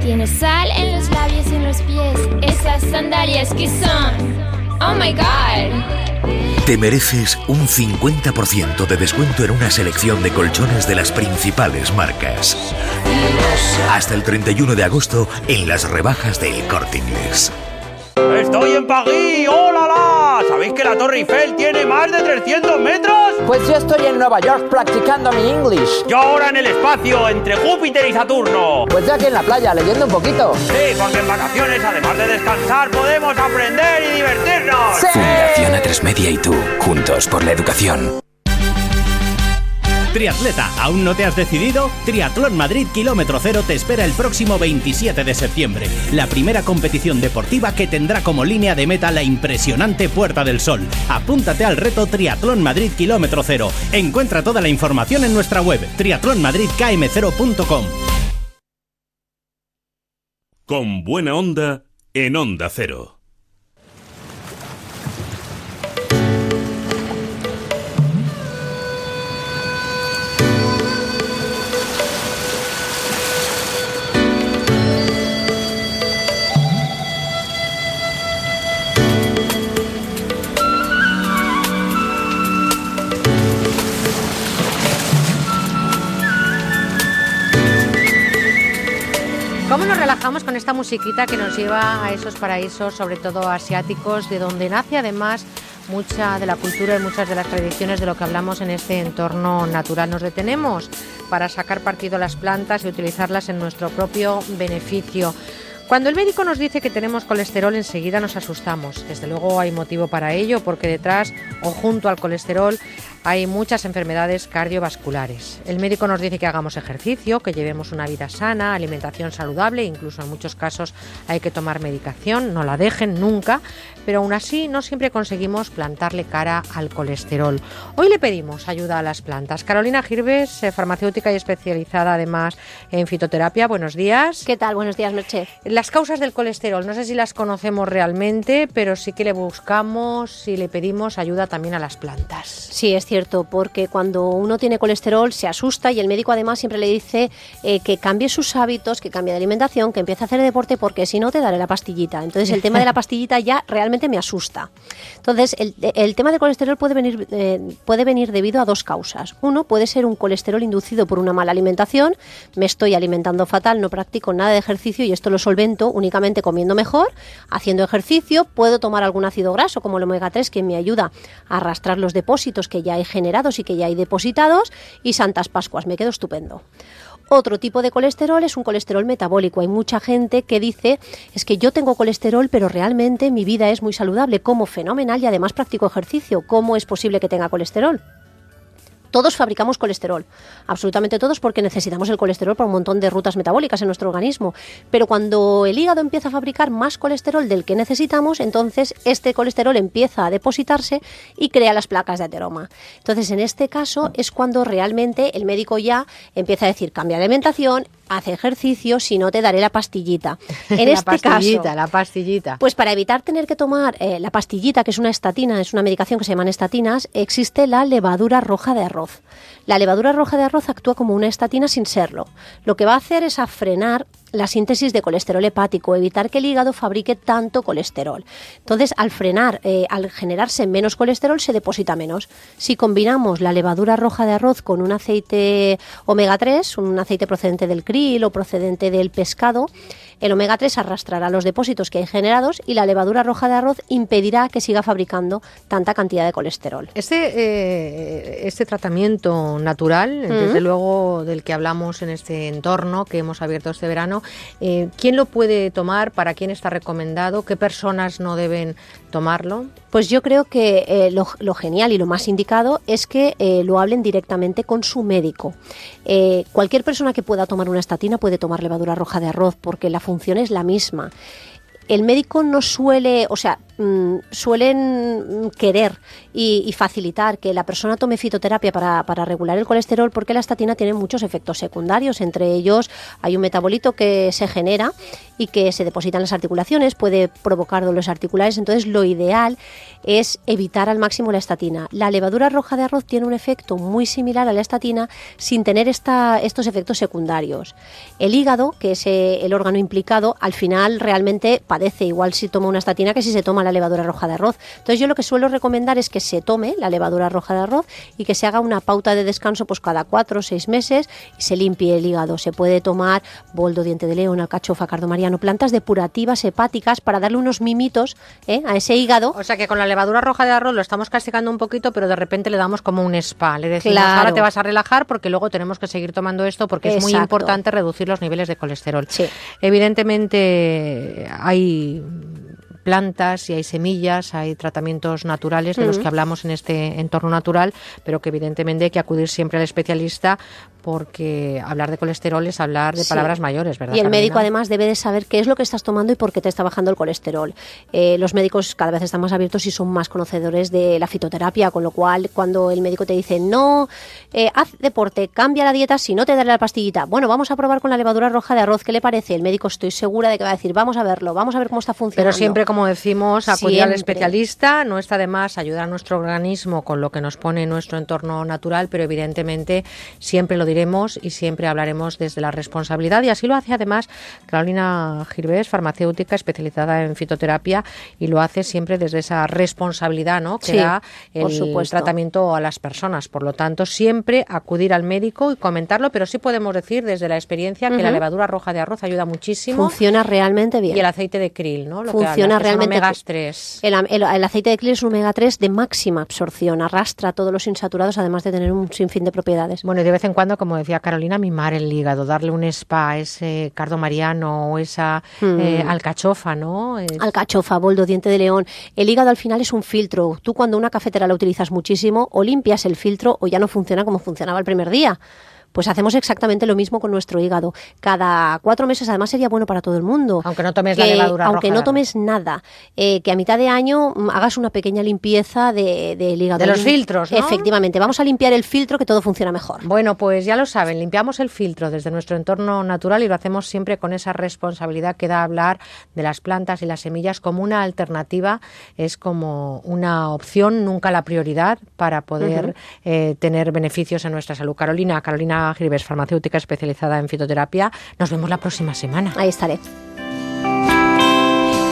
Tienes sal en los labios y en los pies. Esas sandalias que son. Oh my god. Te mereces un 50% de descuento en una selección de colchones de las principales marcas. Hasta el 31 de agosto en las rebajas del Corte Inglés. ¡Estoy en París! ¡Oh la la! ¿Sabéis que la Torre Eiffel tiene más de 300 metros? Pues yo estoy en Nueva York practicando mi English. Yo ahora en el espacio, entre Júpiter y Saturno. Pues yo aquí en la playa, leyendo un poquito. Sí, porque en vacaciones, además de descansar, podemos aprender y divertirnos. ¡Sí! Fundación A3 Media y tú, juntos por la educación. Triatleta, ¿aún no te has decidido? Triatlón Madrid Kilómetro Cero te espera el próximo 27 de septiembre. La primera competición deportiva que tendrá como línea de meta la impresionante Puerta del Sol. Apúntate al reto Triatlón Madrid Kilómetro Cero. Encuentra toda la información en nuestra web triatlonmadridkm0.com. Con buena onda en Onda Cero. ¿Cómo nos relajamos con esta musiquita que nos lleva a esos paraísos, sobre todo asiáticos, de donde nace además mucha de la cultura y muchas de las tradiciones de lo que hablamos en este entorno natural? Nos detenemos para sacar partido a las plantas y utilizarlas en nuestro propio beneficio. Cuando el médico nos dice que tenemos colesterol, enseguida nos asustamos. Desde luego hay motivo para ello, porque detrás o junto al colesterol hay muchas enfermedades cardiovasculares. El médico nos dice que hagamos ejercicio, que llevemos una vida sana, alimentación saludable, incluso en muchos casos hay que tomar medicación, no la dejen nunca, pero aún así no siempre conseguimos plantarle cara al colesterol. Hoy le pedimos ayuda a las plantas. Carolina Girves, eh, farmacéutica y especializada además en fitoterapia. Buenos días. ¿Qué tal? Buenos días, Merche. Las causas del colesterol, no sé si las conocemos realmente, pero sí que le buscamos y le pedimos ayuda también a las plantas. Sí, es cierto, porque cuando uno tiene colesterol se asusta y el médico además siempre le dice eh, que cambie sus hábitos, que cambie de alimentación, que empiece a hacer deporte, porque si no te daré la pastillita. Entonces el tema de la pastillita ya realmente me asusta. Entonces el, el tema del colesterol puede venir, eh, puede venir debido a dos causas. Uno puede ser un colesterol inducido por una mala alimentación, me estoy alimentando fatal, no practico nada de ejercicio y esto lo solvento únicamente comiendo mejor, haciendo ejercicio, puedo tomar algún ácido graso como el omega 3 que me ayuda a arrastrar los depósitos que ya he generados y que ya hay depositados y Santas Pascuas, me quedo estupendo. Otro tipo de colesterol es un colesterol metabólico. Hay mucha gente que dice, es que yo tengo colesterol, pero realmente mi vida es muy saludable, como fenomenal y además practico ejercicio. ¿Cómo es posible que tenga colesterol? Todos fabricamos colesterol, absolutamente todos, porque necesitamos el colesterol para un montón de rutas metabólicas en nuestro organismo. Pero cuando el hígado empieza a fabricar más colesterol del que necesitamos, entonces este colesterol empieza a depositarse y crea las placas de ateroma. Entonces, en este caso es cuando realmente el médico ya empieza a decir, cambia de alimentación, hace ejercicio, si no te daré la pastillita. En la este pastillita, caso, la pastillita. pues para evitar tener que tomar eh, la pastillita, que es una estatina, es una medicación que se llaman estatinas, existe la levadura roja de arroz. La levadura roja de arroz actúa como una estatina sin serlo. Lo que va a hacer es a frenar la síntesis de colesterol hepático, evitar que el hígado fabrique tanto colesterol. Entonces, al frenar, eh, al generarse menos colesterol, se deposita menos. Si combinamos la levadura roja de arroz con un aceite omega 3, un aceite procedente del krill o procedente del pescado, el omega 3 arrastrará los depósitos que hay generados y la levadura roja de arroz impedirá que siga fabricando tanta cantidad de colesterol. Este, eh, este tratamiento natural, Mm. desde luego del que hablamos en este entorno que hemos abierto este verano. Eh, ¿Quién lo puede tomar? ¿Para quién está recomendado? ¿Qué personas no deben tomarlo? Pues yo creo que eh, lo, genial y lo más indicado es que eh, lo hablen directamente con su médico. Cualquier persona que pueda tomar una estatina puede tomar levadura roja de arroz porque la función es la misma. El médico no suele, o sea, mm, suelen querer y, facilitar que la persona tome fitoterapia para, para regular el colesterol porque la estatina tiene muchos efectos secundarios. Entre ellos hay un metabolito que se genera y que se deposita en las articulaciones, puede provocar dolores articulares. Entonces, lo ideal es evitar al máximo la estatina. La levadura roja de arroz tiene un efecto muy similar a la estatina sin tener esta, estos efectos secundarios. El hígado, que es eh, el órgano implicado, al final realmente padece igual si toma una estatina que si se toma la levadura roja de arroz. Entonces, yo lo que suelo recomendar es que se tome la levadura roja de arroz y que se haga una pauta de descanso pues cada cuatro o seis meses y se limpie el hígado. Se puede tomar boldo, diente de león, alcachofa, cardomariano, plantas depurativas hepáticas para darle unos mimitos ¿eh? a ese hígado. O sea que con la levadura roja de arroz lo estamos castigando un poquito, pero de repente le damos como un spa. Le decimos, Claro. ahora te vas a relajar porque luego tenemos que seguir tomando esto porque es muy importante reducir los niveles de colesterol. Evidentemente hay plantas y hay semillas, hay tratamientos naturales de los Ujú. que hablamos en este entorno natural, pero que evidentemente hay que acudir siempre al especialista porque hablar de colesterol es hablar de Sí. palabras mayores, ¿verdad? Y el Carolina? médico además debe de saber qué es lo que estás tomando y por qué te está bajando el colesterol. Eh, los médicos cada vez están más abiertos y son más conocedores de la fitoterapia, con lo cual cuando el médico te dice no, eh, haz deporte, cambia la dieta, si no te daré la pastillita. Bueno, vamos a probar con la levadura roja de arroz, ¿qué le parece? El médico estoy segura de que va a decir, vamos a verlo, vamos a ver cómo está funcionando. Pero siempre, como decimos, acudir al especialista. No está de más ayudar a nuestro organismo con lo que nos pone nuestro entorno natural, pero evidentemente siempre lo diremos y siempre hablaremos desde la responsabilidad. Y así lo hace además Carolina Girvés, farmacéutica especializada en fitoterapia, y lo hace siempre desde esa responsabilidad ¿no? que Sí, da el supuesto. tratamiento a las personas. Por lo tanto, siempre acudir al médico y comentarlo, pero sí podemos decir desde la experiencia que la levadura roja de arroz ayuda muchísimo. Funciona realmente bien. Y el aceite de krill, ¿no? Lo Funciona que realmente omegas que- 3. El, el- el aceite de krill es un omega 3 de máxima absorción, arrastra todos los insaturados, además de tener un sinfín de propiedades. Bueno, y de vez en cuando, como decía Carolina, mimar el hígado, darle un spa a ese cardo mariano o esa Mm. eh, alcachofa, ¿no? Alcachofa, boldo, diente de león. El hígado al final es un filtro. Tú cuando una cafetera la utilizas muchísimo, o limpias el filtro o ya no funciona como funcionaba el primer día. Pues hacemos exactamente lo mismo con nuestro hígado. Cada cuatro meses, además, sería bueno para todo el mundo. Aunque no tomes la Que- levadura Aunque roja no de tomes nada. Eh, que a mitad de año mm, hagas una pequeña limpieza de- del hígado. De los filtros, ¿no? Efectivamente. Vamos a limpiar el filtro que todo funciona mejor. Bueno, pues ya lo saben, limpiamos el filtro desde nuestro entorno natural y lo hacemos siempre con esa responsabilidad que da hablar de las plantas y las semillas como una alternativa, es como una opción, nunca la prioridad para poder eh, tener beneficios en nuestra salud. Carolina, Carolina Gribes, farmacéutica especializada en fitoterapia, nos vemos la próxima semana. Ahí estaré.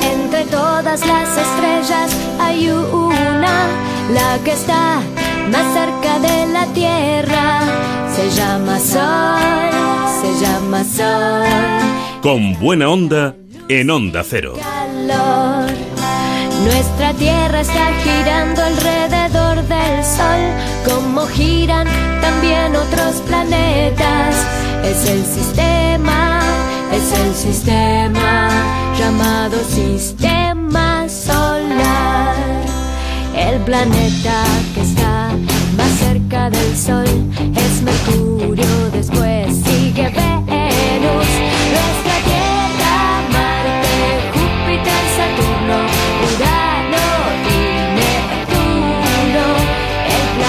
Entre todas las estrellas hay una, la que está más cerca de la Tierra. Se llama Sol, se llama Sol. Con buena onda en Onda Cero. Calor. Nuestra Tierra está girando alrededor del Sol, como giran también. Es el sistema, es el sistema llamado Sistema Solar. El planeta que está más cerca del Sol es Mercurio, después sigue Venus,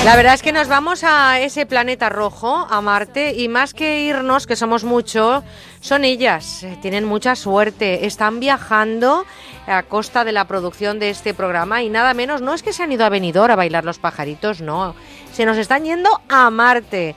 La verdad es que nos vamos a ese planeta rojo, a Marte, y más que irnos, que somos muchos, son ellas. eh, Tienen mucha suerte. Están viajando a costa de la producción de este programa y nada menos, no es que se han ido a Benidorm a bailar los pajaritos, no. Se nos están yendo a Marte.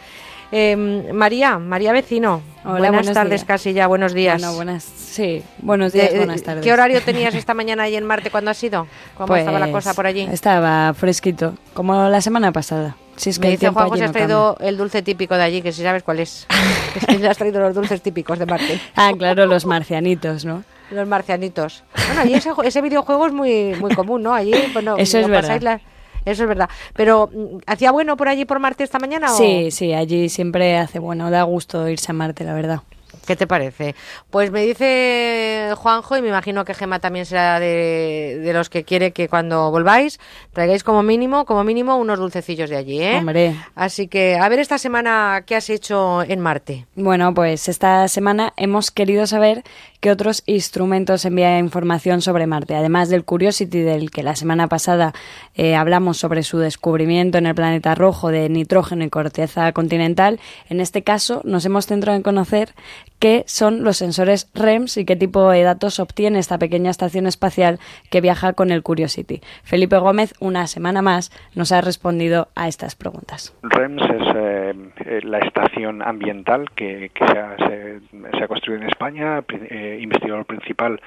Eh, María, María Vecino. Hola, buenas tardes días. casi ya, buenos días. Bueno, buenas, sí, buenos días, Eh, buenas tardes. ¿Qué horario tenías esta mañana ahí en Marte cuando has ido? ¿Cómo estaba la Pues, cosa por allí? Estaba fresquito, como la semana pasada. Si es que Me dice Juanjo si has no traído el dulce típico de allí, que si sabes cuál es. Es que has traído los dulces típicos de Marte. cambia. Ah, claro, los marcianitos, ¿no? Los marcianitos. Bueno, allí ese, ese videojuego es muy, muy común, ¿no? Allí, bueno, Eso es verdad. Eso es verdad. Pero, mm, ¿hacía bueno por allí por Marte esta mañana? o- Sí, sí, allí siempre hace bueno, da gusto irse a Marte, la verdad. ¿Qué te parece? Pues me dice Juanjo, y me imagino que Gema también será de, de los que quiere que cuando volváis traigáis como mínimo, como mínimo, unos dulcecillos de allí, ¿eh? Hombre. Así que, a ver esta semana, ¿qué has hecho en Marte? Bueno, pues esta semana hemos querido saber qué otros instrumentos envían información sobre Marte, además del Curiosity, del que la semana pasada eh, hablamos sobre su descubrimiento en el planeta rojo de nitrógeno y corteza continental. En este caso, nos hemos centrado en conocer qué son los sensores REMS y qué tipo de datos obtiene esta pequeña estación espacial que viaja con el Curiosity. Felipe Gómez, una semana más, nos ha respondido a estas preguntas. REMS es eh, eh, la estación ambiental que, que se, ha, se- se ha construido en España, eh, investigador principal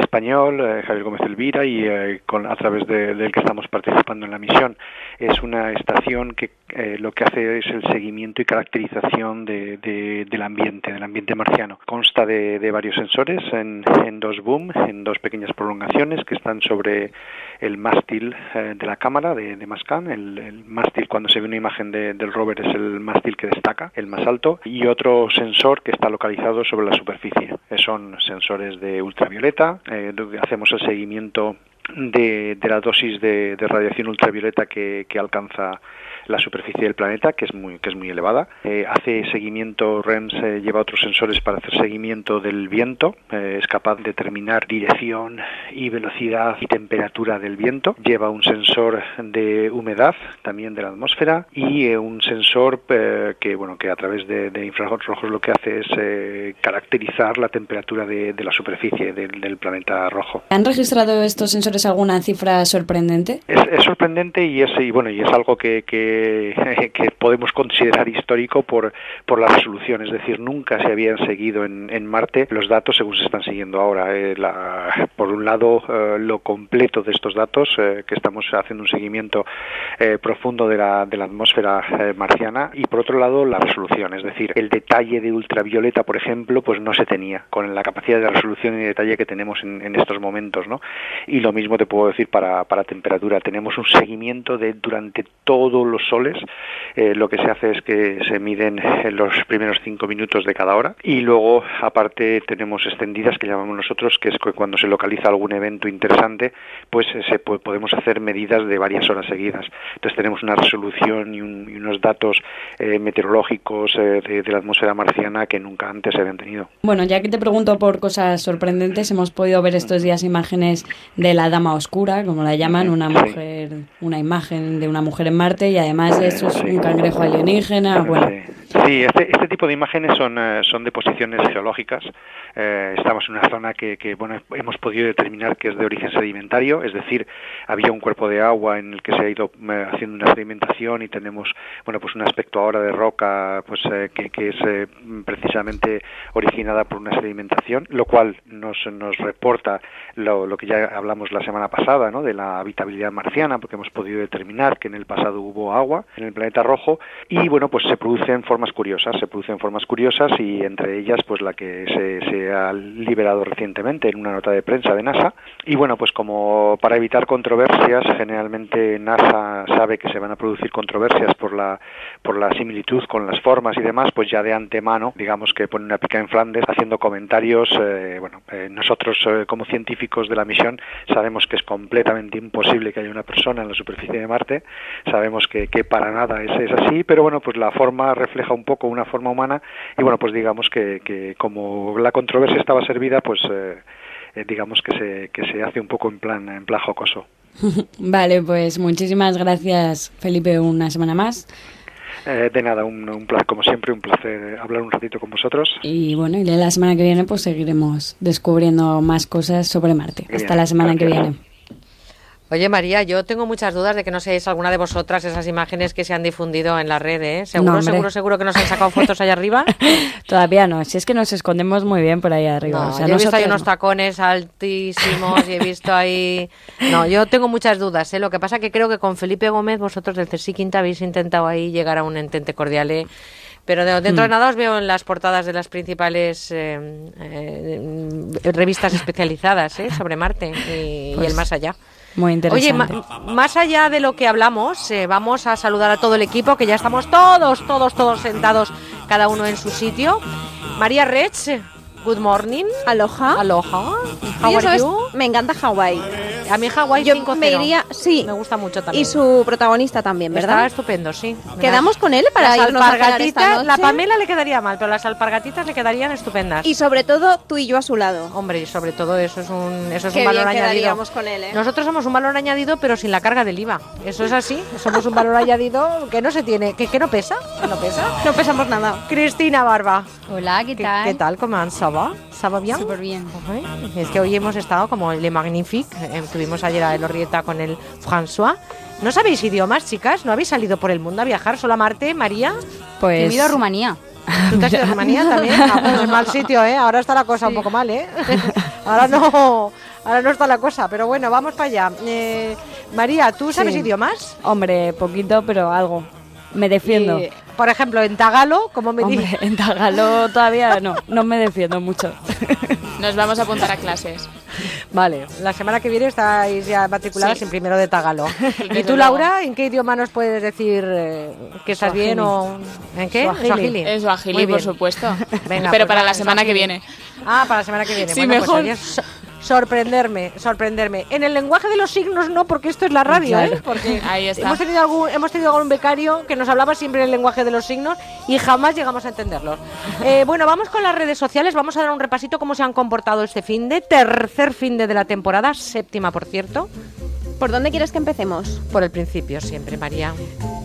español, eh, Javier Gómez Elvira, y eh, con, a través de- del que estamos participando en la misión. Es una estación que eh, lo que hace es el seguimiento y caracterización de- de- del ambiente, del ambiente marciano. Consta de, de varios sensores en, en dos boom, en dos pequeñas prolongaciones que están sobre el mástil eh, de la cámara de, de Mascan. El, mástil, cuando se ve una imagen de- del rover, es el mástil que destaca, el más alto, y otro sensor que está localizado sobre la superficie. Eh, son sensores de ultravioleta. eh, hacemos el seguimiento de, de la dosis de, de radiación ultravioleta que, que alcanza la superficie del planeta, que es muy, que es muy elevada. Eh, hace seguimiento, REMS eh, lleva otros sensores para hacer seguimiento del viento, eh, es capaz de determinar dirección y velocidad y temperatura del viento. Lleva un sensor de humedad, también de la atmósfera, y eh, un sensor que, bueno, que a través de, de infrarrojos lo que hace es caracterizar la temperatura de, de la superficie del, del planeta rojo. ¿Han registrado estos sensores alguna cifra sorprendente? Es, es sorprendente y es y bueno y es algo que, que, que podemos considerar histórico por, por la resolución, es decir, nunca se habían seguido en, en Marte los datos según se están siguiendo ahora. Eh, la- por un lado, eh, lo completo de estos datos, eh, que estamos haciendo un seguimiento eh, profundo de la, de la atmósfera marciana, y por otro lado, la resolución, es decir, el detalle de ultravioleta, por ejemplo, pues no se tenía con la capacidad de resolución y detalle que tenemos en, en estos momentos, ¿no? Y lo mismo te puedo decir para, para temperatura. Tenemos un seguimiento de durante todos los soles. Eh, lo que se hace es que se miden los primeros cinco minutos de cada hora y luego, aparte, tenemos extendidas que llamamos nosotros, que es que cuando se localiza algún evento interesante, pues eh, se podemos hacer medidas de varias horas seguidas. Entonces tenemos una resolución y, un- y unos datos eh, meteorológicos eh, de, de la atmósfera marciana que nunca antes se habían tenido. Bueno, ya que te pregunto por cosas sorprendentes, hemos podido ver estos días imágenes de la Dama Oscura, como la llaman, una mujer, una imagen de una mujer en Marte y además de eso es un cangrejo alienígena. Bueno, Sí, este, este tipo de imágenes son, eh, son de posiciones geológicas. Eh, estamos en una zona que, que, bueno, hemos podido determinar que es de origen sedimentario, es decir, había un cuerpo de agua en el que se ha ido eh, haciendo una sedimentación y tenemos, bueno, pues un aspecto ahora de roca, pues eh, que, que es precisamente originada por una sedimentación, lo cual nos, nos reporta lo, lo que ya hablamos la semana pasada, ¿no? De la habitabilidad marciana, porque hemos podido determinar que en el pasado hubo agua en el planeta rojo y, bueno, pues se producen formas curiosas, se producen formas curiosas y entre ellas, pues la que se, se ha liberado recientemente en una nota de prensa de NASA. Y bueno, pues como para evitar controversias, generalmente NASA sabe que se van a producir controversias por la, por la similitud con las formas y demás, pues ya de antemano, digamos que pone una pica en Flandes haciendo comentarios. eh, bueno, eh, nosotros eh, como científicos de la misión sabemos que es completamente imposible que haya una persona en la superficie de Marte, sabemos que, que para nada es, es así, pero bueno, pues la forma refleja un poco una forma humana y bueno, pues digamos que, que como la controversia estaba servida, pues eh, eh, digamos que se, que se hace un poco en plan, en plan jocoso. vale, pues muchísimas gracias Felipe una semana más Eh, de nada, un, un placer, como siempre, un placer hablar un ratito con vosotros. y bueno, y la semana que viene pues seguiremos descubriendo más cosas sobre Marte. Hasta la semana que viene. Oye, María, yo tengo muchas dudas de que no seáis alguna de vosotras esas imágenes que se han difundido en la red, ¿eh? Seguro, No, seguro, seguro que nos han sacado fotos allá arriba. Todavía no, si es que nos escondemos muy bien por ahí arriba. No, o sea, yo he visto ahí unos no. tacones altísimos y he visto ahí... No, yo tengo muchas dudas, ¿eh? Lo que pasa que creo que con Felipe Gómez vosotros del CSI Quinta habéis intentado ahí llegar a un entente cordial, ¿eh? Pero de- dentro de Hmm. nada os veo en las portadas de las principales eh, eh, revistas especializadas ¿eh? sobre Marte y, y Pues- el más allá. Muy Oye, interesante. ma- más allá de lo que hablamos, eh, vamos a saludar a todo el equipo, que ya estamos todos, todos, todos sentados, cada uno en su sitio. María Rech, good morning. Aloha. Aloha. How are ¿sabes? you? Me encanta Hawái. A mí Hawái Yo 5-0. me iría, sí. Me gusta mucho también. Y su protagonista también, Está ¿verdad? estupendo, sí. Quedamos con él para las irnos a cenar esta alpargatitas, la. Pamela le quedaría mal, pero las alpargatitas le quedarían estupendas. Y sobre todo tú y yo a su lado. Hombre, y sobre todo eso es un, eso es Qué un valor bien añadido. con él, ¿eh? Nosotros somos un valor añadido, pero sin la carga del IVA. Eso es así. Somos un valor añadido que no se tiene, que, que no pesa, que no pesa. No pesamos nada. Cristina Barba. Hola, ¿qué tal? ¿Qué tal? ¿Cómo han ¿Ça ¿Ça va bien? Súper bien. Ujú. Es que hoy hemos estado como Le Magnifique. eh, Estuvimos ayer a Elorrieta con el François. ¿No sabéis idiomas, chicas? ¿No habéis salido por el mundo a viajar? ¿Solo a Marte, María? Pues- He ido a Rumanía. ¿Tú te has ido a Rumanía también? Ah, pues en mal sitio, ¿eh? Ahora está la cosa un poco mal, ¿eh? Ahora no, ahora no está la cosa, pero bueno, vamos para allá. Eh, María, ¿tú sabes Sí. idiomas? Hombre, poquito, pero algo. Me defiendo. Y, por ejemplo, en tagalo, como me Hombre, dices? en tagalo todavía no, no me defiendo mucho. Nos vamos a apuntar a clases. Vale, la semana que viene estáis ya matriculadas Sí. en primero de tagalo. ¿Y tú. Laura, en qué idioma nos puedes decir eh, que estás bien o en qué? Swahili. Es Swahili, Muy por supuesto. Venga, Pero pues para la semana que viene. Ah, para la semana que viene. Sí, bueno, mejor. Pues, so- sorprenderme, sorprenderme. En el lenguaje de los signos no, porque esto es la radio, Claro. ¿eh? Porque Ahí está. Hemos tenido algún, hemos tenido algún becario que nos hablaba siempre en el lenguaje de los signos y jamás llegamos a entenderlos. Eh, bueno, vamos con las redes sociales. Vamos a dar un repasito cómo se han comportado este fin de tercer fin de, de la temporada, séptima, por cierto. ¿Por dónde quieres que empecemos? Por el principio siempre, María.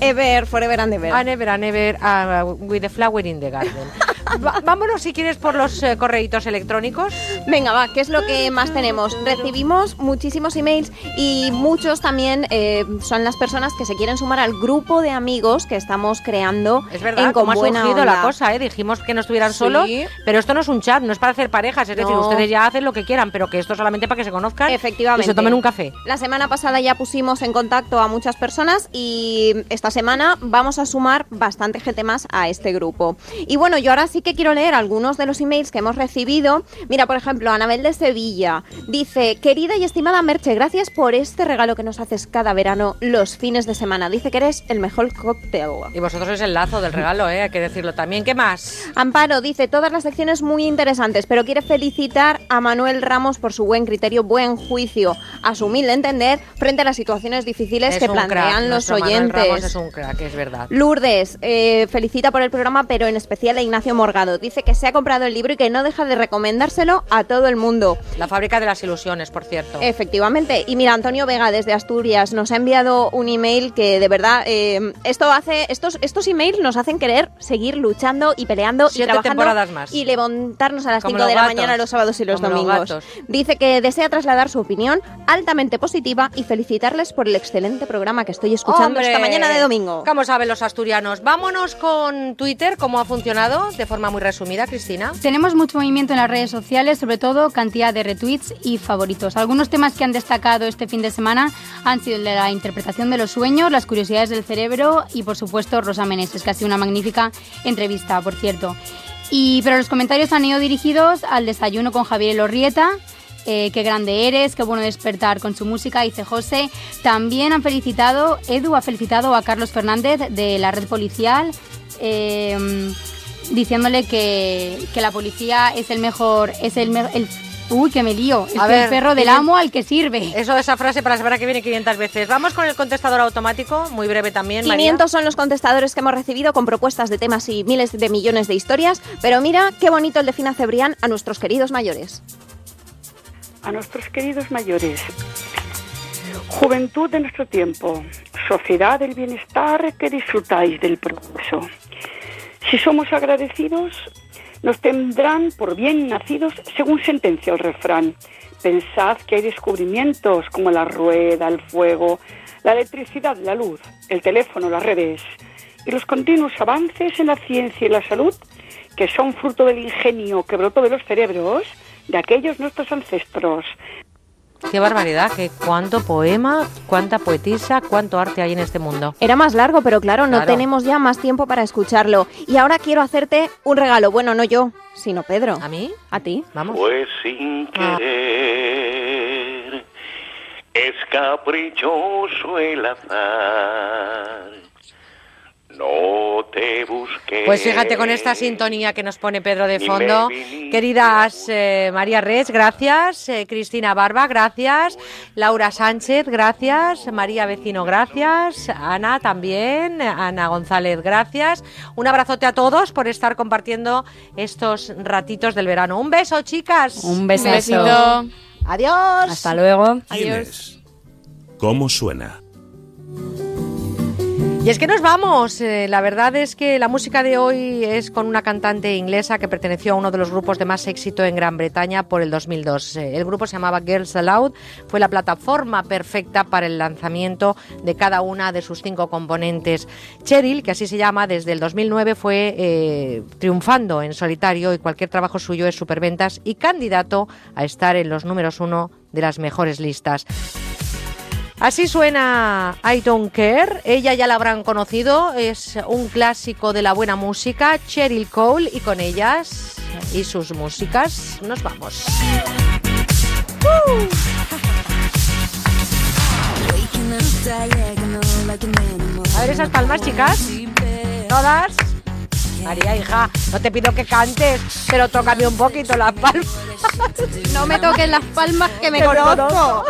Ever, forever and ever. A never, a never, ah, with the flower in the garden. Va- vámonos, si quieres, por los eh, correitos electrónicos. Venga, va, ¿qué es lo que más tenemos? Recibimos muchísimos emails y muchos también eh, son las personas que se quieren sumar al grupo de amigos que estamos creando Es verdad, en Con cómo ha surgido Onda. la cosa, ¿eh? Dijimos que no estuvieran Sí. solos, pero esto no es un chat, no es para hacer parejas, es decir, ustedes ya hacen lo que quieran, pero que esto solamente para que se conozcan Efectivamente. y se tomen un café. La semana pasada ya pusimos en contacto a muchas personas y esta semana vamos a sumar bastante gente más a este grupo. Y bueno, yo ahora sí que quiero leer algunos de los emails que hemos recibido. Mira, por ejemplo, Anabel de Sevilla dice, querida y estimada Merche, gracias por este regalo que nos haces cada verano los fines de semana. Dice que eres el mejor cóctel. Y vosotros sois el lazo del regalo, ¿eh? hay que decirlo también. ¿Qué más? Amparo dice todas las secciones muy interesantes, pero quiere felicitar a Manuel Ramos por su buen criterio, buen juicio, a su humilde entender frente a las situaciones difíciles Es que plantean los nuestro Manuel oyentes. Ramos es un crack, es verdad. Lourdes eh, felicita por el programa, pero en especial a Ignacio Morgado. Dice que se ha comprado el libro y que no deja de recomendárselo a todo el mundo. La fábrica de las ilusiones, por cierto. Efectivamente. Y mira, Antonio Vega desde Asturias nos ha enviado un email que de verdad eh, esto hace estos estos emails nos hacen querer seguir luchando y peleando y Siete trabajando temporadas más. y levantarnos a las Como 5 de la gatos. mañana los sábados y los Como domingos. Dice que desea trasladar su opinión altamente positiva y felicitarles por el excelente programa que estoy escuchando ¡Hombre! esta mañana de domingo. ¿Cómo saben los asturianos? Vámonos con Twitter, cómo ha funcionado, de forma muy resumida, Cristina. Tenemos mucho movimiento en las redes sociales, sobre todo cantidad de retweets y favoritos. Algunos temas que han destacado este fin de semana han sido el de la interpretación de los sueños, las curiosidades del cerebro y, por supuesto, Rosa Meneses, que ha sido una magnífica entrevista, por cierto. Y, pero los comentarios han ido dirigidos al desayuno con Javier Elorrieta, eh, qué grande eres, qué bueno despertar con su música, dice José. También han felicitado, Edu ha felicitado a Carlos Fernández de la red policial, eh, diciéndole que, que la policía es el mejor, es el, me- el uy, que me lío, es A el ver, perro del ¿quién- amo al que sirve. Eso esa frase para la semana que viene 500 veces. Vamos con el contestador automático, muy breve también, María. 500 son los contestadores que hemos recibido con propuestas de temas y miles de millones de historias, pero mira qué bonito el de Fina Cebrián a nuestros queridos mayores. a nuestros queridos mayores. Juventud de nuestro tiempo, sociedad del bienestar que disfrutáis del progreso. Si somos agradecidos, nos tendrán por bien nacidos según sentencia el refrán. Pensad que hay descubrimientos como la rueda, el fuego, la electricidad, la luz, el teléfono, las redes y los continuos avances en la ciencia y la salud que son fruto del ingenio que brotó de los cerebros de aquellos nuestros ancestros. Qué barbaridad, que cuánto poema, cuánta poetisa, cuánto arte hay en este mundo. Era más largo, pero claro, no Claro. tenemos ya más tiempo para escucharlo. Y ahora quiero hacerte un regalo. Bueno, no yo, sino Pedro. ¿A mí? ¿A ti? Vamos. Pues sin querer Es caprichoso el azar. No te busques. Pues fíjate con esta sintonía que nos pone Pedro de fondo. Queridas eh, María Res, gracias. Eh, Cristina Barba, gracias. Laura Sánchez, gracias. María Vecino, gracias. Ana también. Ana González, gracias. Un abrazote a todos por estar compartiendo estos ratitos del verano. Un beso, chicas. Un besazo. besito. Adiós. Hasta luego. ¿Quién es? ¿Cómo suena? Y es que nos vamos. Eh, la verdad es que la música de hoy es con una cantante inglesa que perteneció a uno de los grupos de más éxito en Gran Bretaña por el 2002. Eh, el grupo se llamaba Girls Aloud. Fue la plataforma perfecta para el lanzamiento de cada una de sus cinco componentes. Cheryl, que así se llama, desde el 2009 fue eh, triunfando en solitario y cualquier trabajo suyo es superventas y candidato a estar en los números uno de las mejores listas. Así suena I Don't Care. Ella ya la habrán conocido. Es un clásico de la buena música. Cheryl Cole. Y con ellas y sus músicas nos vamos. A ver esas palmas, chicas. Todas. María, hija, no te pido que cantes, pero tócame un poquito las palmas. No me toques las palmas que me conozco.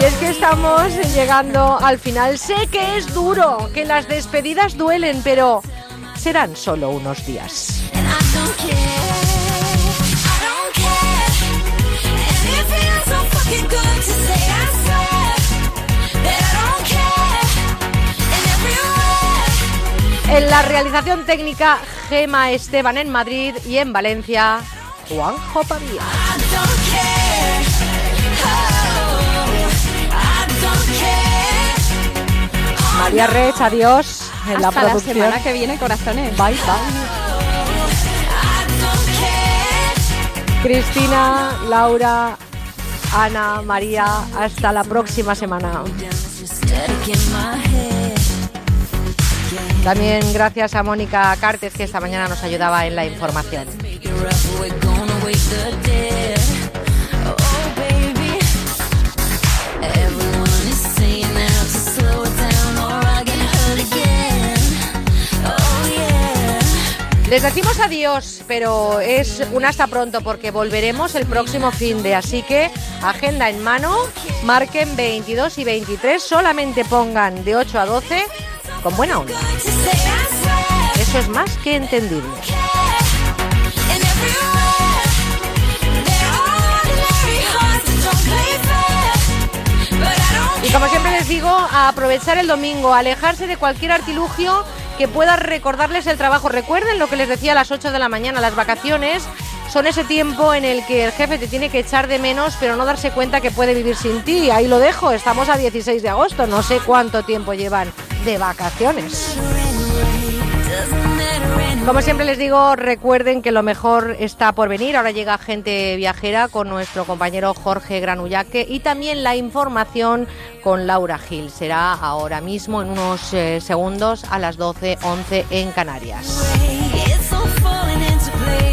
Y es que estamos llegando al final. Sé que es duro, que las despedidas duelen, pero serán solo unos días. En la realización técnica, Gema Esteban en Madrid y en Valencia, Juanjo Pavía. María Rech, adiós en la Hasta la producción. semana que viene, corazones. Bye, bye. Cristina, Laura, Ana, María, hasta la próxima semana. También gracias a Mónica Cartes que esta mañana nos ayudaba en la información. Les decimos adiós, pero es un hasta pronto porque volveremos el próximo fin de, así que agenda en mano, marquen 22 y 23, solamente pongan de 8 a 12 con buena onda. Eso es más que entendible. Y como siempre les digo, aprovechar el domingo, alejarse de cualquier artilugio que pueda recordarles el trabajo. Recuerden lo que les decía a las 8 de la mañana, las vacaciones son ese tiempo en el que el jefe te tiene que echar de menos, pero no darse cuenta que puede vivir sin ti. Ahí lo dejo, estamos a 16 de agosto, no sé cuánto tiempo llevan de vacaciones. Como siempre les digo, recuerden que lo mejor está por venir. Ahora llega gente viajera con nuestro compañero Jorge Granullaque y también la información con Laura Gil. Será ahora mismo en unos eh, segundos a las 12.11 en Canarias.